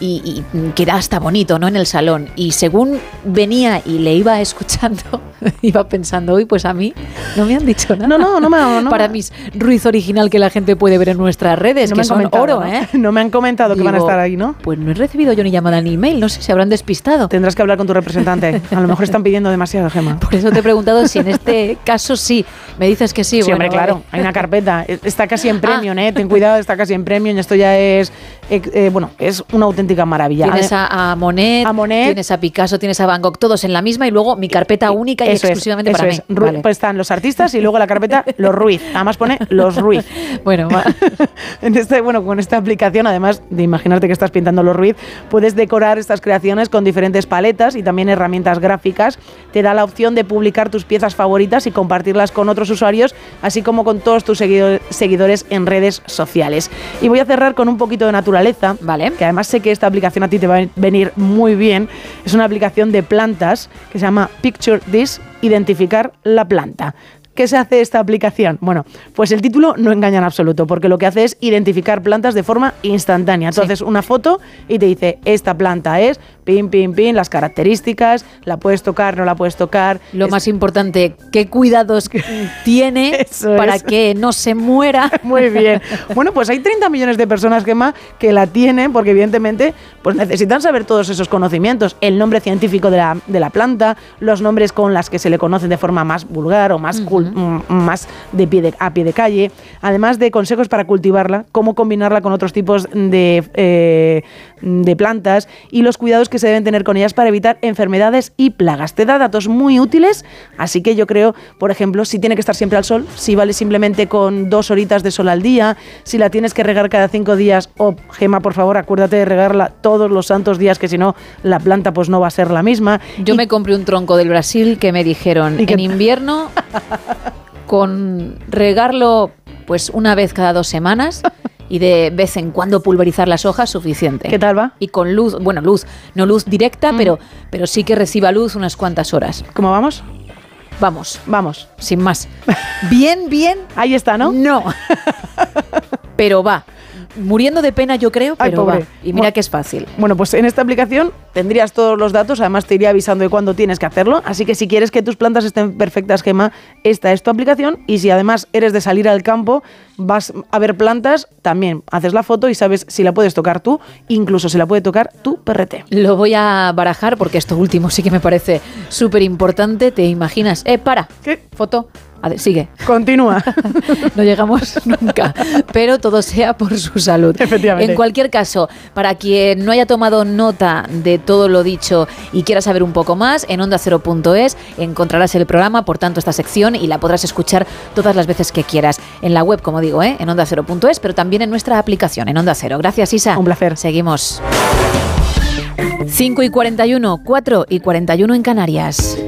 y, y queda hasta bonito, ¿no? En el salón. Y según venía y le iba escuchando, iba pensando, uy, pues a mí no me han dicho nada. No, no, no me ha- no. Para mis Ruiz original que la gente puede ver en nuestras redes, No que son oro, ¿no? ¿eh? No me han comentado que van a Digo, estar ahí, ¿no? Pues no he recibido yo ni llamada ni email, no sé si habrán despistado. Tendrás que hablar con tu representante. A lo mejor están pidiendo demasiado, Gema. Por eso te he preguntado si en este caso sí. Me dices que sí. Sí, bueno, hombre, claro. vale. Hay una carpeta. Está casi Ah. en premium, ¿eh? Ten cuidado, está casi en premium. Esto ya es, eh, eh, bueno, es una auténtica maravilla. Tienes a, a Monet, tienes a Picasso, tienes a Van Gogh, todos en la misma y luego mi carpeta única y Eso es, exclusivamente eso para es. mí. Ru- Vale. Pues están los artistas y luego la carpeta los Ruiz. Además pone los Ruiz. Bueno, en este, bueno, con esta aplicación, además de imaginarte que estás pintando los Ruiz, puedes decorar estas creaciones con diferentes paletas y también herramientas gráficas. Te da la opción de publicar tus piezas favoritas y compartirlas con otros usuarios, así como con todos tus seguido- seguidores en redes sociales. Y voy a cerrar con un poquito de naturaleza, vale. que además sé que esta aplicación a ti te va a venir muy bien. Es una aplicación de plantas que se llama Picture This, identificar la planta. ¿Qué se hace esta aplicación? Bueno, pues el título no engaña en absoluto, porque lo que hace es identificar plantas de forma instantánea. Entonces, una foto y te dice, esta planta es, pin, pin, pin, las características, la puedes tocar, no la puedes tocar. Lo más importante, ¿qué cuidados tiene Eso para que no se muera? Muy bien. Bueno, pues hay 30 millones de personas, Gemma, que la tienen porque evidentemente pues necesitan saber todos esos conocimientos. El nombre científico de la, de la planta, los nombres con las que se le conocen de forma más vulgar o más, mm, más de pie de, a pie de calle. Además de consejos para cultivarla, cómo combinarla con otros tipos de, eh, de plantas y los cuidados que se deben tener con ellas para evitar enfermedades y plagas. Te da datos muy útiles, así que yo creo, por ejemplo, si tiene que estar siempre al sol, si vale simplemente con dos horitas de sol al día, si la tienes que regar cada cinco días, o Gema, por favor, acuérdate de regarla todos los santos días, que si no, la planta pues no va a ser la misma. Yo me compré un tronco del Brasil que me dijeron en invierno con regarlo pues una vez cada dos semanas y de vez en cuando pulverizar las hojas suficiente. ¿Qué tal va? Y con luz, bueno, luz, no luz directa, pero, pero sí que reciba luz unas cuantas horas. ¿Cómo vamos? Vamos, Vamos. sin más. Bien, bien. Ahí está, ¿no? No. pero va. Muriendo de pena, yo creo, Ay, pero pobre. va. Y mira que es fácil. Bueno, pues en esta aplicación tendrías todos los datos, además te iría avisando de cuándo tienes que hacerlo, así que si quieres que tus plantas estén perfectas, Gema, esta es tu aplicación y si además eres de salir al campo, vas a ver plantas, también haces la foto y sabes si la puedes tocar tú, incluso si la puede tocar tu perrete. Lo voy a barajar porque esto último sí que me parece súper importante. ¿Te imaginas? Eh, para. ¿Qué? Foto. A ver, sigue. Continúa. No llegamos nunca. Pero todo sea por su salud. Efectivamente. En cualquier caso, para quien no haya tomado nota de todo lo dicho y quiera saber un poco más, en onda0.es encontrarás el programa, por tanto, esta sección y la podrás escuchar todas las veces que quieras. En la web, como digo, ¿eh? en onda0.es, pero también en nuestra aplicación, en Onda Cero. Gracias, Isa. Un placer. Seguimos. 5 y 41, 4 y 41 en Canarias.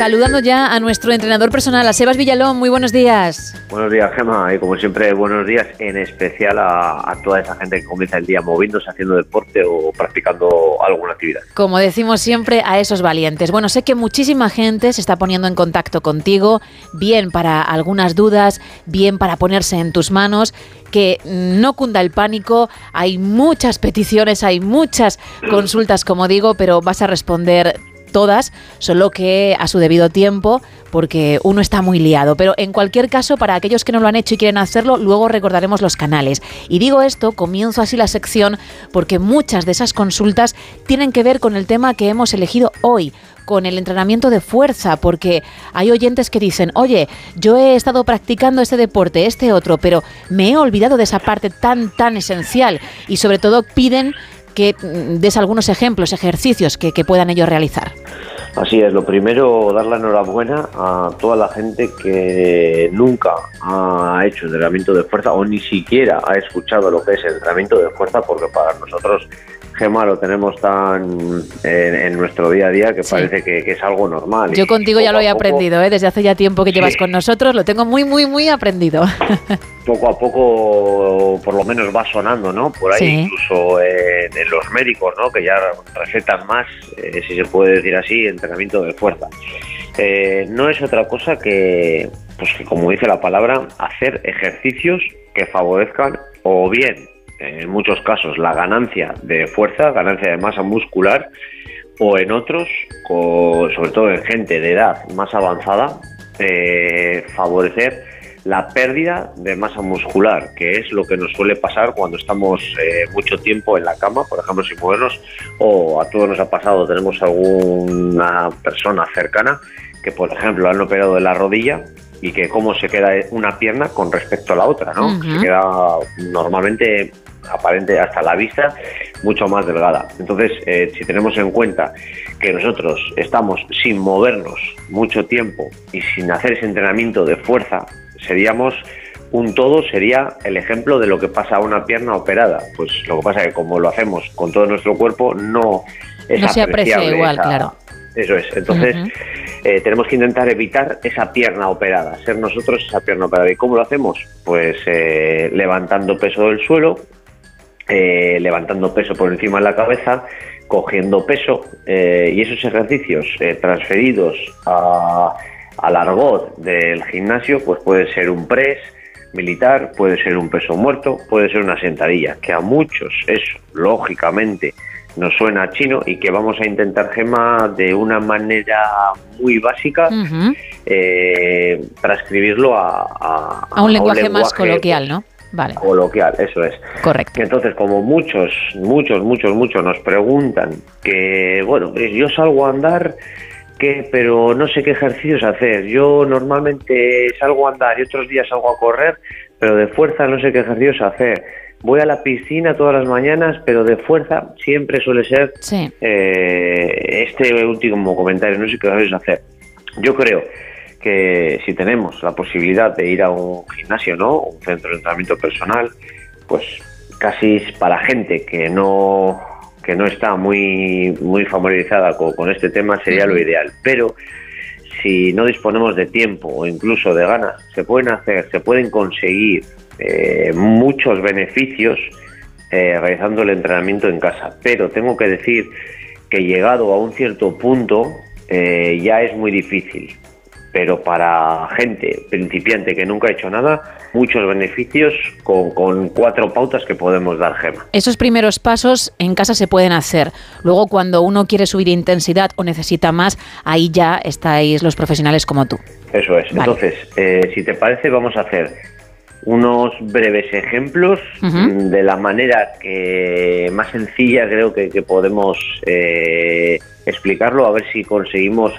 Saludando ya a nuestro entrenador personal, a Sebas Villalón. Muy buenos días. Buenos días, Gema, y como siempre, buenos días en especial a, a toda esa gente que comienza el día moviéndose, haciendo deporte o practicando alguna actividad. Como decimos siempre, a esos valientes. Bueno, sé que muchísima gente se está poniendo en contacto contigo, bien para algunas dudas, bien para ponerse en tus manos, que no cunda el pánico, hay muchas peticiones, hay muchas consultas, como digo, pero vas a responder todas, solo que a su debido tiempo, porque uno está muy liado. Pero en cualquier caso, para aquellos que no lo han hecho y quieren hacerlo, luego recordaremos los canales. Y digo esto, comienzo así la sección, porque muchas de esas consultas tienen que ver con el tema que hemos elegido hoy con el entrenamiento de fuerza, porque hay oyentes que dicen, oye, yo he estado practicando este deporte, este otro, pero me he olvidado de esa parte tan, tan esencial y sobre todo piden que des algunos ejemplos, ejercicios que, que puedan ellos realizar. Así es, lo primero, dar la enhorabuena a toda la gente que nunca ha hecho entrenamiento de fuerza o ni siquiera ha escuchado lo que es entrenamiento de fuerza, porque para nosotros, Gema, lo tenemos tan en, en nuestro día a día que Sí. parece que, que es algo normal. Yo contigo ya lo he aprendido, ¿eh? desde hace ya tiempo que llevas con nosotros, lo tengo muy, muy, muy aprendido. poco a poco por lo menos va sonando, ¿no? Por ahí Sí. incluso en, en los médicos, ¿no? Que ya recetan más, eh, si se puede decir así, entrenamiento de fuerza. Eh, no es otra cosa que, pues que como dice la palabra, hacer ejercicios que favorezcan o bien, en muchos casos, la ganancia de fuerza, ganancia de masa muscular, o en otros, sobre todo en gente de edad más avanzada, eh, favorecer la pérdida de masa muscular, que es lo que nos suele pasar cuando estamos eh, mucho tiempo en la cama, por ejemplo, sin movernos, o a todos nos ha pasado, tenemos alguna persona cercana que, por ejemplo, han operado de la rodilla y que cómo se queda una pierna con respecto a la otra, ¿no? Se queda normalmente aparente hasta la vista mucho más delgada. Entonces, eh, si tenemos en cuenta que nosotros estamos sin movernos mucho tiempo y sin hacer ese entrenamiento de fuerza, seríamos un todo, sería el ejemplo de lo que pasa a una pierna operada. Pues lo que pasa es que como lo hacemos con todo nuestro cuerpo, no es No se aprecia igual, esa- claro. Eso es. Entonces, eh, tenemos que intentar evitar esa pierna operada, ser nosotros esa pierna operada. ¿Y cómo lo hacemos? Pues eh, levantando peso del suelo, eh, levantando peso por encima de la cabeza, cogiendo peso eh, y esos ejercicios eh, transferidos a, al argot del gimnasio, pues puede ser un press militar, puede ser un peso muerto, puede ser una sentadilla, que a muchos eso, lógicamente, nos suena chino y que vamos a intentar, Gema, de una manera muy básica, eh, transcribirlo a, a- A un lenguaje más lenguaje, coloquial, ¿no? Vale. coloquial, eso es. Correcto. Entonces, como muchos, muchos, muchos, muchos nos preguntan que, bueno, pues yo salgo a andar, que, pero no sé qué ejercicios hacer. Yo normalmente salgo a andar y otros días salgo a correr, pero de fuerza no sé qué ejercicios hacer. Voy a la piscina todas las mañanas, pero de fuerza siempre suele ser Sí. eh, este último comentario, no sé qué ejercicios hacer. Yo creo que si tenemos la posibilidad de ir a un gimnasio, ¿no? Un centro de entrenamiento personal, pues casi es para gente que no que no está muy muy familiarizada con, con este tema sería lo ideal. Pero si no disponemos de tiempo o incluso de ganas, se pueden hacer, se pueden conseguir eh, muchos beneficios eh, realizando el entrenamiento en casa. Pero tengo que decir que llegado a un cierto punto eh, ya es muy difícil. Pero para gente principiante que nunca ha hecho nada, muchos beneficios con, con cuatro pautas que podemos dar, Gema. Esos primeros pasos en casa se pueden hacer. Luego, cuando uno quiere subir intensidad o necesita más, ahí ya estáis los profesionales como tú. Eso es. Vale. Entonces, eh, si te parece, vamos a hacer unos breves ejemplos mm, de la manera que más sencilla creo que, que podemos eh, explicarlo, a ver si conseguimos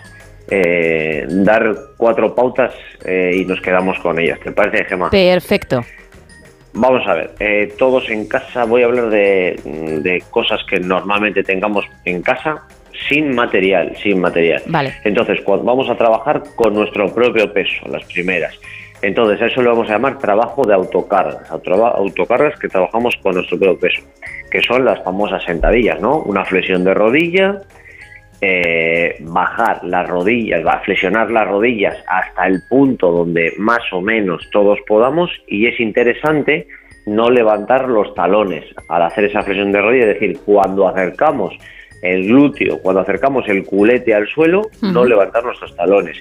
eh, dar cuatro pautas eh, y nos quedamos con ellas. ¿Te parece, Gemma? Perfecto. Vamos a ver, eh, todos en casa, voy a hablar de, de cosas que normalmente tengamos en casa sin material, sin material. Vale. Entonces, cuando vamos a trabajar con nuestro propio peso, las primeras. Entonces, a eso le vamos a llamar trabajo de autocargas, auto- autocargas que trabajamos con nuestro propio peso, que son las famosas sentadillas, ¿no? Una flexión de rodilla, eh, bajar las rodillas, va a flexionar las rodillas hasta el punto donde más o menos todos podamos y es interesante no levantar los talones al hacer esa flexión de rodilla, es decir, cuando acercamos el glúteo, cuando acercamos el culete al suelo, no levantar nuestros talones.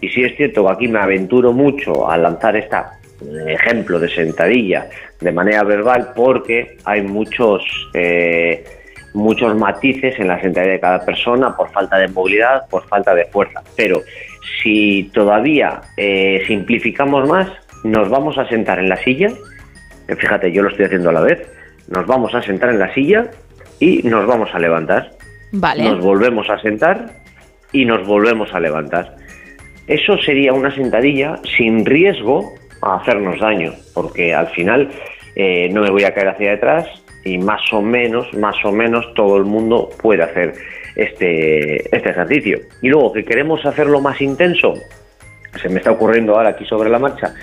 Y sí es cierto que aquí me aventuro mucho al lanzar este ejemplo de sentadilla de manera verbal porque hay muchos eh, muchos matices en la sentadilla de cada persona por falta de movilidad, por falta de fuerza. Pero si todavía eh, simplificamos más, nos vamos a sentar en la silla, eh, fíjate, yo lo estoy haciendo a la vez, nos vamos a sentar en la silla y nos vamos a levantar. Vale. Nos volvemos a sentar y nos volvemos a levantar. Eso sería una sentadilla sin riesgo a hacernos daño, porque al final eh, no me voy a caer hacia detrás y más o menos, más o menos todo el mundo puede hacer este, este ejercicio. Y luego que queremos hacerlo más intenso, se me está ocurriendo ahora aquí sobre la marcha,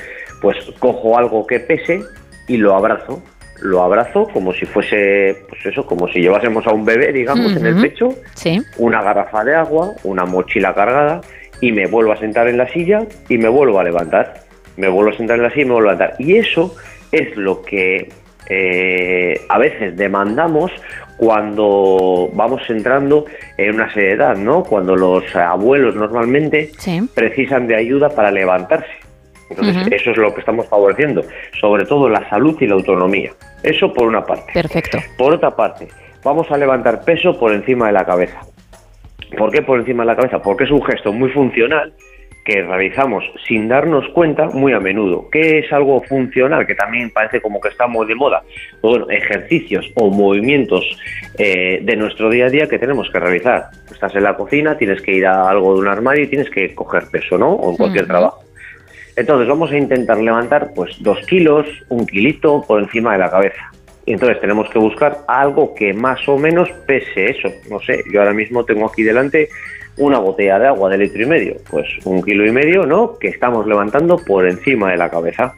pues cojo algo que pese y lo abrazo. Lo abrazo como si fuese, pues eso, como si llevásemos a un bebé, digamos, en el pecho, Sí. una garrafa de agua, una mochila cargada y me vuelvo a sentar en la silla y me vuelvo a levantar. Me vuelvo a sentar en la silla y me vuelvo a levantar. Y eso es lo que eh, a veces demandamos cuando vamos entrando en una serie de edad, ¿no? Cuando los abuelos normalmente Sí. precisan de ayuda para levantarse. Entonces, eso es lo que estamos favoreciendo, sobre todo la salud y la autonomía. Eso por una parte. Perfecto. Por otra parte, vamos a levantar peso por encima de la cabeza. ¿Por qué por encima de la cabeza? Porque es un gesto muy funcional que realizamos sin darnos cuenta muy a menudo. ¿Qué es algo funcional? Que también parece como que está muy de moda. Pues bueno, ejercicios o movimientos eh, de nuestro día a día que tenemos que realizar. Estás en la cocina, tienes que ir a algo de un armario y tienes que coger peso, ¿no? O en cualquier trabajo. Entonces vamos a intentar levantar pues dos kilos, un kilito por encima de la cabeza. Y entonces tenemos que buscar algo que más o menos pese eso. No sé, yo ahora mismo tengo aquí delante una botella de agua de litro y medio. Pues un kilo y medio, ¿no? Que estamos levantando por encima de la cabeza.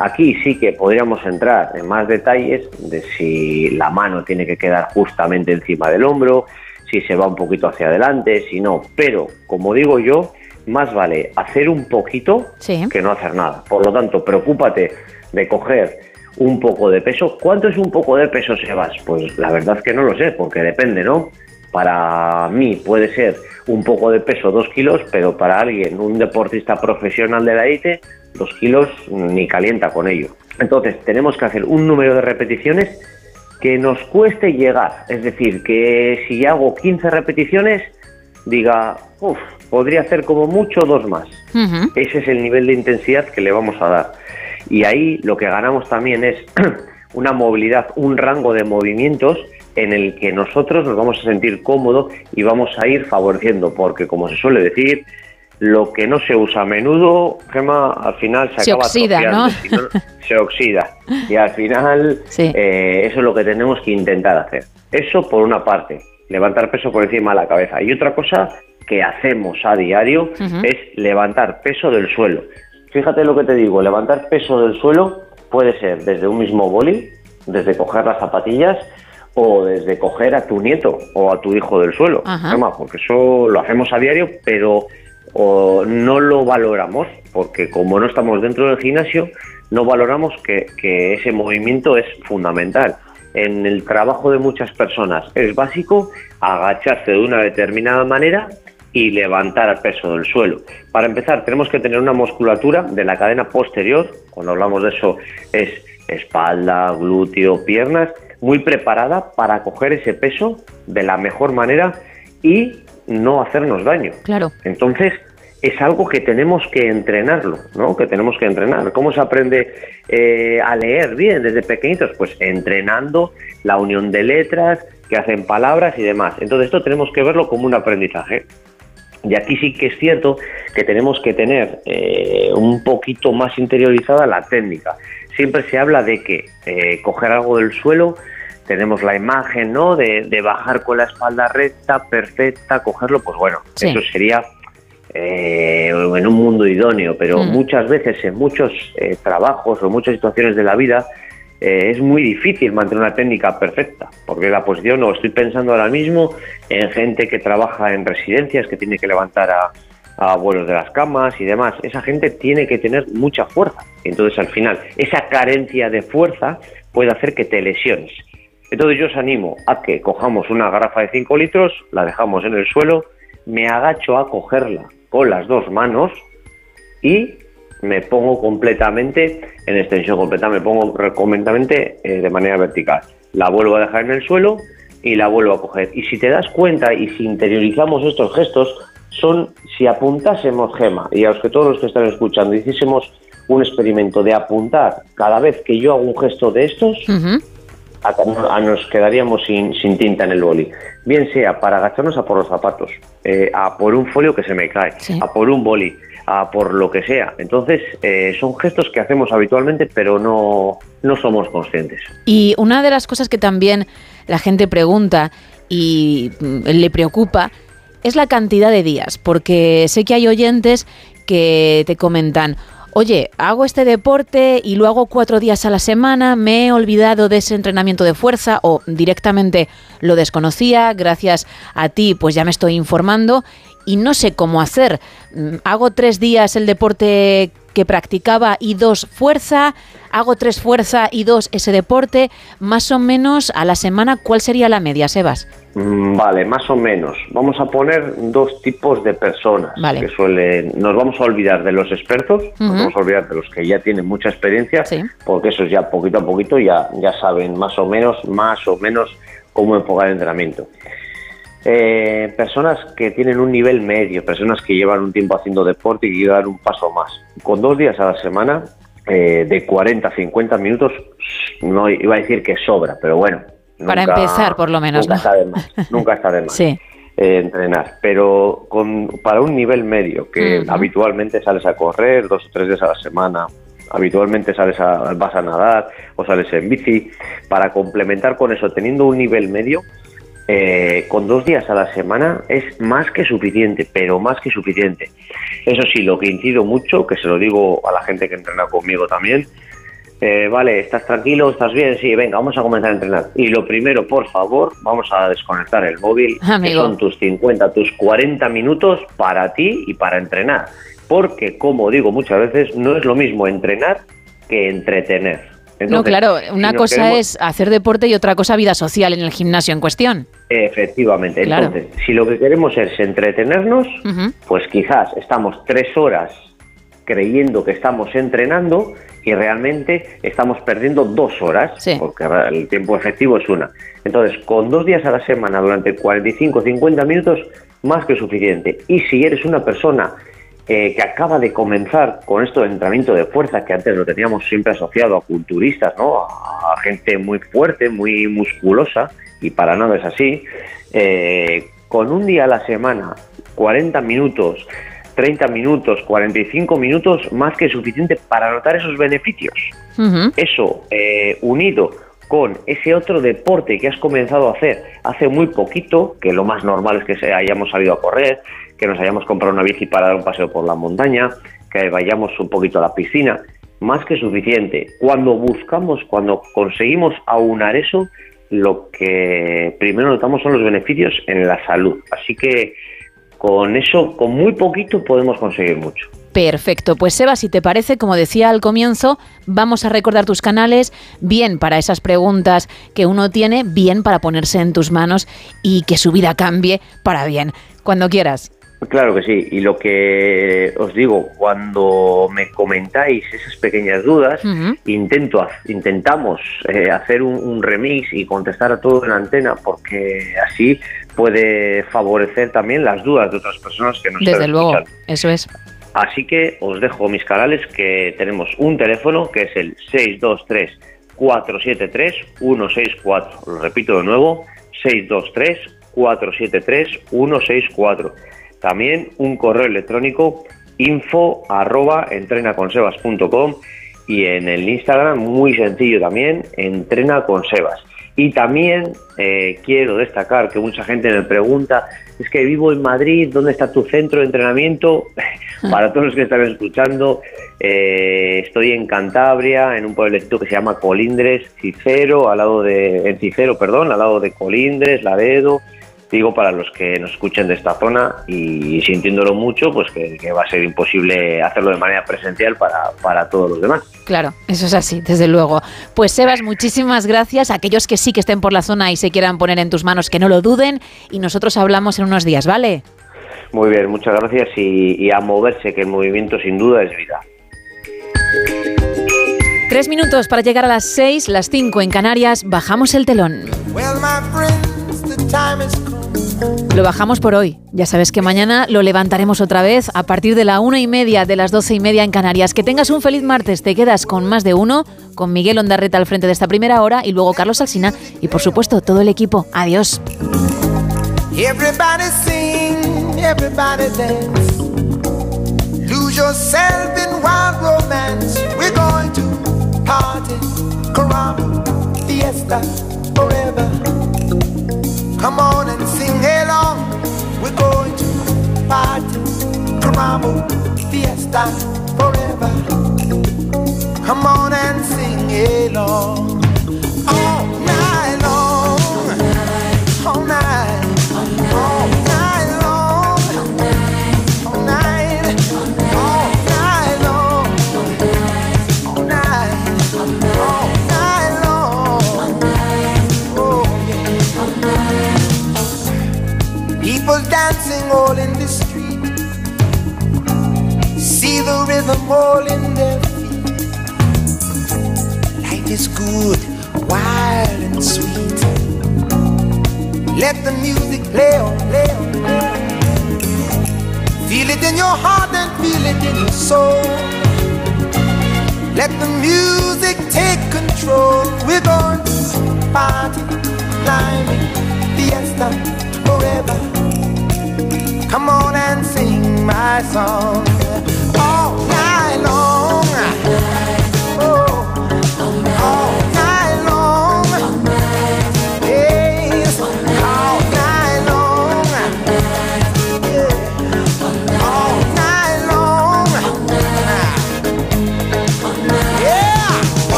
Aquí sí que podríamos entrar en más detalles de si la mano tiene que quedar justamente encima del hombro, si se va un poquito hacia adelante, si no. Pero, como digo yo, más vale hacer un poquito que no hacer nada. Por lo tanto, preocúpate de coger un poco de peso. ¿Cuánto es un poco de peso, Sebas? Pues la verdad es que no lo sé, porque depende, ¿no? Para mí puede ser un poco de peso, dos kilos, pero para alguien, un deportista profesional de la élite, dos kilos ni calienta con ello. Entonces, tenemos que hacer un número de repeticiones que nos cueste llegar. Es decir, que si hago 15 repeticiones, diga, uff, podría hacer como mucho dos más. Ese es el nivel de intensidad que le vamos a dar. Y ahí lo que ganamos también es una movilidad, un rango de movimientos en el que nosotros nos vamos a sentir cómodos y vamos a ir favoreciendo, porque como se suele decir, lo que no se usa a menudo, Gema, al final se, Se acaba oxida, ¿no? se oxida. Y al final eh, eso es lo que tenemos que intentar hacer. Eso por una parte, levantar peso por encima de la cabeza. Y otra cosa que hacemos a diario es levantar peso del suelo. Fíjate lo que te digo, levantar peso del suelo puede ser desde un mismo boli, desde coger las zapatillas o desde coger a tu nieto o a tu hijo del suelo. Porque eso lo hacemos a diario, pero o no lo valoramos, porque como no estamos dentro del gimnasio, no valoramos que, que ese movimiento es fundamental. En el trabajo de muchas personas es básico agacharse de una determinada manera y levantar el peso del suelo. Para empezar, tenemos que tener una musculatura de la cadena posterior, cuando hablamos de eso es espalda, glúteo, piernas, muy preparada para coger ese peso de la mejor manera y no hacernos daño. Claro. Entonces, es algo que tenemos que entrenarlo, ¿no? Que tenemos que entrenar. ¿Cómo se aprende eh, a leer bien desde pequeñitos? Pues entrenando la unión de letras que hacen palabras y demás. Entonces, esto tenemos que verlo como un aprendizaje. Y aquí sí que es cierto que tenemos que tener eh, un poquito más interiorizada la técnica. Siempre se habla de que eh, coger algo del suelo, tenemos la imagen, ¿no? De, de bajar con la espalda recta, perfecta, cogerlo, pues bueno, Sí. eso sería eh, en un mundo idóneo, pero Mm. muchas veces en muchos eh, trabajos o muchas situaciones de la vida eh, es muy difícil mantener una técnica perfecta, porque la posición, o estoy pensando ahora mismo en gente que trabaja en residencias, que tiene que levantar a, a abuelos de las camas y demás, esa gente tiene que tener mucha fuerza. Entonces al final, esa carencia de fuerza puede hacer que te lesiones. Entonces yo os animo a que cojamos una garrafa de 5 litros, la dejamos en el suelo, me agacho a cogerla con las dos manos y me pongo completamente en extensión completa, me pongo completamente eh, de manera vertical. La vuelvo a dejar en el suelo y la vuelvo a coger. Y si te das cuenta y si interiorizamos estos gestos, son si apuntásemos gema y a los que todos los que están escuchando hiciésemos un experimento de apuntar cada vez que yo hago un gesto de estos, a- nos quedaríamos sin, sin tinta en el boli. Bien sea para agacharnos a por los zapatos, eh, a por un folio que se me cae, a por un boli, a por lo que sea. Entonces, eh, son gestos que hacemos habitualmente, pero no, no somos conscientes. Y una de las cosas que también la gente pregunta y mm, le preocupa es la cantidad de días, porque sé que hay oyentes que te comentan, oye, hago este deporte y lo hago cuatro días a la semana, me he olvidado de ese entrenamiento de fuerza o directamente lo desconocía, gracias a ti pues ya me estoy informando y no sé cómo hacer. Mm, Hago tres días el deporte que practicaba y dos fuerza. Hago tres fuerza y dos ese deporte, más o menos a la semana, ¿cuál sería la media, Sebas? Mm, Vale, más o menos. Vamos a poner dos tipos de personas Vale. que suelen. Nos vamos a olvidar de los expertos, nos vamos a olvidar de los que ya tienen mucha experiencia, porque esos ya poquito a poquito ya, ya saben más o menos, más o menos cómo enfocar el entrenamiento. Eh, personas que tienen un nivel medio, personas que llevan un tiempo haciendo deporte y que quieren dar un paso más. Con dos días a la semana, eh, de 40 a 50 minutos, no iba a decir que sobra, pero bueno. Para nunca- empezar, por lo menos, Nunca ¿no? está de más. Nunca está de más Sí. eh, entrenar, pero con, para un nivel medio, que habitualmente sales a correr dos o tres días a la semana, habitualmente sales a, vas a nadar o sales en bici, para complementar con eso, teniendo un nivel medio, eh, con dos días a la semana es más que suficiente, pero más que suficiente. Eso sí, lo que incido mucho, que se lo digo a la gente que entrena conmigo también, eh, vale, ¿estás tranquilo? ¿Estás bien? Sí, venga, vamos a comenzar a entrenar. Y lo primero, por favor, vamos a desconectar el móvil, que son tus 50, tus 40 minutos para ti y para entrenar. Porque, como digo muchas veces, no es lo mismo entrenar que entretener. No, claro, una cosa queremos- es hacer deporte y otra cosa vida social en el gimnasio en cuestión. Efectivamente. Claro. Entonces, si lo que queremos es entretenernos, pues quizás estamos tres horas creyendo que estamos entrenando y realmente estamos perdiendo dos horas, porque el tiempo efectivo es una. Entonces, con dos días a la semana durante 45 50 minutos, más que suficiente. Y si eres una persona eh, que acaba de comenzar con esto de entrenamiento de fuerza, que antes lo teníamos siempre asociado a culturistas, ¿no? a, gente muy fuerte, muy musculosa, y para nada es así, eh, con un día a la semana, 40 minutos, 30 minutos, 45 minutos, más que suficiente para notar esos beneficios. Eso eh, unido con ese otro deporte que has comenzado a hacer hace muy poquito, que lo más normal es que se hayamos salido a correr, que nos hayamos comprado una bici para dar un paseo por la montaña, que vayamos un poquito a la piscina, más que suficiente. Cuando buscamos, cuando conseguimos aunar eso, lo que primero notamos son los beneficios en la salud. Así que con eso, con muy poquito podemos conseguir mucho. Perfecto, pues Seba, si te parece, como decía al comienzo, vamos a recordar tus canales, bien para esas preguntas que uno tiene, bien para ponerse en tus manos y que su vida cambie para bien, cuando quieras. Claro que sí, y lo que os digo, cuando me comentáis esas pequeñas dudas, intento, intentamos eh, hacer un, un remix y contestar a todo en la antena, porque así puede favorecer también las dudas de otras personas que nos Desde están luego, escuchando. eso es. Así que os dejo mis canales que tenemos un teléfono que es el 623 473 164. Lo repito de nuevo, 623 473 164. También un correo electrónico info arroba entrenaconsebas.com y en el Instagram muy sencillo también, entrena con. Y también eh, quiero destacar que mucha gente me pregunta, es que vivo en Madrid, ¿dónde está tu centro de entrenamiento? Para todos los que están escuchando, eh, estoy en Cantabria, en un pueblecito que se llama Colindres, Cicero, al lado de, en Cicero, perdón, al lado de Colindres, Laredo. Digo para los que nos escuchen de esta zona y sintiéndolo mucho, pues que, que va a ser imposible hacerlo de manera presencial para, para todos los demás. Claro, eso es así, desde luego. Pues Sebas, muchísimas gracias. Aquellos que sí que estén por la zona y se quieran poner en tus manos, que no lo duden. Y nosotros hablamos en unos días, ¿vale? Muy bien, muchas gracias y, y a moverse, que el movimiento sin duda es vida. Tres minutos para llegar a las seis, las cinco en Canarias. Bajamos el telón. Well, Lo bajamos por hoy. Ya sabes que mañana lo levantaremos otra vez a partir de la una y media, de las doce y media en Canarias. Que tengas un feliz martes. Te quedas con más de uno, con Miguel Ondarreta al frente de esta primera hora y luego Carlos Alsina y por supuesto todo el equipo. Adiós. Come on and sing along. We're going to party, caramba, fiesta, forever. Come on and sing along. Dancing all in the street. See the rhythm all in their feet. Life is good, wild and sweet. Let the music play on, play on. Feel it in your heart and feel it in your soul. Let the music take control. We're going to party, climbing, fiesta, and sing my song